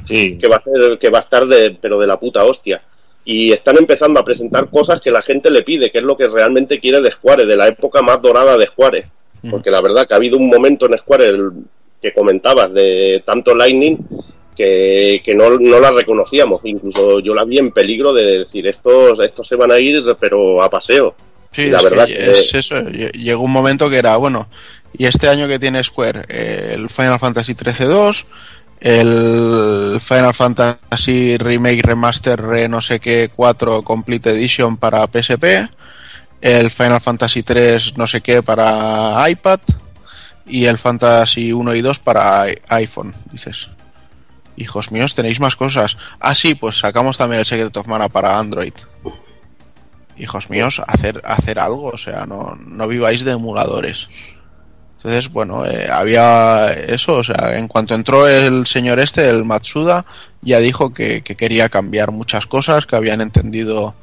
que va a ser, que va a estar de, pero de la puta hostia. Y están empezando a presentar cosas que la gente le pide, que es lo que realmente quiere de Square, de la época más dorada de Square. Porque la verdad que ha habido un momento en Square el que comentabas de tanto Lightning que, que no, no la reconocíamos. Incluso yo la vi en peligro de decir, estos, estos se van a ir, pero a paseo. Sí, la es, verdad que que- es eso. lle- Llegó un momento que era, bueno, y este año que tiene Square, Eh, el Final Fantasy 13-2, el Final Fantasy Remake Remaster Re no sé qué 4 Complete Edition para PSP, el Final Fantasy 3 no sé qué para iPad y el Fantasy 1 y 2 para iPhone, dices. Hijos míos, tenéis más cosas. Ah, sí, pues sacamos también el Secret of Mana para Android. Hijos míos, hacer, hacer algo, o sea, no, no viváis de emuladores. Entonces, bueno, eh, había eso, o sea, en cuanto entró el señor este, el Matsuda, ya dijo que, que quería cambiar muchas cosas, que habían entendido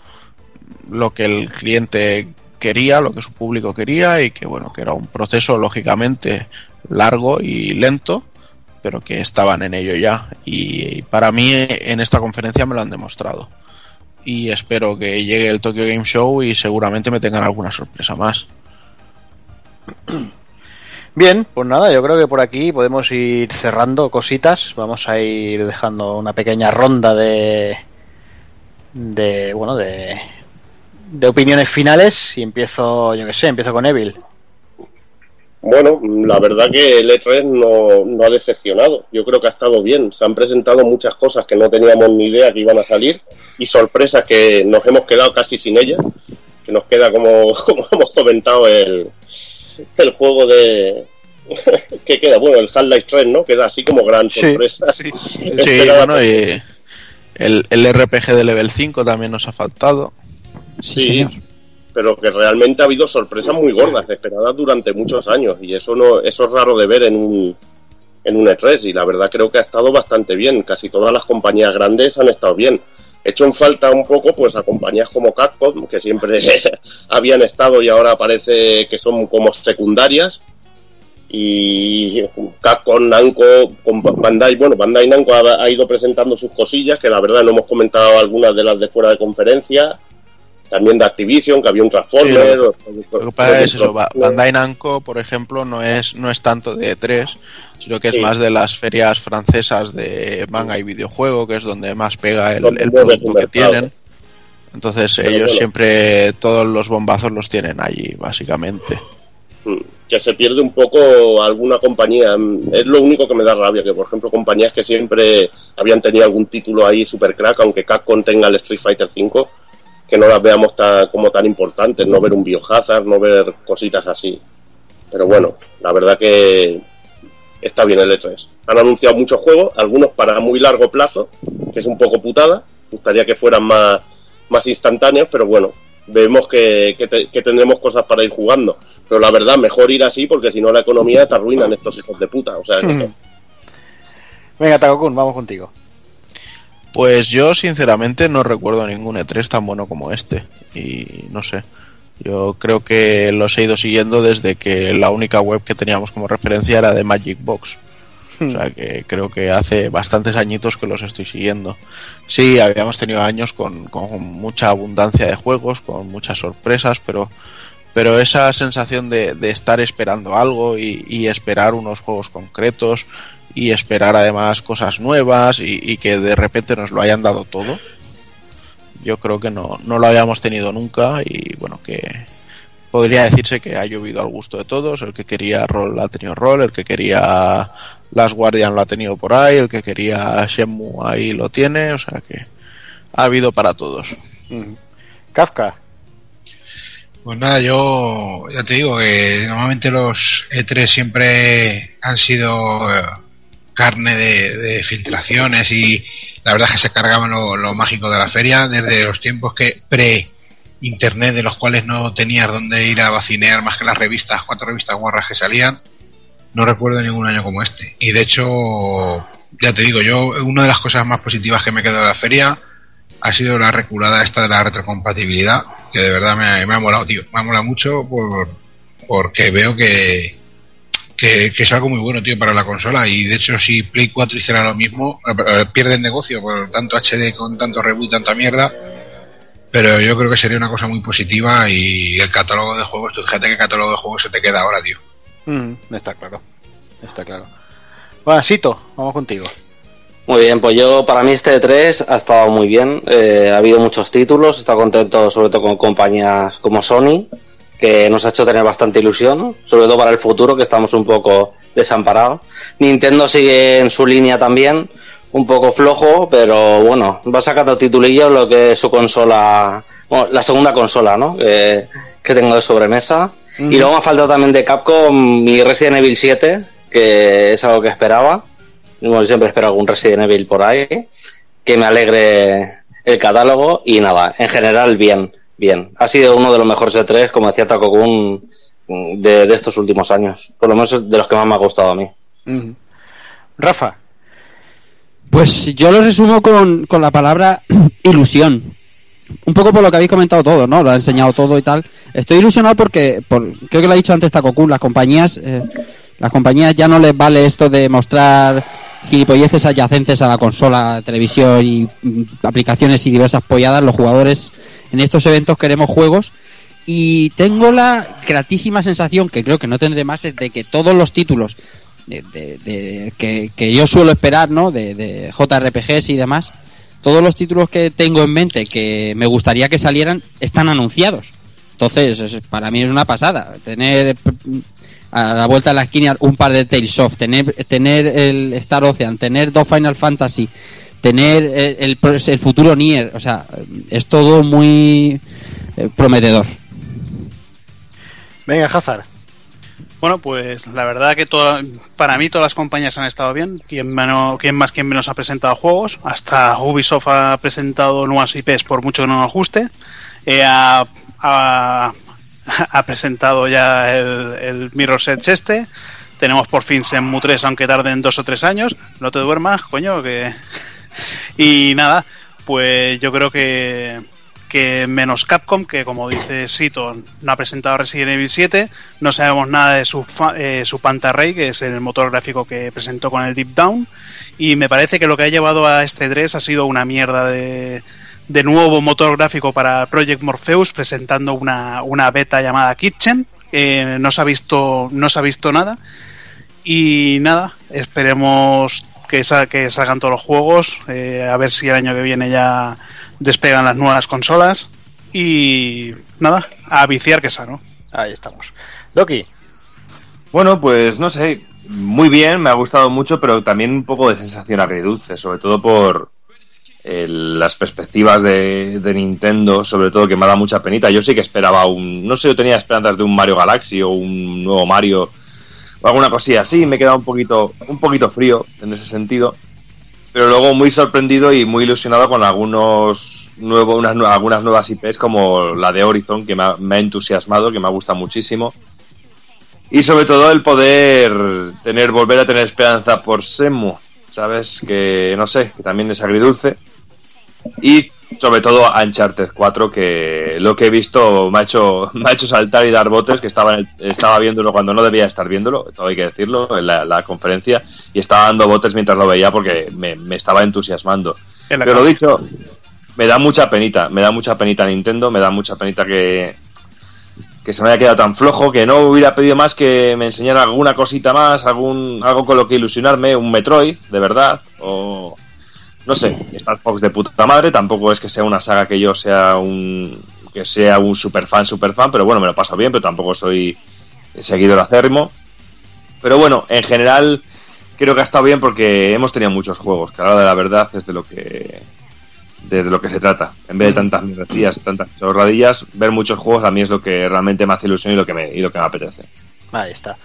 lo que el cliente quería, lo que su público quería y que, bueno, que era un proceso lógicamente largo y lento, pero que estaban en ello ya. Y para mí en esta conferencia me lo han demostrado. Y espero que llegue el Tokyo Game Show y seguramente me tengan alguna sorpresa más. [CLEARS THROAT] Bien, pues nada, yo creo que por aquí podemos ir cerrando cositas. Vamos a ir dejando una pequeña ronda de. de. bueno, de. de opiniones finales. Y empiezo, yo que sé, empiezo con Evil. Bueno, la verdad que el E3 no, no ha decepcionado. Yo creo que ha estado bien. Se han presentado muchas cosas que no teníamos ni idea que iban a salir y sorpresas que nos hemos quedado casi sin ellas. Que nos queda, como, [LAUGHS] como hemos comentado, el, el juego de. [LAUGHS] que queda, bueno, el Half-Life 3, ¿no? Queda así como gran Sí, sorpresa. Sí, [LAUGHS] bueno, y el, el RPG de level 5 también nos ha faltado. Sí, pero que realmente ha habido sorpresas muy gordas, esperadas durante muchos años, y eso no, eso es raro de ver en un, en un E3, y la verdad creo que ha estado bastante bien, casi todas las compañías grandes han estado bien. He hecho en falta un poco pues a compañías como Capcom, que siempre [LAUGHS] habían estado y ahora parece que son como secundarias, y Capcom, Namco, con Bandai, bueno, Bandai Namco ha, ha ido presentando sus cosillas, que la verdad no hemos comentado algunas de las de fuera de conferencia, también de Activision, que había un Transformer. Lo que pasa es eso, Ba- Bandai Namco, por ejemplo, no es, no es tanto de E3, sino que es Sí. más de las ferias francesas de manga y videojuego, que es donde más pega el, producto que tienen. Entonces Pero ellos bueno. siempre, todos los bombazos los tienen allí, básicamente. Mm, que se pierde un poco alguna compañía. Mm, Es lo único que me da rabia, que por ejemplo compañías que siempre habían tenido algún título ahí super crack, aunque Capcom tenga el Street Fighter V, que no las veamos tan, como tan importantes, no ver un Biohazard, no ver cositas así. Pero bueno, la verdad que está bien el E3. Han anunciado muchos juegos, algunos para muy largo plazo, que es un poco putada. Gustaría que fueran más, más instantáneos, pero bueno, vemos que, que, te- que tendremos cosas para ir jugando. Pero la verdad, mejor ir así, porque si no la economía te arruinan estos hijos de puta. O sea, [LAUGHS] que- Venga, Takokun, vamos contigo. Pues yo sinceramente no recuerdo ningún E3 tan bueno como este. Y no sé. Yo creo que los he ido siguiendo desde que la única web que teníamos como referencia era de Magic Box. O sea que creo que hace bastantes añitos que los estoy siguiendo. Sí, habíamos tenido años con, con mucha abundancia de juegos, con muchas sorpresas, pero, pero esa sensación de, de estar esperando algo y, y esperar unos juegos concretos y esperar además cosas nuevas y, y que de repente nos lo hayan dado todo, yo creo que no, no lo habíamos tenido nunca y bueno, que podría decirse que ha llovido al gusto de todos, el que quería rol ha tenido rol, el que quería Last Guardian lo ha tenido por ahí, el que quería Shenmue ahí lo tiene, o sea que ha habido para todos. Kafka. Pues nada, yo ya te digo que normalmente los E3 siempre han sido eh, carne de, de filtraciones y la verdad es que se cargaban lo, mágico de la feria desde los tiempos que pre-internet de los cuales no tenías donde ir a vacinear más que las revistas, cuatro revistas guarras que salían. No recuerdo ningún año como este. Y de hecho, ya te digo, yo una de las cosas más positivas que me quedó de la feria ha sido la reculada esta de la retrocompatibilidad, que de verdad me ha, me molado, tío. Me ha molado mucho por, porque veo que, que, que es algo muy bueno, tío, para la consola. Y de hecho, si Play 4 hiciera lo mismo, eh, pierden negocio por tanto HD con tanto reboot y tanta mierda. Pero yo creo que sería una cosa muy positiva y el catálogo de juegos, tú fíjate qué catálogo de juegos se te queda ahora, tío. Mm, está claro. Está claro. Bueno, Sito, vamos contigo. Muy bien, pues yo para mí este 3 ha estado muy bien. Eh, ha habido muchos títulos, he estado contento sobre todo con compañías como Sony, que nos ha hecho tener bastante ilusión, sobre todo para el futuro, que estamos un poco desamparados. Nintendo sigue en su línea también, un poco flojo, pero bueno, va sacando titulillos lo que es su consola, bueno, la segunda consola, ¿no? Que, que tengo de sobremesa. Y luego me ha faltado también de Capcom mi Resident Evil 7, que es algo que esperaba. Bueno, siempre espero algún Resident Evil por ahí, que me alegre el catálogo y nada, en general bien, bien. Ha sido uno de los mejores E3, como decía Taco Kun, de, de estos últimos años. Por lo menos de los que más me ha gustado a mí. Ujú. Rafa. Pues yo lo resumo con, con la palabra [CLEARS THROAT] ilusión. Un poco por lo que habéis comentado todo, ¿no? Lo ha enseñado todo y tal. Estoy ilusionado porque, por, creo que lo ha dicho antes Takokun, las compañías, eh, las compañías ya no les vale esto de mostrar gilipolleces adyacentes a la consola, televisión y mm, aplicaciones y diversas polladas. Los jugadores en estos eventos queremos juegos y tengo la gratísima sensación, que creo que no tendré más, es de que todos los títulos que, que yo suelo esperar, ¿no? De, JRPGs y demás, todos los títulos que tengo en mente que me gustaría que salieran están anunciados. Entonces, es- para mí es una pasada. Tener a la vuelta de la esquina un par de Tales of, tener, tener el Star Ocean, tener dos Final Fantasy, tener el, el, el futuro Nier, o sea, es todo muy eh, prometedor. Venga, Hazard. Bueno, pues la verdad que toda- para mí todas las compañías han estado bien. Quien más, quien menos ha presentado juegos. Hasta Ubisoft ha presentado nuevas IPs por mucho que no nos guste. Eh, ha, ha- [LAUGHS] ha presentado ya el, el Mirror's Edge este. Tenemos por fin Shenmue 3, aunque tarden dos o tres años. No te duermas, coño, que... [LAUGHS] y nada, pues yo creo que, que menos Capcom, que como dice Sito, no ha presentado Resident Evil 7, no sabemos nada de su, eh, su Panta Ray, que es el motor gráfico que presentó con el Deep Down, y me parece que lo que ha llevado a este 3 ha sido una mierda de, de nuevo motor gráfico para Project Morpheus, presentando una, una beta llamada Kitchen, eh, no se ha visto, no se ha visto nada, y nada, esperemos que, sa- que salgan todos los juegos, eh, a ver si el año que viene ya despegan las nuevas consolas. Y nada, a viciar que sano. Ahí estamos. Doki. Bueno, pues no sé, muy bien, me ha gustado mucho, pero también un poco de sensación agridulce, sobre todo por el- las perspectivas de, Nintendo, sobre todo que me ha dado mucha penita. Yo sí que esperaba un, no sé, yo tenía esperanzas de un Mario Galaxy o un nuevo Mario o alguna cosilla así, me he quedado un poquito, un poquito frío en ese sentido, pero luego muy sorprendido y muy ilusionado con algunos nuevos, unas, nue- algunas nuevas IPs como la de Horizon, que me ha, me ha entusiasmado, que me ha gustado muchísimo. Y sobre todo el poder tener, volver a tener esperanza por Semu, ¿sabes? Que no sé, que también es agridulce. Y sobre todo a Uncharted 4, que lo que he visto me ha hecho, me ha hecho saltar y dar botes, que estaba, en el- estaba viéndolo cuando no debía estar viéndolo, todo hay que decirlo, en la, la conferencia, y estaba dando botes mientras lo veía porque me, me estaba entusiasmando. En Pero lo dicho, me da mucha penita, me da mucha penita Nintendo, me da mucha penita que, que se me haya quedado tan flojo, que no hubiera pedido más que me enseñara alguna cosita más, algún algo con lo que ilusionarme, un Metroid, de verdad, o no sé, Star Fox de puta madre, tampoco es que sea una saga que yo sea un que sea un super fan, super fan, pero bueno, me lo paso bien, pero tampoco soy seguidor acérrimo. Pero bueno, en general creo que ha estado bien porque hemos tenido muchos juegos, que a la hora de la verdad es de lo que desde lo que se trata. En vez de tantas mierdecillas, tantas chorradillas, ver muchos juegos a mí es lo que realmente me hace ilusión y lo que me, y lo que me apetece. Ahí está.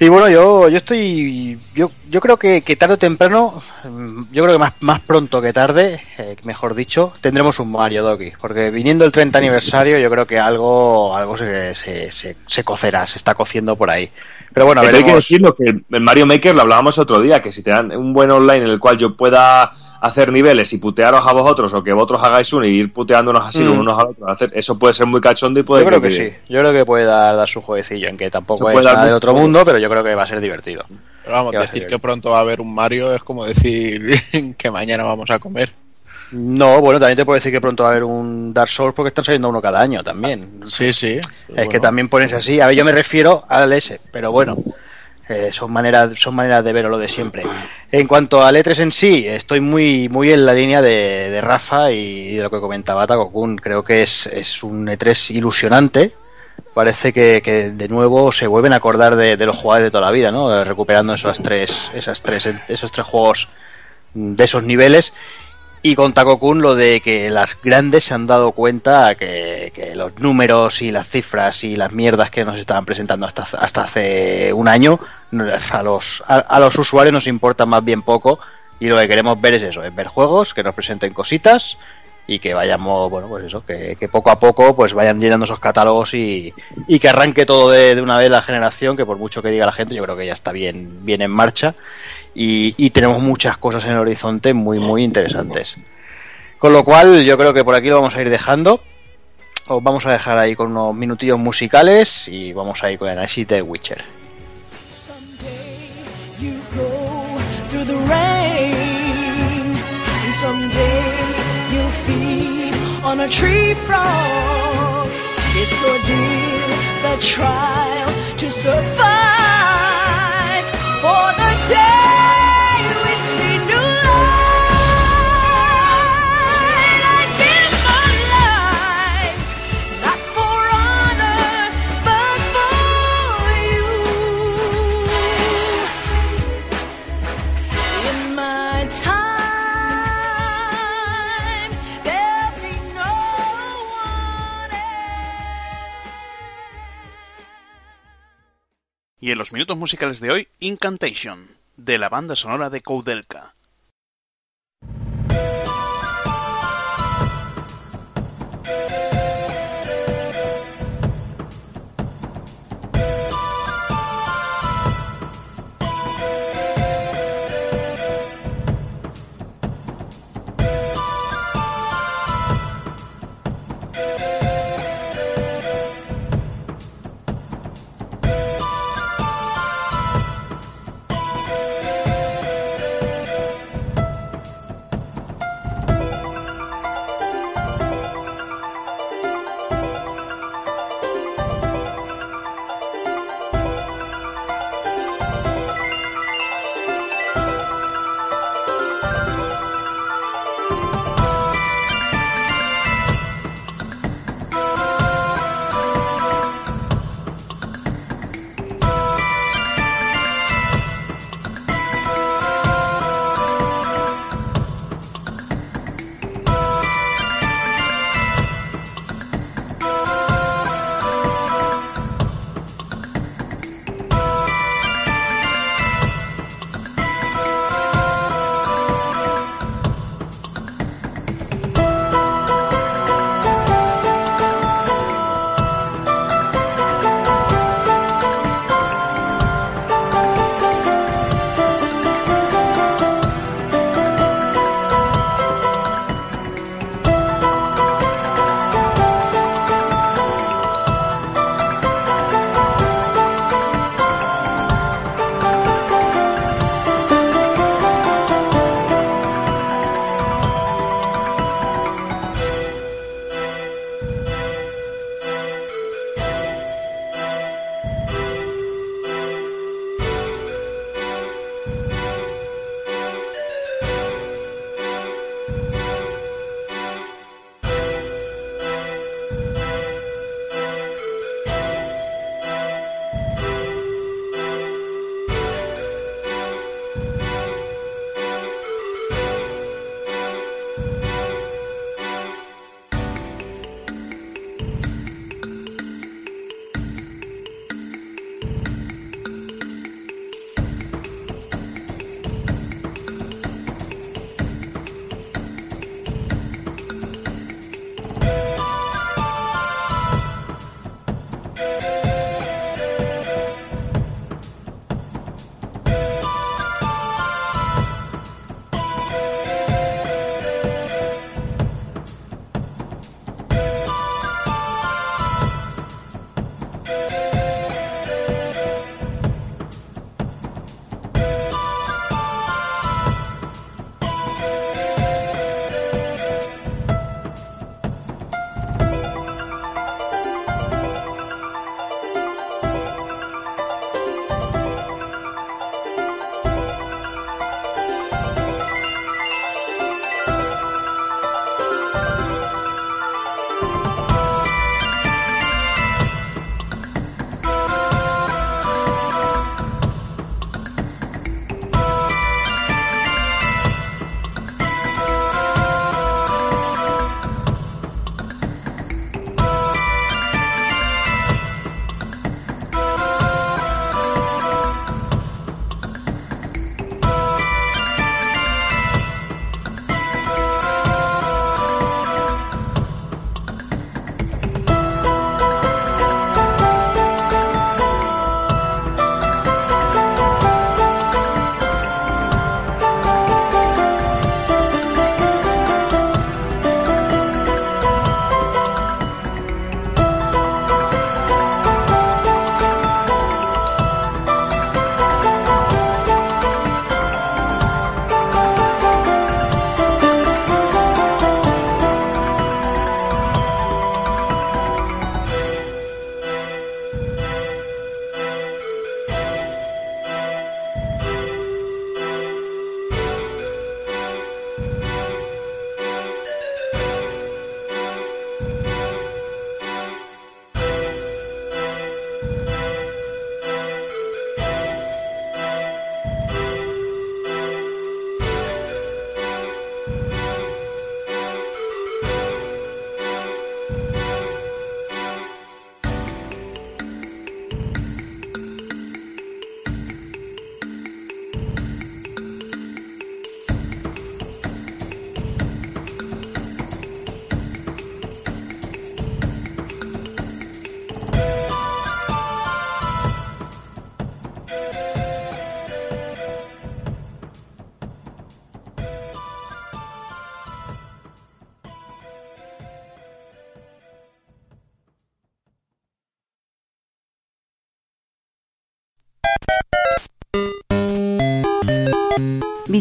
Y bueno, yo, yo estoy. Yo, yo creo que, que tarde o temprano, mm, yo creo que más, más pronto que tarde, eh, mejor dicho, tendremos un Mario Doki. Porque viniendo el 30 aniversario, yo creo que algo, algo se, se, se, se cocerá, se está cociendo por ahí. Pero bueno, Pero hay que veremos. decirlo que el Mario Maker lo hablábamos otro día, que si te dan un buen online en el cual yo pueda hacer niveles y putearos a vosotros o que vosotros hagáis uno y ir puteándonos así Mm. unos a otros, hacer, eso puede ser muy cachondo y puede Yo creo que sí, yo creo que puede dar, dar su jueguecillo, en que tampoco es nada de otro mundo, pero yo creo que va a ser divertido. Pero vamos, decir que pronto va a haber un Mario es como decir [LAUGHS] que mañana vamos a comer. No, bueno, también te puedo decir que pronto va a haber un Dark Souls porque están saliendo uno cada año también. Sí, sí. Es que también pones así. A ver, yo me refiero al S, pero bueno, eh, son maneras son maneras de verlo lo de siempre. En cuanto al E3 en sí, estoy muy, muy en la línea de, de Rafa y de lo que comentaba Takokun. Creo que es, es un E3 ilusionante. Parece que, que de nuevo se vuelven a acordar de, de los jugadores de toda la vida, ¿no? Recuperando esos tres, esas tres, esos tres juegos de esos niveles. Y con Takokun lo de que las grandes se han dado cuenta que, los números y las cifras y las mierdas que nos estaban presentando hasta, hasta hace un año a los, a, a los usuarios nos importa más bien poco. Y lo que queremos ver es eso, es ver juegos, que nos presenten cositas y que vayamos, bueno, pues eso, que, que poco a poco pues vayan llenando esos catálogos y, y que arranque todo de, de una vez la generación, que por mucho que diga la gente, yo creo que ya está bien, bien en marcha y, y tenemos muchas cosas en el horizonte muy, muy interesantes. Con lo cual, yo creo que por aquí lo vamos a ir dejando. Os vamos a dejar ahí con unos minutillos musicales y vamos a ir con el análisis de Witcher. on a tree frog. It's ordeal, the trial to survive. Minutos musicales de hoy, Incantation, de la banda sonora de Koudelka.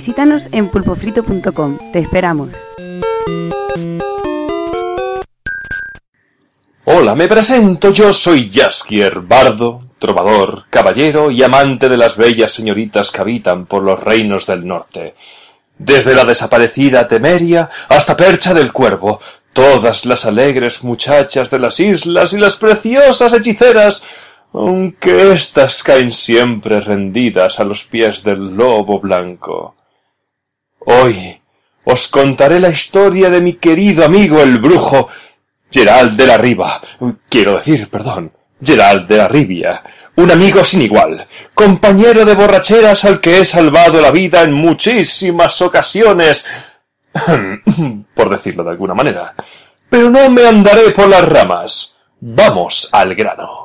Visítanos en pulpofrito.com. Te esperamos. Hola, me presento, yo soy Jaskier, bardo, trovador, caballero y amante de las bellas señoritas que habitan por los reinos del norte. Desde la desaparecida Temeria hasta Percha del Cuervo, todas las alegres muchachas de las islas y las preciosas hechiceras, aunque éstas caen siempre rendidas a los pies del lobo blanco. Hoy os contaré la historia de mi querido amigo el brujo Gerald de la Riva, quiero decir, perdón, Gerald de la Rivia, un amigo sin igual, compañero de borracheras al que he salvado la vida en muchísimas ocasiones, [CLEARS THROAT] por decirlo de alguna manera. Pero no me andaré por las ramas. Vamos al grano.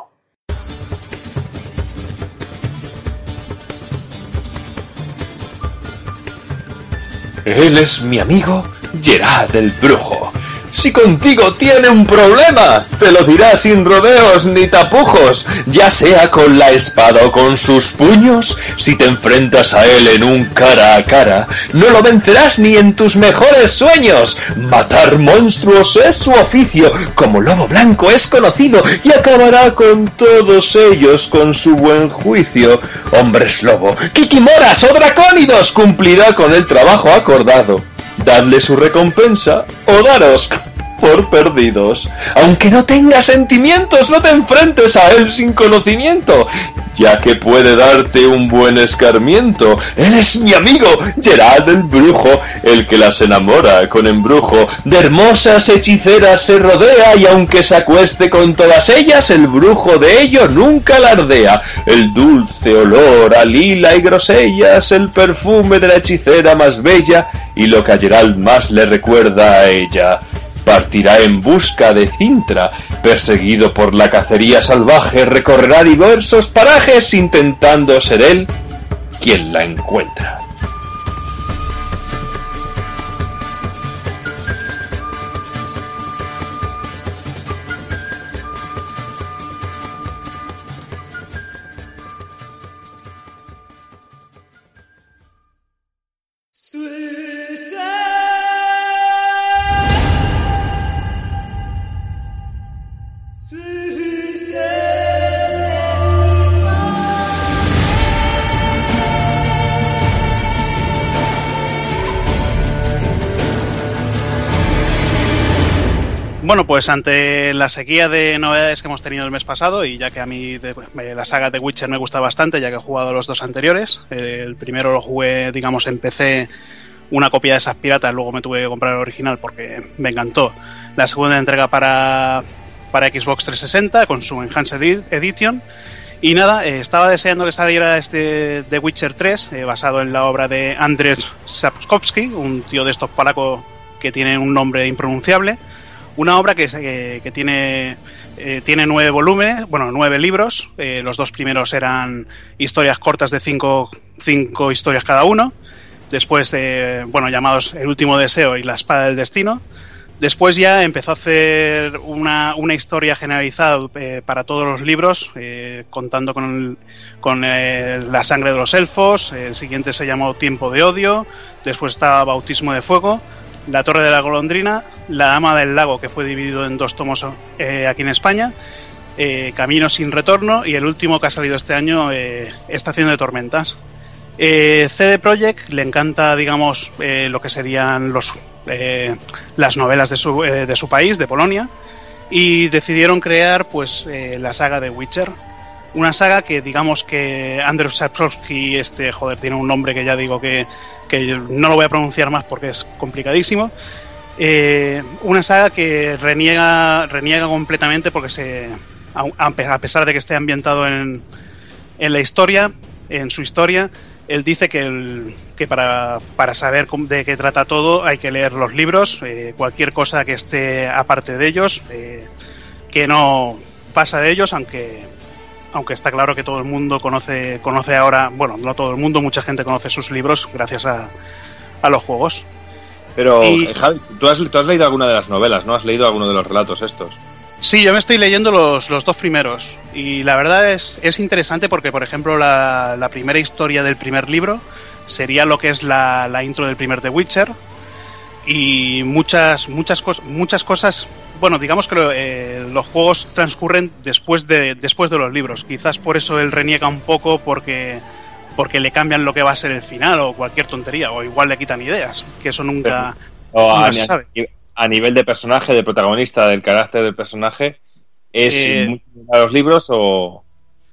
Él es mi amigo Gerard el Brujo. Si contigo tiene un problema, te lo dirá sin rodeos ni tapujos, ya sea con la espada o con sus puños. Si te enfrentas a él en un cara a cara, no lo vencerás ni en tus mejores sueños. Matar monstruos es su oficio, como lobo blanco es conocido y acabará con todos ellos con su buen juicio. Hombres lobo, kikimoras o dracónidos cumplirá con el trabajo acordado. Dadle su recompensa o daros por perdidos. Aunque no tenga sentimientos, no te enfrentes a él sin conocimiento, ya que puede darte un buen escarmiento. Él es mi amigo, Gerard el brujo, el que las enamora con embrujo. De hermosas hechiceras se rodea y aunque se acueste con todas ellas, el brujo de ello nunca alardea. El dulce olor a lila y grosellas, el perfume de la hechicera más bella y lo que a Gerald más le recuerda a ella. Partirá en busca de Cintra, perseguido por la cacería salvaje, recorrerá diversos parajes intentando ser él quien la encuentra. Pues ante la sequía de novedades que hemos tenido el mes pasado, y ya que a mí la saga de Witcher me gusta bastante, ya que he jugado los dos anteriores, eh, el primero lo jugué, digamos, en PC, una copia de esas piratas, luego me tuve que comprar el original porque me encantó. La segunda entrega para, para Xbox 360 con su Enhanced Edi- Edition. Y nada, eh, estaba deseando que saliera este The Witcher 3, eh, basado en la obra de Andrzej Sapkowski, un tío de estos palacos que tiene un nombre impronunciable. Una obra que, que- tiene, eh, tiene nueve volúmenes, bueno, nueve libros. Eh, los dos primeros eran historias cortas de cinco, cinco historias cada uno. Después, de, bueno, llamados El último deseo y La espada del destino. Después ya empezó a hacer una, una historia generalizada eh, para todos los libros, contando con, con la sangre de los elfos. El siguiente se llamó Tiempo de odio. Después estaba Bautismo de fuego. La Torre de la Golondrina, La Dama del Lago, que fue dividido en dos tomos eh, aquí en España, eh, Camino sin retorno y el último que ha salido este año, eh, Estación de Tormentas. CD Projekt le encanta, digamos, lo que serían los, las novelas de su, de su país, de Polonia, y decidieron crear pues la saga de Witcher. Una saga que digamos que Andrzej Sapkowski, este, joder, tiene un nombre que ya digo que, que no lo voy a pronunciar más porque es complicadísimo. Eh, una saga que reniega, reniega completamente porque se, a, pesar de que esté ambientado en, en la historia, en su historia, él dice que, que para, para saber de qué trata todo hay que leer los libros, eh, cualquier cosa que esté aparte de ellos, eh, que no pasa de ellos, aunque, aunque está claro que todo el mundo conoce, conoce ahora, bueno, no todo el mundo, mucha gente conoce sus libros gracias a, a los juegos. Pero, Y- eh, Javi, ¿tú has, tú has leído alguna de las novelas, ¿no? Has leído alguno de los relatos estos. Sí, yo me estoy leyendo los, los dos primeros y la verdad es, es interesante porque, por ejemplo, la, la primera historia del primer libro sería lo que es la, la intro del primer The Witcher y muchas muchas cosas muchas cosas bueno digamos que lo- eh, los juegos transcurren después de después de los libros quizás por eso él reniega un poco porque porque le cambian lo que va a ser el final o cualquier tontería o igual le quitan ideas que eso nunca, O nunca a, se sabe a nivel de personaje, de protagonista, del carácter del personaje, ¿es Eh, muy a los libros o...?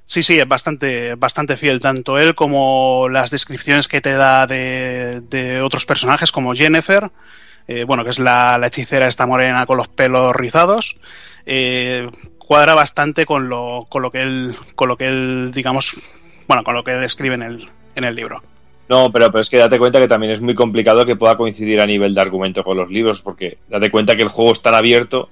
Sí, sí, es bastante, bastante fiel, tanto él como las descripciones que te da de, de otros personajes como Jennifer, eh, bueno, que es la, la hechicera esta morena con los pelos rizados, eh, cuadra bastante con lo, con lo que él, con lo que él, digamos, bueno, con lo que describe en el, en el libro. No, pero, pero es que date cuenta que también es muy complicado que pueda coincidir a nivel de argumento con los libros, porque date cuenta que el juego es tan abierto,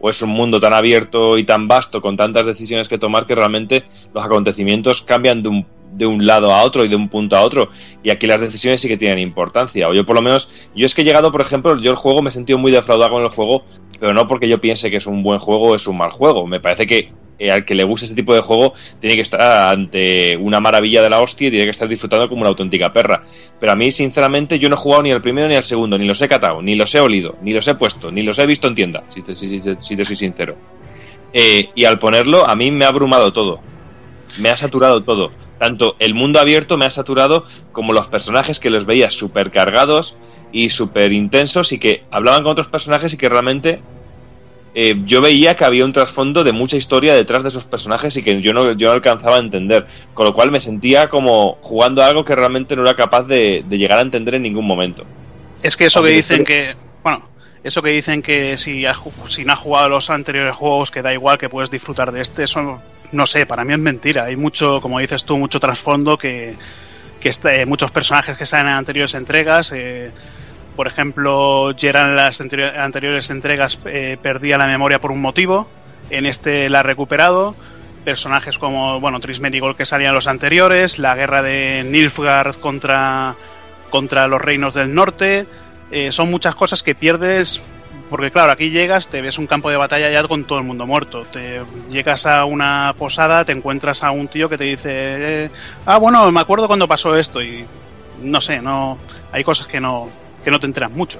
o es un mundo tan abierto y tan vasto, con tantas decisiones que tomar, que realmente los acontecimientos cambian de un, de un lado a otro y de un punto a otro. Y aquí las decisiones sí que tienen importancia. O yo por lo menos, yo es que he llegado, por ejemplo, yo el juego me he sentido muy defraudado con el juego, pero no porque yo piense que es un buen juego o es un mal juego. Me parece que eh, al que le guste este tipo de juego tiene que estar ante una maravilla de la hostia y tiene que estar disfrutando como una auténtica perra. Pero a mí, sinceramente, yo no he jugado ni al primero ni al segundo, ni los he catado, ni los he olido, ni los he puesto, ni los he visto en tienda, si te soy sincero. Eh, y al ponerlo, a mí me ha abrumado todo. Me ha saturado todo. Tanto el mundo abierto me ha saturado como los personajes que los veía súper cargados y súper intensos y que hablaban con otros personajes y que realmente eh, yo veía que había un trasfondo de mucha historia detrás de esos personajes y que yo no, yo no alcanzaba a entender. Con lo cual me sentía como jugando a algo que realmente no era capaz de, de llegar a entender en ningún momento. Es que eso que dicen que, bueno, eso que dicen que si, has si no has jugado los anteriores juegos que da igual que puedes disfrutar de este, eso no sé, para mí es mentira. Hay mucho, como dices tú, mucho trasfondo que, que este- muchos personajes que salen en anteriores entregas. eh, por ejemplo, Gerard en las anterior- anteriores entregas eh, perdía la memoria por un motivo. En este la ha recuperado. Personajes como, bueno, Tris Merigold que salían los anteriores. La guerra de Nilfgaard contra, contra los reinos del norte. Eh, son muchas cosas que pierdes. Porque claro, aquí llegas, te ves un campo de batalla ya con todo el mundo muerto. Te llegas a una posada, te encuentras a un tío que te dice, eh, ah, bueno, me acuerdo cuando pasó esto y no sé, no, hay cosas que no, que no te enteras mucho.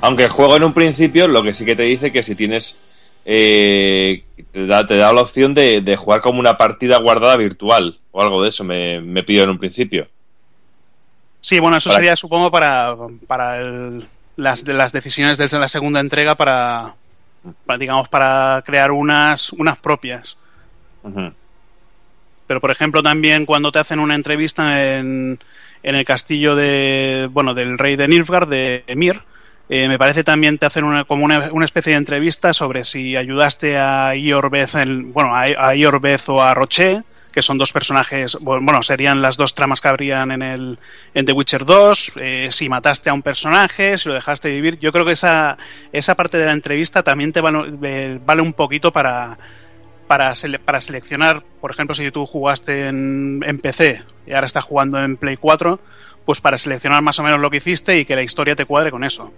Aunque el juego en un principio lo que sí que te dice que si tienes... eh, te, da, te da la opción de, de jugar como una partida guardada virtual o algo de eso, me, me pidió en un principio. Sí, bueno, eso Para- sería, supongo, para, para el- las, de las decisiones desde la segunda entrega para, para, digamos, para crear unas, unas propias. Pero, por ejemplo, también cuando te hacen una entrevista en, en el castillo de, bueno, del rey de Nilfgaard, de Emir, eh, me parece también te hacen una, como una, una especie de entrevista sobre si ayudaste a Iorbeth, en- bueno, a, a Iorbeth o a Roche, que son dos personajes, bueno, bueno, serían las dos tramas que habrían en el en The Witcher 2, eh, si mataste a un personaje, si lo dejaste vivir. Yo creo que esa, esa parte de la entrevista también te vale, eh, vale un poquito para, para, sele- para seleccionar, por ejemplo, si tú jugaste en, en PC y ahora estás jugando en Play 4, pues para seleccionar más o menos lo que hiciste y que la historia te cuadre con eso.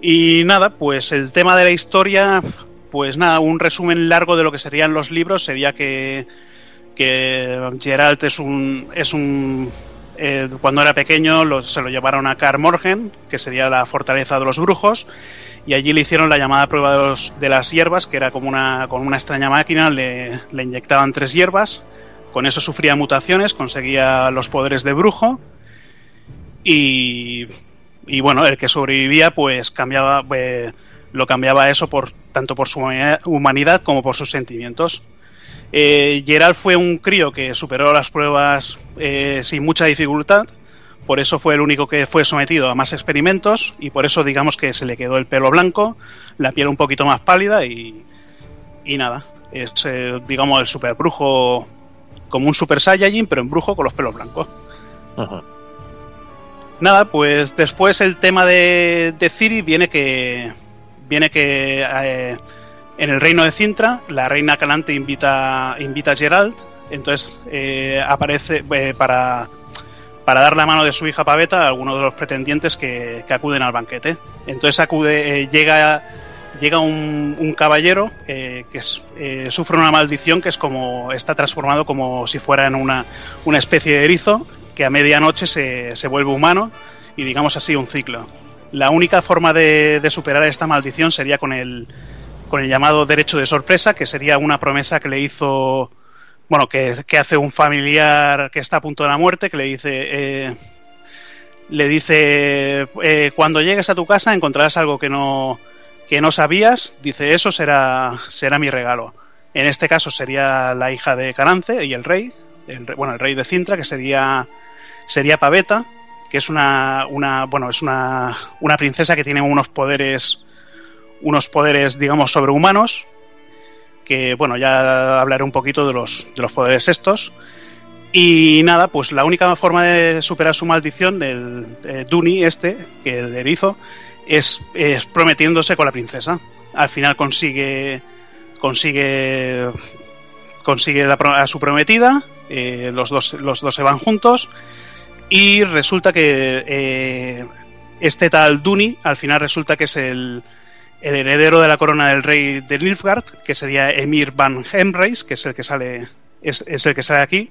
Y nada, pues el tema de la historia, pues nada, un resumen largo de lo que serían los libros. Sería que, que Geralt es un... Es un eh, cuando era pequeño lo- se lo llevaron a Kaer Morhen, que sería la fortaleza de los brujos, y allí le hicieron la llamada prueba de, los, de las hierbas, que era como una, con una extraña máquina, le, inyectaban tres hierbas, con eso sufría mutaciones, conseguía los poderes de brujo, y, y bueno, el que sobrevivía pues cambiaba, eh, lo cambiaba eso por tanto por su humanidad- humanidad como por sus sentimientos. Eh, Gerald fue un crío que superó las pruebas eh, sin mucha dificultad, por eso fue el único que fue sometido a más experimentos y por eso digamos que se le quedó el pelo blanco, la piel un poquito más pálida y, y nada, es eh, digamos el super brujo como un super saiyajin pero en brujo con los pelos blancos. Nada, pues después el tema de, de Ciri viene que viene que eh, en el reino de Cintra la reina Calante invita invita a Gerald, entonces eh, aparece para para dar la mano de su hija Paveta a algunos de los pretendientes que, acuden al banquete. Entonces acude, eh, llega llega un, caballero eh, que eh, sufre una maldición que es como está transformado como si fuera en una, una especie de erizo que a medianoche se, se vuelve humano y digamos así un ciclo. La única forma de, de superar esta maldición sería con el, con el llamado derecho de sorpresa, que sería una promesa que le hizo, bueno, que, que hace un familiar que está a punto de la muerte, que le dice, eh, le dice, eh, cuando llegues a tu casa encontrarás algo que no, que no sabías, dice, eso será, será mi regalo. En este caso sería la hija de Carance y el rey, el bueno, el rey de Cintra, que sería, sería Paveta, que es una, una bueno, es una, una princesa que tiene unos poderes, unos poderes, digamos, sobrehumanos, que, bueno, ya hablaré un poquito de los, de los poderes estos. Y nada, pues la única forma de superar su maldición del eh, Duni este, que el erizo, es, prometiéndose con la princesa. Al final consigue consigue consigue a su prometida, eh, los, dos, los dos se van juntos y resulta que eh, este tal Duni al final resulta que es el, el heredero de la corona del rey de Nilfgaard, que sería Emir Van Hemreis, que es el que sale es, es el que sale aquí.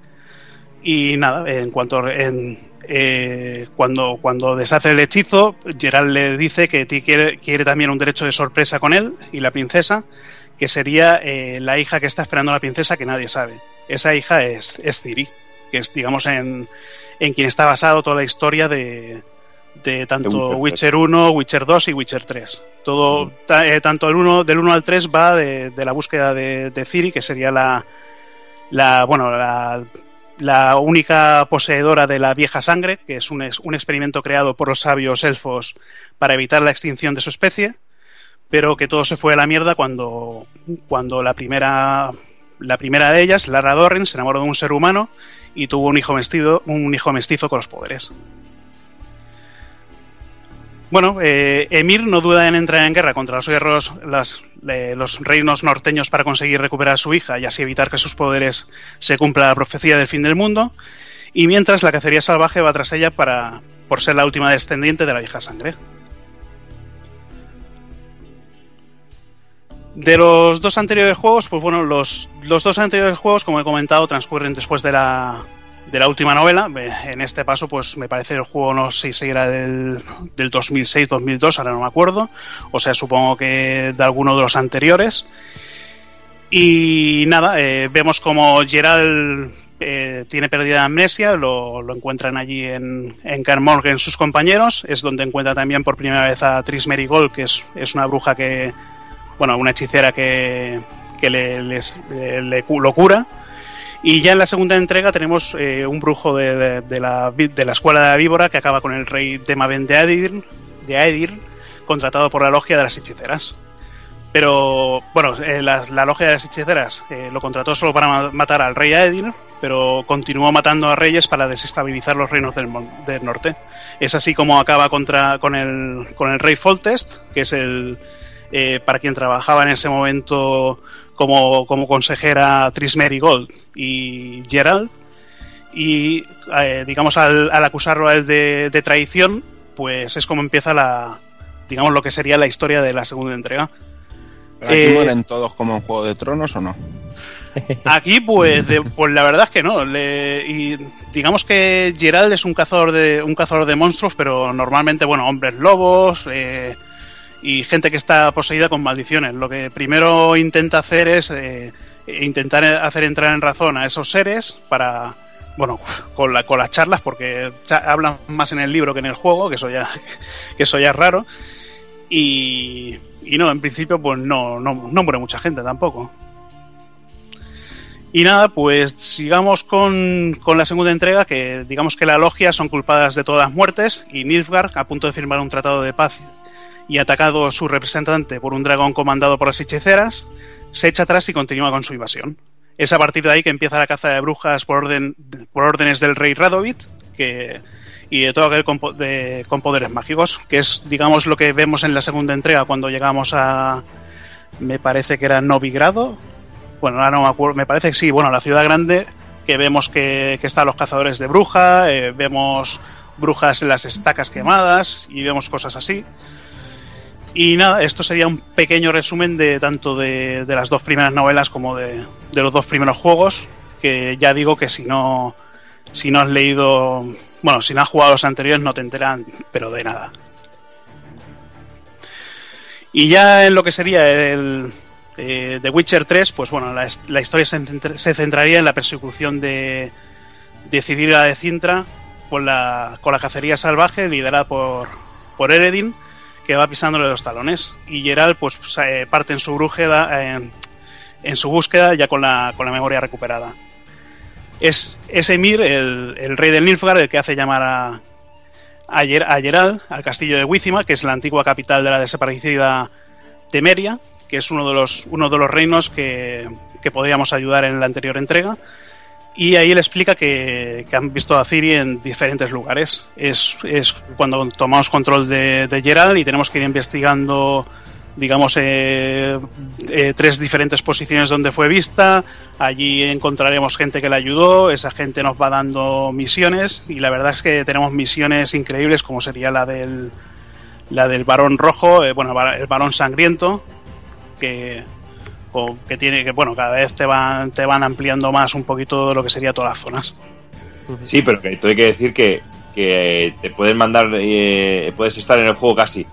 Y nada, en cuanto en, eh, cuando, cuando deshace el hechizo, Gerald le dice que quiere, quiere también un derecho de sorpresa con él y la princesa, que sería eh, la hija que está esperando a la princesa que nadie sabe. Esa hija es, es Ciri, que es, digamos, en, en quien está basado toda la historia de, de tanto Witcher Witcher 1, Witcher 2 y Witcher 3. Todo, ta- eh, tanto el uno, del 1 al 3 va de, de la búsqueda de, de Ciri, que sería la, la bueno, la, la única poseedora de la vieja sangre, que es un, es- un experimento creado por los sabios elfos para evitar la extinción de su especie, pero que todo se fue a la mierda cuando, cuando la primera la primera de ellas, Lara Dorren, se enamoró de un ser humano y tuvo un hijo mestizo, un hijo mestizo con los poderes. Bueno, eh, Emir no duda en entrar en guerra contra los guerreros, las- eh, los reinos norteños para conseguir recuperar a su hija y así evitar que sus poderes se cumpla la profecía del fin del mundo. Y mientras la cacería salvaje va tras ella para, por ser la última descendiente de la vieja sangre. De los dos anteriores juegos, pues bueno, los, los dos anteriores juegos, como he comentado, transcurren después de la, de la última novela. En este paso, pues me parece el juego, no sé si era del, del 2006-2002, ahora no me acuerdo. O sea, supongo que de alguno de los anteriores. Y nada, eh, vemos como Gerald eh, tiene pérdida de amnesia, lo, lo encuentran allí en, en Kaer Morhen sus compañeros. Es donde encuentra también por primera vez a Tris Merigold, que es, es una bruja que, bueno, una hechicera que, que le, le- le lo cura. Y ya en la segunda entrega tenemos eh, un brujo de, de- de la, de la escuela de la víbora que acaba con el rey Demaven de Aedir, de Aedir, contratado por la logia de las hechiceras. Pero, bueno, eh, la, logia de las hechiceras eh, lo contrató solo para ma- matar al rey Aedir, pero continuó matando a reyes para desestabilizar los reinos del, del norte. Es así como acaba contra, con, el, con el rey Foltest, que es el, eh, para quien trabajaba en ese momento como, como consejera Tris Merigold y Gerald. Y eh, digamos, al, al acusarlo a él de, de traición, pues es como empieza la, digamos, lo que sería la historia de la segunda entrega. ¿Pero aquí Eh, mueren todos como en Juego de Tronos o no? [LAUGHS] Aquí, pues, de- pues la verdad es que no. Le- y digamos que Gerald es un cazador de un cazador de monstruos, pero normalmente, bueno, hombres lobos eh, y gente que está poseída con maldiciones. Lo que primero intenta hacer es eh, intentar hacer entrar en razón a esos seres para, bueno, con, la, con las charlas, porque hablan más en el libro que en el juego, que eso ya, [LAUGHS] que eso ya es raro. Y, y no, en principio, pues no, no, no muere mucha gente tampoco. Y nada, pues sigamos con, con la segunda entrega, que digamos que la logia son culpadas de todas las muertes y Nilfgaard, a punto de firmar un tratado de paz y atacado su representante por un dragón comandado por las hechiceras, se echa atrás y continúa con su invasión. Es a partir de ahí que empieza la caza de brujas por, orden, por órdenes del rey Radovit que, y de todo aquel con, de- con poderes mágicos, que es, digamos, lo que vemos en la segunda entrega cuando llegamos a, me parece que era Novigrado, bueno, ahora no me acuerdo, me parece que sí, bueno, la ciudad grande, que vemos que, que están los cazadores de bruja, eh, vemos brujas en las estacas quemadas y vemos cosas así. Y nada, esto sería un pequeño resumen de tanto de, de las dos primeras novelas como de, de los dos primeros juegos. Que ya digo que si no, si no has leído, bueno, si no has jugado los anteriores no te enteran, pero de nada. Y ya en lo que sería el eh, The Witcher 3, pues bueno, la, la historia se, centra- se centraría en la persecución de, de de Cintra con la, con la cacería salvaje liderada por, por Eredin, que va pisándole los talones. Y Geralt pues se- parte en su búsqueda, en, en su búsqueda ya con la, con la memoria recuperada. Es, es Emir, el, el rey del Nilfgaard, el que hace llamar a, a, Ger- a Geralt al castillo de Wizima, que es la antigua capital de la desaparecida Temeria, que es uno de los, uno de los reinos que, que podríamos ayudar en la anterior entrega. Y ahí él explica que, que han visto a Ciri en diferentes lugares. Es, es cuando tomamos control de, de Geralt y tenemos que ir investigando, digamos, eh, eh, tres diferentes posiciones donde fue vista. Allí encontraremos gente que le ayudó, esa gente nos va dando misiones y la verdad es que tenemos misiones increíbles como sería la del, la del varón rojo, eh, bueno, el varón sangriento, que, o que tiene que, bueno, cada vez te van, te van ampliando más un poquito lo que sería todas las zonas. Sí, pero que hay que decir que, que te pueden mandar, eh, puedes estar en el juego casi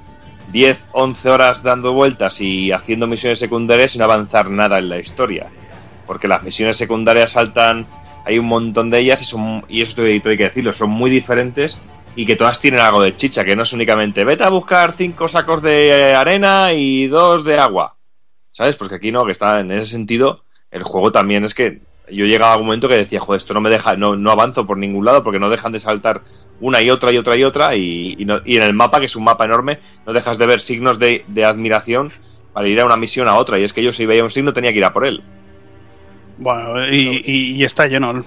10, 11 horas dando vueltas y haciendo misiones secundarias sin avanzar nada en la historia. Porque las misiones secundarias saltan, hay un montón de ellas y, son, y eso hay que decirlo, son muy diferentes y que todas tienen algo de chicha, que no es únicamente vete a buscar cinco sacos de arena y dos de agua. ¿Sabes? Porque aquí no, que está en ese sentido, el juego también es que yo llegaba a un momento que decía, joder, esto no me deja, no, no avanzo por ningún lado porque no dejan de saltar una y otra y otra y otra y, y, no- y en el mapa, que es un mapa enorme, no dejas de ver signos de, de admiración para ir a una misión a otra y es que yo si veía un signo tenía que ir a por él. Bueno, y, y- y está lleno.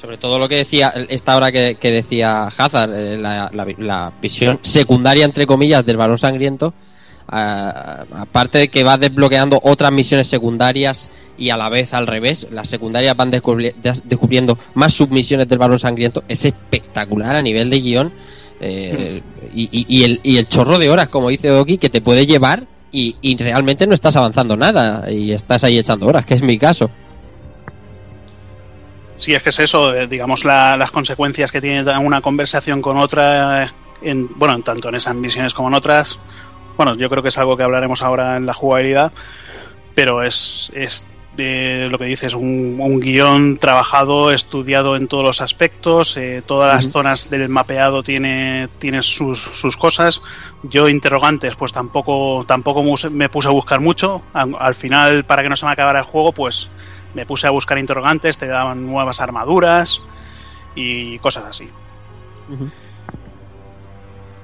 Sobre todo lo que decía, esta hora que, que decía Hazard, eh, la, la- la visión secundaria, entre comillas, del varón sangriento, aparte de que va desbloqueando otras misiones secundarias y a la vez al revés, las secundarias van descubri- des- descubriendo más submisiones del varón sangriento, es espectacular a nivel de guion. eh, y, el, chorro de horas, como dice Oki, que te puede llevar y, realmente no estás avanzando nada y estás ahí echando horas, que es mi caso. Sí, es que es eso, eh, digamos, la- las consecuencias que tiene una conversación con otra, eh, en, bueno, en tanto en esas misiones como en otras. Bueno, yo creo que es algo que hablaremos ahora en la jugabilidad, pero es, es de lo que dices, un, un guion trabajado, estudiado en todos los aspectos, eh, todas las zonas del mapeado tiene, tiene sus, sus cosas. Yo interrogantes, pues tampoco, tampoco me puse a buscar mucho. Al, al final, para que no se me acabara el juego, pues me puse a buscar interrogantes, te daban nuevas armaduras y cosas así.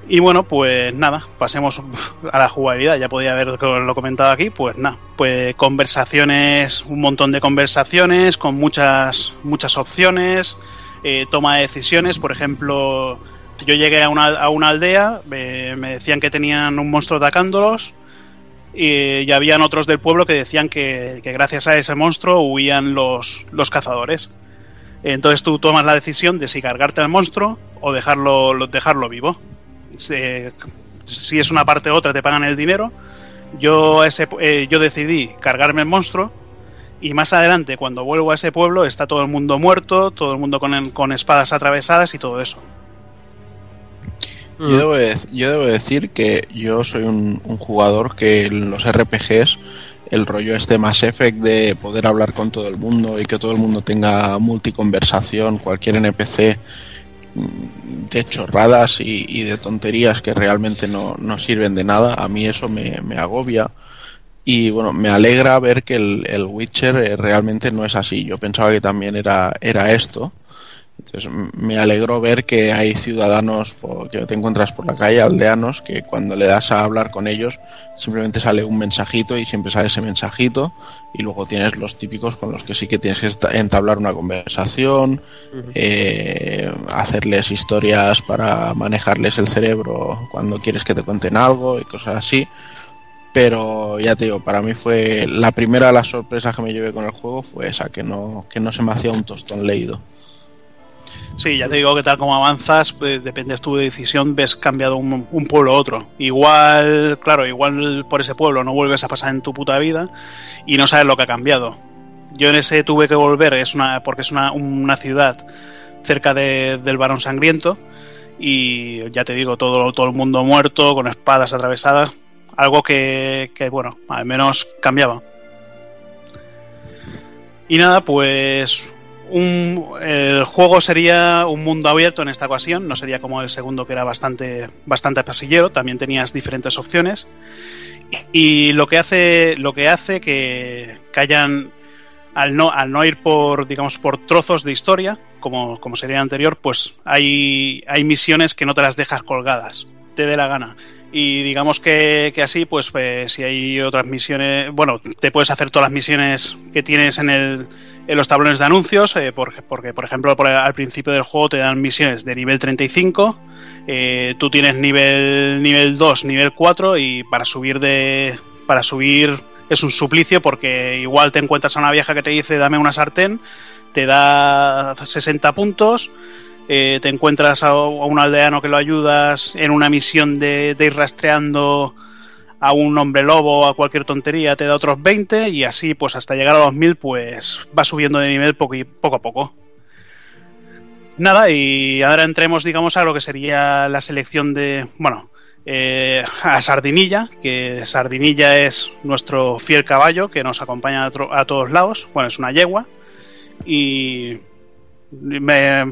Y bueno, pues nada, pasemos a la jugabilidad. Ya podía haberlo comentado aquí, pues nada, pues conversaciones, un montón de conversaciones con muchas muchas opciones, eh, toma de decisiones. Por ejemplo, yo llegué a una, a una aldea, me, decían que tenían un monstruo atacándolos y, y habían otros del pueblo que decían que, que gracias a ese monstruo huían los, los cazadores. Entonces tú tomas la decisión de si cargarte al monstruo o dejarlo, lo- dejarlo vivo. Si es una parte u otra te pagan el dinero. Yo, ese, eh, yo decidí cargarme el monstruo y más adelante cuando vuelvo a ese pueblo está todo el mundo muerto, todo el mundo con, con espadas atravesadas y todo eso. Yo debo, de- yo debo decir que yo soy un, un jugador que en los RPGs, el rollo este Mass Effect de poder hablar con todo el mundo y que todo el mundo tenga multiconversación, cualquier NPC, de chorradas y, y de tonterías que realmente no, no sirven de nada, a mí eso me, me agobia. Y bueno, me alegra ver que el, el Witcher eh, realmente no es así. Yo pensaba que también era, era esto. Entonces me alegró ver que hay ciudadanos que te encuentras por la calle, aldeanos, que cuando le das a hablar con ellos simplemente sale un mensajito y siempre sale ese mensajito y luego tienes los típicos con los que sí que tienes que entablar una conversación, eh, hacerles historias para manejarles el cerebro cuando quieres que te cuenten algo y cosas así. Pero ya te digo, para mí fue la primera de las sorpresas que me llevé con el juego fue esa, que no, que no se me hacía un tostón leído. Sí, ya te digo que tal como avanzas, pues, dependes de decisión, ves cambiado un, un pueblo a otro. Igual, claro, igual por ese pueblo no vuelves a pasar en tu puta vida y no sabes lo que ha cambiado. Yo en ese tuve que volver, es una, porque es una, una ciudad cerca de- del Barón Sangriento y ya te digo, todo, todo el mundo muerto, con espadas atravesadas, algo que, que, bueno, al menos cambiaba. Y nada, pues un, el juego sería un mundo abierto en esta ocasión, no sería como el segundo que era bastante, bastante pasillero, también tenías diferentes opciones. Y lo que hace, lo que hace que, que hayan, al no, al no ir por, digamos, por trozos de historia, como, como sería el anterior, pues hay, hay misiones que no te las dejas colgadas, te dé la gana. Y digamos que, que así, pues, pues, si hay otras misiones, bueno, te puedes hacer todas las misiones que tienes en, el, en los tablones de anuncios, eh, porque, porque, por ejemplo, al principio del juego te dan misiones de nivel 35, eh, tú tienes nivel, nivel 2, nivel 4, y para subir de. Para subir es un suplicio porque igual te encuentras a una vieja que te dice dame una sartén, te da 60 puntos, eh, te encuentras a, a un aldeano que lo ayudas en una misión de, de ir rastreando a un hombre lobo o a cualquier tontería, te da otros 20 y así pues hasta llegar a los 1000 pues va subiendo de nivel poco, y- poco a poco. Nada, y ahora entremos, digamos, a lo que sería la selección de. Bueno, eh, a Sardinilla, que Sardinilla es nuestro fiel caballo que nos acompaña a, todos lados. Bueno, es una yegua. Y. me-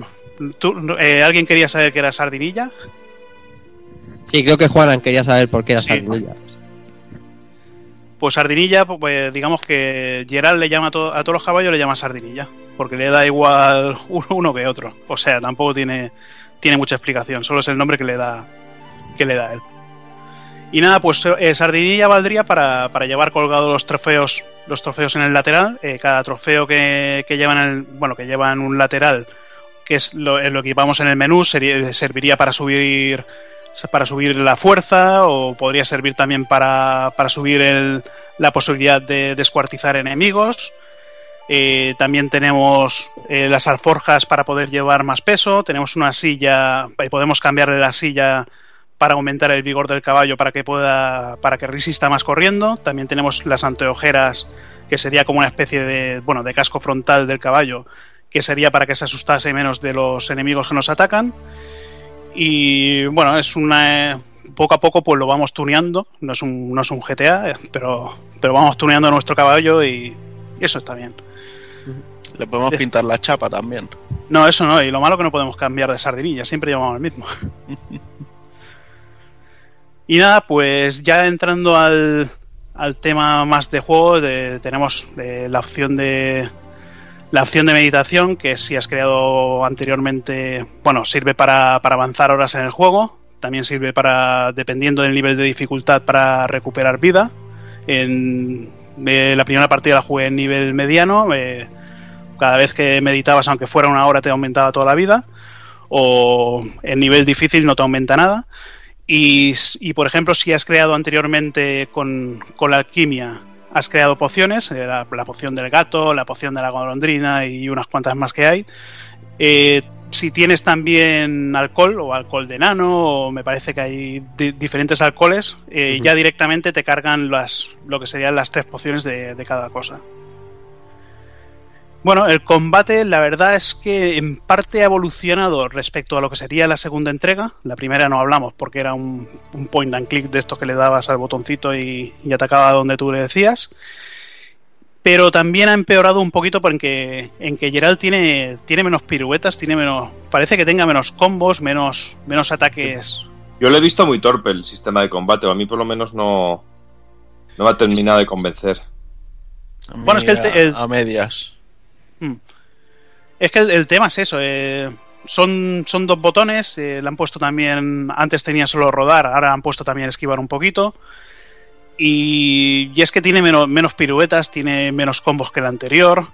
tú- eh, ¿Alguien quería saber qué era Sardinilla? Sí, creo que Juanan quería saber por qué era Sí. Sardinilla. Pues Sardinilla, pues digamos que Gerald le llama a, a todos los caballos, le llama Sardinilla, porque le da igual [LAUGHS] uno, que otro. O sea, tampoco tiene, tiene mucha explicación, solo es el nombre que le da, que le da él. Y nada, pues eh, Sardinilla valdría para, para llevar colgados los trofeos, los trofeos en el lateral. Eh, cada trofeo que, que llevan el, bueno, que llevan un lateral, que es lo, lo que llevamos en el menú, sería- serviría para subir para subir la fuerza o podría servir también para, para subir el- la posibilidad de descuartizar enemigos. Eh, también tenemos eh, las alforjas para poder llevar más peso. Tenemos una silla, eh, podemos cambiarle la silla para aumentar el vigor del caballo para que pueda para que resista más corriendo. También tenemos las anteojeras que sería como una especie de bueno de casco frontal del caballo que sería para que se asustase menos de los enemigos que nos atacan. Y bueno, es una. eh, Poco a poco, pues lo vamos tuneando. No es un, no es un GTA, eh, pero, pero vamos tuneando nuestro caballo y, y eso está bien. Le podemos pintar la chapa también. No, eso no, y lo malo que no podemos cambiar de sardinilla, siempre llevamos el mismo. [LAUGHS] y nada, pues ya entrando al, al tema más de juego, de- tenemos eh, la opción de la opción de meditación, que si has creado anteriormente, bueno, sirve para, para avanzar horas en el juego, también sirve para, dependiendo del nivel de dificultad, para recuperar vida. En eh, la primera partida la jugué en nivel mediano, eh, cada vez que meditabas, aunque fuera una hora, te aumentaba toda la vida. O en nivel difícil no te aumenta nada. Y, y, por ejemplo, si has creado anteriormente con, con la alquimia, has creado pociones, eh, la, la poción del gato, la poción de la golondrina y unas cuantas más que hay. Eh, si tienes también alcohol o alcohol de nano, o me parece que hay di- diferentes alcoholes, eh, ya directamente te cargan las, lo que serían las tres pociones de, de cada cosa. Bueno, el combate, la verdad es que en parte ha evolucionado respecto a lo que sería la segunda entrega. La primera no hablamos porque era un, un point and click de estos que le dabas al botoncito y, y atacaba donde tú le decías. Pero también ha empeorado un poquito porque en que Gerald tiene, tiene menos piruetas, tiene menos. Parece que tenga menos combos, menos, menos ataques. Yo lo he visto muy torpe el sistema de combate, o a mí por lo menos no, no me ha terminado de convencer. Bueno, es que el- a medias. Mm. Es que el, tema es eso. eh, son, son dos botones. eh, le han puesto también. Antes tenía solo rodar, ahora han puesto también esquivar un poquito. Y, y es que tiene menos, menos piruetas, tiene menos combos que el anterior.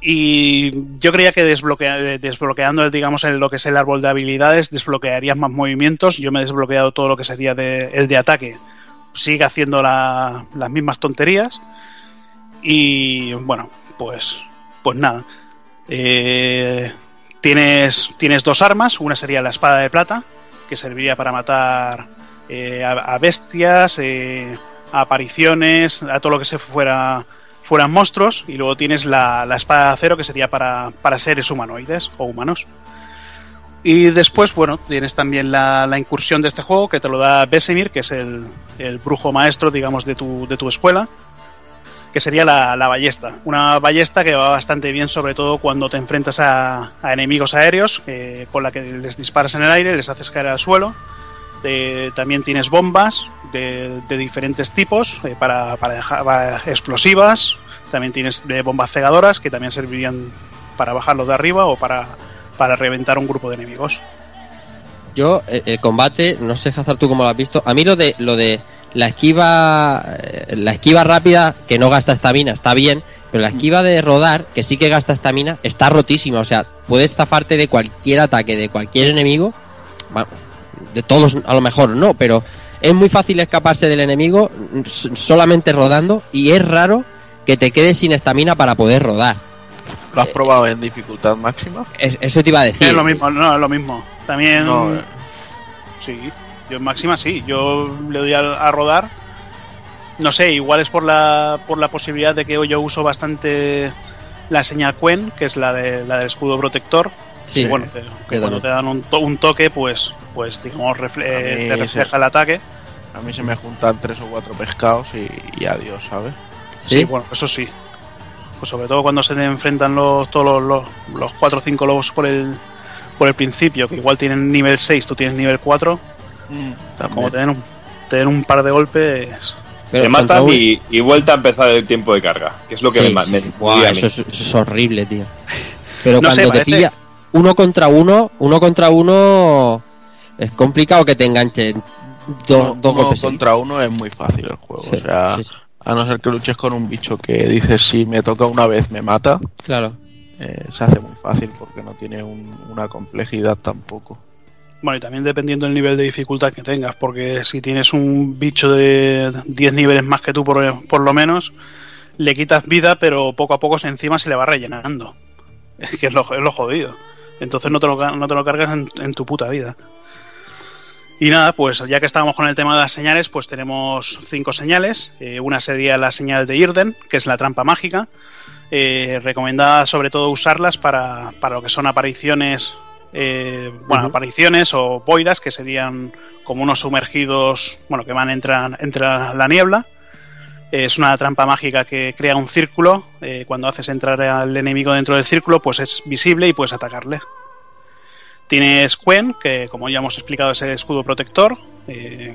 Y yo creía que desbloquea- eh, desbloqueando, digamos, el- lo que es el árbol de habilidades, desbloquearías más movimientos. Yo me he desbloqueado todo lo que sería de- el de ataque. Sigue haciendo la- las mismas tonterías. Y bueno, pues, pues nada. Eh, Tienes, tienes dos armas, una sería la espada de plata, que serviría para matar eh, a, bestias, eh, a apariciones, a todo lo que se fuera fueran monstruos, y luego tienes la, la espada de acero, que sería para, para seres humanoides o humanos. Y después, bueno, tienes también la, la incursión de este juego que te lo da Besemir, que es el, el brujo maestro, digamos, de tu, de tu escuela, que sería la, la ballesta. Una ballesta que va bastante bien, sobre todo cuando te enfrentas a, a enemigos aéreos, eh, con la que les disparas en el aire, les haces caer al suelo. Eh, también tienes bombas de, de diferentes tipos eh, para, para dejar explosivas. También tienes de bombas cegadoras que también servirían para bajarlo de arriba o para, para reventar un grupo de enemigos. Yo, el, el combate, no sé, Hazard, tú cómo lo has visto. A mí lo de lo de la esquiva eh, la esquiva rápida, que no gasta estamina, está bien. Pero la esquiva de rodar, que sí que gasta estamina, está rotísima. O sea, puedes zafarte de cualquier ataque, de cualquier enemigo. De todos a lo mejor no, pero es muy fácil escaparse del enemigo solamente rodando. Y es raro que te quedes sin estamina para poder rodar. ¿Lo has probado en dificultad máxima? Es- eso te iba a decir. Es lo mismo, no, es lo mismo. También. No, eh. Sí, yo en máxima sí. Yo le doy a, a rodar. No sé, igual es por la, por la posibilidad de que yo uso bastante la señal Quen, que es la, de, la del escudo protector. Sí, Y bueno, que, que cuando también. te dan un, to- un toque, pues, pues digamos, refle- A mí te se- refleja el ataque. A mí se me juntan tres o cuatro pescados y, y adiós, ¿sabes? Sí, bueno, eso sí. Pues sobre todo cuando se te enfrentan los, todos los, los, los 4 o 5 lobos por el, por el principio, que igual tienen nivel 6, tú tienes nivel 4. Como te den, un, te den un par de golpes. te matan y, y vuelta a empezar el tiempo de carga, que es lo que Sí, me, sí. Eso, es, eso es horrible, tío. [LAUGHS] Pero No sé, cuando te parece- pilla uno contra uno, uno contra uno es complicado que te enganchen do- dos uno golpes. contra uno es muy fácil el juego. Sí, o sea, sí, sí. a no ser que luches con un bicho que dices si me toca una vez me mata, Claro. eh, se hace muy fácil porque no tiene un- una complejidad tampoco. Bueno, y también dependiendo del nivel de dificultad que tengas, porque si tienes un bicho de 10 niveles más que tú, por, por lo menos, le quitas vida, pero poco a poco se- encima se le va rellenando. Es que es lo, es lo jodido. Entonces no te lo, no te lo cargas en, en tu puta vida. Y nada, pues ya que estábamos con el tema de las señales, pues tenemos cinco señales. Eh, una sería la señal de Irden, que es la trampa mágica. Eh, recomendada sobre todo usarlas para, para lo que son apariciones, eh, bueno, apariciones o boiras, que serían como unos sumergidos, bueno, que van entre, entre la niebla. Es una trampa mágica que crea un círculo. eh, cuando haces entrar al enemigo dentro del círculo, pues es visible y puedes atacarle. Tienes Quen, que como ya hemos explicado es el escudo protector. eh,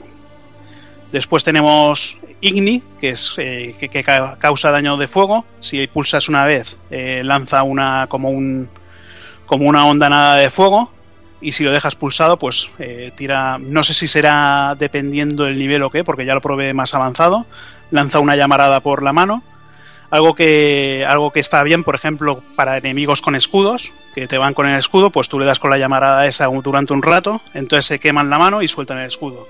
después tenemos Igni, que es eh, que, que ca- causa daño de fuego. Si pulsas una vez, lanza una como un como una onda nada de fuego. Y si lo dejas pulsado, pues eh, tira. No sé si será dependiendo del nivel o qué, porque ya lo probé más avanzado. Lanza una llamarada por la mano. Algo que, algo que está bien, por ejemplo, para enemigos con escudos, que te van con el escudo, pues tú le das con la llamarada esa durante un rato, entonces se queman la mano y sueltan el escudo.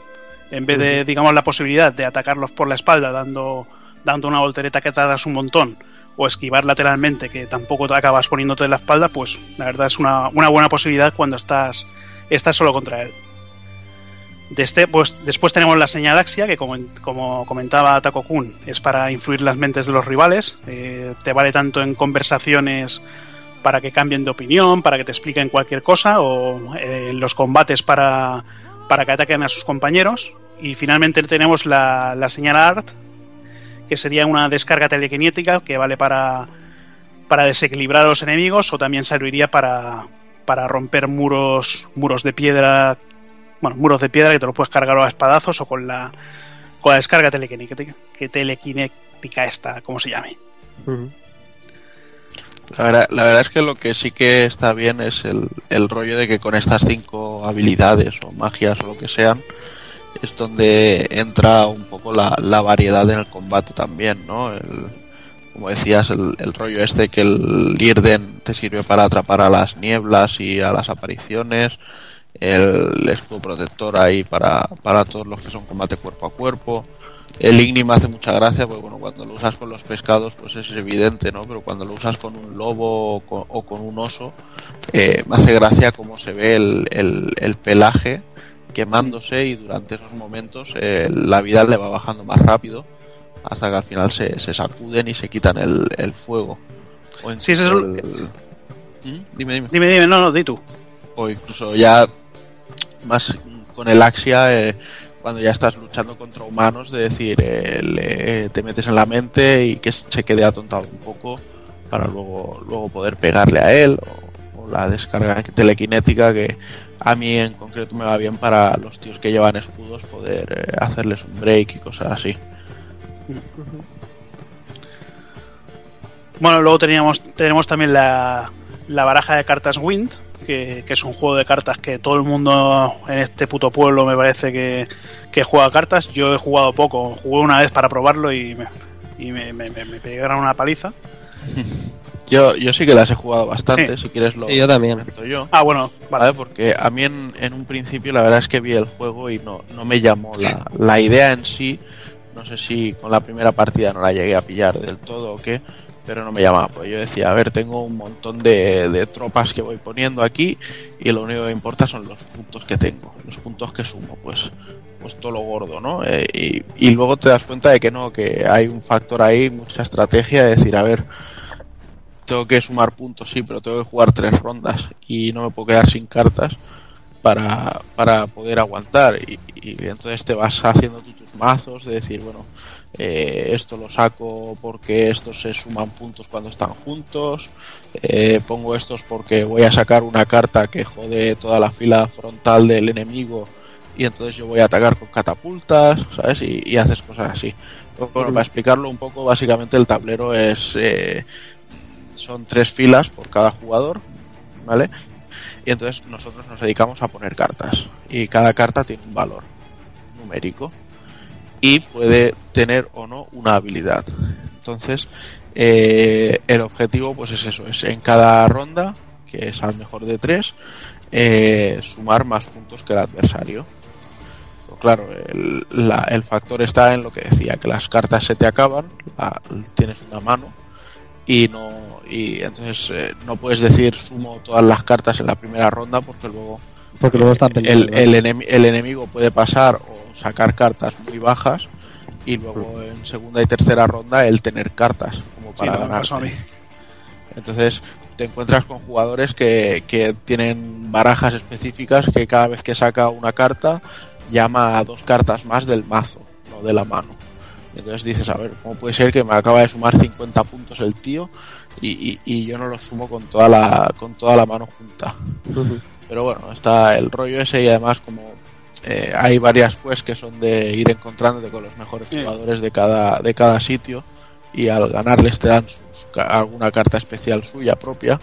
En vez de, digamos, la posibilidad de atacarlos por la espalda dando, dando una voltereta que tardas un montón, o esquivar lateralmente, que tampoco te acabas poniéndote en la espalda, pues la verdad es una, una buena posibilidad cuando estás, estás solo contra él. Este, pues, después tenemos la señal Axia, que como, como comentaba Taco Kun, es para influir las mentes de los rivales. Eh, te vale tanto en conversaciones para que cambien de opinión, para que te expliquen cualquier cosa, o eh, en los combates para, para que ataquen a sus compañeros. Y finalmente tenemos la, la señal ART, que sería una descarga telequinética que vale para, para desequilibrar a los enemigos o también serviría para, para romper muros, muros de piedra bueno, muros de piedra que te los puedes cargar a espadazos o con la, con la descarga telequinética, que telequinética esta, como se llame. La verdad, la verdad es que lo que sí que está bien es el, el rollo de que con estas cinco habilidades o magias o lo que sean, es donde entra un poco la, la variedad en el combate también, ¿no? El, como decías, el, rollo este que el Irden te sirve para atrapar a las nieblas y a las apariciones, el escudo protector ahí para, para todos los que son combate cuerpo a cuerpo. El Igni me hace mucha gracia, porque bueno, cuando lo usas con los pescados, pues es evidente, ¿no? Pero cuando lo usas con un lobo o con, o con un oso, eh, me hace gracia cómo se ve el, el- el pelaje quemándose y durante esos momentos eh, la vida le va bajando más rápido hasta que al final se, se sacuden y se quitan el, el fuego. O Sí, ese es incluso el- el- ¿Mm? Dime, dime. Dime, dime, no, no, di tú. O incluso ya más con el Axia, eh, cuando ya estás luchando contra humanos, de decir, eh, le- te metes en la mente y que se quede atontado un poco para luego, luego poder pegarle a él. O, o la descarga telequinética que a mí en concreto me va bien para los tíos que llevan escudos poder eh, hacerles un break y cosas así. Bueno, luego teníamos, tenemos también la, la baraja de cartas Wind, que, que es un juego de cartas que todo el mundo en este puto pueblo me parece que, que juega cartas. Yo he jugado poco, jugué una vez para probarlo y me, y me, me- me- me pegaron una paliza. [LAUGHS] Yo, yo sí que las he jugado bastante, Sí. si quieres lo Sí, yo también. comento yo. Ah, bueno, ¿vale? Porque a mí en, en un principio la verdad es que vi el juego y no, no me llamó la, la idea en sí. No sé si con la primera partida no la llegué a pillar del todo o qué, pero no me llamaba. Pues yo decía, a ver, tengo un montón de, de tropas que voy poniendo aquí y lo único que importa son los puntos que tengo, los puntos que sumo, pues pues todo lo gordo, ¿no? Eh, y, y luego te das cuenta de que no, que hay un factor ahí, mucha estrategia, de decir, a ver, tengo que sumar puntos, sí, pero tengo que jugar tres rondas y no me puedo quedar sin cartas para, para poder aguantar. Y, y entonces te vas haciendo tú tus mazos de decir, bueno, eh, esto lo saco porque estos se suman puntos cuando están juntos, eh, pongo estos porque voy a sacar una carta que jode toda la fila frontal del enemigo y entonces yo voy a atacar con catapultas, ¿sabes? Y, y haces cosas así. Bueno, para explicarlo un poco, básicamente el tablero es... eh, son tres filas por cada jugador, ¿vale? Y entonces nosotros nos dedicamos a poner cartas. Y cada carta tiene un valor numérico. Y puede tener o no una habilidad. Entonces, eh, el objetivo pues es eso, es en cada ronda, que es al mejor de tres, eh, sumar más puntos que el adversario. Claro, el, factor está en lo que decía, que las cartas se te acaban, tienes una mano, y no y entonces eh, no puedes decir sumo todas las cartas en la primera ronda porque luego Porque luego está el, peleando. el, enemi- el enemigo puede pasar o sacar cartas muy bajas y luego en segunda y tercera ronda el tener cartas como para Sí, mí. Entonces te encuentras con jugadores que, que tienen barajas específicas que cada vez que saca una carta llama a dos cartas más del mazo, no de la mano. Entonces dices, a ver, ¿cómo puede ser que me acaba de sumar 50 puntos el tío y, y- y yo no los sumo con toda la, con toda la mano junta? Pero bueno, está el rollo ese y además como eh, hay varias pues que son de ir encontrándote con los mejores jugadores de cada, de cada sitio y al ganarles te dan sus, alguna carta especial suya propia,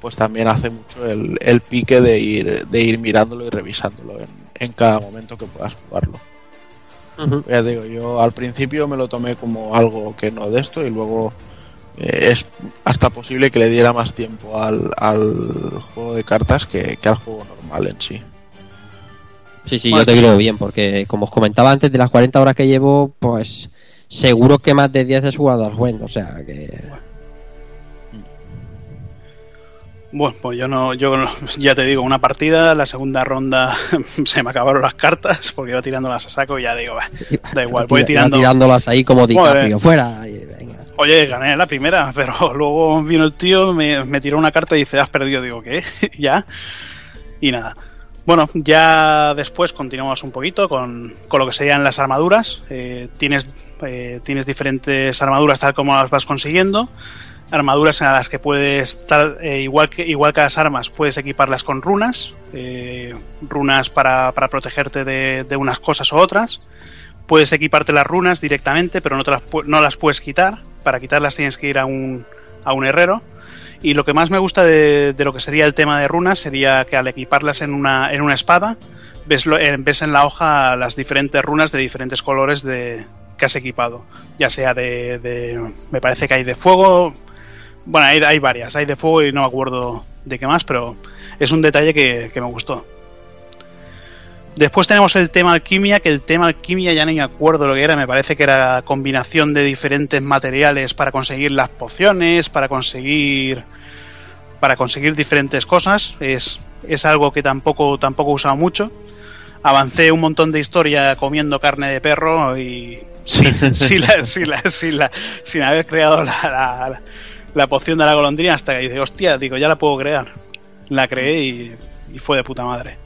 pues también hace mucho el, el pique de ir, de ir mirándolo y revisándolo en, en cada momento que puedas jugarlo. Ya digo, yo al principio me lo tomé como algo que no de esto y luego eh, es hasta posible que le diera más tiempo al, al juego de cartas que, que al juego normal en sí. Sí, sí, Bueno, yo te creo bien, porque como os comentaba antes, de las 40 horas que llevo, pues seguro que más de 10 he jugado al juego, o sea que... Bueno, pues yo no, yo ya te digo, una partida, la segunda ronda [LAUGHS] se me acabaron las cartas porque iba tirándolas a saco y ya digo, "Bah, da igual, voy Iba tirando. tirándolas ahí como DiCaprio, fuera. venga. Oye, gané la primera, [LAUGHS] pero luego vino el tío, me, me tiró una carta y dice, has perdido. Digo, ¿qué? [LAUGHS] ¿Ya? Y nada. Bueno, ya después continuamos un poquito con, con lo que serían las armaduras. Eh, tienes, eh, tienes diferentes armaduras tal como las vas consiguiendo. Armaduras en las que puedes estar, eh, igual, que, igual que las armas, puedes equiparlas con runas. eh, runas para, para protegerte de, de unas cosas o otras. Puedes equiparte las runas directamente, pero no, te las, no las puedes quitar. Para quitarlas tienes que ir a un, a un herrero. Y lo que más me gusta de, de lo que sería el tema de runas sería que al equiparlas en una, en una espada, ves, lo- eh, ves en la hoja las diferentes runas de diferentes colores de, que has equipado. Ya sea de, de- Me parece que hay de fuego. Bueno, hay, hay varias. Hay de fuego y no me acuerdo de qué más, pero es un detalle que, que me gustó. Después tenemos el tema alquimia, que el tema alquimia ya ni me acuerdo lo que era, me parece que era combinación de diferentes materiales para conseguir las pociones, para conseguir para conseguir diferentes cosas. Es, es algo que tampoco tampoco he usado mucho. Avancé un montón de historia comiendo carne de perro y sin, [LAUGHS] sin la- sin la- sin la- sin haber creado la, la- poción de la golondrina hasta que dice, hostia, digo, ya la puedo crear. La creé y, y fue de puta madre.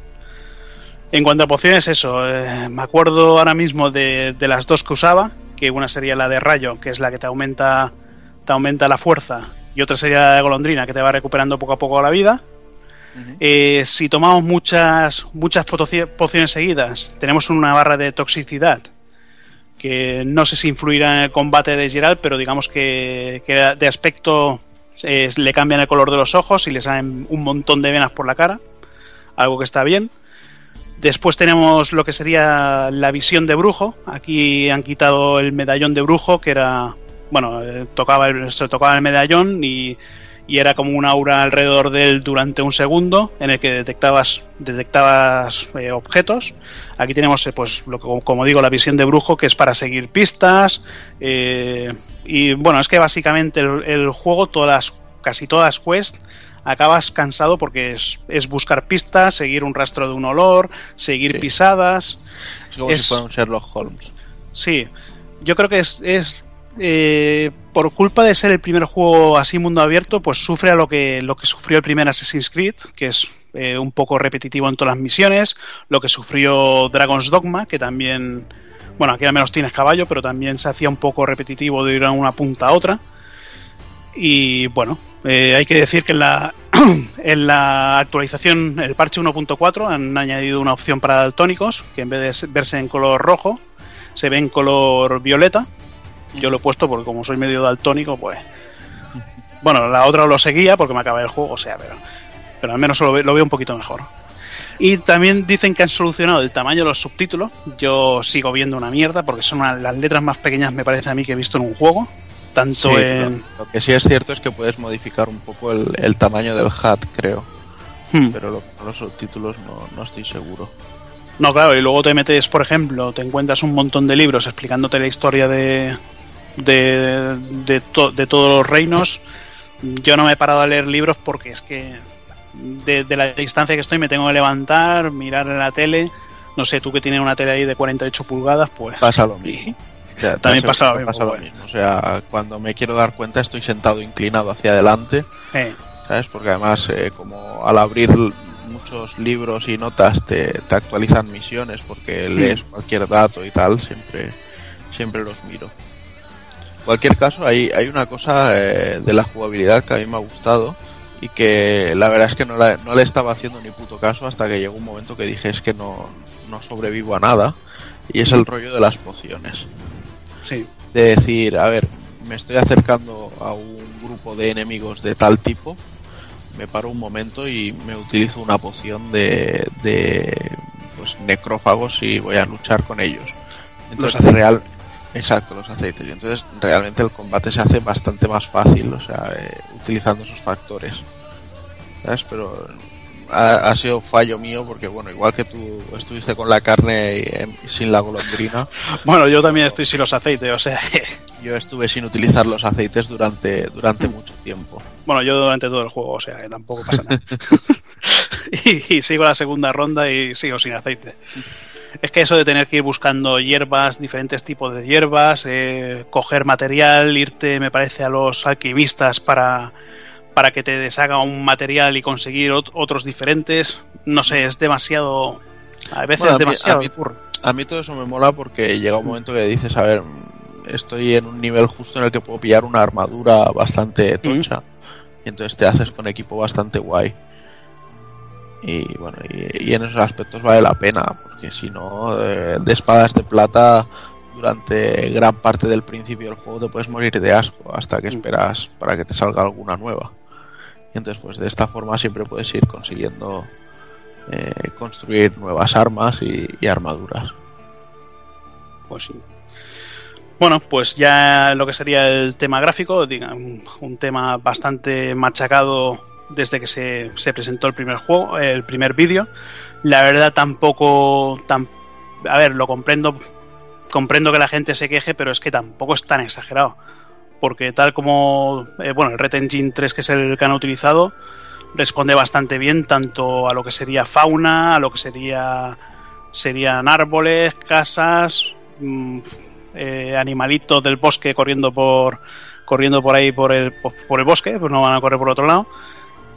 En cuanto a pociones, eso, eh, me acuerdo ahora mismo de, de las dos que usaba, que una sería la de rayo, que es la que te aumenta, te aumenta la fuerza, y otra sería la de golondrina, que te va recuperando poco a poco la vida. Eh, si tomamos muchas, muchas pociones seguidas, tenemos una barra de toxicidad, que no sé si influirá en el combate de Geralt, pero digamos que, de aspecto eh, le cambian el color de los ojos y le salen un montón de venas por la cara, algo que está bien. Después tenemos lo que sería la visión de brujo. Aquí han quitado el medallón de brujo, que era. Bueno, eh, tocaba se tocaba el medallón y, y era como un aura alrededor de él durante un segundo en el que detectabas, detectabas eh, objetos. Aquí tenemos, eh, pues, lo que, como digo, la visión de brujo, que es para seguir pistas. eh, y bueno, es que básicamente el, el juego, todas, casi todas las quests, acabas cansado porque es, es buscar pistas, seguir un rastro de un olor, seguir pisadas. Es como Es- si fuera un Sherlock Holmes. Sí, yo creo que es, es eh, por culpa de ser el primer juego así mundo abierto, pues sufre a lo que, lo que sufrió el primer Assassin's Creed, que es eh, un poco repetitivo en todas las misiones, lo que sufrió Dragon's Dogma, que también, bueno, aquí al menos tienes caballo, pero también se hacía un poco repetitivo de ir a una punta a otra. Y bueno, eh, hay que decir que en la, [CLEARS THROAT] en la actualización, el parche 1.4, han añadido una opción para daltónicos, que en vez de verse en color rojo, se ve en color violeta. Yo lo he puesto porque como soy medio daltónico, pues... Bueno, la otra lo seguía porque me acaba el juego, o sea, pero, pero al menos lo, ve- lo veo un poquito mejor. Y también dicen que han solucionado el tamaño de los subtítulos. Yo sigo viendo una mierda porque son una- las letras más pequeñas, me parece a mí, que he visto en un juego. Tanto Sí, en... lo, lo que sí es cierto es que puedes modificar un poco el, el tamaño del HUD, creo. Hmm. Pero lo- los subtítulos no, no estoy seguro. No, claro, y luego te metes, por ejemplo, te encuentras un montón de libros explicándote la historia de, de, de, to- de todos los reinos. Yo no me he parado a leer libros porque es que de, de la distancia que estoy me tengo que levantar, mirar en la tele. No sé, tú que tienes una tele ahí de 48 pulgadas, pues... Pasa lo mismo. O sea, te También pasa lo mismo, lo pues. mismo. O sea, cuando me quiero dar cuenta estoy sentado inclinado hacia adelante, Eh, ¿sabes? Porque además, eh, como al abrir muchos libros y notas te, te actualizan misiones porque lees cualquier dato y tal, siempre, siempre los miro. Cualquier caso, hay, hay una cosa eh, de la jugabilidad que a mí me ha gustado y que la verdad es que no, la- no le estaba haciendo ni puto caso hasta que llegó un momento que dije es que no, no sobrevivo a nada y es el rollo de las pociones sí. de decir, a ver, me estoy acercando a un grupo de enemigos de tal tipo, me paro un momento y me utilizo una poción de, de pues necrófagos y voy a luchar con ellos. Entonces, real, exacto, los aceites. Y entonces realmente el combate se hace bastante más fácil, o sea, eh, utilizando esos factores. ¿Sabes? Pero ha, ha sido fallo mío porque, bueno, igual que tú estuviste con la carne y, eh, sin la golondrina, [LAUGHS] Bueno, yo también estoy sin los aceites, o sea... [LAUGHS] yo estuve sin utilizar los aceites durante, durante mucho tiempo. Bueno, yo durante todo el juego, o sea que tampoco pasa nada. [LAUGHS] y, y sigo la segunda ronda y sigo sin aceite. Es que eso de tener que ir buscando hierbas, diferentes tipos de hierbas, eh, coger material, irte, me parece, a los alquimistas para, para que te deshaga un material y conseguir ot- otros diferentes, no sé, es demasiado... A veces Bueno, es a mí- demasiado a mí-. A mí todo eso me mola porque llega un momento que dices, a ver, estoy en un nivel justo en el que puedo pillar una armadura bastante tocha. Y entonces te haces con equipo bastante guay. Y bueno, y, y en esos aspectos vale la pena, porque si no, eh, de espadas de plata durante gran parte del principio del juego te puedes morir de asco hasta que esperas para que te salga alguna nueva. Y entonces, pues de esta forma siempre puedes ir consiguiendo eh, construir nuevas armas y, y armaduras. Pues sí. Bueno, pues ya lo que sería el tema gráfico, un tema bastante machacado desde que se, se presentó el primer juego, el primer vídeo. La verdad tampoco tan a ver, lo comprendo comprendo que la gente se queje, pero es que tampoco es tan exagerado. Porque tal como eh, bueno, el Red Engine 3 que es el que han utilizado responde bastante bien tanto a lo que sería fauna, a lo que sería serían árboles, casas, mm, eh, animalitos del bosque corriendo por corriendo por ahí por el por el bosque, pues no van a correr por otro lado.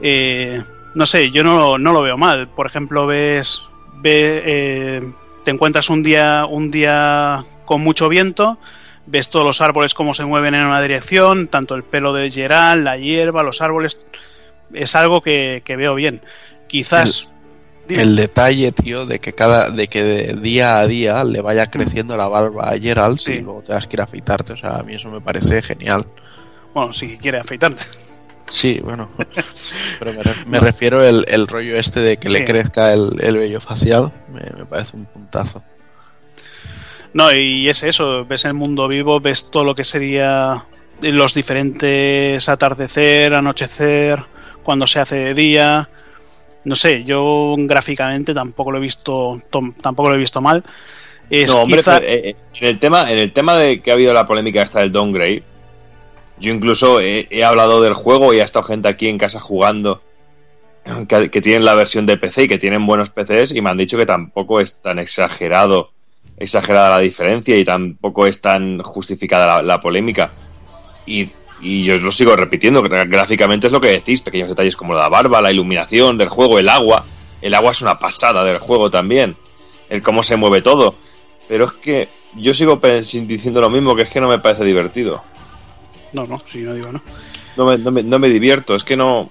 Eh, no sé, yo no, no lo veo mal. Por ejemplo, ves, ve, eh, te encuentras un día, un día con mucho viento, ves todos los árboles cómo se mueven en una dirección, tanto el pelo de Gerald, la hierba, los árboles, es algo que, que veo bien. Quizás. El detalle, tío, de que cada, de que de día a día le vaya creciendo la barba a Gerald y luego tengas que ir a afeitarte, o sea, a mí eso me parece genial. bueno, si quiere afeitarte. Sí, bueno, [LAUGHS] pero me, re- me refiero el, el rollo este de que le crezca el, el vello facial, me, me parece un puntazo. No, y es eso, ves el mundo vivo, ves todo lo que sería los diferentes atardecer, anochecer, cuando se hace de día. No sé, yo gráficamente tampoco lo he visto tom- tampoco lo he visto mal. Es no, hombre, quizá- pero, eh, en el tema, en el tema de que ha habido la polémica esta del downgrade, yo incluso he, hablado del juego y ha estado gente aquí en casa jugando que, tienen la versión de PC y que tienen buenos PCs y me han dicho que tampoco es tan exagerado, exagerada la diferencia y tampoco es tan justificada la, la polémica. Y, y yo os lo sigo repitiendo, gráficamente es lo que decís, pequeños detalles como la barba, la iluminación del juego, el agua. El agua es una pasada del juego también. El cómo se mueve todo. Pero es que yo sigo diciendo lo mismo, que es que no me parece divertido. No, no, si no digo no. No me, no me- no me divierto, es que no...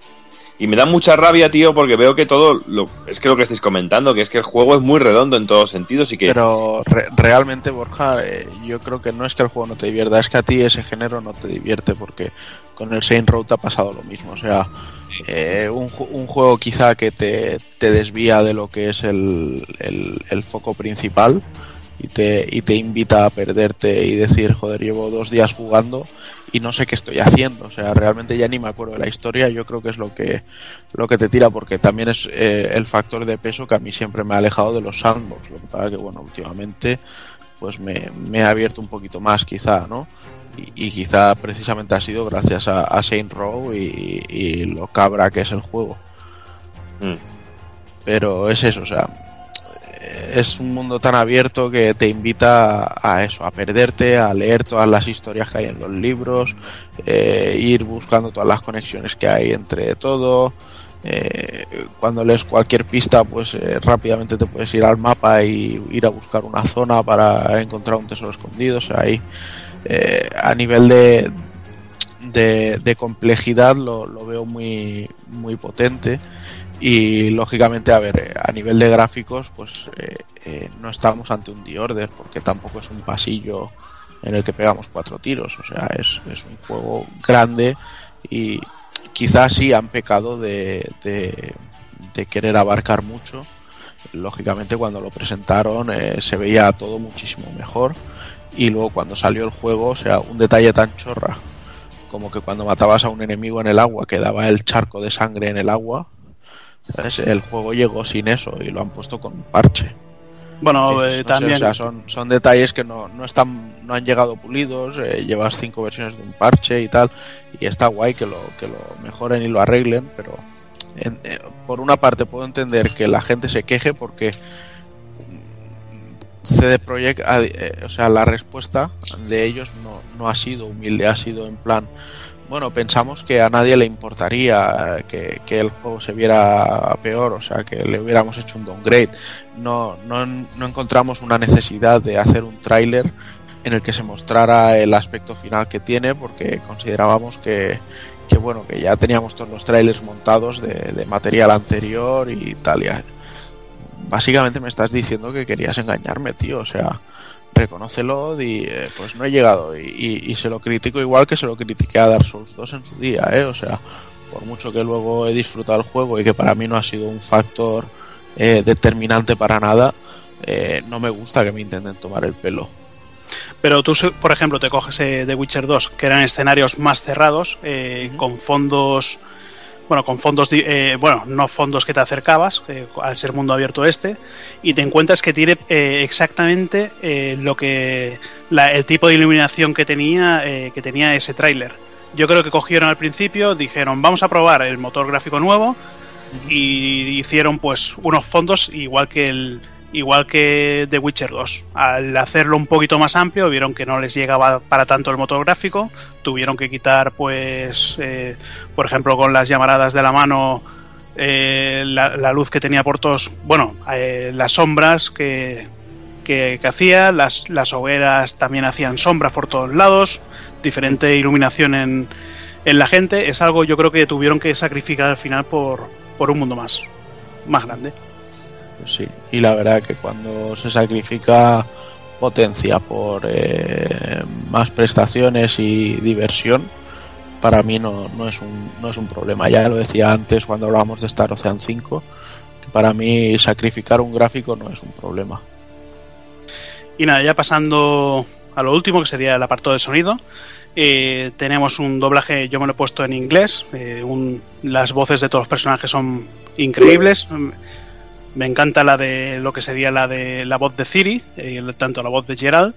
Y me da mucha rabia, tío, porque veo que todo... Lo, es que lo que estáis comentando, que es que el juego es muy redondo en todos sentidos y que... Pero re- realmente, Borja, eh, yo creo que no es que el juego no te divierta, es que a ti ese género no te divierte, porque con el Saint Road te ha pasado lo mismo. O sea, eh, un, ju- un juego quizá que te, te desvía de lo que es el, el- el foco principal y te, y te invita a perderte y decir, joder, llevo dos días jugando y no sé qué estoy haciendo. O sea, realmente ya ni me acuerdo de la historia. Yo creo que es lo que, lo que te tira, porque también es eh, el factor de peso que a mí siempre me ha alejado de los sandbox. Lo que pasa que, bueno, últimamente pues me, me ha abierto un poquito más, quizá, ¿no? Y, y quizá precisamente ha sido gracias a, a Saint Row y, y lo cabra que es el juego. Pero es eso, o sea, es un mundo tan abierto que te invita a, eso, a perderte, a leer todas las historias que hay en los libros, eh, ir buscando todas las conexiones que hay entre todo. eh, cuando lees cualquier pista, pues eh, rápidamente te puedes ir al mapa y ir a buscar una zona para encontrar un tesoro escondido. O sea, ahí a nivel de, de, de complejidad lo, lo veo muy, muy potente y lógicamente a ver eh, a nivel de gráficos pues eh, eh, no estamos ante un The Order porque tampoco es un pasillo en el que pegamos cuatro tiros. O sea es, es un juego grande y quizás sí han pecado de, de, de querer abarcar mucho. Lógicamente cuando lo presentaron eh, se veía todo muchísimo mejor. Y luego cuando salió el juego o sea un detalle tan chorra como que cuando matabas a un enemigo en el agua quedaba el charco de sangre en el agua ¿sabes? el juego llegó sin eso y lo han puesto con un parche Bueno, eh, no sé, también. o sea, son, son detalles que no, no están no han llegado pulidos eh, llevas cinco versiones de un parche y tal y está guay que lo que lo mejoren y lo arreglen pero en- eh, por una parte puedo entender que la gente se queje porque CD Projekt, o sea, la respuesta de ellos no, no ha sido humilde, ha sido en plan, bueno, pensamos que a nadie le importaría que, el juego se viera peor, o sea, que le hubiéramos hecho un downgrade. No, no, encontramos una necesidad de hacer un tráiler en el que se mostrara el aspecto final que tiene, porque considerábamos que, bueno, que ya teníamos todos los trailers montados de, de material anterior y tal. Y, básicamente me estás diciendo que querías engañarme, tío. O sea, reconócelo y eh, pues no he llegado. Y, y- y se lo critico igual que se lo critiqué a Dark Souls 2 en su día, ¿eh? O sea, por mucho que luego he disfrutado el juego y que para mí no ha sido un factor eh, determinante para nada, eh, no me gusta que me intenten tomar el pelo. Pero tú, por ejemplo, te coges eh, The Witcher 2, que eran escenarios más cerrados, eh, con fondos bueno, con fondos, eh, bueno, no fondos que te acercabas, eh, al ser mundo abierto este, y te encuentras que tiene eh, exactamente eh, lo que, la- el tipo de iluminación que tenía, que tenía ese tráiler. Yo creo que cogieron al principio, dijeron, vamos a probar el motor gráfico nuevo, y hicieron pues unos fondos igual que el igual que The Witcher 2. Al hacerlo un poquito más amplio, vieron que no les llegaba para tanto el motor gráfico, tuvieron que quitar pues eh, por ejemplo con las llamaradas de la mano eh, la, la luz que tenía por todos, bueno, eh, las sombras que, que, que hacía, las, las hogueras también hacían sombras por todos lados, diferente iluminación en, en la gente, es algo yo creo que tuvieron que sacrificar al final por, por un mundo más, más grande. Pues sí, y la verdad que cuando se sacrifica potencia por eh, más prestaciones y diversión, para mí no, no, es un, no es un problema. Ya lo decía antes cuando hablábamos de Star Ocean 5, que para mí sacrificar un gráfico no es un problema. Y nada, ya pasando a lo último, que sería el apartado de sonido. eh, tenemos un doblaje, yo me lo he puesto en inglés. eh, un- las voces de todos los personajes son increíbles. Me encanta la de lo que sería la de la voz de Ciri, eh, tanto la voz de Gerald.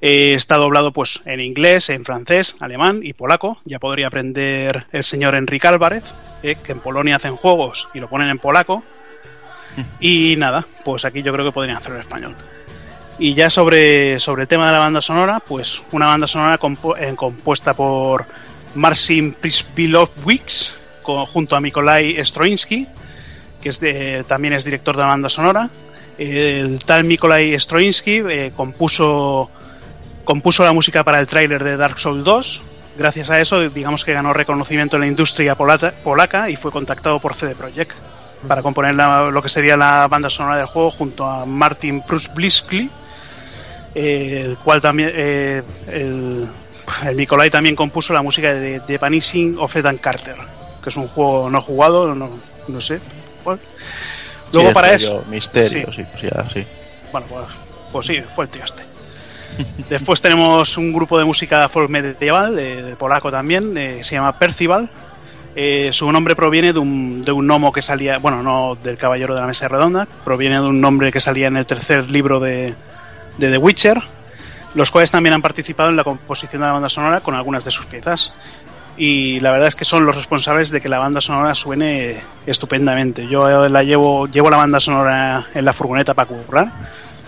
Eh, está doblado pues en inglés, en francés, alemán y polaco. Ya podría aprender el señor Enrique Álvarez, eh, que en Polonia hacen juegos y lo ponen en polaco. [LAUGHS] Y nada, pues aquí yo creo que podrían hacerlo en español. Y ya sobre, sobre el tema de la banda sonora, pues una banda sonora compu- compuesta por Marcin Prispilovich co- junto a Nikolai Stroinsky, que es de- también es director de la banda sonora. El tal Nikolai Stroinsky eh, compuso, compuso la música para el tráiler de Dark Souls 2. Gracias a eso, digamos que ganó reconocimiento en la industria polata- polaca y fue contactado por CD Projekt para componer la- lo que sería la banda sonora del juego junto a Martin Prusbliskli, eh, el cual también eh, el, el Nikolai también compuso la música de The Vanishing of Ethan Carter, que es un juego no jugado, no, no sé. Cuál. Luego Sí, para es eso. Misterio, Sí. sí, pues ya, sí. Bueno, pues, pues sí, fue el tío este. [LAUGHS] Después tenemos un grupo de música folk medieval, de polaco también, eh, se llama Percival. Eh, su nombre proviene de un, de un gnomo que salía, bueno, no del Caballero de la Mesa Redonda, proviene de un nombre que salía en el tercer libro de, de The Witcher, los cuales también han participado en la composición de la banda sonora con algunas de sus piezas. Y la verdad es que son los responsables de que la banda sonora suene estupendamente. Yo la llevo, llevo la banda sonora en la furgoneta para currar.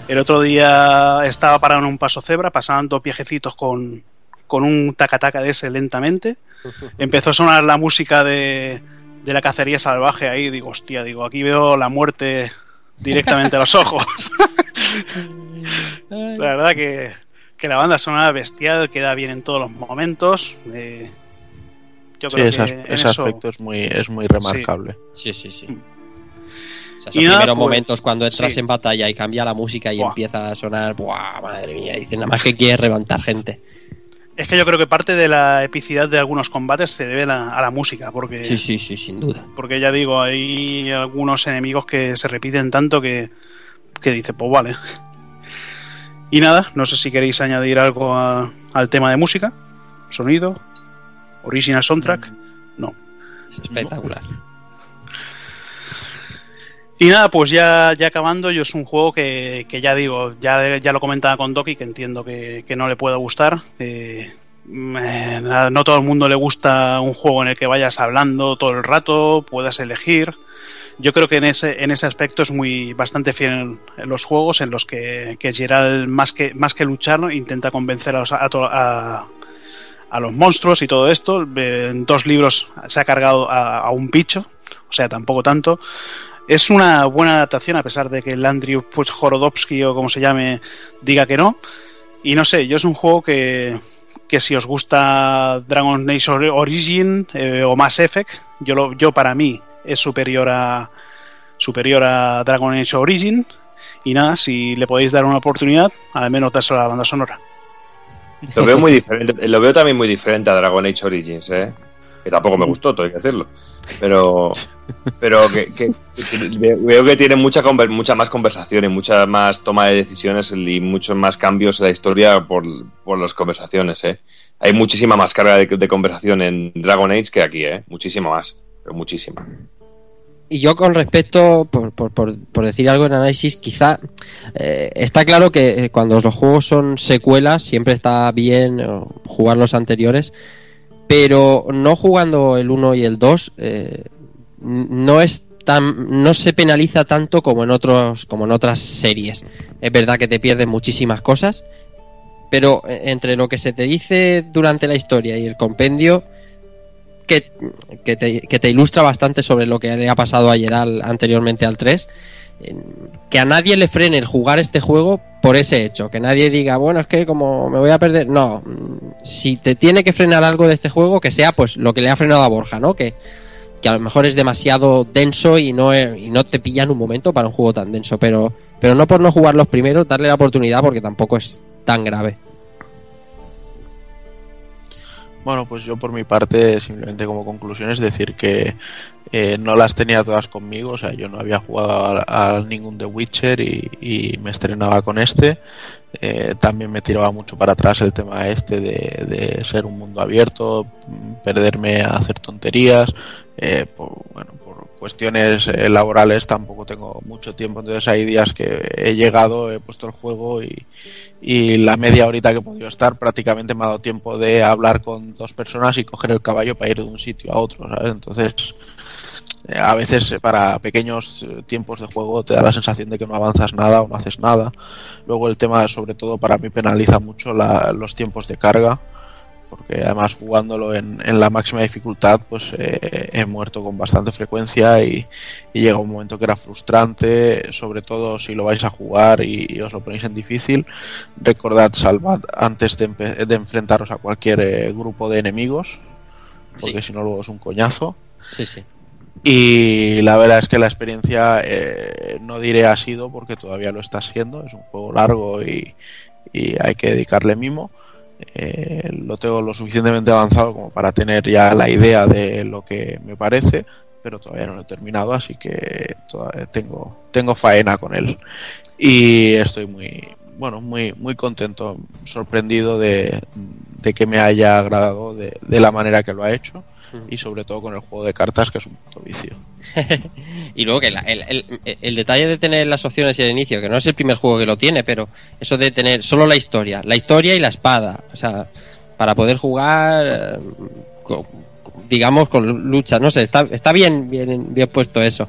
El otro día estaba parado en un paso cebra, pasaban dos viejecitos con, con un tacataca de ese lentamente. [LAUGHS] Empezó a sonar la música de, de la cacería salvaje ahí. Digo, hostia, digo, aquí veo la muerte directamente a los ojos. [LAUGHS] la verdad que, que la banda sonora bestial queda bien en todos los momentos. eh, yo Sí, creo ese, que ese eso- aspecto es muy, es muy remarcable. Sí, sí, sí. O sea, Y esos nada, primeros pues, momentos cuando entras sí. en batalla y cambia la música y Buah. empieza a sonar, ¡buah, madre mía! Dicen nada más que quiere levantar gente. Es que yo creo que parte de la epicidad de algunos combates se debe a la, a la música, porque Sí, sí, sí, sin duda. porque ya digo, hay algunos enemigos que se repiten tanto que, que dice, pues vale. Y nada, no sé si queréis añadir algo a- al tema de música, sonido, original soundtrack. No. Es espectacular. Y nada, pues ya, ya acabando, yo es un juego que, que ya digo, ya, ya lo comentaba con Doki, que entiendo que, que no le puede gustar. eh, mm, eh, nada, no todo el mundo le gusta un juego en el que vayas hablando todo el rato, puedas elegir. Yo creo que en ese, en ese aspecto es muy bastante fiel en, los juegos en los que, que Gerald, más que, más que luchar, ¿no? intenta convencer a, a- a los monstruos y todo esto. En dos libros se ha cargado a, un bicho, o sea, tampoco tanto. Es una buena adaptación, a pesar de que el Andrew Jorodowski o como se llame diga que no. Y no sé, yo es un juego que, que si os gusta Dragon Age Ori- Origin eh, o Mass Effect, yo, lo, yo para mí es superior a superior a Dragon Age Origin. Y nada, si le podéis dar una oportunidad, al menos dárselo a la banda sonora. Lo veo muy diferente, lo veo también muy diferente a Dragon Age Origins, ¿eh? Que tampoco me gustó, hay que decirlo. Pero, pero que, que- que ve- veo que tiene mucha mucha más conversación y mucha más toma de decisiones y muchos más cambios en la historia por, por las conversaciones, ¿eh? Hay muchísima más carga de, de conversación en Dragon Age que aquí, ¿eh? Muchísima más. pero muchísima. Y yo con respecto, por, por, por, por decir algo en análisis, quizá eh, está claro que eh, cuando los juegos son secuelas siempre está bien eh, jugar los anteriores, pero no jugando el 1 y el 2 eh, n- no es tan, no se penaliza tanto como en otros como en otras series. Es verdad que te pierdes muchísimas cosas, pero entre lo que se te dice durante la historia y el compendio que, que, te, que te ilustra bastante sobre lo que le ha pasado a Gerald anteriormente al 3. eh, Que a nadie le frene el jugar este juego por ese hecho. Que nadie diga, bueno, es que como me voy a perder. No, mm, si te tiene que frenar algo de este juego, que sea pues lo que le ha frenado a Borja, ¿no? Que, que a lo mejor es demasiado denso y no, y no te pilla en un momento para un juego tan denso. Pero, pero no por no jugar los primeros, darle la oportunidad porque tampoco es tan grave. Bueno, pues yo por mi parte, simplemente como conclusión, es decir que eh, no las tenía todas conmigo, o sea, yo no había jugado a, ningún The Witcher y, me estrenaba con este. Eh, también me tiraba mucho para atrás el tema este de, de ser un mundo abierto, perderme a hacer tonterías. eh, por, bueno, cuestiones eh, laborales tampoco tengo mucho tiempo, entonces hay días que he llegado, he puesto el juego y, y la media horita que he podido estar prácticamente me ha dado tiempo de hablar con dos personas y coger el caballo para ir de un sitio a otro, ¿sabes? Entonces, eh, a veces eh, para pequeños eh, tiempos de juego te da la sensación de que no avanzas nada o no haces nada. Luego el tema, sobre todo para mí, penaliza mucho la- los tiempos de carga, porque además jugándolo en, en la máxima dificultad, pues eh, he muerto con bastante frecuencia y, y llega un momento que era frustrante, sobre todo si lo vais a jugar y, y os lo ponéis en difícil. Recordad, salvad antes de, enfrentaros a cualquier eh, grupo de enemigos, porque si no luego es un coñazo. Sí, sí. Y la verdad es que la experiencia, eh, no diré ha sido, porque todavía lo está siendo, es un juego largo y, y hay que dedicarle mimo. Eh, lo tengo lo suficientemente avanzado como para tener ya la idea de lo que me parece, pero todavía no lo he terminado, así que tengo, tengo faena con él. Y estoy muy, bueno, muy, muy contento, sorprendido de, de que me haya agradado de, de la manera que lo ha hecho y sobre todo con el juego de cartas que es un puto vicio. [LAUGHS] y luego que la- el, el- el detalle de tener las opciones y el inicio, que no es el primer juego que lo tiene, pero eso de tener solo la historia, la historia y la espada, o sea, para poder jugar, eh, digamos, con luchas, no sé, está, está bien, bien, bien puesto eso.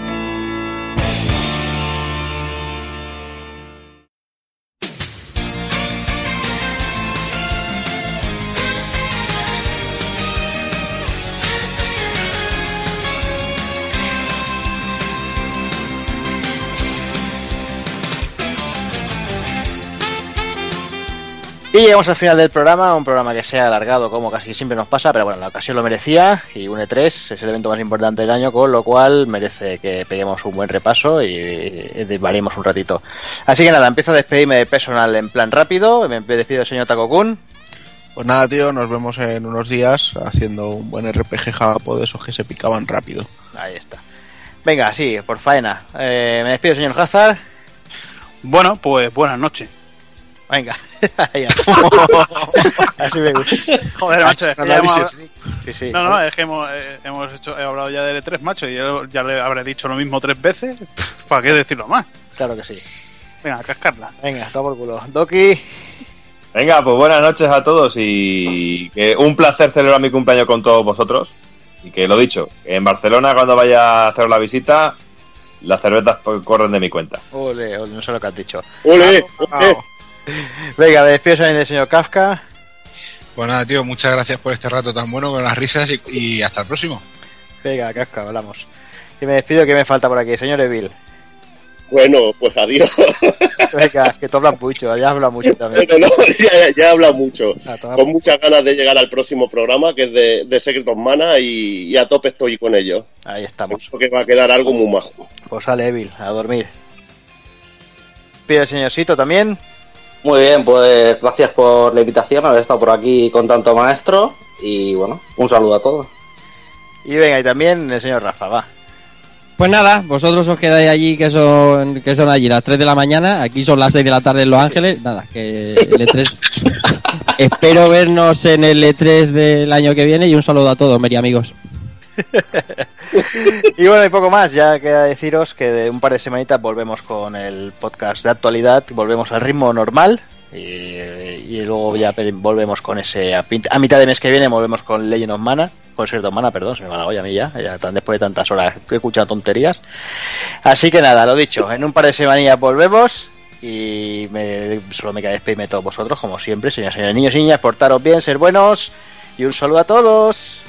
Y llegamos al final del programa, un programa que se ha alargado como casi siempre nos pasa, pero bueno, la ocasión lo merecía y une 3 es el evento más importante del año, con lo cual merece que peguemos un buen repaso y desvariemos un ratito. Así que nada, empiezo a despedirme de personal en plan rápido, me despido del señor Takokun. Pues nada, tío, nos vemos en unos días haciendo un buen RPG japo de esos que se picaban rápido. Ahí está. Venga, sí, por faena. Eh, me despido, señor Hazard. Bueno, pues buenas noches. Venga. [LAUGHS] Ahí [LAUGHS] Así me gusta. Joder, macho, es que ya hemos Sí, sí. No, no, es que hemos, eh, hemos hecho, he hablado ya de L3, macho, y yo ya le habré dicho lo mismo tres veces. ¿Para qué decirlo más? Claro que sí. Venga, a cascarla. Venga, está por culo. Doki. Venga, pues buenas noches a todos y que un placer celebrar mi cumpleaños con todos vosotros. Y que lo dicho, que en Barcelona cuando vaya a hacer la visita, las cervezas corren de mi cuenta. Ole, ole, no sé lo que has dicho. ¡Ole! Venga, me despido también del señor Kafka. Pues nada, tío, muchas gracias por este rato tan bueno con las risas y, y hasta el próximo. Venga, Kafka, hablamos. Y me despido, que me falta por aquí? Señor Evil. Bueno, pues adiós. Venga, que tú hablas mucho, ya hablas mucho también. Bueno, no, [LAUGHS] ya, ya habla mucho. A toda- Con muchas ganas de llegar al próximo programa, que es de, de Secret of Mana, y, y a tope estoy con ello. Ahí estamos. Creo que va a quedar algo muy majo. Pues sale Evil, a dormir. Pide el señorcito también. Muy bien, pues gracias por la invitación, haber estado por aquí con tanto maestro. Y bueno, un saludo a todos. Y venga, y también el señor Rafa, va. Pues nada, vosotros os quedáis allí que son que son allí las 3 de la mañana, aquí son las 6 de la tarde en Los Ángeles. Nada, que el E3 [LAUGHS] Espero vernos en el E3 del año que viene y un saludo a todos, Meri amigos. [LAUGHS] Y bueno, y poco más, ya queda deciros que de un par de semanitas volvemos con el podcast de actualidad, volvemos al ritmo normal y, luego ya volvemos con ese, a, mitad de mes que viene volvemos con Legend of Mana, con Secret of Mana, perdón, se me va la olla a mí ya, ya tan después de tantas horas que he escuchado tonterías. Así que nada, lo dicho, en un par de semanillas volvemos y me, solo me queda despedirme de todos vosotros, como siempre, señores, señores, niños y niñas, portaros bien, ser buenos y un saludo a todos.